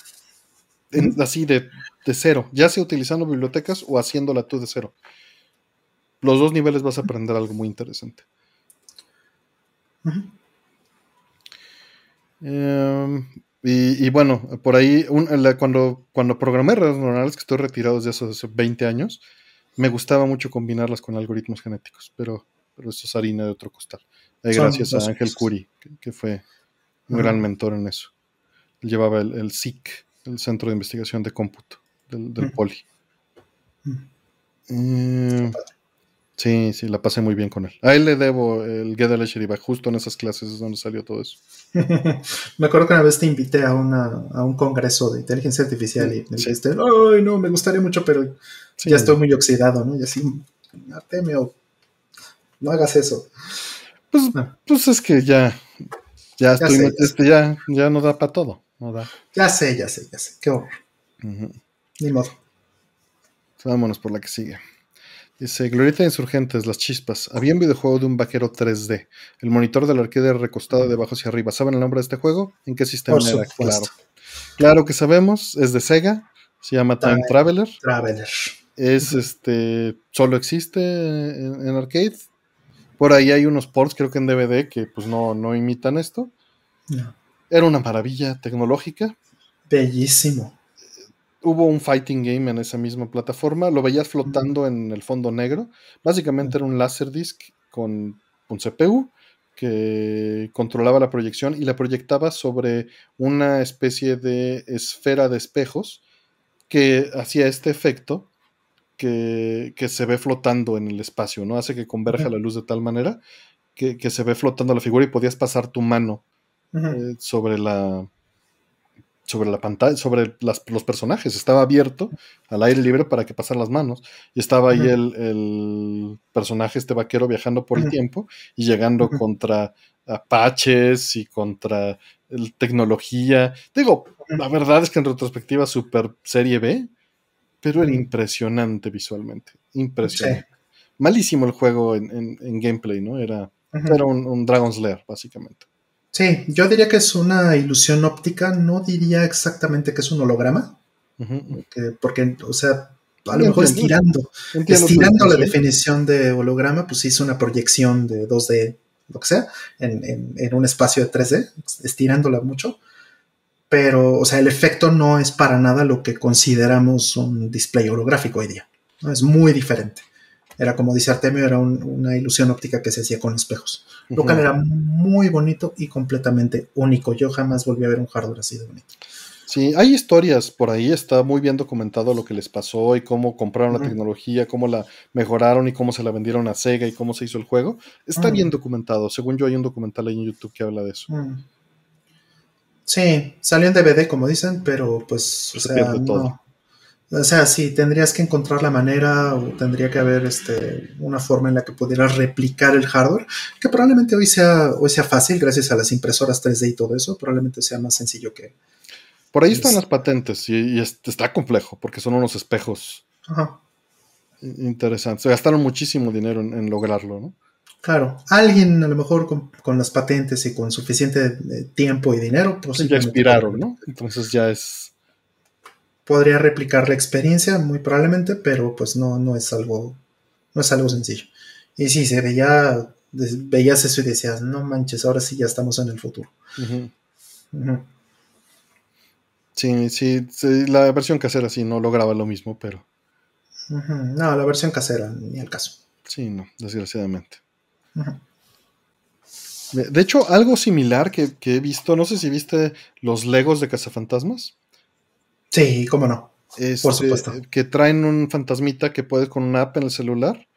S1: así de, cero, ya sea utilizando bibliotecas o haciéndola tú de cero. Los dos niveles vas a aprender algo muy interesante. Em, y, bueno, por ahí, cuando, cuando programé redes neuronales, que estoy retirado desde hace 20 años, me gustaba mucho combinarlas con algoritmos genéticos, pero, pero eso es harina de otro costal. gracias a Ángel Curi, que, fue un gran mentor en eso. Él llevaba el, el SIC, el Centro de Investigación de Cómputo del, Poli. Eh, sí, sí, la pasé muy bien con él. A él le debo el Gedele Sheriba, justo en esas clases es donde salió todo eso.
S2: me acuerdo que una vez te invité a, un congreso de inteligencia artificial y me dijiste, ay, no, me gustaría mucho, pero ya estoy muy oxidado, ¿no? Y así, Artemio, no hagas eso.
S1: Pues, pues es que ya, ya, estoy, este, ya, ya no da para todo.
S2: Ya sé, ya sé, ya sé. Qué horror. Ni modo.
S1: Vámonos por la que sigue. Dice, Glorieta de Insurgentes, Las Chispas. Había un videojuego de un vaquero 3D. El monitor del arcade recostado de abajo hacia arriba. ¿Saben el nombre de este juego? ¿En qué sistema era? Claro. Claro que sabemos. Es de Sega. Se llama Time, Traveler.
S2: Traveler.
S1: Es este. Solo existe en, arcade. Por ahí hay unos ports, creo que en DVD, que pues no, no imitan esto. No. Era una maravilla tecnológica.
S2: Bellísimo.
S1: Hubo un fighting game en esa misma plataforma. Lo veías flotando en el fondo negro. Básicamente era un Laserdisc con un CPU que controlaba la proyección y la proyectaba sobre una especie de esfera de espejos que hacía este efecto que, se ve flotando en el espacio, ¿no? Hace que converja la luz de tal manera que, que, se ve flotando la figura y podías pasar tu mano eh, sobre la sobre la pantalla, sobre los personajes. Estaba abierto al aire libre para que pasaran las manos. Y estaba ahí el, personaje, este vaquero, viajando por el tiempo y llegando contra apaches y contra tecnología. Digo, la verdad es que en retrospectiva, super serie B, pero era impresionante visualmente. Impresionante. Malísimo el juego en, gameplay, ¿no? Era, era un, un Dragon's Lair, básicamente.
S2: Sí, yo diría que es una ilusión óptica, no diría exactamente que es un holograma, porque, o sea, a lo mejor estirando, estirando la definición de holograma, pues hizo una proyección de 2D lo que sea, en, en, un espacio de 3D, estirándola mucho. Pero, o sea, el efecto no es para nada lo que consideramos un display holográfico hoy día. Es muy diferente. Era como dice Artemio, era una ilusión óptica que se hacía con espejos. Lo cual era muy bonito y completamente único. Yo jamás volví a ver un hardware así de bonito.
S1: Sí, hay historias por ahí, está muy bien documentado lo que les pasó y cómo compraron la tecnología, cómo la mejoraron y cómo se la vendieron a Sega y cómo se hizo el juego. Está bien documentado, según yo hay un documental ahí en YouTube que habla de eso.
S2: Sí, salió en DVD como dicen, pero pues, o sea, no. O sea, sí, tendrías que encontrar la manera o tendría que haber este, una forma en la que pudieras replicar el hardware, que probablemente hoy sea, hoy sea fácil gracias a las impresoras 3D y todo eso, probablemente sea más sencillo que,
S1: por ahí están las patentes y, está complejo porque son unos espejos interesantes. Se gastaron muchísimo dinero en, lograrlo, ¿no?
S2: Claro, alguien a lo mejor con, las patentes y con suficiente eh, tiempo y dinero,
S1: pues ya expiraron, ¿no? Entonces ya es.
S2: Podría replicar la experiencia, muy probablemente, pero pues no, no es algo, no es algo sencillo. Y sí, se veía, veías eso y decías, no manches, ahora sí ya estamos en el futuro.
S1: Sí, sí, la versión casera sí no lograba lo mismo, pero.
S2: No, la versión casera, ni el caso.
S1: Sí, no, desgraciadamente. De hecho, algo similar que, he visto, no sé si viste los Legos de Cazafantasmas.
S2: Sí, cómo no. Por
S1: este, supuesto. Que traen un fantasmita que puedes con una app en el celular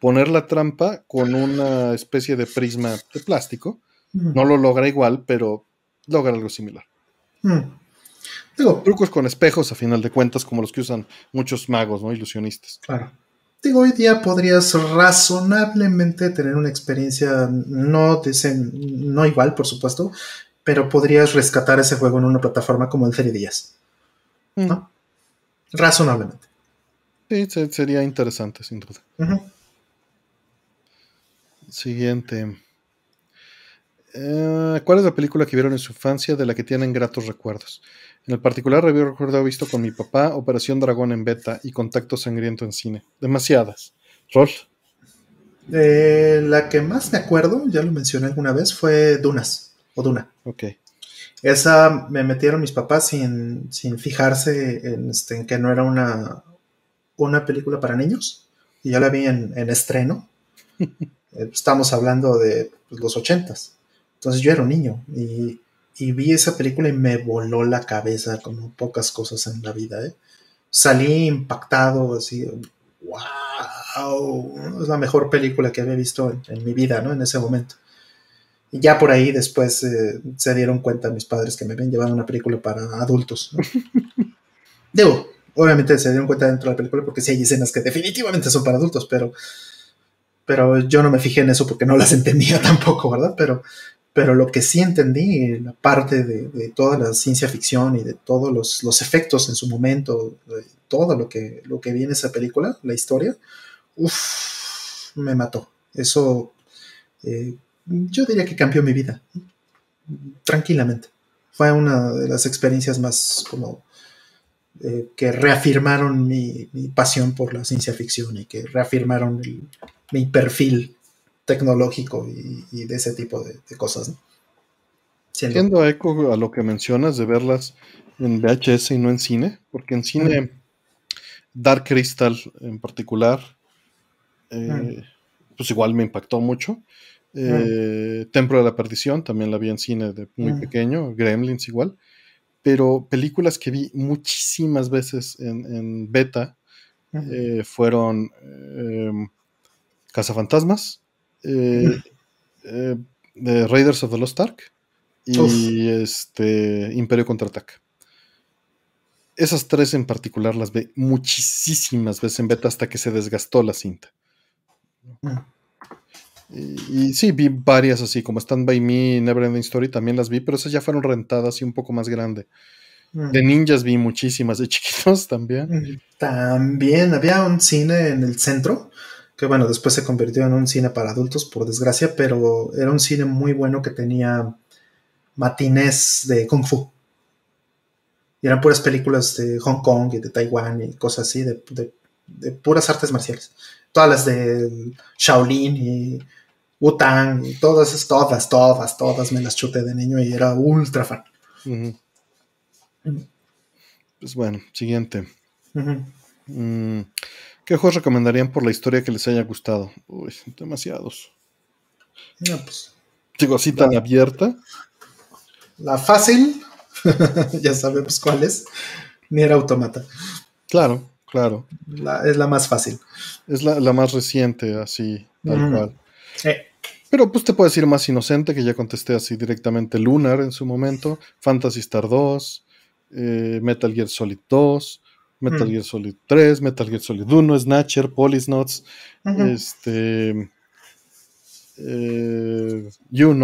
S1: poner la trampa con una especie de prisma de plástico. No lo logra igual, pero logra algo similar. Digo, trucos con espejos, a final de cuentas, como los que usan muchos magos, ¿no? Ilusionistas.
S2: Claro. Digo, hoy día podrías razonablemente tener una experiencia no, no igual, por supuesto, pero podrías rescatar ese juego en una plataforma como el 3 Días. ¿No? Mm. Razonablemente.
S1: Sí, sería interesante, sin duda. Siguiente. Eh, ¿Cuál es la película que vieron en su infancia de la que tienen gratos recuerdos? En el particular, recuerdo visto con mi papá Operación Dragón en beta y Contacto Sangriento en cine. Demasiadas. Rol.
S2: Eh, la que más me acuerdo, ya lo mencioné alguna vez, fue Dunas o Duna.
S1: Ok.
S2: Esa me metieron mis papás sin, fijarse en, este, en, que no era una, una película para niños. Y yo la vi en, estreno. Eh, estamos hablando de pues, los ochentas. Entonces yo era un niño y y vi esa película y me voló la cabeza como pocas cosas en la vida. ¿eh? Salí impactado, así, wow, es la mejor película que había visto en, mi vida, ¿no? En ese momento. Y ya por ahí después eh, se dieron cuenta mis padres que me habían llevado una película para adultos. Digo, obviamente se dieron cuenta dentro de la película porque sí hay escenas que definitivamente son para adultos, pero, pero yo no me fijé en eso porque no las entendía tampoco, ¿verdad? Pero, pero lo que sí entendí, la parte de, toda la ciencia ficción y de todos los, efectos en su momento, todo lo que, lo que vi en esa película, la historia, uff, me mató. Eso, eh, yo diría que cambió mi vida, tranquilamente. Fue una de las experiencias más como eh, que reafirmaron mi, pasión por la ciencia ficción y que reafirmaron mi perfil tecnológico y, de ese tipo de, cosas. ¿no?
S1: Siendo... eco a lo que mencionas de verlas en VHS y no en cine, porque en cine Dark Crystal en particular, eh, pues igual me impactó mucho. Eh, Templo de la Perdición también la vi en cine de muy pequeño, Gremlins igual, pero películas que vi muchísimas veces en, beta eh, fueron Cazafantasmas, eh, eh, de Raiders of the Lost Ark y este Imperio Contraataca. Esas tres en particular las vi muchísimas veces en beta hasta que se desgastó la cinta. Y, sí, vi varias así, como Stand By Me y Neverending Story, también las vi, pero esas ya fueron rentadas y un poco más grande. Mm. De ninjas vi muchísimas, de chiquitos también.
S2: Mm. También había un cine en el centro que bueno, después se convirtió en un cine para adultos, por desgracia, pero era un cine muy bueno que tenía matinés de kung fu. Y eran puras películas de Hong Kong y de Taiwán y cosas así, de, puras artes marciales. Todas las de Shaolin y Utang, todas, todas, todas, todas me las chuté de niño y era ultra fan.
S1: Pues bueno, siguiente. Mm, ¿Qué juegos recomendarían por la historia que les haya gustado? Uy, demasiados.
S2: No, pues.
S1: Digo, así tan abierta.
S2: La fácil, ya sabemos cuál es. Ni era automata.
S1: Claro, claro.
S2: es la más fácil.
S1: Es la, más reciente, así, tal cual. Pero pues te puedes decir más inocente, que ya contesté así directamente Lunar en su momento, Fantasy Star 2, eh, Metal Gear Solid 2, Metal mm. Gear Solid 3, Metal Gear Solid 1, Snatcher, Polisnots, este, eh, You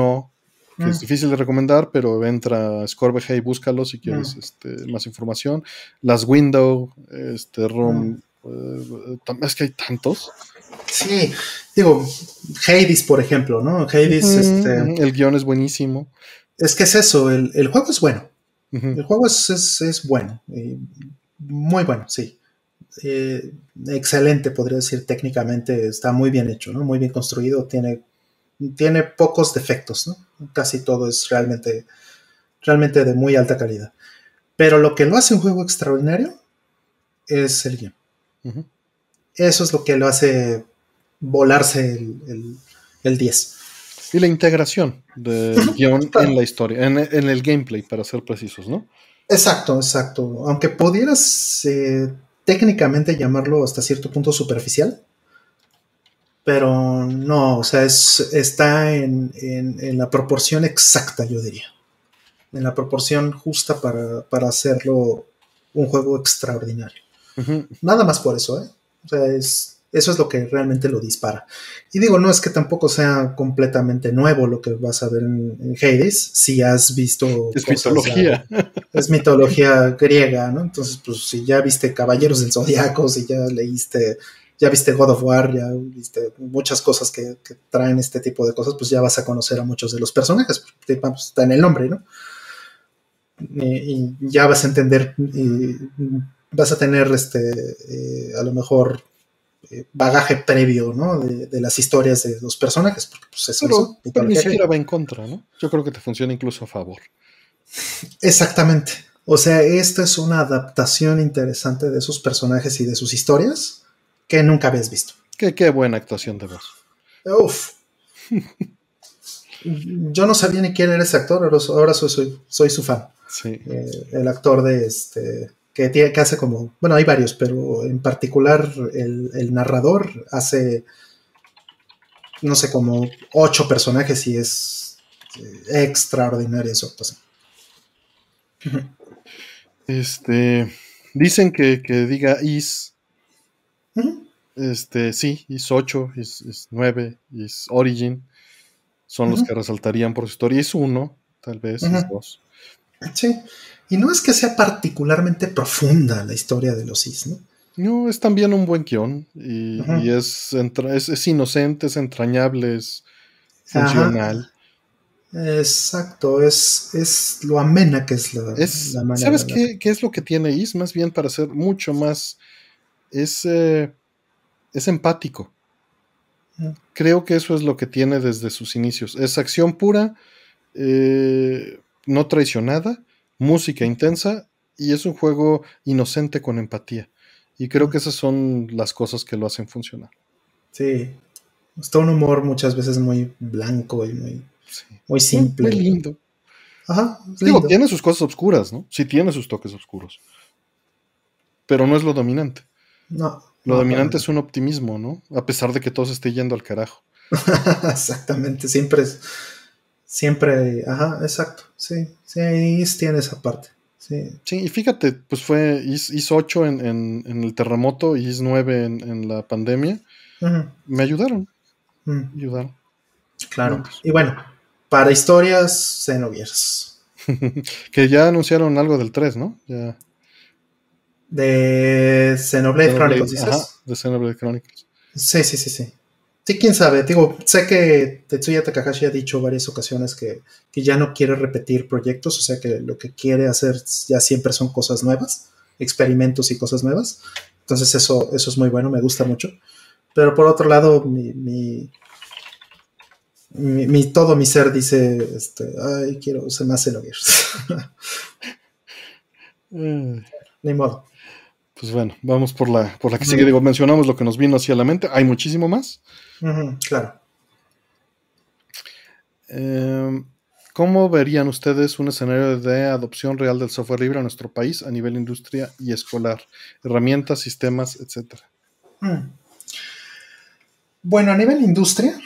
S1: que es mm. difícil de recomendar, pero entra a y búscalo si quieres mm. este, más información. Las Window, este, Room, eh, es que hay tantos.
S2: Sí, digo, Hades, por ejemplo, ¿no? Hades, este,
S1: El guion es buenísimo.
S2: Es que es eso, el, juego es bueno. El juego es, bueno, muy bueno, sí. Eh, excelente, podría decir, técnicamente está muy bien hecho, ¿no? Muy bien construido, tiene, tiene pocos defectos, ¿no? Casi todo es realmente, realmente de muy alta calidad. Pero lo que lo hace un juego extraordinario es el guion. Eso es lo que lo hace volarse el, 10.
S1: Y la integración del guion en la historia, en, el gameplay, para ser precisos, ¿no?
S2: Exacto, exacto. Aunque pudieras eh, técnicamente llamarlo hasta cierto punto superficial, pero no, o sea, está en, la proporción exacta, yo diría. En la proporción justa para, para hacerlo un juego extraordinario. Nada más por eso, ¿eh? O sea, es, eso es lo que realmente lo dispara. Y digo, no es que tampoco sea completamente nuevo lo que vas a ver en, Hades, si has visto...
S1: Es mitología.
S2: es mitología griega, ¿no? Entonces, pues si ya viste Caballeros del Zodiaco, si ya leíste, ya viste God of War, ya viste muchas cosas que, traen este tipo de cosas, pues ya vas a conocer a muchos de los personajes, pues, está en el nombre, ¿no? Y, ya vas a entender... Y, vas a tener este eh, a lo mejor eh, bagaje previo, ¿no? De, las historias de los personajes, porque pues eso,
S1: pero, ni siquiera va en contra, ¿no? Yo creo que te funciona incluso a favor.
S2: Exactamente. O sea, esta es una adaptación interesante de sus personajes y de sus historias que nunca habías visto.
S1: Qué, qué buena actuación de voz.
S2: Uf. Yo no sabía ni quién era ese actor, ahora soy, soy, su fan.
S1: Sí.
S2: Eh, el actor de este que, tiene, que hace como, bueno, hay varios, pero en particular el, narrador hace, no sé, como ocho personajes y es eh, extraordinaria su actuación.
S1: Este, dicen que, diga is. Este, sí, is 8, is, 9, is origin. Son los que resaltarían por su historia. Es uno, tal vez, is 2.
S2: Sí. Y no es que sea particularmente profunda la historia de los Is, ¿no?
S1: No, es también un buen guion y, es, es, inocente, es entrañable, es funcional.
S2: Exacto, es, es lo amena que es la,
S1: manera. ¿Sabes qué, qué, es lo que tiene Is? Más bien para ser mucho más. Es, eh, es empático. Creo que eso es lo que tiene desde sus inicios. Es acción pura, eh, no traicionada, música intensa y es un juego inocente con empatía. Y creo que esas son las cosas que lo hacen funcionar.
S2: Sí. Está un humor muchas veces muy blanco y muy, muy simple.
S1: Muy, lindo.
S2: Ajá.
S1: Digo, tiene sus cosas oscuras, ¿no? Sí, tiene sus toques oscuros. Pero no es lo dominante.
S2: No.
S1: Lo dominante es un optimismo, ¿no? A pesar de que todo se esté yendo al carajo.
S2: Exactamente. Siempre es siempre, ajá, exacto, sí, sí, Is tiene esa parte. Sí.
S1: sí, y fíjate, pues fue Is, 8 en, el terremoto y Is 9 en, la pandemia. Me ayudaron. Me ayudaron.
S2: Claro. Y bueno, para historias Xenogears.
S1: que ya anunciaron algo del 3, ¿no? Ya.
S2: De Xenoblade, Chronicles,
S1: dices. de Xenoblade Chronicles.
S2: Sí, sí, sí, sí. Sí, quién sabe. Digo, sé que Tetsuya Takahashi ha dicho varias ocasiones que, ya no quiere repetir proyectos, o sea que lo que quiere hacer ya siempre son cosas nuevas, experimentos y cosas nuevas. Entonces eso, eso es muy bueno, me gusta mucho. Pero por otro lado, mi, Mi, todo mi ser dice, este, ay, quiero, se me hace lo Ni modo.
S1: Pues bueno, vamos por la, por la que sigue. Digo, mencionamos lo que nos vino hacia la mente. Hay muchísimo más.
S2: Claro.
S1: Em, ¿Cómo verían ustedes un escenario de adopción real del software libre en nuestro país a nivel industria y escolar? Herramientas, sistemas, etcétera. Mm.
S2: Bueno, a nivel industria,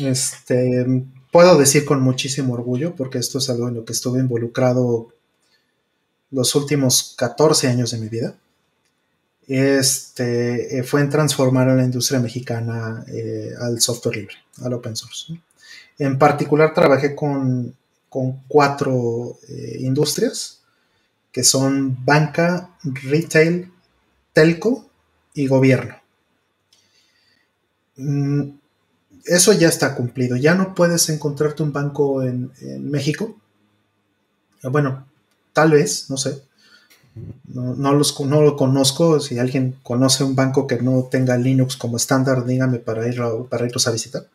S2: este, puedo decir con muchísimo orgullo, porque esto es algo en lo que estuve involucrado los últimos 14 años de mi vida. Este, eh, fue en transformar a la industria mexicana eh, al software libre, al open source. En particular trabajé con, cuatro eh, industrias, que son banca, retail, telco y gobierno. Mm, eso ya está cumplido. Ya no puedes encontrarte un banco en, México. Bueno, tal vez, no sé. No, los, no, lo conozco. Si alguien conoce un banco que no tenga Linux como estándar, dígame para, ir para irlos a visitar.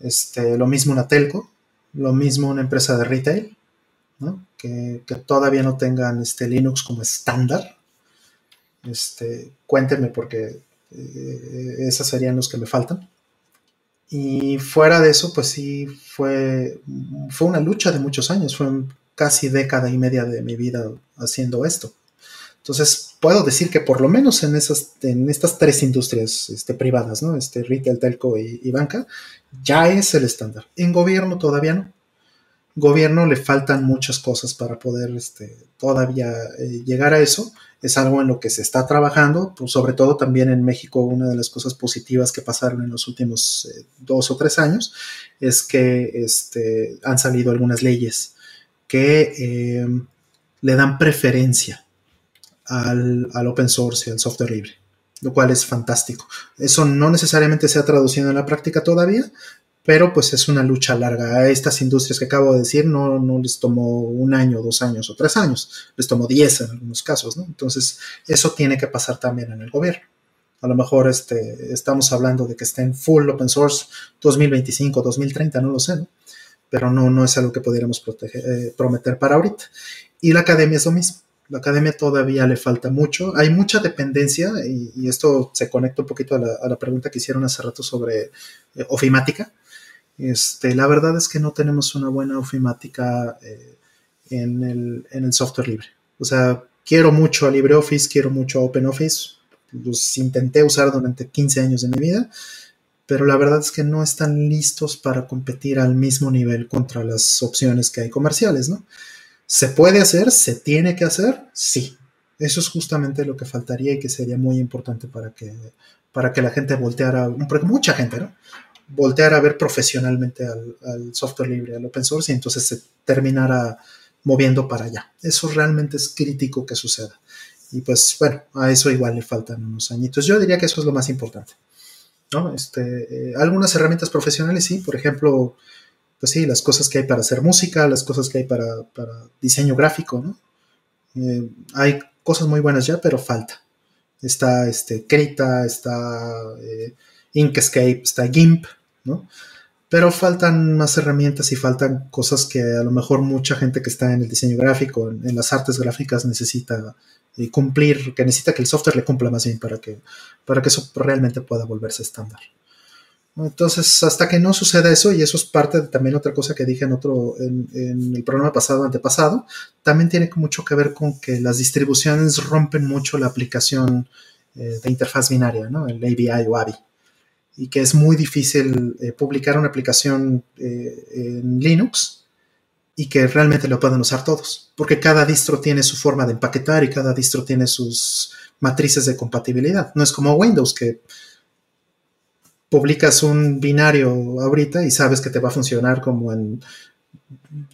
S2: Este, lo mismo una telco, lo mismo una empresa de retail, que, todavía no tengan este, Linux como estándar. Este, cuéntenme porque eh, esos serían los que me faltan. Y fuera de eso, pues sí, fue, fue una lucha de muchos años, fue casi década y media de mi vida haciendo esto. Entonces, puedo decir que por lo menos en, estas tres industrias este, privadas, ¿no? Este, retail, telco y, banca, ya es el estándar. En gobierno todavía no. Gobierno le faltan muchas cosas para poder este, todavía eh, llegar a eso es algo en lo que se está trabajando, pues sobre todo también en México una de las cosas positivas que pasaron en los últimos eh, dos o tres años es que este, han salido algunas leyes que em, le dan preferencia al, al, open source y al software libre, lo cual es fantástico. Eso no necesariamente se ha traducido en la práctica todavía, pero pues es una lucha larga. A estas industrias que acabo de decir no, no les tomó un año, dos años o tres años, les tomó diez en algunos casos. Entonces, eso tiene que pasar también en el gobierno. A lo mejor este, estamos hablando de que estén full open source 2025, 2030, no lo sé. Pero no, no es algo que pudiéramos eh, prometer para ahorita. Y la academia es lo mismo. La academia todavía le falta mucho. Hay mucha dependencia y, esto se conecta un poquito a la, pregunta que hicieron hace rato sobre eh, ofimática este, la verdad es que no tenemos una buena ofimática eh, en, el, software libre. O sea, quiero mucho a LibreOffice, quiero mucho a OpenOffice. Los intenté usar durante 15 años de mi vida, pero la verdad es que no están listos para competir al mismo nivel contra las opciones que hay comerciales, ¿no? ¿Se puede hacer? ¿Se tiene que hacer? Sí. Eso es justamente lo que faltaría y que sería muy importante para que, para que la gente volteara, mucha gente, ¿no? voltear a ver profesionalmente al, software libre, al open source, y entonces se terminara moviendo para allá. Eso realmente es crítico que suceda. Y pues bueno, a eso igual le faltan unos añitos. Yo diría que eso es lo más importante. ¿no? Este, eh, algunas herramientas profesionales, sí, por ejemplo, pues sí, las cosas que hay para hacer música, las cosas que hay para, diseño gráfico, ¿no? Eh, hay cosas muy buenas ya, pero falta. Está este, Krita, está eh, Inkscape, está GIMP, pero faltan más herramientas y faltan cosas que a lo mejor mucha gente que está en el diseño gráfico, en, las artes gráficas necesita eh, cumplir, que necesita que el software le cumpla más bien para que, para que eso realmente pueda volverse estándar. Entonces, hasta que no suceda eso, y eso es parte de también otra cosa que dije en otro, en, el programa pasado, antepasado, también tiene mucho que ver con que las distribuciones rompen mucho la aplicación eh, de interfaz binaria, ¿no? El ABI o ABI y que es muy difícil eh, publicar una aplicación eh, en Linux y que realmente lo puedan usar todos, porque cada distro tiene su forma de empaquetar y cada distro tiene sus matrices de compatibilidad. No es como Windows que publicas un binario ahorita y sabes que te va a funcionar como en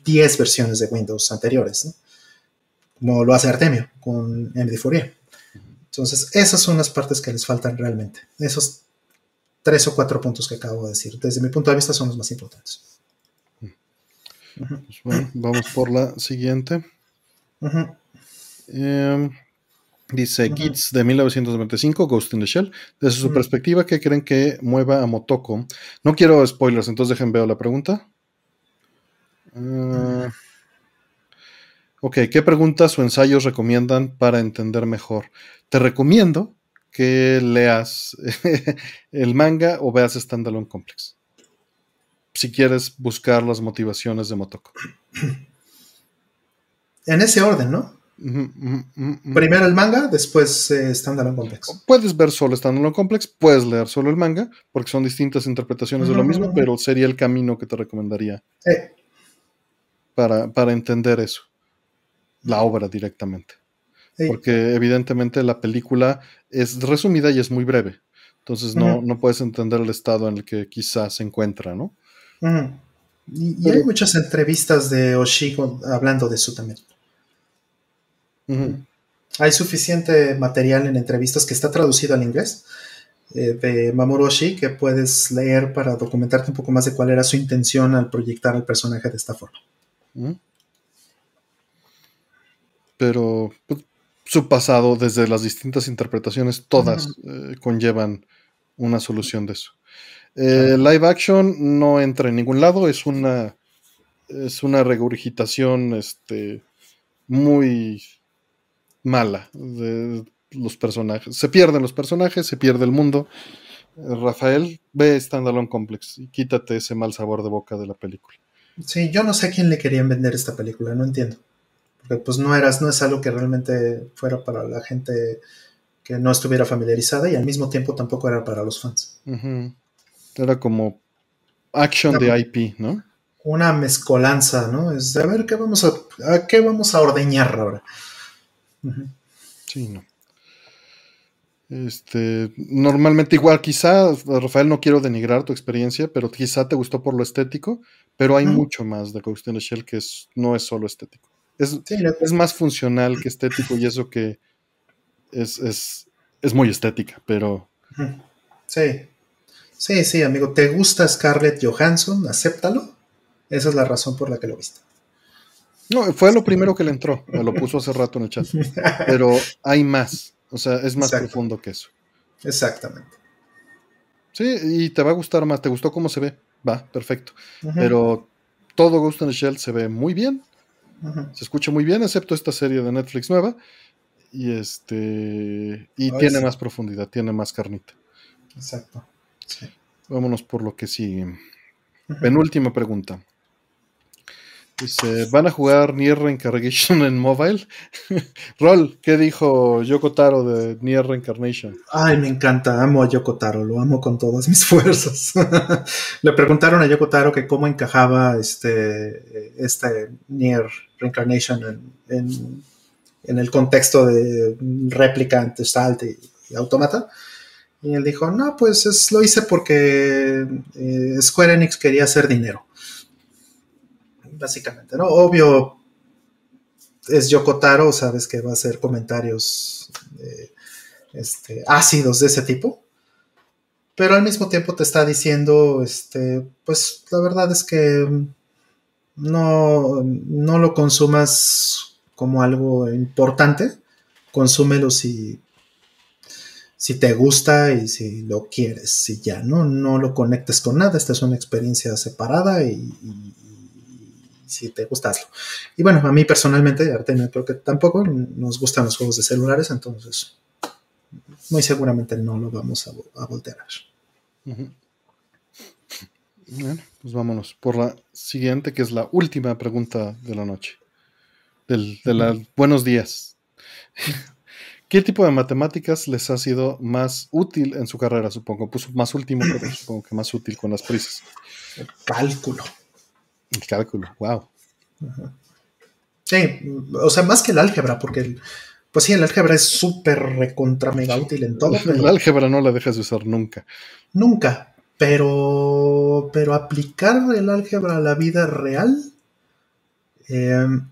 S2: 10 versiones de Windows anteriores, como lo hace Artemio con MD4E. Entonces, esas son las partes que les faltan realmente. Esos tres o cuatro puntos que acabo de decir. Desde mi punto de vista son los más importantes.
S1: Pues bueno, vamos por la siguiente. Dice Kids de 1995, Ghost in the Shell. Desde su perspectiva, ¿qué creen que mueva a Motoko? No quiero spoilers, entonces dejen ver la pregunta. Ah, ok, ¿qué preguntas o ensayos recomiendan para entender mejor? Te recomiendo que leas el manga o veas Standalone Complex. Si quieres buscar las motivaciones de Motoko.
S2: En ese orden, ¿no? Primero el manga, después eh, Standalone Complex.
S1: Puedes ver solo Standalone Complex, puedes leer solo el manga, porque son distintas interpretaciones de lo mismo, pero sería el camino que te recomendaría para, para, entender eso, la obra directamente. Porque evidentemente la película es resumida y es muy breve, entonces no, no puedes entender el estado en el que quizás se encuentra, ¿no?
S2: Y, hay muchas entrevistas de Oshiko hablando de eso también. Hay suficiente material en entrevistas que está traducido al inglés eh, de Mamoru Oshii que puedes leer para documentarte un poco más de cuál era su intención al proyectar al personaje de esta forma.
S1: Pero pues, su pasado, desde las distintas interpretaciones, todas eh, conllevan una solución de eso. Eh, live action no entra en ningún lado, es una es una regurgitación este, muy mala de los personajes. Se pierden los personajes, se pierde el mundo. Rafael, ve Standalone Complex y quítate ese mal sabor de boca de la película.
S2: Sí, yo no sé a quién le querían vender esta película, no entiendo. Porque pues no eras, no es algo que realmente fuera para la gente que no estuviera familiarizada y al mismo tiempo tampoco era para los fans.
S1: Era como action de IP, ¿no?
S2: Una mezcolanza, ¿no? Es de a ver qué vamos a, a qué vamos a ordeñar ahora.
S1: Sí, no. Este, normalmente igual, quizá, Rafael, no quiero denigrar tu experiencia, pero quizá te gustó por lo estético, pero hay mucho más de Ghost in the Shell que es, no es solo estético. Es, es más funcional que estético y eso que es, es, muy estética, pero...
S2: Sí, sí, sí, amigo, ¿te gusta Scarlett Johansson? Acéptalo. Esa es la razón por la que lo viste.
S1: No, fue lo primero que le entró, me lo puso hace rato en el chat. Pero hay más, o sea, es más profundo que eso.
S2: Exactamente.
S1: Sí, y te va a gustar más, te gustó cómo se ve, va, perfecto. Pero todo Ghost in the Shell se ve muy bien, se escucha muy bien, excepto esta serie de Netflix nueva. Y este y tiene más profundidad, tiene más carnita.
S2: Exacto.
S1: Vámonos por lo que sigue. Penúltima pregunta. Dice, ¿van a jugar Nier Reincarnation en mobile? Rol, ¿qué dijo Yoko Taro de Nier Reincarnation?
S2: Ay, me encanta, amo a Yoko Taro, lo amo con todas mis fuerzas. Le preguntaron a Yoko Taro que cómo encajaba este, este Nier Reincarnation en, el contexto de réplica Salt y, Automata. Y él dijo, no, pues es, lo hice porque eh, Square Enix quería hacer dinero básicamente, ¿no? Obvio, es Yokotaro, sabes que va a hacer comentarios eh, este, ácidos de ese tipo, pero al mismo tiempo te está diciendo, este, pues la verdad es que no, no lo consumas como algo importante, consúmelo si, si te gusta y si lo quieres, si ya, ¿no? No lo conectes con nada, esta es una experiencia separada y si te gusta, hazlo. Y bueno, a mí personalmente, Artemio, creo que tampoco nos gustan los juegos de celulares, entonces muy seguramente no lo vamos a, voltear
S1: Bueno, pues vámonos por la siguiente, que es la última pregunta de la noche. Del, de los buenos días. ¿Qué tipo de matemáticas les ha sido más útil en su carrera? Supongo, puso más último, pero supongo que más útil con las prisas.
S2: El cálculo.
S1: El cálculo, wow.
S2: Sí, o sea, más que el álgebra, porque pues sí, el álgebra es súper recontra mega útil en todo.
S1: el álgebra no la dejas de usar nunca.
S2: Nunca, pero, pero aplicar el álgebra a la vida real, em,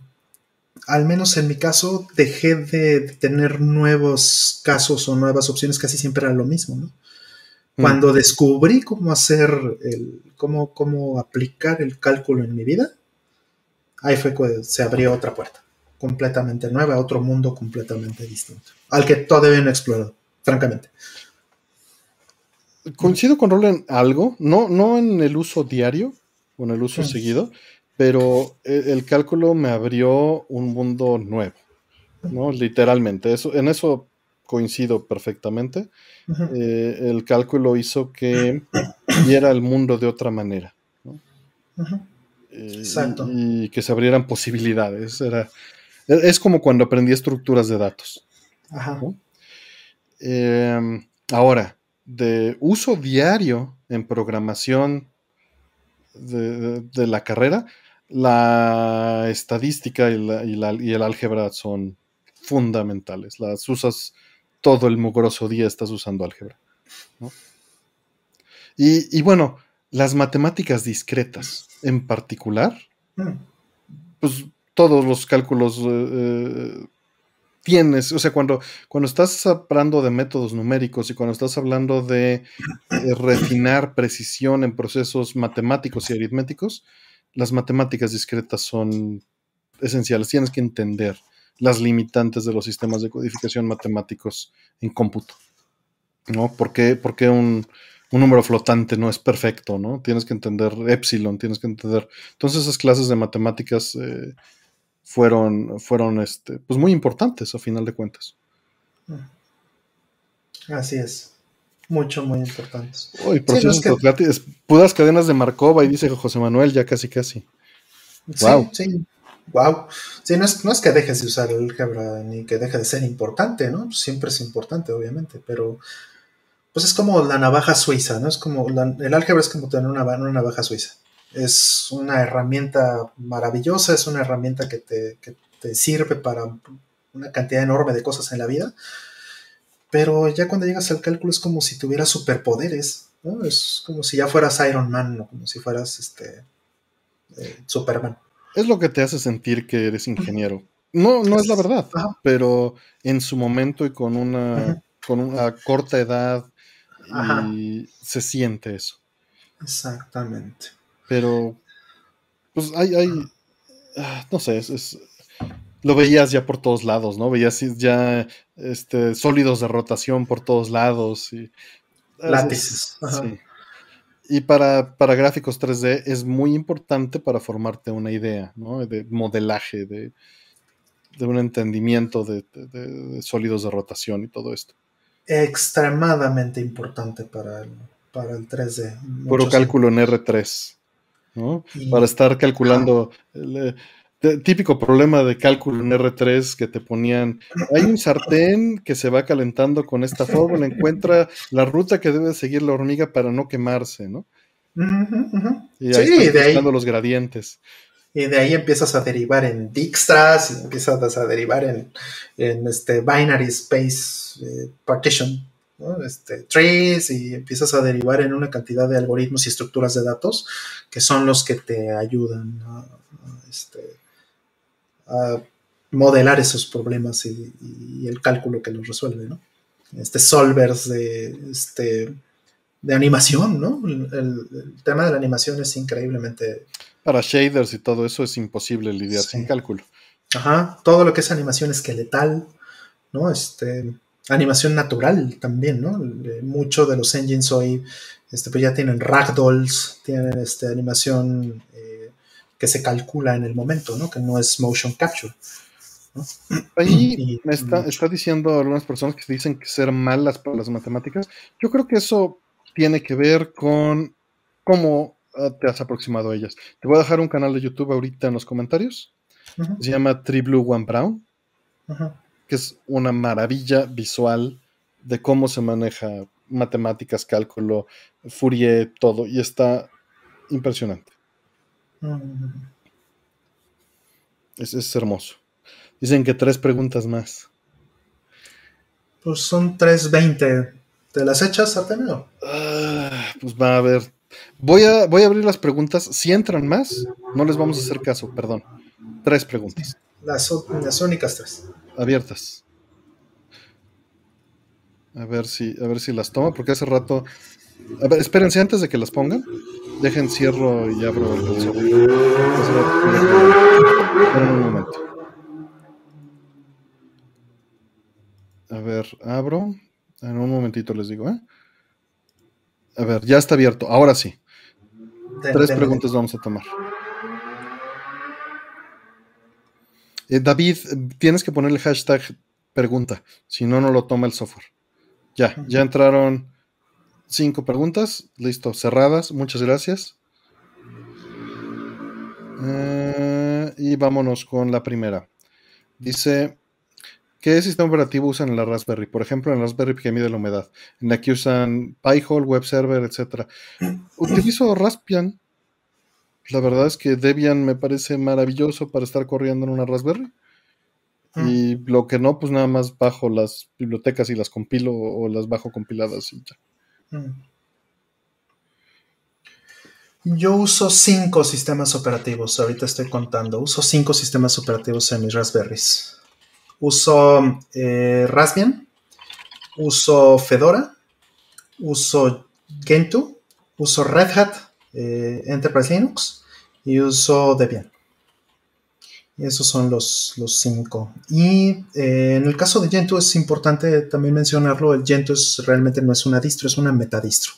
S2: al menos en mi caso, dejé de tener nuevos casos o nuevas opciones, casi siempre era lo mismo, ¿no? Cuando descubrí cómo hacer el, cómo, cómo aplicar el cálculo en mi vida, ahí fue cuando se abrió otra puerta completamente nueva, otro mundo completamente distinto, al que todavía no he explorado, francamente.
S1: Coincido con Rol en algo, no, no en el uso diario o en el uso mm. seguido, pero el, cálculo me abrió un mundo nuevo, ¿no? Literalmente. Eso, en eso coincido perfectamente. Eh, el cálculo hizo que viera el mundo de otra manera. Eh, Exacto. Y, que se abrieran posibilidades. Era, es como cuando aprendí estructuras de datos. Em, ahora, de uso diario en programación de, la carrera, la estadística y, el álgebra son fundamentales. Las usas todo el mugroso día, estás usando álgebra. Y, bueno, las matemáticas discretas en particular, mm. pues todos los cálculos eh, eh, tienes, o sea, cuando, cuando estás hablando de métodos numéricos y cuando estás hablando de eh, refinar precisión en procesos matemáticos y aritméticos, las matemáticas discretas son esenciales. Tienes que entender las limitantes de los sistemas de codificación matemáticos en cómputo. ¿No? ¿Por qué, un, número flotante no es perfecto? ¿no? Tienes que entender epsilon, tienes que entender. Entonces, esas clases de matemáticas eh, fueron, fueron este, pues muy importantes a final de cuentas.
S2: Así es. Mucho, muy importantes.
S1: Uy, procesos puras cadenas de Markova, y dice José Manuel, ya casi casi.
S2: Wow. Sí, Wow. Sí, no es, que dejes de usar el álgebra ni que deje de ser importante, ¿no? Siempre es importante, obviamente, pero pues es como la navaja suiza, ¿no? Es como el álgebra es como tener una, una navaja suiza es una herramienta maravillosa, es una herramienta que te, sirve para una cantidad enorme de cosas en la vida, pero ya cuando llegas al cálculo es como si tuvieras superpoderes, ¿no? Es como si ya fueras Iron Man o como si fueras este eh, Superman.
S1: Es lo que te hace sentir que eres ingeniero. No, no es la verdad, pero en su momento y con una, con una corta edad se siente eso.
S2: Exactamente.
S1: Pero, pues hay, hay ah, no sé, es, lo veías ya por todos lados, ¿no? Veías ya este, sólidos de rotación por todos lados. Y,
S2: Látices.
S1: Sí. Y para, gráficos 3D es muy importante para formarte una idea, ¿no? De modelaje, de, un entendimiento de, sólidos de rotación y todo esto.
S2: Extremadamente importante para el, para el 3D.
S1: Puro cálculo en R3. Para estar calculando. El, eh, típico problema de cálculo en R3 que te ponían, hay un sartén que se va calentando con esta fórmula, encuentra la ruta que debe seguir la hormiga para no quemarse, ¿no? Y ahí de ahí, los gradientes.
S2: Y de ahí empiezas a derivar en Dijkstras, y empiezas a derivar en, en este binary space eh, partition este, trees y empiezas a derivar en una cantidad de algoritmos y estructuras de datos que son los que te ayudan a, este, modelar esos problemas y, el cálculo que los resuelve, ¿no? Este solvers de, este, de animación, ¿no? El, tema de la animación es increíblemente...
S1: Para shaders y todo eso es imposible lidiar sin cálculo.
S2: Ajá, todo lo que es animación esqueletal, ¿no? Este, animación natural también, ¿no? Muchos de los engines hoy este, pues ya tienen ragdolls, tienen este, animación eh, que se calcula en el momento, ¿no? Que no es motion capture.
S1: Ahí me está, está, diciendo algunas personas que dicen que ser malas para las matemáticas. Yo creo que eso tiene que ver con cómo ah, te has aproximado a ellas. Te voy a dejar un canal de YouTube ahorita en los comentarios. Se llama Tree Blue One Brown. Que es una maravilla visual de cómo se maneja matemáticas, cálculo, Fourier, todo, y está impresionante. Es, hermoso. Dicen que tres preguntas más.
S2: Pues son 3.20. ¿Te las echas, Artemio?
S1: Ah, pues va a ver. Voy a, voy a abrir las preguntas. Si entran más, no les vamos a hacer caso, perdón. Tres preguntas.
S2: Las, las únicas tres
S1: abiertas. A ver si, a ver si las toma, porque hace rato. A ver, espérense antes de que las pongan. Dejen cierro y abro el segundo. un momento. A ver, abro. En un momentito les digo, ¿eh? A ver, ya está abierto. Ahora sí. Tres preguntas vamos a tomar. Eh, David, tienes que ponerle hashtag pregunta, si no, no lo toma el software. Ya, ya entraron cinco preguntas, listo, cerradas, muchas gracias. Eh, y vámonos con la primera. Dice, ¿qué sistema operativo usan en la Raspberry? Por ejemplo, en la Raspberry que mide la humedad, en la que usan Pi-hole, web server, etc. Utilizo Raspbian. La verdad es que Debian me parece maravilloso para estar corriendo en una Raspberry. Y lo que no, pues nada más bajo las bibliotecas y las compilo o las bajo compiladas y ya.
S2: Yo uso cinco sistemas operativos, ahorita estoy contando. Uso cinco sistemas operativos en mis Raspberries. Uso eh, Raspbian, uso Fedora, uso Gentoo, uso Red Hat eh, Enterprise Linux y uso Debian. Esos son los, los cinco. Y eh, en el caso de Gentoo es importante también mencionarlo, el Gentoo realmente no es una distro, es una metadistro.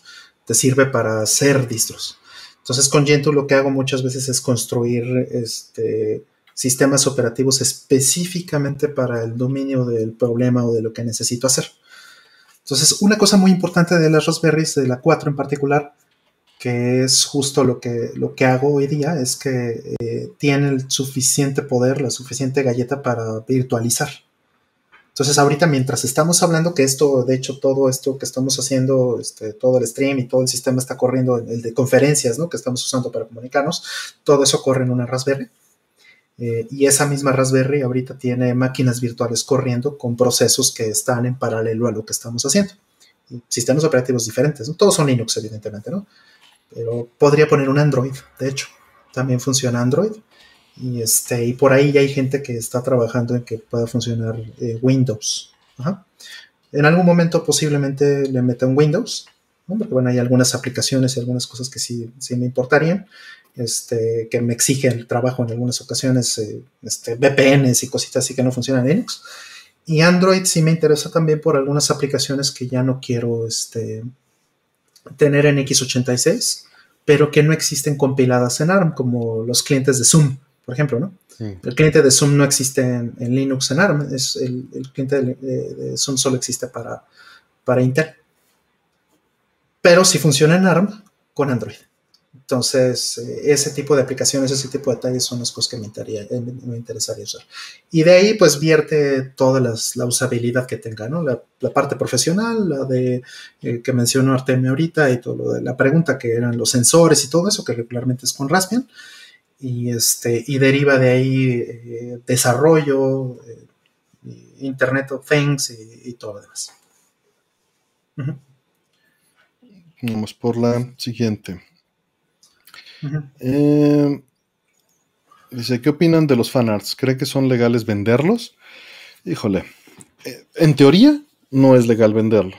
S2: Te sirve para hacer distros. Entonces con Gentoo lo que hago muchas veces es construir este, sistemas operativos específicamente para el dominio del problema o de lo que necesito hacer. Entonces una cosa muy importante de las Raspberries, de la 4 en particular, que es justo lo que, lo que hago hoy día, es que eh, tiene el suficiente poder, la suficiente galleta para virtualizar. Entonces ahorita mientras estamos hablando que esto, de hecho todo esto que estamos haciendo, este, todo el stream y todo el sistema está corriendo, el de conferencias ¿no? que estamos usando para comunicarnos, todo eso corre en una Raspberry. Eh, y esa misma Raspberry ahorita tiene máquinas virtuales corriendo con procesos que están en paralelo a lo que estamos haciendo. sistemas operativos diferentes, ¿no? todos son Linux evidentemente, ¿no? Pero podría poner un Android, de hecho, también funciona Android. Y, este, y por ahí ya hay gente que está trabajando en que pueda funcionar eh, Windows. En algún momento posiblemente le meta un Windows, porque bueno, hay algunas aplicaciones y algunas cosas que sí, sí me importarían, este, que me exigen el trabajo en algunas ocasiones, eh, este, VPNs y cositas así que no funcionan en Linux. Y Android sí me interesa también por algunas aplicaciones que ya no quiero este, tener en x86, pero que no existen compiladas en ARM, como los clientes de Zoom, por ejemplo, ¿no? El cliente de Zoom no existe en, Linux en ARM, es el, cliente de, Zoom solo existe para, para Intel. Pero si funciona en ARM con Android. Entonces, eh, ese tipo de aplicaciones, ese tipo de detalles son las cosas que me, eh, interesaría usar. Y de ahí, pues, vierte toda la usabilidad que tenga, ¿no? La, parte profesional, la de eh, que mencionó Artemio ahorita y todo lo de la pregunta que eran los sensores y todo eso, que regularmente es con Raspbian. Y, este, y deriva de ahí desarrollo, Internet of Things y, todo lo demás.
S1: Vamos por la siguiente. Eh, dice, ¿qué opinan de los fanarts? ¿Cree que son legales venderlos? Híjole, eh, en teoría no es legal venderlo.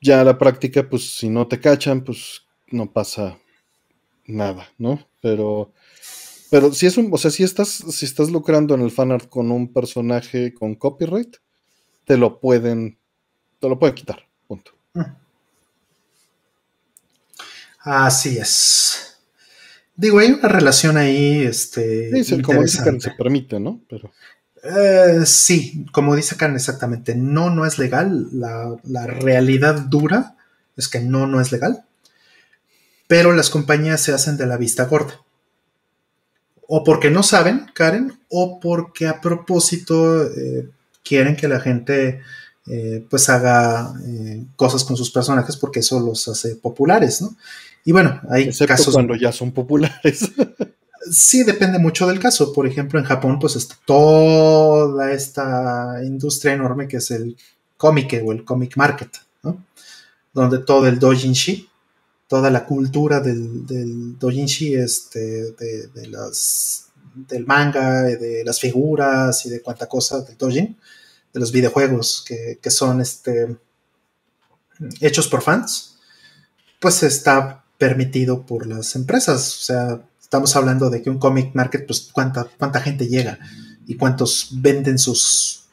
S1: Ya a la práctica, pues si no te cachan, pues no pasa nada, ¿no? Pero, pero si es un, o sea, si estás, si estás lucrando en el fanart con un personaje con copyright, te lo pueden, te lo pueden quitar, punto.
S2: Así es. Digo, hay una relación ahí, este.
S1: Sí, como dice Karen, se permite, ¿no? Pero.
S2: Eh, sí, como dice Karen, exactamente. No, no es legal. La, la, realidad dura es que no, no es legal. Pero las compañías se hacen de la vista gorda. O porque no saben, Karen, o porque a propósito eh, quieren que la gente eh, pues haga cosas con sus personajes porque eso los hace populares, ¿no? Y bueno, hay casos.
S1: cuando ya son populares.
S2: sí, depende mucho del caso. Por ejemplo, en Japón, pues está toda esta industria enorme que es el cómic o el comic market, ¿no? Donde todo el dojinshi, toda la cultura del, del dojinshi, este, de, las, del manga, de las figuras y de cuánta cosa del dojin, de los videojuegos que, que son este, hechos por fans, pues está permitido por las empresas. O sea, estamos hablando de que un comic market, pues cuánta, cuánta gente llega y cuántos venden sus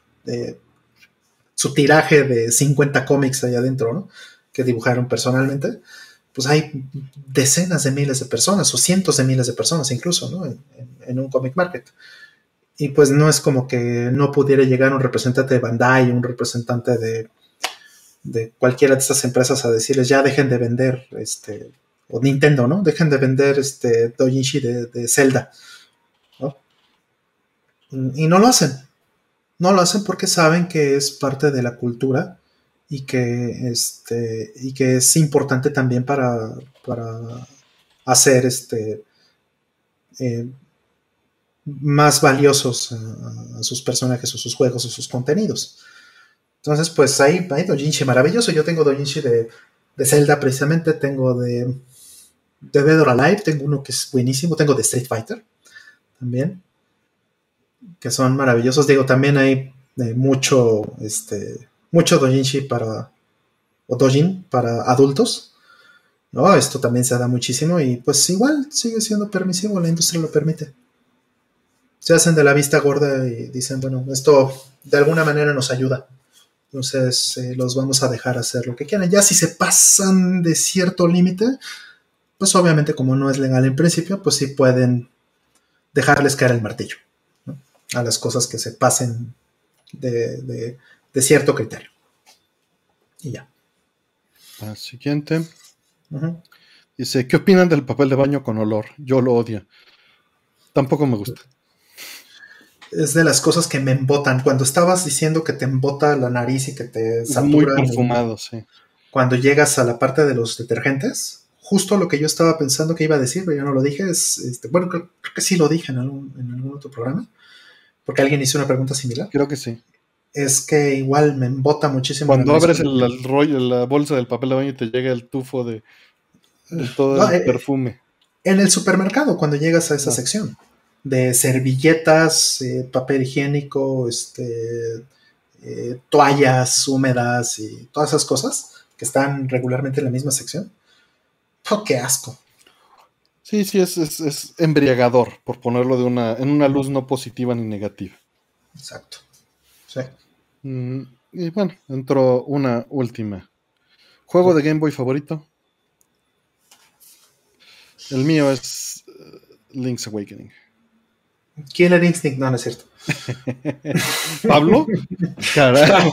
S2: su tiraje de 50 cómics allá adentro, ¿no? Que dibujaron personalmente, pues hay decenas de miles de personas o cientos de miles de personas incluso, ¿no? En, un comic market. Y pues no es como que no pudiera llegar un representante de Bandai, un representante de, de cualquiera de estas empresas a decirles ya dejen de vender, este, o Nintendo, ¿no? Dejen de vender este Dojinshi de, Zelda, ¿no? Y no lo hacen. No lo hacen porque saben que es parte de la cultura y que, este, y que es importante también para, para hacer este, eh, más valiosos a, sus personajes o sus juegos o sus contenidos. Entonces, pues ahí hay Dojinshi maravilloso. Yo tengo Dojinshi de Zelda precisamente, tengo de, de Dead or Alive, tengo uno que es buenísimo, tengo de Street Fighter también que son maravillosos. Digo, también hay eh, mucho, este, mucho dojinshi para, o dojin para adultos. ¿no? Esto también se da muchísimo y pues igual sigue siendo permisivo, la industria lo permite. Se hacen de la vista gorda y dicen, bueno, esto de alguna manera nos ayuda. Entonces eh, los vamos a dejar hacer lo que quieran. Ya si se pasan de cierto límite, pues obviamente como no es legal en principio, pues sí pueden dejarles caer el martillo a las cosas que se pasen de, cierto criterio. Y ya.
S1: La siguiente. Dice, ¿qué opinan del papel de baño con olor? Yo lo odio. Tampoco me gusta.
S2: Es de las cosas que me embotan. Cuando estabas diciendo que te embota la nariz y que te
S1: satura. Muy perfumado, sí.
S2: Cuando llegas a la parte de los detergentes, justo lo que yo estaba pensando que iba a decir, pero yo no lo dije, es, este, bueno, creo, que sí lo dije en algún, en algún otro programa, porque alguien hizo una pregunta similar.
S1: Creo que sí.
S2: Es que igual me embota muchísimo.
S1: Cuando abres el, rollo, la bolsa del papel de baño y te llega el tufo de, todo el eh, perfume.
S2: En el supermercado, cuando llegas a esa ah. sección de servilletas, eh, papel higiénico, este, eh, toallas húmedas y todas esas cosas que están regularmente en la misma sección. Oh, ¡Qué asco!
S1: Sí, sí, es, embriagador, por ponerlo de una, en una luz no positiva ni negativa.
S2: Exacto. Sí.
S1: Mm, y bueno, entró una última. ¿Juego de Game Boy favorito? El mío es eh, Link's Awakening.
S2: Killer Instinct, no, no es cierto.
S1: ¿Pablo? Carajo.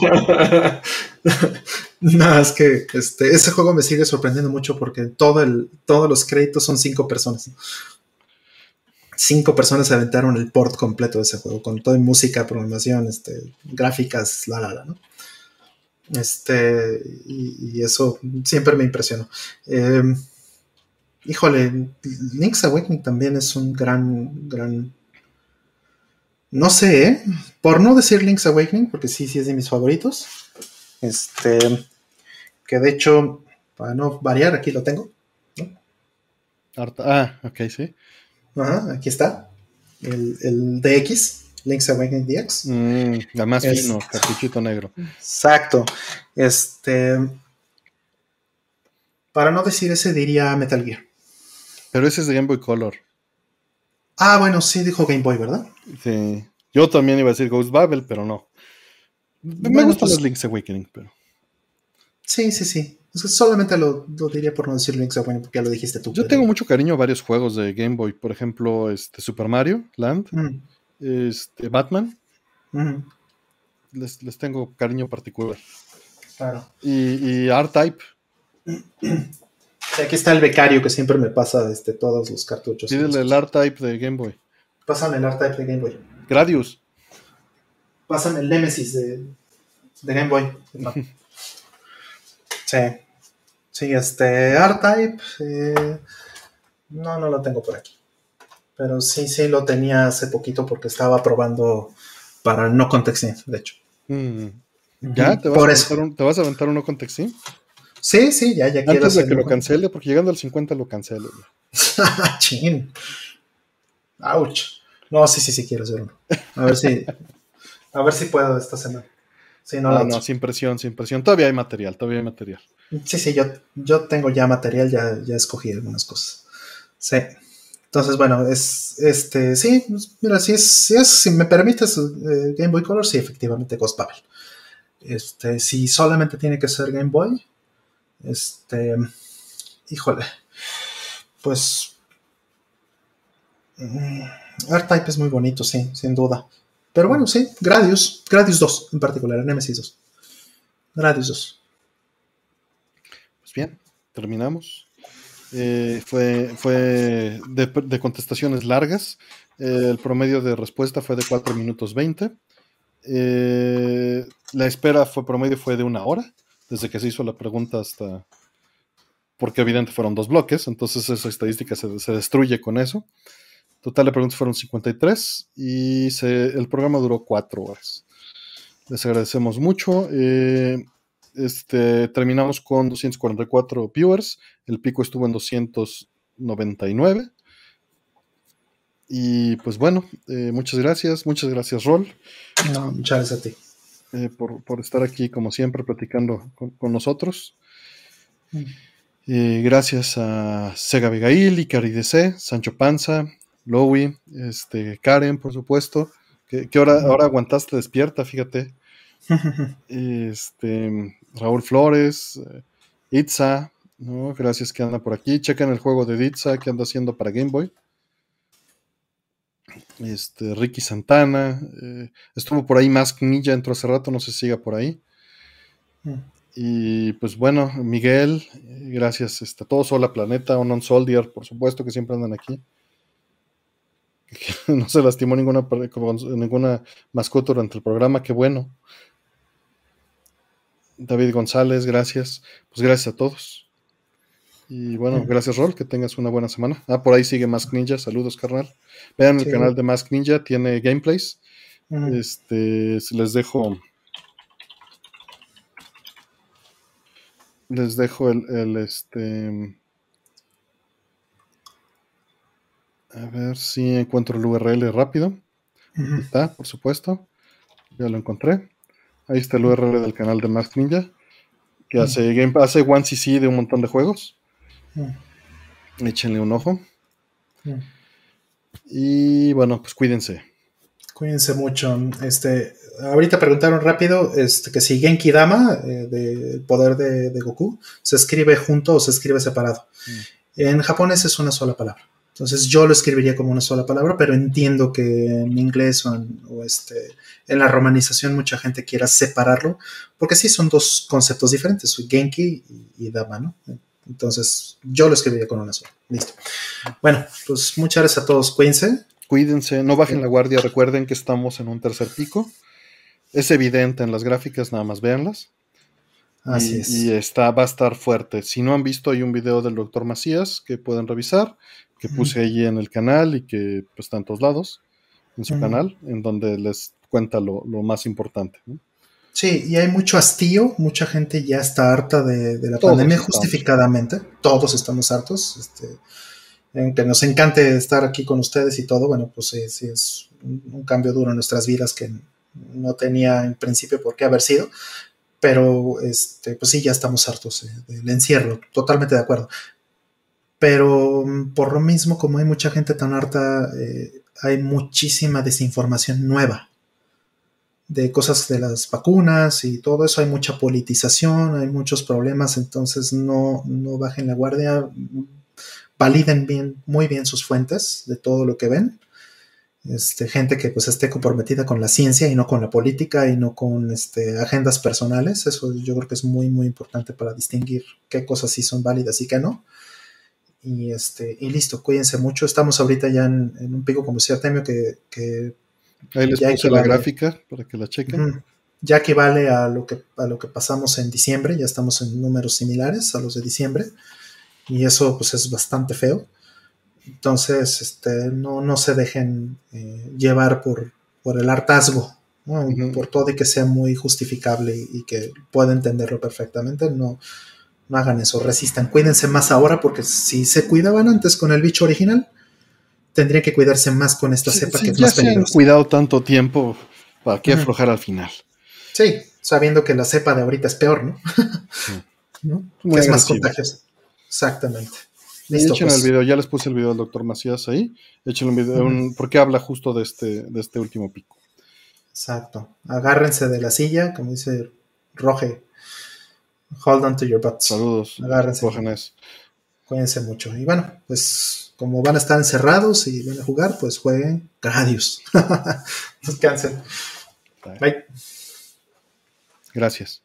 S2: Nada, es que este, ese juego me sigue sorprendiendo mucho porque todo el, todos los créditos son cinco personas. Cinco personas aventaron el port completo de ese juego, con toda música, programación, este, gráficas, la la la, ¿no? Este, y, eso siempre me impresionó. Em, híjole, Link's Awakening también es un gran, gran no sé, ¿eh? por no decir Link's Awakening, porque sí, sí es de mis favoritos. Este, que de hecho, para no variar, aquí lo tengo.
S1: Ah, ok, sí.
S2: Ajá, aquí está. El, el DX, Link's Awakening DX.
S1: Mm, la más fino, cartuchito negro.
S2: Exacto. Este. Para no decir ese, diría Metal Gear.
S1: Pero ese es de Game Boy Color.
S2: Ah, bueno, sí dijo Game Boy, ¿verdad?
S1: Sí. Yo también iba a decir Ghost Babel, pero no. Me gusta pues, Link's Awakening, pero.
S2: Sí, sí, sí. solamente lo, diría por no decir Link's Awakening, porque ya lo dijiste tú.
S1: Yo tengo mucho cariño a varios juegos de Game Boy. Por ejemplo, este Super Mario Land, este Batman. les, tengo cariño particular.
S2: Claro.
S1: Y, y R-Type.
S2: Aquí está el becario que siempre me pasa este, todos los cartuchos.
S1: Pídele el R-Type de Game Boy.
S2: Pásame el R-Type de Game Boy.
S1: Gradius.
S2: Pásame el Nemesis de, Game Boy. sí. Sí, este R-Type. Eh, no, no lo tengo por aquí. Pero sí, sí lo tenía hace poquito porque estaba probando para no contexting, de hecho.
S1: Mm. ¿Ya? ¿Te vas, a ¿Te vas a aventar un no contexting?
S2: Sí, sí, ya, ya
S1: quiero Antes de que lo cancele, porque llegando al 50 lo cancelo.
S2: Chin. Ouch. No, sí, sí, sí quiero hacer uno. A ver si, a ver si puedo esta semana.
S1: no, no, sin presión, sin presión. Todavía hay material, todavía hay material.
S2: Sí, sí, yo, yo tengo ya material, ya, ya escogí algunas cosas. Sí. Entonces, bueno, es este, sí, pues, mira, si es, si es, si me permites eh, Game Boy Color, sí, efectivamente Ghost Babel. Este, si solamente tiene que ser Game Boy, este, híjole, pues mm, R-Type es muy bonito, sí, sin duda. Pero bueno, sí, Gradius, Gradius 2 en particular, Nemesis 2. Gradius 2.
S1: Pues bien, terminamos. Eh, fue fue de, contestaciones largas. Eh, el promedio de respuesta fue de 4 minutos 20. Eh, la espera fue promedio fue de una hora, desde que se hizo la pregunta hasta... Porque evidente fueron dos bloques, entonces esa estadística se, destruye con eso. Total de preguntas fueron 53 y el programa duró 4 horas. Les agradecemos mucho. Este, terminamos con 244 viewers, el pico estuvo en 299. Y pues bueno, eh, muchas gracias, muchas gracias Rol.
S2: No, muchas gracias a ti.
S1: Eh, por, estar aquí como siempre platicando con, nosotros. Mm. Eh, gracias a Sega Abigail, Icari DC, Sancho Panza, Lowy, este, Karen, por supuesto. Que, ahora, ahora aguantaste despierta, fíjate. este, Raúl Flores, eh, Itza, ¿no? gracias que anda por aquí. Chequen el juego de Itza que anda haciendo para Game Boy. Este, Ricky Santana, eh, estuvo por ahí Mask Ninja, entró hace rato, no si siga por ahí. Mm. Y pues bueno, Miguel, eh, gracias este, a todos, Hola Planeta, Onon Soldier, por supuesto que siempre andan aquí. no se lastimó ninguna, ninguna mascota durante el programa, qué bueno. David González, gracias. Pues gracias a todos. Y bueno, gracias Rol, que tengas una buena semana. Ah, por ahí sigue Mask Ninja, saludos carnal. Vean el canal de Mask Ninja, tiene gameplays. Este, les dejo. Les dejo el, este. A ver si encuentro el URL rápido. Está, por supuesto. Ya lo encontré. Ahí está el URL del canal de Mask Ninja, que mm. hace, game, hace One CC de un montón de juegos. Mm. Échenle un ojo. Mm. Y bueno, pues cuídense.
S2: Cuídense mucho. Este, ahorita preguntaron rápido este, que si Genki Dama, eh, del poder de, de, Goku, se escribe junto o se escribe separado. En japonés es una sola palabra. Entonces yo lo escribiría como una sola palabra, pero entiendo que en inglés o, en, este, en la romanización mucha gente quiera separarlo, porque sí son dos conceptos diferentes, Genki y, Dama, ¿no? Entonces yo lo escribiría con una sola. Listo. Bueno, pues muchas gracias a todos. Cuídense.
S1: Cuídense, no bajen la guardia. Recuerden que estamos en un tercer pico. Es evidente en las gráficas, nada más véanlas. Así y, es. Y está, va a estar fuerte. Si no han visto, hay un video del doctor Macías que pueden revisar que puse allí en el canal y que pues, está en todos lados, en su canal, en donde les cuenta lo, más importante.
S2: Sí, y hay mucho hastío, mucha gente ya está harta de, la pandemia justificadamente, todos estamos hartos, este, aunque nos encante estar aquí con ustedes y todo, bueno, pues sí, sí es un, cambio duro en nuestras vidas que no tenía en principio por qué haber sido, pero este, pues sí, ya estamos hartos del encierro, totalmente de acuerdo. Pero mm, por lo mismo, como hay mucha gente tan harta, eh, hay muchísima desinformación nueva de cosas de las vacunas y todo eso. Hay mucha politización, hay muchos problemas, entonces no, no bajen la guardia, validen muy bien sus fuentes de todo lo que ven. Este, gente que pues esté comprometida con la ciencia y no con la política y no con este, agendas personales. Eso yo creo que es muy, muy importante para distinguir qué cosas sí son válidas y qué no. Y, este, y listo, cuídense mucho. Estamos ahorita ya en, un pico como decía Artemio que, que
S1: Ahí les puse la gráfica para que la chequen.
S2: Ya equivale a lo, que, a lo que pasamos en diciembre, ya estamos en números similares a los de diciembre. Y eso pues es bastante feo. Entonces, este, no, no se dejen eh, llevar por, por el hartazgo, por todo y que sea muy justificable y, y que pueda entenderlo perfectamente. No, no hagan eso, resistan, cuídense más ahora porque si se cuidaban antes con el bicho original, tendría que cuidarse más con esta cepa que es más
S1: peligrosa. Se han cuidado tanto tiempo, ¿para qué aflojar al final?
S2: Sí, sabiendo que la cepa de ahorita es peor, ¿no? ¿No? es más contagiosa. Exactamente.
S1: Listo, echen el pues. video, ya les puse el video del doctor Macías ahí. Echen un video, porque habla justo de este, de este último pico.
S2: Exacto. Agárrense de la silla, como dice Roge. Hold on to your butts.
S1: Saludos.
S2: Agárrense. Cuídense mucho. Y bueno, pues como van a estar encerrados y van a jugar, pues jueguen. Adiós. Descansen. Bye.
S1: Gracias.